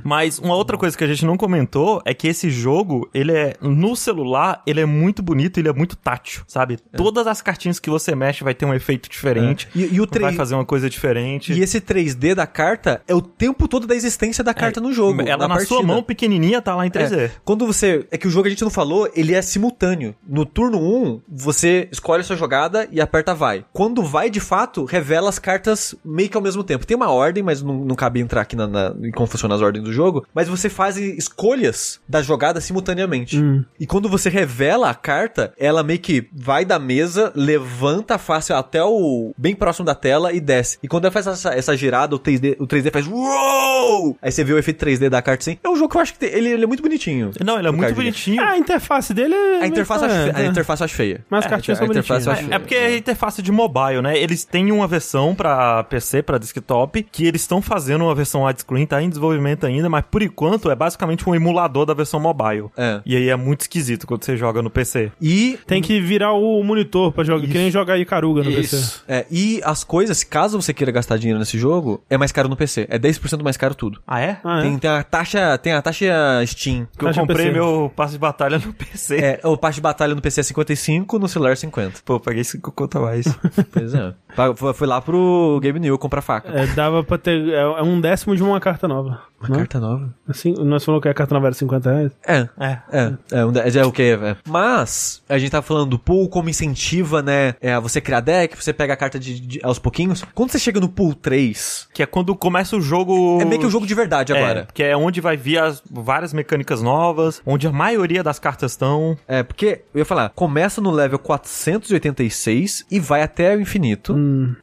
Speaker 4: Mas uma outra coisa que a gente não comentou é que esse jogo, ele é. No celular, ele é muito bonito, ele é muito tátil, sabe? Todas as cartinhas que você mexe vai ter um efeito diferente.
Speaker 2: E, e o
Speaker 4: Vai
Speaker 2: 3
Speaker 4: fazer uma coisa diferente.
Speaker 2: E esse 3D da carta é o tempo todo da existência da carta no jogo.
Speaker 4: Ela na, sua
Speaker 2: partida.
Speaker 4: mão pequenininha tá lá em 3D.
Speaker 2: É, quando você. É que o jogo a gente não falou, ele é simultâneo. No turno 1, você escolhe a sua jogada e aperta vai. Quando vai de fato, revela as cartas meio que ao mesmo tempo. Tem uma ordem, mas não, não cabe entrar aqui na, na, em como funcionam as ordens do jogo. Mas você faz escolhas da jogada simultaneamente. E quando você revela a carta, ela meio que vai da mesa, levanta a face até o. bem próximo da tela e desce. E quando ela faz essa, essa girada, o 3D, o 3D faz. Uou! Aí você vê o efeito 3D da carta assim. É um jogo que eu acho que tem- ele, ele é muito bonitinho.
Speaker 4: Não, ele é muito bonitinho.
Speaker 1: Ah, a interface dele é.
Speaker 2: A interface, eu acho
Speaker 1: é,
Speaker 2: fe- a interface acho feia.
Speaker 1: Mas as
Speaker 2: É,
Speaker 1: cartinhas
Speaker 2: a
Speaker 1: são bonitinhas.
Speaker 4: É porque é interface de mobile, né? Eles têm uma versão pra PC, pra desktop, que eles estão fazendo uma versão widescreen, tá em desenvolvimento ainda, mas por enquanto é basicamente um emulador da versão mobile.
Speaker 2: É.
Speaker 4: E aí é muito esquisito quando você joga no PC.
Speaker 2: E
Speaker 1: Tem que virar o monitor pra jogar, que nem jogar Icaruga no PC.
Speaker 2: Isso. É, e as coisas, caso você queira gastar dinheiro nesse jogo, é mais caro no PC. É 10% mais caro tudo.
Speaker 4: Ah, é?
Speaker 1: Ah, é?
Speaker 2: Tem, tem a taxa, tem a taxa Steam.
Speaker 4: Que eu
Speaker 1: Taxa
Speaker 4: comprei
Speaker 1: PC.
Speaker 4: meu passe de batalha no PC.
Speaker 2: É, o parte de batalha no PC é 55, no celular é 50.
Speaker 4: Pô, paguei 5 conto a mais.
Speaker 2: Pois é. Fui lá pro Game New comprar faca.
Speaker 1: É, dava pra ter. É é um décimo de uma carta nova.
Speaker 2: Uma
Speaker 1: né?
Speaker 2: carta nova?
Speaker 1: Assim, nós falamos que a carta nova era 50 reais.
Speaker 2: É.
Speaker 4: é.
Speaker 2: É, é, um de- é o que? É. Mas, a gente tá falando do pool como incentiva, né? É, você criar deck, você pega a carta de, de- aos pouquinhos. Quando você chega no pool 3,
Speaker 4: Que é quando começa o jogo.
Speaker 2: é meio que o jogo de verdade
Speaker 4: É,
Speaker 2: agora.
Speaker 4: que é onde vai vir as várias mecânicas novas, onde a maioria das cartas estão.
Speaker 2: É, porque, eu ia falar, começa no level 486 e vai até o infinito.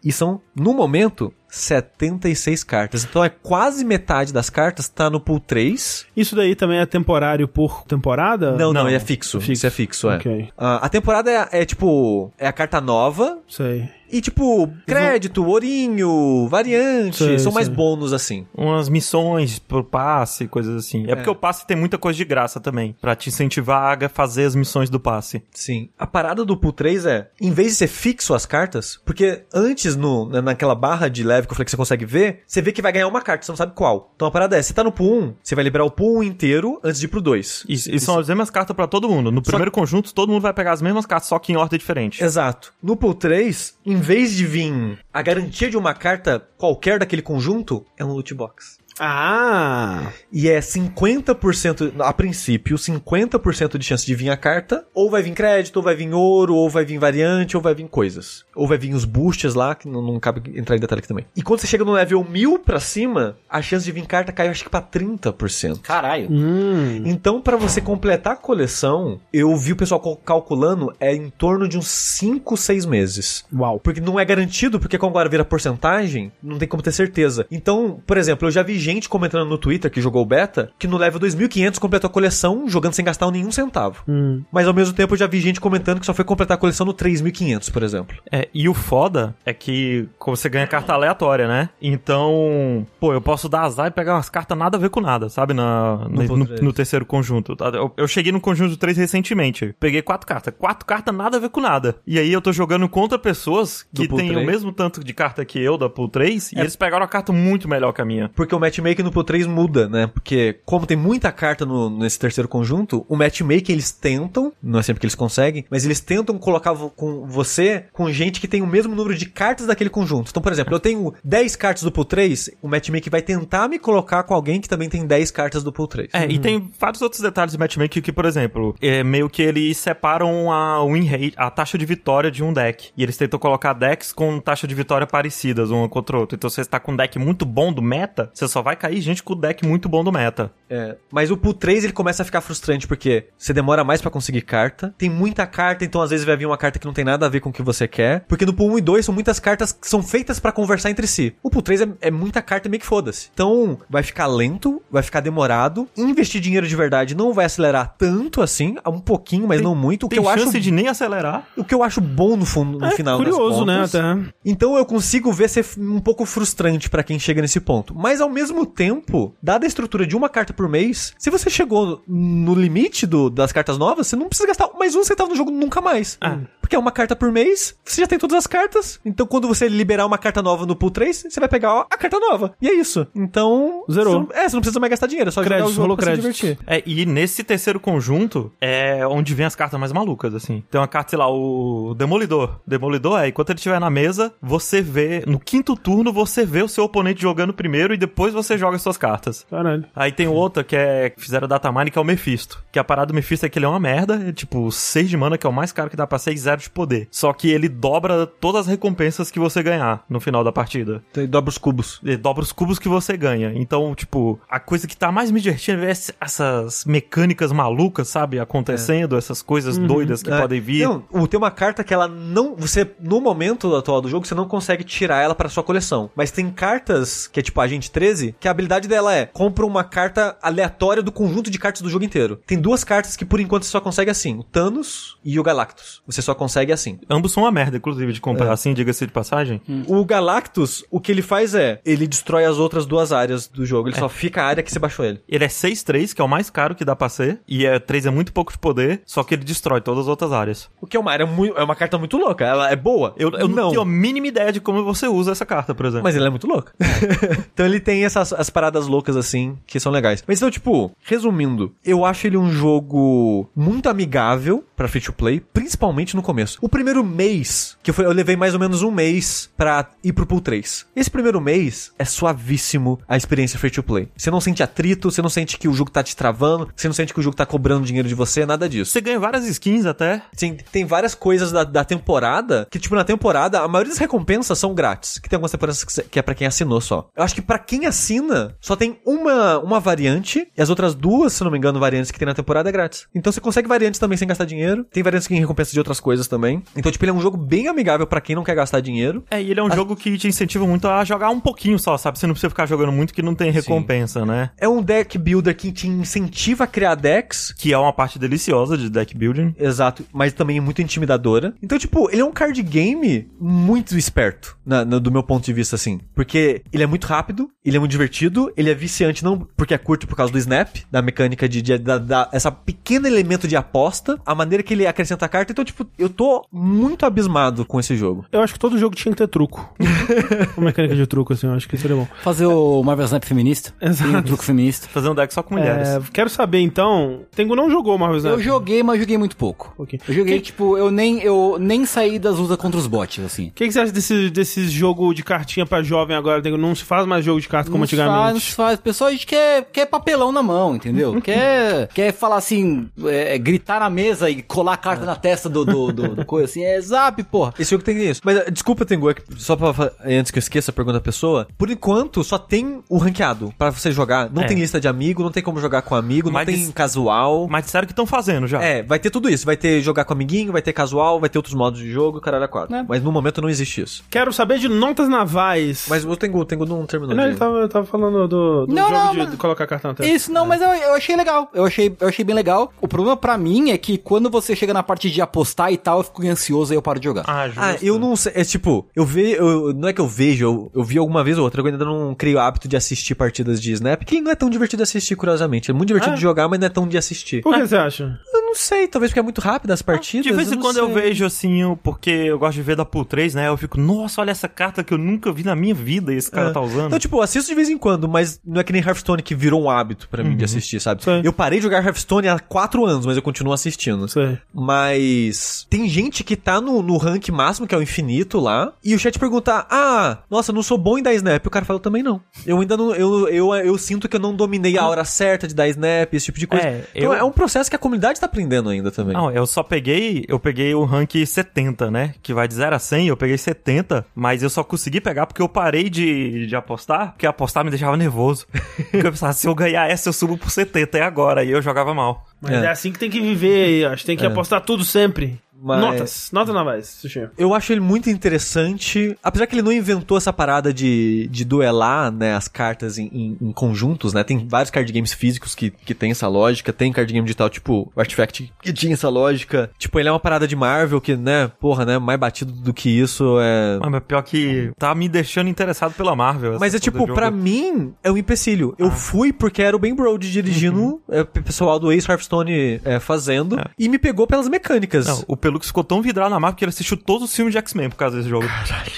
Speaker 2: E são, no momento, 76 cartas. Então é quase metade das cartas tá no pool 3.
Speaker 1: Isso daí também é temporário por temporada?
Speaker 2: Não, não,
Speaker 4: Não,
Speaker 2: é fixo.
Speaker 1: fixo.
Speaker 2: Isso é fixo, é.
Speaker 1: Ok.
Speaker 2: Ah, a temporada é, é, tipo, é a carta nova.
Speaker 1: Sei.
Speaker 2: E tipo, crédito, ourinho, variante,
Speaker 1: Sei,
Speaker 2: são mais bônus assim.
Speaker 4: Umas missões pro passe, coisas assim. É, porque o passe tem muita coisa de graça também, pra te incentivar a fazer as missões do passe.
Speaker 2: Sim. A parada do pool 3 é, em vez de ser fixo as cartas, porque antes no, na- naquela barra de leve que eu falei que você consegue ver, você vê que vai ganhar uma carta, você não sabe qual. Então a parada é, você tá no pool 1, você vai liberar o pool 1 inteiro antes de ir pro 2.
Speaker 4: E, e são as mesmas cartas pra todo mundo. No primeiro conjunto, todo mundo vai pegar as mesmas cartas, só que em ordem diferente.
Speaker 2: Exato. No pool 3, em vez de vir a garantia de uma carta qualquer daquele conjunto, é um loot box.
Speaker 1: Ah!
Speaker 2: E é 50%, a princípio, 50% de chance de vir a carta, ou vai vir crédito, ou vai vir ouro, ou vai vir variante, ou vai vir coisas. Ou vai vir os boosts lá, que não, não cabe entrar em detalhe aqui também. E quando você chega no level 1000 pra cima, a chance de vir carta cai acho que pra 30%.
Speaker 3: Caralho.
Speaker 1: Hum.
Speaker 2: Então, pra você completar a coleção, eu vi o pessoal cal- calculando, é em torno de uns 5, 6 meses.
Speaker 1: Uau.
Speaker 2: Porque não é garantido, porque como agora vira porcentagem, não tem como ter certeza. Então, por exemplo, eu já vi gente comentando no Twitter que jogou o beta, que no level 2500 completou a coleção jogando sem gastar nenhum centavo.
Speaker 1: Hum.
Speaker 2: Mas ao mesmo tempo eu já vi gente comentando que só foi completar a coleção no 3500, por exemplo.
Speaker 4: É, e o foda é que você ganha carta aleatória, né? Então, pô, eu posso dar azar e pegar umas cartas nada a ver com nada, sabe? Na, no, no- no terceiro conjunto. tá? Eu, eu cheguei no conjunto 3 recentemente. Peguei quatro cartas. Quatro cartas nada a ver com nada. E aí eu tô jogando contra pessoas que têm o mesmo tanto de carta que eu da Pool 3 e eles pegaram a carta muito melhor que a minha.
Speaker 2: Porque o matchmaking no Pool 3 muda, né? Porque como tem muita carta no- nesse terceiro conjunto, o matchmaking eles tentam, não é sempre que eles conseguem, mas eles tentam colocar vo- com você com gente que tem o mesmo número de cartas daquele conjunto. Então, por exemplo, eu tenho 10 cartas do Pool 3, o matchmaking vai tentar me colocar com alguém que também tem 10 cartas do Pool 3.
Speaker 4: É, e tem vários outros detalhes de matchmaking que, por exemplo, é meio que eles separam a win rate, a taxa de vitória de um deck. E eles tentam colocar decks com taxa de vitória parecidas uma contra a outra. Então, se você está com um deck muito bom do meta, você só vai cair gente com o deck muito bom do meta.
Speaker 2: É, mas o Pool 3 ele começa a ficar frustrante porque você demora mais pra conseguir carta, tem muita carta, então às vezes vai vir uma carta que não tem nada a ver com o que você quer, porque no Pool 1 e 2 são muitas cartas que são feitas pra conversar entre si. O Pool 3 é, é muita carta meio que foda-se. Então vai ficar lento, vai ficar demorado, investir dinheiro de verdade não vai acelerar tanto assim, um pouquinho, mas
Speaker 4: Tem-
Speaker 2: não muito, o que
Speaker 4: Tem
Speaker 2: eu
Speaker 4: chance
Speaker 2: acho
Speaker 4: de nem acelerar.
Speaker 2: o que eu acho bom no, fundo, no
Speaker 1: É
Speaker 2: final das
Speaker 1: curioso, né?
Speaker 2: contas.
Speaker 1: Até.
Speaker 2: Então eu consigo ver ser um pouco frustrante pra quem chega nesse ponto. Mas ao mesmo tempo, dada a estrutura de uma carta por mês, se você chegou no limite do- das cartas novas, você não precisa gastar mais um centavo no jogo nunca mais.
Speaker 4: Ah.
Speaker 2: Porque é uma carta por mês, você já tem todas as cartas. Então quando você liberar uma carta nova no pool 3, você vai pegar a carta nova. E é isso. Então.
Speaker 1: Zerou.
Speaker 2: Você não, é, você não precisa mais gastar dinheiro, é só jogar
Speaker 1: Créditos,
Speaker 2: o jogo
Speaker 1: rolou
Speaker 2: pra se
Speaker 1: créditos.
Speaker 2: divertir.
Speaker 4: É, e nesse terceiro conjunto é onde vem as cartas mais malucas, assim. Tem uma carta, sei lá, o Demolidor. Demolidor é, enquanto ele estiver na mesa, você vê, no quinto turno, você vê o seu oponente jogando primeiro e depois você joga as suas cartas.
Speaker 1: Caralho.
Speaker 4: Aí tem outra que é que fizeram datamine, que é o Mephisto. Que a parada do Mephisto é que ele é uma merda, é tipo 6 de mana, que é o mais caro que dá pra ser, e 0 de poder. Só que ele dobra todas as recompensas que você ganhar no final da partida.
Speaker 2: Então, dobra os cubos.
Speaker 4: Ele dobra os cubos que você ganha. Então, tipo, a coisa que tá mais me divertindo é essas mecânicas malucas, sabe? Acontecendo, essas coisas doidas que
Speaker 2: É.
Speaker 4: podem vir.
Speaker 2: Não, o- tem uma carta que ela não. Você, no momento atual do jogo, você não consegue tirar ela pra sua coleção. Mas tem cartas, que é tipo Agente 13, que a habilidade dela é: compra uma carta aleatória do conjunto de cartas do jogo inteiro. Tem duas cartas que por enquanto você só consegue assim: o Thanos e o Galactus. Você só consegue assim.
Speaker 4: Ambos são uma merda, inclusive, de comprar
Speaker 2: É.
Speaker 4: assim, diga-se de passagem.
Speaker 2: O Galactus, o que ele faz é: ele destrói as outras duas áreas do jogo. Ele só fica a área que você baixou ele.
Speaker 4: Ele é 6-3, que é o mais caro que dá pra ser. E é 3 é muito pouco de poder, só que ele destrói todas as outras áreas.
Speaker 2: O que é uma área muito. É uma carta muito louca. Ela é boa.
Speaker 4: Eu, eu não. tenho a mínima ideia de como você usa essa carta, por exemplo.
Speaker 2: Mas ele é muito louco. então ele tem essas as paradas loucas assim, que são legais. Mas então, tipo, resumindo, eu acho ele um jogo muito amigável pra free to play, principalmente no começo. O primeiro mês, que foi, eu levei mais ou menos um mês pra ir pro pool 3. Esse primeiro mês é suavíssimo a experiência free to play. Você não sente atrito, você não sente que o jogo tá te travando, você não sente que o jogo tá cobrando dinheiro de você, nada disso.
Speaker 4: Você ganha várias skins até.
Speaker 2: Sim, tem várias coisas da, da temporada que, tipo, na temporada, a maioria das recompensas são grátis. Que tem algumas temporadas que, é pra quem assinou só. Eu acho que pra quem assina, só tem uma, uma variante, e as outras duas, se não me engano, variantes que tem na temporada é grátis. Então você consegue variantes também sem gastar dinheiro. Tem variantes que tem recompensa de outras coisas também. Então, tipo, ele é um jogo bem amigável pra quem não quer gastar dinheiro.
Speaker 4: É, e ele é um jogo que te incentiva muito a jogar um pouquinho só, sabe? Você não precisa ficar jogando muito que não tem recompensa, né?
Speaker 2: É um deck builder que te incentiva a criar decks.
Speaker 4: Que é uma parte deliciosa de deck building.
Speaker 2: Exato, mas também é muito intimidadora. Então, tipo, ele é um card game muito esperto, na- na- do meu ponto de vista, assim. Porque ele é muito rápido, ele é muito divertido, ele é viciante não porque é curto por causa do snap, da mecânica de, de da, da- essa pequeno elemento de aposta, a maneira que ele acrescenta a carta. Então, tipo, eu tô muito abismado com esse jogo.
Speaker 1: Eu acho que todo jogo tinha que ter truco. Uma mecânica de truco, assim, eu acho que seria bom.
Speaker 3: Fazer o Marvel Snap feminista.
Speaker 1: Exato.
Speaker 3: Tem um truque feminista.
Speaker 4: Fazer um deck só com mulheres.
Speaker 1: É, quero saber, então... Tengu não jogou Marvel Snap.
Speaker 3: Eu joguei, mas joguei muito pouco.
Speaker 1: Ok.
Speaker 3: Eu joguei,
Speaker 1: Que-
Speaker 3: tipo, eu nem, eu nem saí das lutas contra os bots, assim.
Speaker 1: O que, que você acha desse, desse jogo de cartinha pra jovem agora? Não se faz mais jogo de carta como
Speaker 3: não se faz, não
Speaker 1: antigamente.
Speaker 3: se faz. Pessoal, a gente quer, quer papelão na mão, entendeu? quer, quer falar assim, é, gritar na mesa e colar a carta na testa do, do, do, do coisa assim. É zap, porra.
Speaker 2: Esse jogo tem isso. Mas desculpa, Tengu, é que só pra, antes que eu esqueça a pergunta da pessoa. Por enquanto, só tem o ranqueado pra você jogar. Não
Speaker 4: É.
Speaker 2: tem lista de amigo, não tem como jogar com amigo, não
Speaker 4: Mas
Speaker 2: tem casual.
Speaker 4: Mas disseram que estão fazendo já.
Speaker 2: É, vai ter tudo isso. Vai ter jogar com amiguinho, vai ter casual, vai ter outros modos de jogo, caralho, a quatro.
Speaker 3: É.
Speaker 2: Mas no momento não existe isso.
Speaker 1: Quero saber de notas navais.
Speaker 2: Mas o Tengu, o Tengu não terminou.
Speaker 1: Não,
Speaker 2: de-
Speaker 1: ele tava, tava falando do, do
Speaker 3: Não,
Speaker 1: jogo
Speaker 3: não,
Speaker 1: de,
Speaker 3: mas-
Speaker 1: de colocar carta na testa.
Speaker 3: Isso, não, mas eu, eu achei legal. Eu achei, eu achei bem legal. O problema pra mim é que quando você chega na parte de apostar e tal, eu fico ansioso e eu paro de jogar.
Speaker 4: Ah, justo.
Speaker 2: Ah, eu não sei. É tipo, eu vejo. Eu, não é que eu vejo, eu, eu vi alguma vez ou outra. Eu ainda não criei o hábito de assistir partidas de Snap, que não é tão divertido de assistir, curiosamente. É muito divertido
Speaker 1: Ah.
Speaker 2: de jogar, mas não é tão de assistir.
Speaker 1: Por que você acha?
Speaker 2: Eu não sei, talvez porque é muito rápido as partidas.
Speaker 4: De vez em quando eu
Speaker 2: sei.
Speaker 4: vejo assim, eu- porque eu gosto de ver da Pool 3, né? Eu fico, nossa, olha essa carta que eu nunca vi na minha vida e esse cara
Speaker 2: É.
Speaker 4: tá usando.
Speaker 2: Então, tipo, eu assisto de vez em quando, mas não é que nem Hearthstone que virou um hábito pra mim de assistir, sabe?
Speaker 1: Sim.
Speaker 2: Eu parei de jogar Hearthstone há quatro anos, mas eu continuo assistindo.
Speaker 1: Sei.
Speaker 2: Mas tem gente que tá no, no rank máximo, que é o infinito lá, e o chat pergunta: Ah, nossa, não sou bom em dar snap. O cara fala, também não. Eu ainda não. Eu, eu, eu sinto que eu não dominei a hora certa de dar snap, esse tipo de coisa.
Speaker 4: É,
Speaker 2: então
Speaker 4: eu-
Speaker 2: é um processo que a comunidade tá aprendendo ainda também.
Speaker 4: Não, eu só peguei, eu peguei o rank 70, né? Que vai de 0 a 100, eu peguei 70, mas eu só consegui pegar porque eu parei de, de apostar, porque apostar me deixava nervoso. Porque eu pensava, se eu ganhar essa, eu subo por 70, é agora, e eu jogava mal.
Speaker 1: Mas é.
Speaker 2: É.
Speaker 1: assim que tem que viver aí, acho. Tem que apostar tudo sempre.
Speaker 2: Mas-
Speaker 1: Notas. Nota na mais, Sushi.
Speaker 2: Eu acho ele muito interessante, apesar que ele não inventou essa parada de, de duelar, né, as cartas em, em- em conjuntos, né, tem vários card games físicos que, que tem essa lógica, tem card game digital, tipo, o Artifact que tinha essa lógica, tipo, ele é uma parada de Marvel que, né, porra, né, mais batido do que isso é...
Speaker 4: Mas mas pior que tá me deixando interessado pela Marvel.
Speaker 2: Mas é tipo,
Speaker 4: jogo.
Speaker 2: mim, é um empecilho. Eu fui porque era o Ben Brode dirigindo, é, o pessoal do Ace Hearthstone é, fazendo,
Speaker 4: É.
Speaker 2: e me pegou pelas mecânicas.
Speaker 4: Não, o Pelux ficou tão vidrado na Marvel que ele assistiu todos os filmes de X-Men por causa desse jogo.
Speaker 3: Caralho,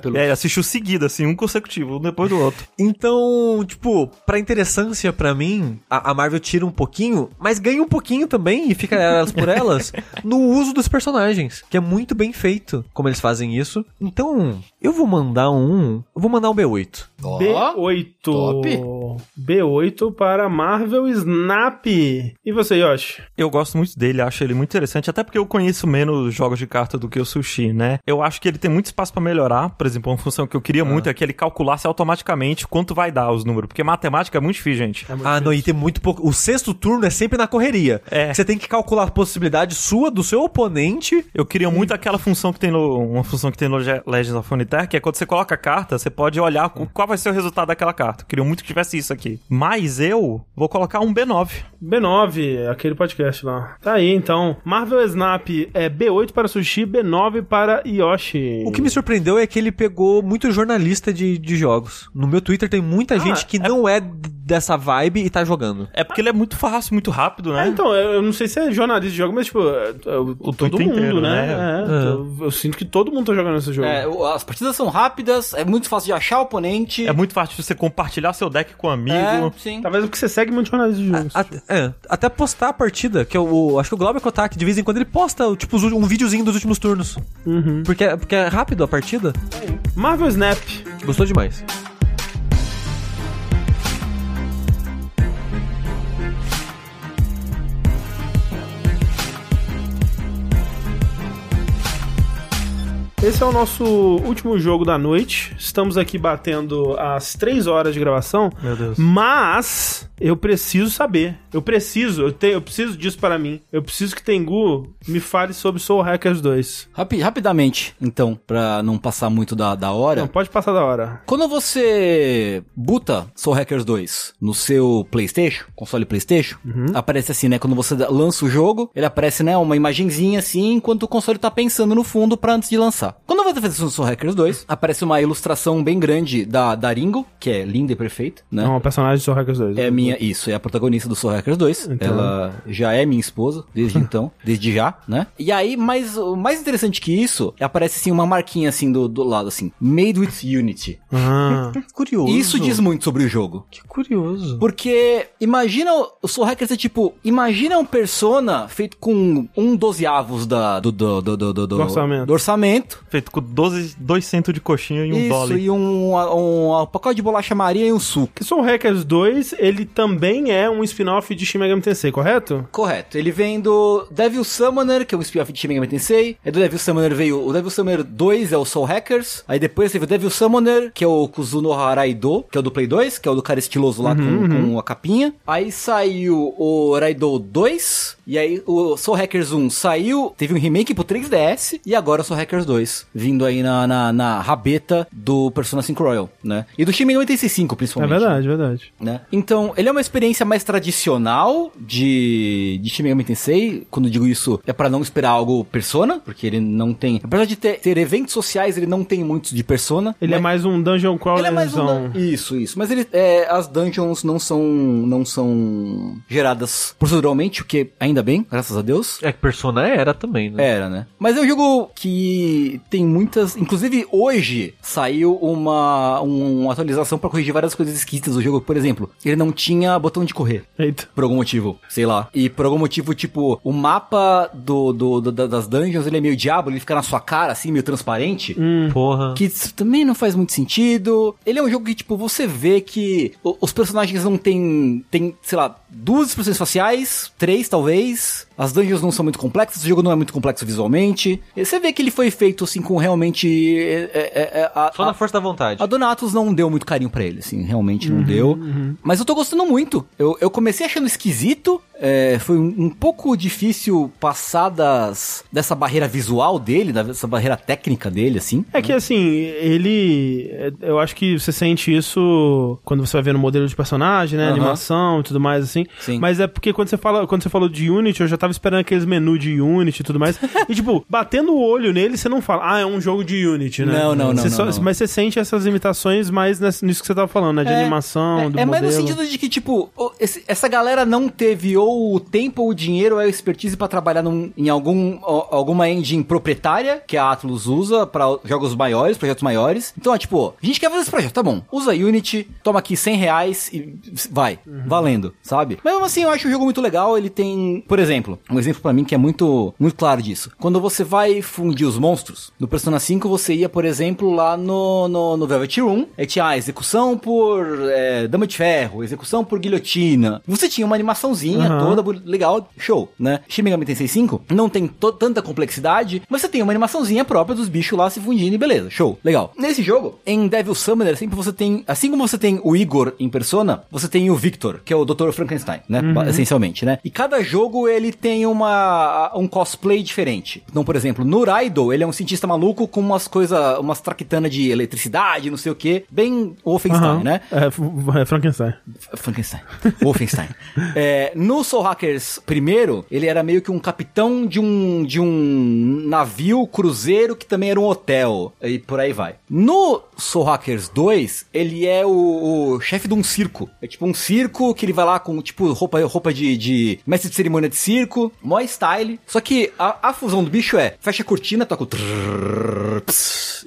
Speaker 3: pelo.
Speaker 4: É, ele assistiu seguido, assim, um consecutivo, um depois do outro.
Speaker 2: Então, tipo, pra interessância pra mim, a, a Marvel tira um pouquinho, mas ganha um pouquinho também e fica elas por elas no uso dos personagens, que é muito bem feito como eles fazem isso. Então, eu vou mandar um, eu vou mandar um B8.
Speaker 3: Ó,
Speaker 1: B8.
Speaker 3: top.
Speaker 1: B8 para Marvel Snap. E você, Yoshi?
Speaker 4: Eu gosto muito dele, acho ele muito interessante, até porque eu conheço menos jogos de carta do que o Sushi, né? Eu acho que ele tem muito espaço pra melhorar. Por exemplo, uma função que eu queria muito é que ele calculasse automaticamente quanto vai dar os números, porque matemática é muito difícil, gente.
Speaker 2: Ah, não, e tem muito pouco. O sexto turno é sempre na correria.
Speaker 4: É.
Speaker 2: Você tem que calcular a possibilidade sua, do seu oponente.
Speaker 4: Eu queria muito aquela função que tem no. Uma função que tem no Le- Legends of Runeterra, que é quando você coloca a carta, você pode olhar qual vai ser o resultado daquela carta. Eu queria muito que tivesse isso aqui. Mas eu vou colocar um B9.
Speaker 1: B9, aquele podcast lá. Tá aí, então. Marvel Snap é B8 para Sushi, B9 para Yoshi.
Speaker 2: O que me surpreendeu é que ele pegou muito jornalista de, de jogos. No meu Twitter tem muita gente que não é dessa vibe e tá jogando.
Speaker 4: É porque ele é muito fácil, muito rápido, né?
Speaker 1: É, então, eu eu não sei se é jornalista de jogo, mas, tipo, é, é, o, todo
Speaker 4: Twitter
Speaker 1: mundo,
Speaker 4: inteiro,
Speaker 1: né?
Speaker 4: né?
Speaker 1: É, Eu, eu sinto que todo mundo tá jogando esse jogo.
Speaker 3: É, o- as partidas são rápidas, é muito fácil de achar o oponente.
Speaker 4: É muito fácil você compartilhar seu deck com um amigo.
Speaker 3: É, sim.
Speaker 1: Talvez porque você segue muito jornalista de jogo.
Speaker 2: Até, é, até postar a partida, que é o, acho que o Glauber Kotak, de vez em quando ele posta, tipo, um videozinho dos últimos turnos. Porque, é- porque é rápido a partida.
Speaker 1: Marvel Snap.
Speaker 2: Gostou demais.
Speaker 1: Esse é o nosso último jogo da noite. Estamos aqui batendo as 3 horas de gravação.
Speaker 4: Meu Deus.
Speaker 1: Mas eu preciso saber. Eu preciso, eu, tenho, eu preciso disso para mim. Eu preciso que Tengu me fale sobre Soul Hackers 2.
Speaker 3: Rapi- rapidamente, então, pra não passar muito da, da hora.
Speaker 1: Não, pode passar da hora.
Speaker 3: Quando você buta Soul Hackers 2 no seu PlayStation, console PlayStation, aparece assim, né? Quando você lança o jogo, ele aparece, né? Uma imagenzinha assim, enquanto o console tá pensando no fundo pra antes de lançar. Quando você faz isso no Soul Hackers 2, aparece uma ilustração bem grande da, da Ringo, que é linda e perfeita, né?
Speaker 1: É uma personagem de Soul Hackers 2.
Speaker 3: É a minha, isso, é a protagonista do Soul Hackers 2.
Speaker 1: Então.
Speaker 3: Ela já é minha esposa, desde então, desde já, né? E aí, mas o mais interessante que isso, é aparece assim uma marquinha assim do, do lado, assim, Made with Unity.
Speaker 1: Ah,
Speaker 2: Curioso.
Speaker 3: Isso diz muito sobre o jogo.
Speaker 2: Que curioso.
Speaker 3: Porque imagina o- Soul Hackers é tipo, imagina um Persona feito com um dozeavos da, do, do, do, do, do,
Speaker 1: Do orçamento.
Speaker 3: do orçamento.
Speaker 4: Feito com 12, 2 centos de coxinha e um
Speaker 3: Isso,
Speaker 4: dólar.
Speaker 3: e um, um, um pacote de bolacha Maria e um suco.
Speaker 1: que Soul Hackers 2, ele também é um spin-off de Shin Megami Tensei, correto?
Speaker 3: Correto. Ele vem do Devil Summoner, que é um spin-off de Shin Megami Tensei. É do Devil Summoner veio... O Devil Summoner 2 é o Soul Hackers. Aí depois teve o Devil Summoner, que é o Kuzuno Haraido, que é o do Play 2, que é o do cara estiloso lá com, com a capinha. Aí saiu o Raido 2. E aí o Soul Hackers 1 saiu, teve um remake pro 3DS. E agora o Soul Hackers 2. 2 vindo aí na, na, na rabeta do Persona 5 Royal, né? E do Shin Megami Tensei 5,
Speaker 1: É
Speaker 3: principalmente.
Speaker 1: verdade, verdade.
Speaker 3: né? Então, ele é uma experiência mais tradicional de, de Shin Megami Tensei. Quando eu digo isso, é pra não esperar algo Persona, porque ele não tem... Apesar de ter, ter eventos sociais, ele não tem muitos de Persona.
Speaker 1: Ele é mais um dungeon crawler.
Speaker 3: Ele é mais um Isso, isso. Mas ele, é, as dungeons não são, não são geradas proceduralmente, o que ainda bem, graças a Deus.
Speaker 2: É que Persona era também, né?
Speaker 3: Era, né? Mas é um jogo que tem muitas. Inclusive, hoje saiu uma, um- uma atualização pra corrigir várias coisas esquisitas do jogo. Por exemplo, ele não tinha botão de correr.
Speaker 1: Eita.
Speaker 3: Por algum motivo, sei lá. E por algum motivo, tipo, o mapa do, do, do- da- das dungeons, ele é meio diabo, ele fica na sua cara, assim, meio transparente.
Speaker 2: Porra.
Speaker 3: Que isso também não faz muito sentido. Ele é um jogo que, tipo, você vê que os personagens não tem, tem, sei lá, duas expressões faciais, três talvez. As dungeons não são muito complexas, o jogo não é muito complexo visualmente. E você vê que ele foi feito, assim, com realmente... é, é, é, a,
Speaker 2: Só
Speaker 3: a-
Speaker 2: na força da vontade.
Speaker 3: a Donatus não deu muito carinho pra ele, assim, realmente não deu. Mas eu tô gostando muito. Eu, eu comecei achando esquisito, é, foi um, um pouco difícil passar das, dessa barreira visual dele, dessa barreira técnica dele, assim.
Speaker 1: É que assim, ele. é, Eu acho que você sente isso quando você vai vendo o modelo de personagem, né?
Speaker 3: Aham.
Speaker 1: Animação e tudo mais, assim.
Speaker 3: Sim.
Speaker 1: Mas é porque quando você fala, quando você falou de Unity, eu já tava esperando aqueles menus de Unity e tudo mais. e, tipo, batendo o olho nele, você não fala, ah, é um jogo de Unity, né?
Speaker 3: Não, não, não,
Speaker 1: Você
Speaker 3: não,
Speaker 1: só-
Speaker 3: não.
Speaker 1: Mas você sente essas limitações mais nisso que você tava falando, né? De animação,
Speaker 3: é,
Speaker 1: do
Speaker 3: é mais no sentido de que, tipo, esse- essa galera não teve ou o tempo, ou o dinheiro, ou a expertise pra trabalhar num- em algum, alguma engine proprietária que a Atlus usa pra jogos maiores, projetos maiores. Então, é tipo, a gente quer fazer esse projeto, tá bom. Usa Unity, toma aqui 100 reais e vai, valendo, sabe? Mas mesmo assim, eu acho o jogo muito legal. Ele tem, por exemplo, um exemplo pra mim que é muito, muito claro disso. Quando você vai fundir os monstros, no Persona 5 você ia, por exemplo, lá no, no, no Velvet Room, aí tinha a execução por é, dama de ferro, execução por guilhotina. Você tinha uma animaçãozinha
Speaker 1: Aham.
Speaker 3: toda legal, show, né? Shin Megami Tensei 5 não tem tanta complexidade, mas você tem uma animaçãozinha própria dos bichos lá se fundindo e beleza, show, legal. Nesse jogo, em Devil Summoner, sempre você tem, assim como você tem o Igor em Persona, você tem o Victor, que é o Dr. Frankenstein, né? Ba- Essencialmente, né? E cada jogo ele tem uma um cosplay diferente. Então, por exemplo, no Raido, ele é um cientista maluco com umas coisas, umas traquitanas de eletricidade, não sei o que, bem Wolfenstein,
Speaker 1: Aham.
Speaker 3: né?
Speaker 1: É, é Frankenstein.
Speaker 3: Frankenstein. Wolfenstein. É, no Soul Hackers primeiro, ele era meio que um capitão de um, de um navio cruzeiro que também era um hotel. E por aí vai. No Soul Hackers 2, ele é o, o chefe de um circo. É tipo um circo que ele vai lá com, tipo, roupa, roupa de, de mestre de cerimônia de circo. Mó style. Só que a, a fusão do bicho é, fecha a cortina, toca o... trrr,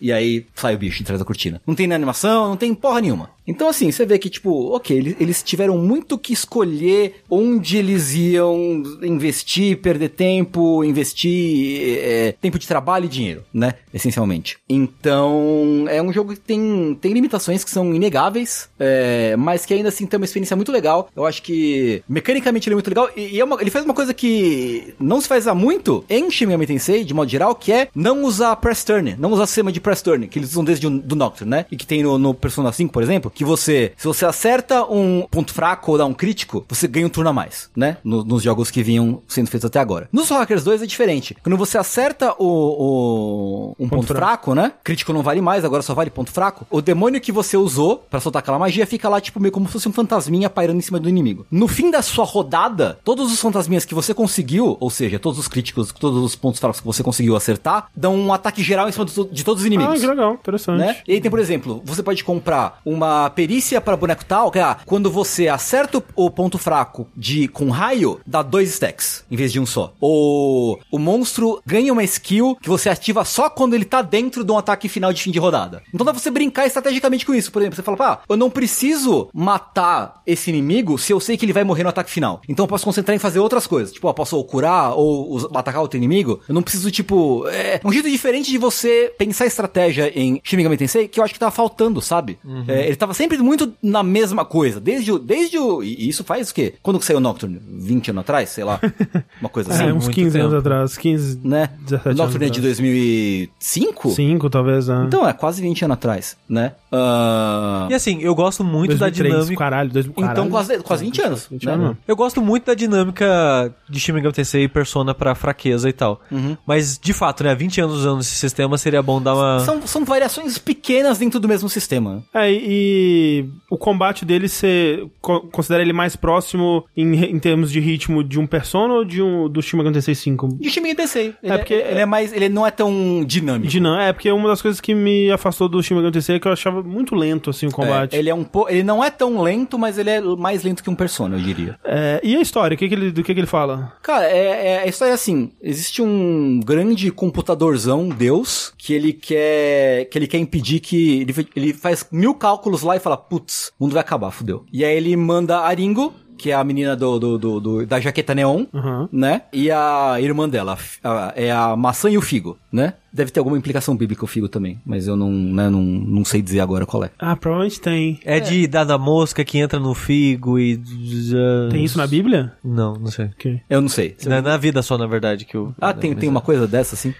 Speaker 3: E aí sai o bicho atrás da cortina. Não tem animação, não tem porra nenhuma. Então, assim, você vê que, tipo, ok, eles, tiveram muito que escolher onde eles iam investir, perder tempo, investir é, tempo de trabalho e dinheiro, né? Essencialmente. Então, é um jogo que tem, tem limitações que são inegáveis, é, mas que ainda assim tem uma experiência muito legal. Eu acho que, mecanicamente, ele é muito legal. E, e é uma- ele faz uma coisa que não se faz há muito em Shin Tensei, de modo geral, que é não usar press turn, não usar sistema de press turn, que eles usam desde o do Nocturne, né? E que tem no, no Persona 5, por exemplo, que você, se você acerta um ponto fraco ou dá um crítico, você ganha um turno a mais, né? No- nos jogos que vinham sendo feitos até agora. No Soul Hackers 2 é diferente. Quando você acerta o, o- um ponto,
Speaker 1: fraco.
Speaker 3: fraco, né? Crítico não vale mais, agora só vale ponto fraco. O demônio que você usou pra soltar aquela magia fica lá, tipo, meio como se fosse um fantasminha pairando em cima do inimigo. No fim da sua rodada, todos os fantasminhas que você conseguiu, ou seja, todos os críticos, todos os pontos fracos que você conseguiu acertar, dão um ataque geral em cima do- de todos os inimigos
Speaker 1: Ah, que legal, interessante.
Speaker 3: né? E aí tem, por exemplo, você pode comprar uma perícia para boneco tal, que é ah, quando você acerta o, ponto fraco de com raio, dá dois stacks em vez de um só. Ou o monstro ganha uma skill que você ativa só quando ele tá dentro de um ataque final de fim de rodada. Então dá pra você brincar estrategicamente com isso. Por exemplo, você fala, pá, eu não preciso matar esse inimigo se eu sei que ele vai morrer no ataque final. Então eu posso concentrar em fazer outras coisas. Tipo, eu posso ou curar ou atacar outro inimigo. Eu não preciso, tipo. É um jeito diferente de você pensar estratégia em Shin Megami Tensei que eu acho que tava faltando, sabe? É, ele tava sempre muito na mesma coisa. Desde o. Desde o e isso faz o quê? Quando que saiu o Nocturne? 20 anos atrás? Sei lá. Uma coisa assim.
Speaker 1: É, uns
Speaker 2: muito
Speaker 1: 15 anos
Speaker 2: tempo.
Speaker 1: atrás. 15,
Speaker 3: Né?
Speaker 1: 17
Speaker 3: O Nocturne é
Speaker 1: anos
Speaker 3: de 2005?
Speaker 1: 5, talvez, né?
Speaker 3: Então é quase 20 anos atrás, né? Ah,
Speaker 2: E assim, eu gosto muito
Speaker 1: 2003,
Speaker 2: da dinâmica.
Speaker 1: Caralho, dois, caralho.
Speaker 3: então quase, quase 20 anos.
Speaker 1: 20
Speaker 3: né?
Speaker 1: anos.
Speaker 2: Eu gosto muito da dinâmica de Shin Megami Tensei e Persona pra fraqueza e tal.
Speaker 3: Uhum.
Speaker 2: Mas, de fato, né, 20 anos usando esse sistema seria bom dar uma...
Speaker 3: São, são variações pequenas dentro do mesmo sistema.
Speaker 1: É, e o combate dele, você co- considera ele mais próximo em, em termos de ritmo de um Persona ou de um do Shin Megami Tensei 5?
Speaker 3: De Shin Megami Tensei. Ele
Speaker 1: É porque-
Speaker 3: ele é mais, ele não é tão dinâmico.
Speaker 1: Não, é porque uma das coisas que me afastou do Shin Megami Tensei é que eu achava muito lento, assim, o combate.
Speaker 3: É, ele é um po... ele não é tão lento, mas ele é mais lento que um Persona, eu diria.
Speaker 1: É, e a história, o que que ele, do que, que ele fala?
Speaker 3: Cara, é, é- a história é assim: existe um grande computadorzão, Deus, que ele quer que ele quer impedir que ele, ele faz mil cálculos lá e fala, putz, o mundo vai acabar, fudeu. E aí ele manda a Ringo, que é a menina do, do, do- do- da jaqueta neon,
Speaker 1: Uhum.
Speaker 3: né? E a irmã dela, a é a maçã e o figo, né? Deve ter alguma implicação bíblica o figo também, mas eu não, né, não, não sei dizer agora qual é.
Speaker 1: Ah, provavelmente tem.
Speaker 2: É de dar da mosca que entra no figo e...
Speaker 1: Tem isso na Bíblia?
Speaker 2: Não, não sei.
Speaker 1: Ok.
Speaker 3: Eu não sei.
Speaker 2: Na, na vida só, na verdade, que o...
Speaker 3: Ah, tem, tem uma coisa dessa, assim?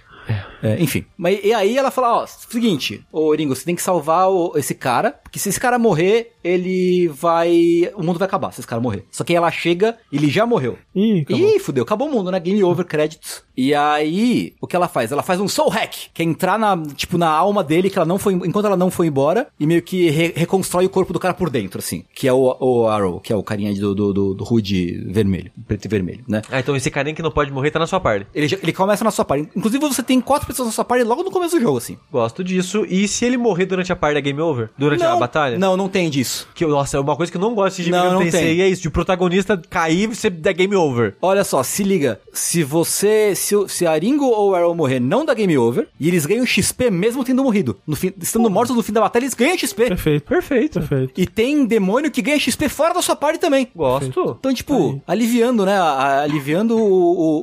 Speaker 3: É, enfim. Mas e aí ela fala, ó, seguinte, ô Ringo, você tem que salvar o- esse cara, porque se esse cara morrer, ele vai. O mundo vai acabar se esse cara morrer. Só que aí ela chega, ele já morreu.
Speaker 1: Ih, acabou.
Speaker 3: Ih, fudeu, acabou o mundo, né? Game over, créditos. E aí, o que ela faz? Ela faz um soul hack, que é entrar na, tipo, na alma dele, que ela não foi, enquanto ela não foi embora, e meio que re- reconstrói o corpo do cara por dentro, assim. Que é o, o Arrow, que é o carinha do, do, do, do Hood vermelho, preto e vermelho, né?
Speaker 2: Ah, então esse carinha que não pode morrer tá na sua parte.
Speaker 3: Ele, ele começa na sua party. Inclusive, você tem quatro pessoas na sua party logo no começo do jogo, assim.
Speaker 2: Gosto disso. E se ele morrer durante a parte da game over? Durante a batalha?
Speaker 3: Não, não tem disso.
Speaker 2: Que, nossa, é uma coisa que eu não gosto de
Speaker 3: Não, não tem.
Speaker 2: e é isso, de o protagonista cair e você der game over.
Speaker 3: Olha só, se liga. Se você. Se, se a Ringo ou o Arrow morrer, não dá game over. E eles ganham XP mesmo tendo morrido. No fim, estando mortos no fim da batalha, eles ganham XP.
Speaker 1: Perfeito.
Speaker 2: Perfeito.
Speaker 1: Perfeito.
Speaker 3: E tem demônio que ganha XP fora da sua party também.
Speaker 2: Gosto.
Speaker 3: Então, tipo, aliviando, né? a- a- Aliviando o,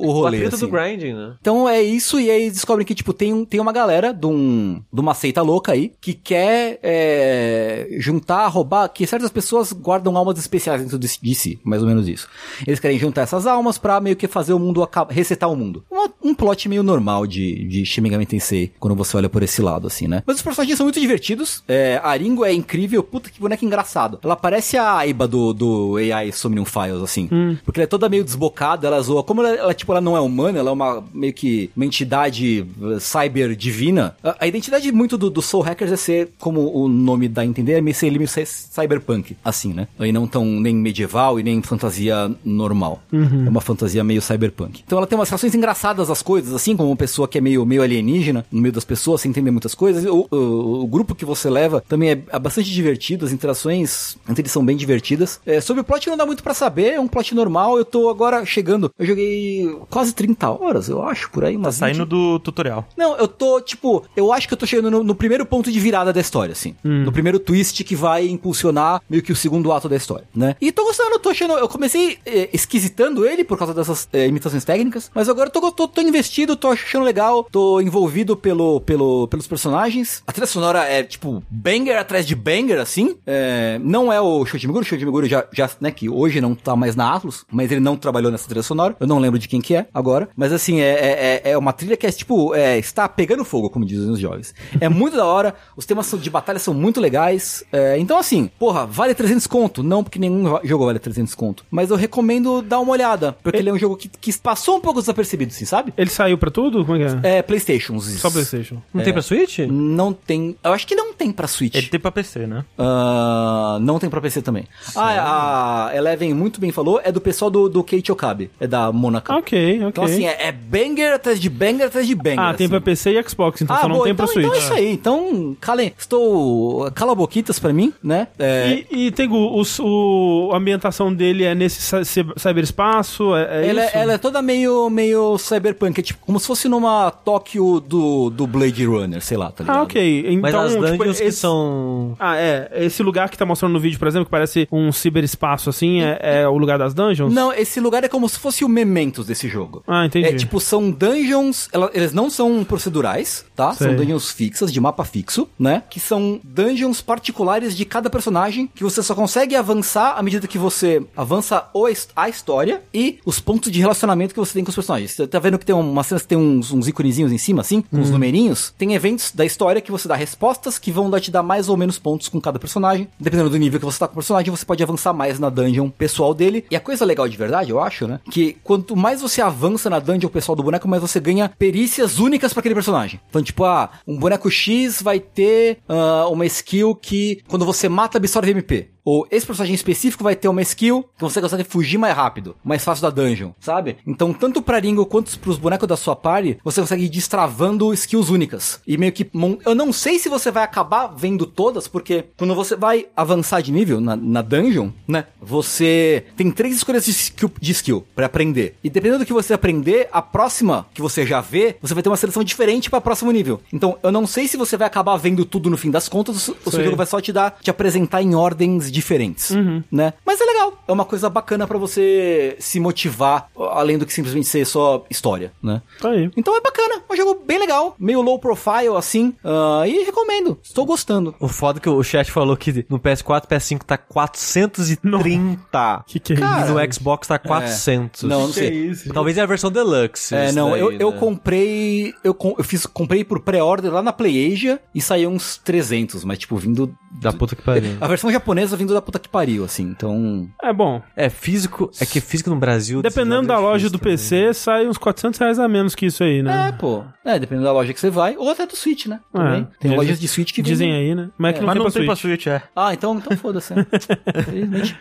Speaker 3: o, o rolê.
Speaker 2: atrito
Speaker 3: assim.
Speaker 2: do grinding, né?
Speaker 3: Então é isso, e aí eles descobrem que, tipo, tem, um, tem uma galera de, um, de uma seita louca aí que quer é, juntar, roubar, que certas pessoas guardam almas especiais dentro de, de si, mais ou menos isso. Eles querem juntar essas almas pra meio que fazer o mundo, resetar o mundo. Uma- um plot meio normal de, de Shin Megami Tensei, quando você olha por esse lado, assim, né? Mas os personagens são muito divertidos, é, a Ringo é incrível, puta que boneca engraçado. Ela parece a Aiba do, do AI Somnium Files, assim, porque ela é toda meio desbocada, ela zoa, como ela, ela, tipo, ela não é humana, ela é uma, meio que, uma entidade uh, cyber divina, a, a identidade muito do, do Soul Hackers é ser, como o nome dá a entender, é meio ser meio ser cyberpunk, assim, né? E não tão nem medieval e nem fantasia normal. É uma fantasia meio cyberpunk. Então ela tem umas reações engraçadas às coisas, assim, como uma pessoa que é meio, meio alienígena, no meio das pessoas, sem entender muitas coisas. O, o, o grupo que você leva também é, é bastante divertido, as interações entre eles são bem divertidas. É, sobre o plot não dá muito pra saber, é um plot normal. Eu tô agora chegando, eu joguei quase 30 horas, eu acho, por aí, 20.
Speaker 4: Saindo do tutorial.
Speaker 3: Não, eu tô, tipo, eu acho que eu tô chegando no, no primeiro ponto de virada da história, assim. No primeiro twist que vai impulsionar meio que o segundo ato da história, né? E tô gostando, tô achando. Eu comecei eh, esquisitando ele por causa dessas eh, imitações técnicas, mas agora eu tô, tô, tô investido, tô achando legal, tô envolvido pelo, pelo, pelos personagens. A trilha sonora é, tipo, banger atrás de banger, assim. É, não é o Shoji Meguro, o Shoji Meguro já, já, né, que hoje não tá mais na Atlus, mas ele não trabalhou nessa trilha sonora. Eu não lembro de quem que é agora, mas assim, é, é, é- é uma trilha que é, tipo, é, está pegando fogo, como dizem os jovens. É muito da hora, os temas de batalha são muito legais. é, então, assim, porra, vale 300 conto? Não, porque nenhum jogo vale 300 conto. Mas eu recomendo dar uma olhada, porque ele é um jogo que, que passou um pouco desapercebido, assim, sabe?
Speaker 1: Ele saiu pra tudo? Como é que é?
Speaker 3: É, Playstations.
Speaker 1: Só Playstation.
Speaker 2: Não tem pra Switch?
Speaker 3: Não tem. Eu acho que não tem pra Switch.
Speaker 4: Ele tem pra PC, né?
Speaker 3: Ah, não tem pra PC também. Ah, a Eleven muito bem falou, é do pessoal do, do Kate Okabe. É da Monaco.
Speaker 1: Ok, ok.
Speaker 3: Então, assim, é, é banger atrás de banger atrás de banger.
Speaker 1: ah, tem
Speaker 3: assim.
Speaker 1: pra PC e Xbox, então só não
Speaker 3: boa,
Speaker 1: tem
Speaker 3: então,
Speaker 1: pra Switch.
Speaker 3: Então é isso aí. Então, calem, estou. Cala boquitas pra mim, né? É,
Speaker 1: E, e tem o, o- a ambientação dele é nesse cy- cy- cyberespaço? É, é
Speaker 3: ela,
Speaker 1: isso?
Speaker 3: ela é toda meio, meio cyberpunk, é tipo como se fosse numa Tóquio do, do Blade Runner, sei lá, tá ligado?
Speaker 1: Ah, ok. Então,
Speaker 2: Mas as
Speaker 1: tipo,
Speaker 2: dungeons que
Speaker 1: esse-
Speaker 2: são...
Speaker 1: Ah, é. Esse lugar que tá mostrando no vídeo, por exemplo, que parece um ciberespaço assim, é, é o lugar das dungeons?
Speaker 3: Não, esse lugar é como se fosse o Mementos desse jogo.
Speaker 1: Ah, entendi.
Speaker 3: É tipo, são dungeons, ela- eles não são procedurais, tá?
Speaker 1: Sei.
Speaker 3: São dungeons fixas, de mapa fixo, né? Que são dungeons particulares de cada personagem, que você só consegue avançar à medida que você avança a história e os pontos de relacionamento que você tem com os personagens. Tá vendo que tem uma cena que tem uns, uns iconezinhos em cima, assim, com uns numerinhos? Tem eventos da história que você dá respostas que vão te dar mais ou menos pontos com cada personagem. Dependendo do nível que você tá com o personagem, você pode avançar mais na dungeon pessoal dele. E a coisa legal de verdade, eu acho, né? Que quanto mais você avança na dungeon pessoal do boneco, mais você ganha perícias únicas pra aquele personagem. Então, tipo, ah, um boneco X vai ter ah, uma skill que quando você mata absorve MP. Ou esse personagem específico vai ter uma skill que você consegue fugir mais rápido, mais fácil da dungeon, sabe? Então, tanto pra Ringo quanto pros bonecos da sua party, você consegue ir destravando skills únicas. E meio que. Eu não sei se você vai acabar vendo todas, porque quando você vai avançar de nível na, na dungeon, né? Você tem três escolhas de skill, de skill pra aprender. E dependendo do que você aprender, a próxima que você já vê, você vai ter uma seleção diferente para próximo nível. Então, eu não sei se você vai acabar vendo tudo no fim das contas, o seu
Speaker 1: Sei.
Speaker 3: jogo vai só te dar, te apresentar em ordens diferentes, né? Mas é legal, é uma coisa bacana pra você se motivar, além do que simplesmente ser só história, né?
Speaker 1: Tá aí.
Speaker 3: Então é bacana, é um jogo bem legal, meio low profile assim, ah, e recomendo, estou gostando.
Speaker 2: O foda é que o chat falou que no PS4 PS5 tá 430.
Speaker 1: Que que é
Speaker 3: Cara,
Speaker 2: E no Xbox tá 400.
Speaker 3: Não, não
Speaker 1: Que
Speaker 3: sei.
Speaker 1: é isso?
Speaker 2: Talvez é a versão Deluxe.
Speaker 3: É,
Speaker 2: isso
Speaker 3: não,
Speaker 2: daí,
Speaker 3: eu, eu
Speaker 2: né?
Speaker 3: comprei, eu, com- eu fiz, comprei por pré-order lá na PlayAsia e saiu uns 300, mas tipo, vindo...
Speaker 2: Da puta que pariu.
Speaker 3: A versão japonesa vindo da puta que pariu, assim, então...
Speaker 1: É bom.
Speaker 2: É, físico. É que físico no Brasil.
Speaker 1: Dependendo da
Speaker 2: é
Speaker 1: loja do
Speaker 2: também.
Speaker 1: PC, sai uns 400 reais a menos que isso aí,
Speaker 3: É,
Speaker 1: né?
Speaker 3: pô. É, dependendo da loja que você vai, ou até do Switch, né? Também.
Speaker 1: É.
Speaker 3: Tem lojas de Switch que
Speaker 1: Dizem
Speaker 3: vendem.
Speaker 1: aí, né? Mas é que não
Speaker 4: Mas
Speaker 1: tem
Speaker 4: não
Speaker 1: pra
Speaker 4: tem pra
Speaker 1: Switch.
Speaker 4: É.
Speaker 3: Ah, então, então foda-se. né? Infelizmente.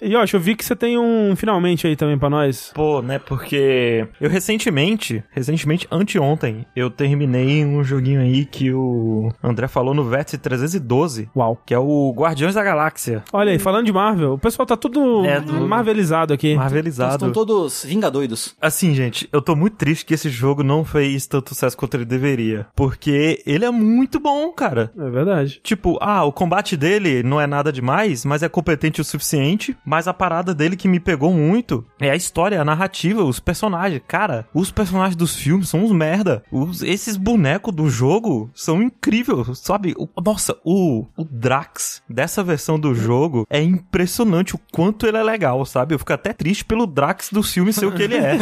Speaker 1: E, Yoshi, eu vi que você tem um finalmente aí também pra nós.
Speaker 4: Pô, né, porque eu recentemente, recentemente, anteontem, eu terminei um joguinho aí que o André falou no Vértice 312,
Speaker 1: Uau.
Speaker 4: Que é o Guardiões da Galáxia.
Speaker 1: Olha aí, falando de Marvel, o pessoal tá tudo
Speaker 4: É, do-
Speaker 1: marvelizado aqui.
Speaker 3: Eles
Speaker 4: Marvelizado.
Speaker 3: estão todos vingadoidos.
Speaker 4: Assim, gente, eu tô muito triste que esse jogo não fez tanto sucesso quanto ele deveria. Porque ele é muito bom, cara.
Speaker 1: É verdade.
Speaker 4: Tipo, ah, o combate dele não é nada demais, mas é competente o suficiente. Mas a parada dele que me pegou muito é a história, a narrativa, os personagens. Cara, os personagens dos filmes são uns merda. Os, esses bonecos do jogo são incríveis, sabe? O- nossa, o, o Drax dessa versão do jogo é impressionante o quanto ele é legal, sabe? Eu fico até triste pelo Drax do filme ser o que ele é.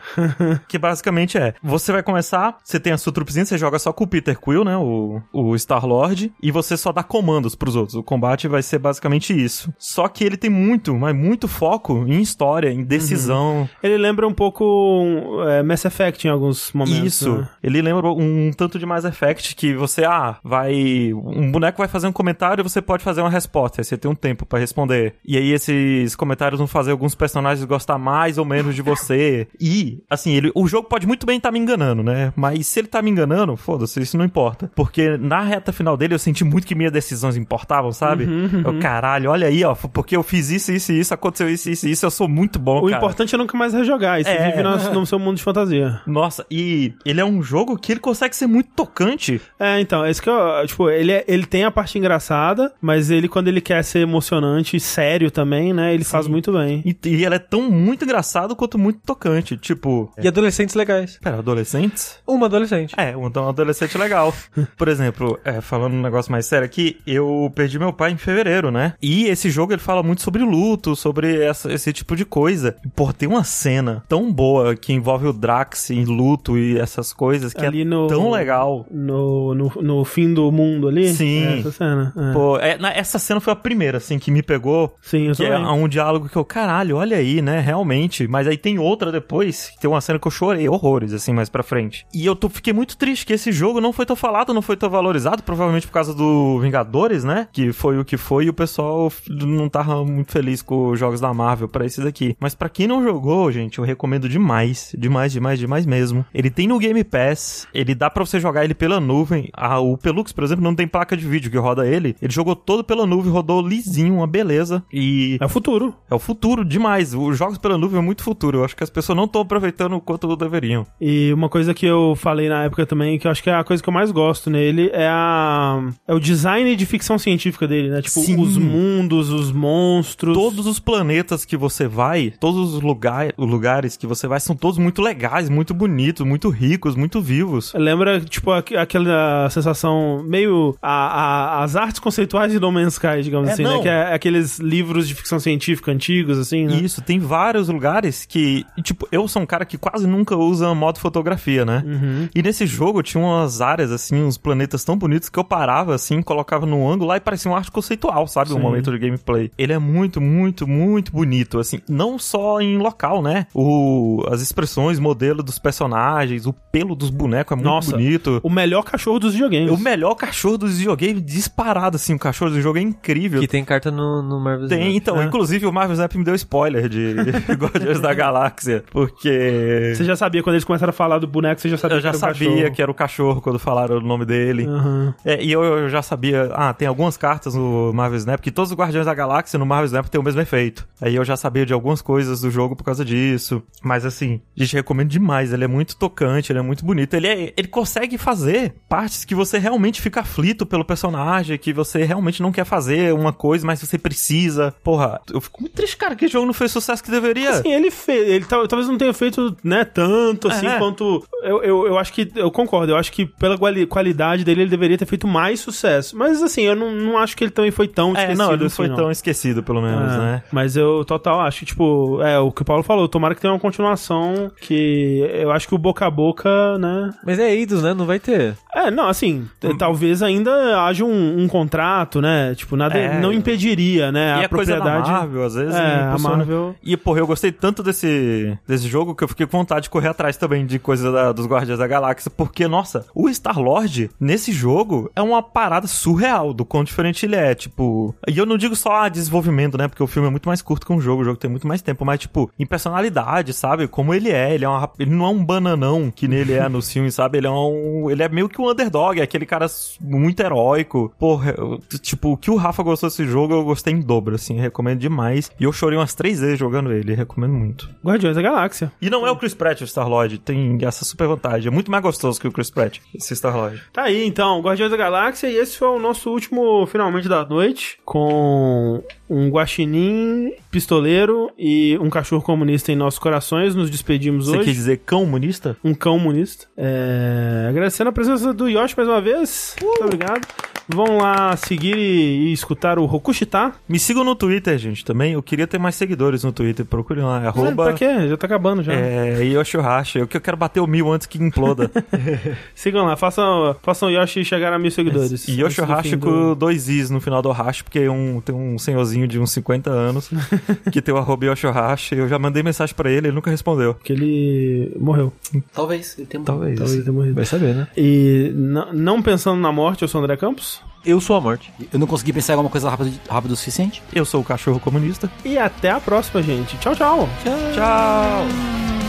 Speaker 4: que basicamente é, você vai começar, você tem a sua trupezinha, você joga só com o Peter Quill, né, o, o Star-Lord, e você só dá comandos pros outros. O combate vai ser basicamente isso. Só que ele tem muito, mas muito foco em história, em decisão.
Speaker 1: Ele lembra um pouco é, Mass Effect em alguns momentos.
Speaker 4: Isso.
Speaker 1: né?
Speaker 4: Ele lembra um tanto de Mass Effect que você, ah, vai. Um boneco vai fazer um comentário você pode fazer uma resposta. Aí você tem um tempo pra responder. E aí esses comentários vão fazer alguns personagens gostar mais ou menos de você. E, assim, ele, o jogo pode muito bem estar me enganando, né? Mas se ele tá me enganando, foda-se, isso não importa. Porque na reta final dele eu senti muito que minhas decisões importavam, sabe? Eu, caralho, olha aí, ó, porque eu fiz isso, isso e isso, aconteceu isso, isso e isso, eu sou muito bom,
Speaker 1: O
Speaker 4: cara.
Speaker 1: importante é nunca mais rejogar. E você
Speaker 4: É.
Speaker 1: vive no, no seu mundo de fantasia.
Speaker 4: Nossa, e ele é um jogo que ele consegue ser muito tocante.
Speaker 1: É, então, é isso que eu. Tipo, ele, é- ele tem a parte engraçada, mas ele, quando ele quer ser emocionante e sério também, né? Ele faz muito bem.
Speaker 4: E, e ele é tão muito engraçado quanto muito tocante. Tipo,
Speaker 2: E adolescentes legais.
Speaker 4: pera, adolescentes?
Speaker 2: Uma adolescente.
Speaker 4: É, um então um adolescente legal. Por exemplo, é, falando um negócio mais sério aqui, eu perdi meu pai em fevereiro, né? E esse jogo ele fala muito sobre luto, sobre essa- esse tipo de coisa. E, pô, tem uma cena tão boa que envolve o Drax em luto e essas coisas que
Speaker 1: Ali
Speaker 4: é
Speaker 1: no-
Speaker 4: tão legal.
Speaker 1: No, no, no fim do mundo ali.
Speaker 4: Sim.
Speaker 1: É, essa cena. É.
Speaker 4: Pô, é, na- essa cena foi a primeira, assim, que me pegou.
Speaker 1: Sim, eu
Speaker 4: Que é um diálogo que eu, caralho, olha aí, né? Realmente. Mas aí tem outra depois, que tem uma cena que eu chorei horrores, assim, mais pra frente. E eu tô, fiquei muito triste que esse jogo não foi tão falado, não foi tão valorizado, provavelmente por causa do Vingadores, né? Que foi o que foi, e o pessoal não tava muito feliz com os jogos da Marvel pra esse daqui. Mas pra quem não jogou, gente, eu recomendo demais. Demais, demais, demais mesmo. Ele tem no Game Pass, ele dá pra você jogar ele pela nuvem. Ah, o Pelux, por exemplo, não tem placa de vídeo que roda ele, ele jogou todo pela nuvem, rodou lisinho, uma beleza. E
Speaker 1: É o futuro.
Speaker 4: é o futuro demais. Os jogos pela nuvem é muito futuro. Eu acho que as pessoas não estão aproveitando o quanto deveriam.
Speaker 1: E uma coisa que eu falei na época também, que eu acho que é a coisa que eu mais gosto nele, é a é o design de ficção científica dele, né? Tipo,
Speaker 4: Sim.
Speaker 1: os mundos, os monstros.
Speaker 4: Todos os planetas que você vai, todos os lugar, lugares que você vai, são todos muito legais, muito bonitos, muito ricos, muito vivos.
Speaker 1: Lembra, tipo, aqu- aquela sensação meio. A, a- as artes conceituais de No Man's Sky, digamos
Speaker 4: É,
Speaker 1: assim,
Speaker 4: não.
Speaker 1: né? Que é aqueles livros de ficção científica antigos, assim, né?
Speaker 4: Isso, tem vários lugares que, tipo, eu sou um cara que quase nunca usa modo fotografia, né?
Speaker 1: Uhum.
Speaker 4: E nesse jogo tinha umas áreas, assim, uns planetas tão bonitos que eu parava, assim, colocava num ângulo lá e parecia uma arte conceitual, sabe? Um
Speaker 1: Sim.
Speaker 4: momento de gameplay. Ele é muito, muito, muito bonito, assim, não só em local, né? O, as expressões, modelo dos personagens, o pelo dos bonecos é muito
Speaker 1: Nossa,
Speaker 4: bonito.
Speaker 1: O melhor cachorro dos videogames.
Speaker 4: O melhor cachorro dos videogames disparado, assim, o cachorro do jogo é incrível.
Speaker 2: Que tem carta no, no Marvel
Speaker 4: Tem,
Speaker 2: Snap.
Speaker 4: então,
Speaker 1: É.
Speaker 4: inclusive o Marvel Snap me deu spoiler de Guardiões da Galáxia, porque
Speaker 1: Você já sabia, quando eles começaram a falar do boneco, você já sabia
Speaker 4: eu já
Speaker 1: que era
Speaker 4: sabia
Speaker 1: cachorro.
Speaker 4: que era o cachorro quando falaram o nome dele.
Speaker 1: Aham.
Speaker 4: É, e eu, eu já sabia, ah, tem algumas cartas no Marvel Snap que todos os Guardiões da Galáxia no Marvel Snap tem o mesmo efeito. Aí eu já sabia de algumas coisas do jogo por causa disso. Mas assim, a gente recomenda demais, ele é muito tocante, ele é muito bonito. Ele, é, ele consegue fazer partes que você realmente fica aflito pelo personagem, que você realmente não quer fazer uma coisa, mas você precisa. Porra, eu fico muito triste, cara, que o jogo não fez o sucesso que deveria.
Speaker 1: Assim, ele fez. Ele tal- talvez não tenha feito, né, tanto assim
Speaker 4: É.
Speaker 1: quanto. Eu, eu, eu acho que. Eu concordo. Eu acho que pela quali- qualidade dele, ele deveria ter feito mais sucesso. Mas assim, eu não, não acho que ele também foi tão
Speaker 4: É,
Speaker 1: esquecido.
Speaker 4: não, ele não
Speaker 1: assim,
Speaker 4: foi tão esquecido, pelo menos,
Speaker 1: É,
Speaker 4: né?
Speaker 1: Mas eu total acho que, tipo, é o que o Paulo falou, tomara que tenha uma continuação que eu acho que o boca a boca, né?
Speaker 2: Mas é Eidos, né? Não vai ter.
Speaker 1: É, não, assim, t- talvez ainda haja um, um contrato, né? Tipo, nada
Speaker 4: É.
Speaker 1: não impediria, né?
Speaker 4: e
Speaker 1: a
Speaker 4: a coisa da
Speaker 1: propriedade.
Speaker 4: Marvel, às vezes,
Speaker 1: É, a
Speaker 4: impulsiona.
Speaker 1: Marvel.
Speaker 4: E, porra, eu gostei tanto desse, desse jogo que eu fiquei com vontade de correr atrás também de coisa da- dos Guardiões da Galáxia, porque, nossa, o Star-Lord, nesse jogo, é uma parada surreal do quão diferente ele é, tipo... E eu não digo só a desenvolvimento, né, porque o filme é muito mais curto que um jogo, o jogo tem muito mais tempo, mas, tipo, em personalidade, sabe? Como ele é, ele é uma, ele não é um bananão que nele é nos filmes, sabe? Ele é um... Ele é meio que um underdog, é aquele cara muito heróico. Porra, eu- tipo, o que o Rafa gostou desse jogo, eu gostei em dobro, assim, recomendo demais. E eu chorei umas três vezes jogando ele, recomendo muito.
Speaker 1: Guardiões da Galáxia.
Speaker 4: E não é o Chris Pratt o Star-Lord, tem essa super vantagem. É muito mais gostoso que o Chris Pratt, esse Star-Lord.
Speaker 1: Tá aí, então, Guardiões da Galáxia, e esse foi o nosso último Finalmente da Noite, com um guaxinim pistoleiro e um cachorro comunista em nossos corações. Nos despedimos
Speaker 4: Você
Speaker 1: hoje.
Speaker 4: quer dizer cão comunista?
Speaker 1: Um cão comunista. É... Agradecendo a presença do Yoshi mais uma vez. Muito obrigado. Vão lá seguir e, e escutar o Rokushita.
Speaker 4: Me sigam no Twitter, gente, também. Eu queria ter mais seguidores no Twitter. Procurem lá, é arroba...
Speaker 1: Pra quê? Já tá acabando já.
Speaker 4: É, Yoshihashi. Eu que eu quero bater o mil antes que imploda.
Speaker 1: Sigam lá, façam, façam o Yoshi chegar a mil seguidores.
Speaker 4: E
Speaker 1: Antes do
Speaker 4: com
Speaker 1: do-
Speaker 4: dois Is no final do hash, porque um, tem um senhorzinho de uns 50 anos que tem o arroba Yoshihashi. Eu já mandei mensagem pra ele, ele nunca respondeu.
Speaker 1: Que ele morreu.
Speaker 3: Talvez. Ele tenha
Speaker 4: Talvez.
Speaker 1: Talvez ele tenha morrido.
Speaker 2: Vai saber, né?
Speaker 1: E não pensando na morte, eu sou o André Campos.
Speaker 2: Eu sou a morte.
Speaker 3: Eu não consegui pensar em alguma coisa rápida, rápida o suficiente.
Speaker 4: Eu sou o cachorro comunista.
Speaker 1: E até a próxima, gente. Tchau, tchau.
Speaker 4: Tchau.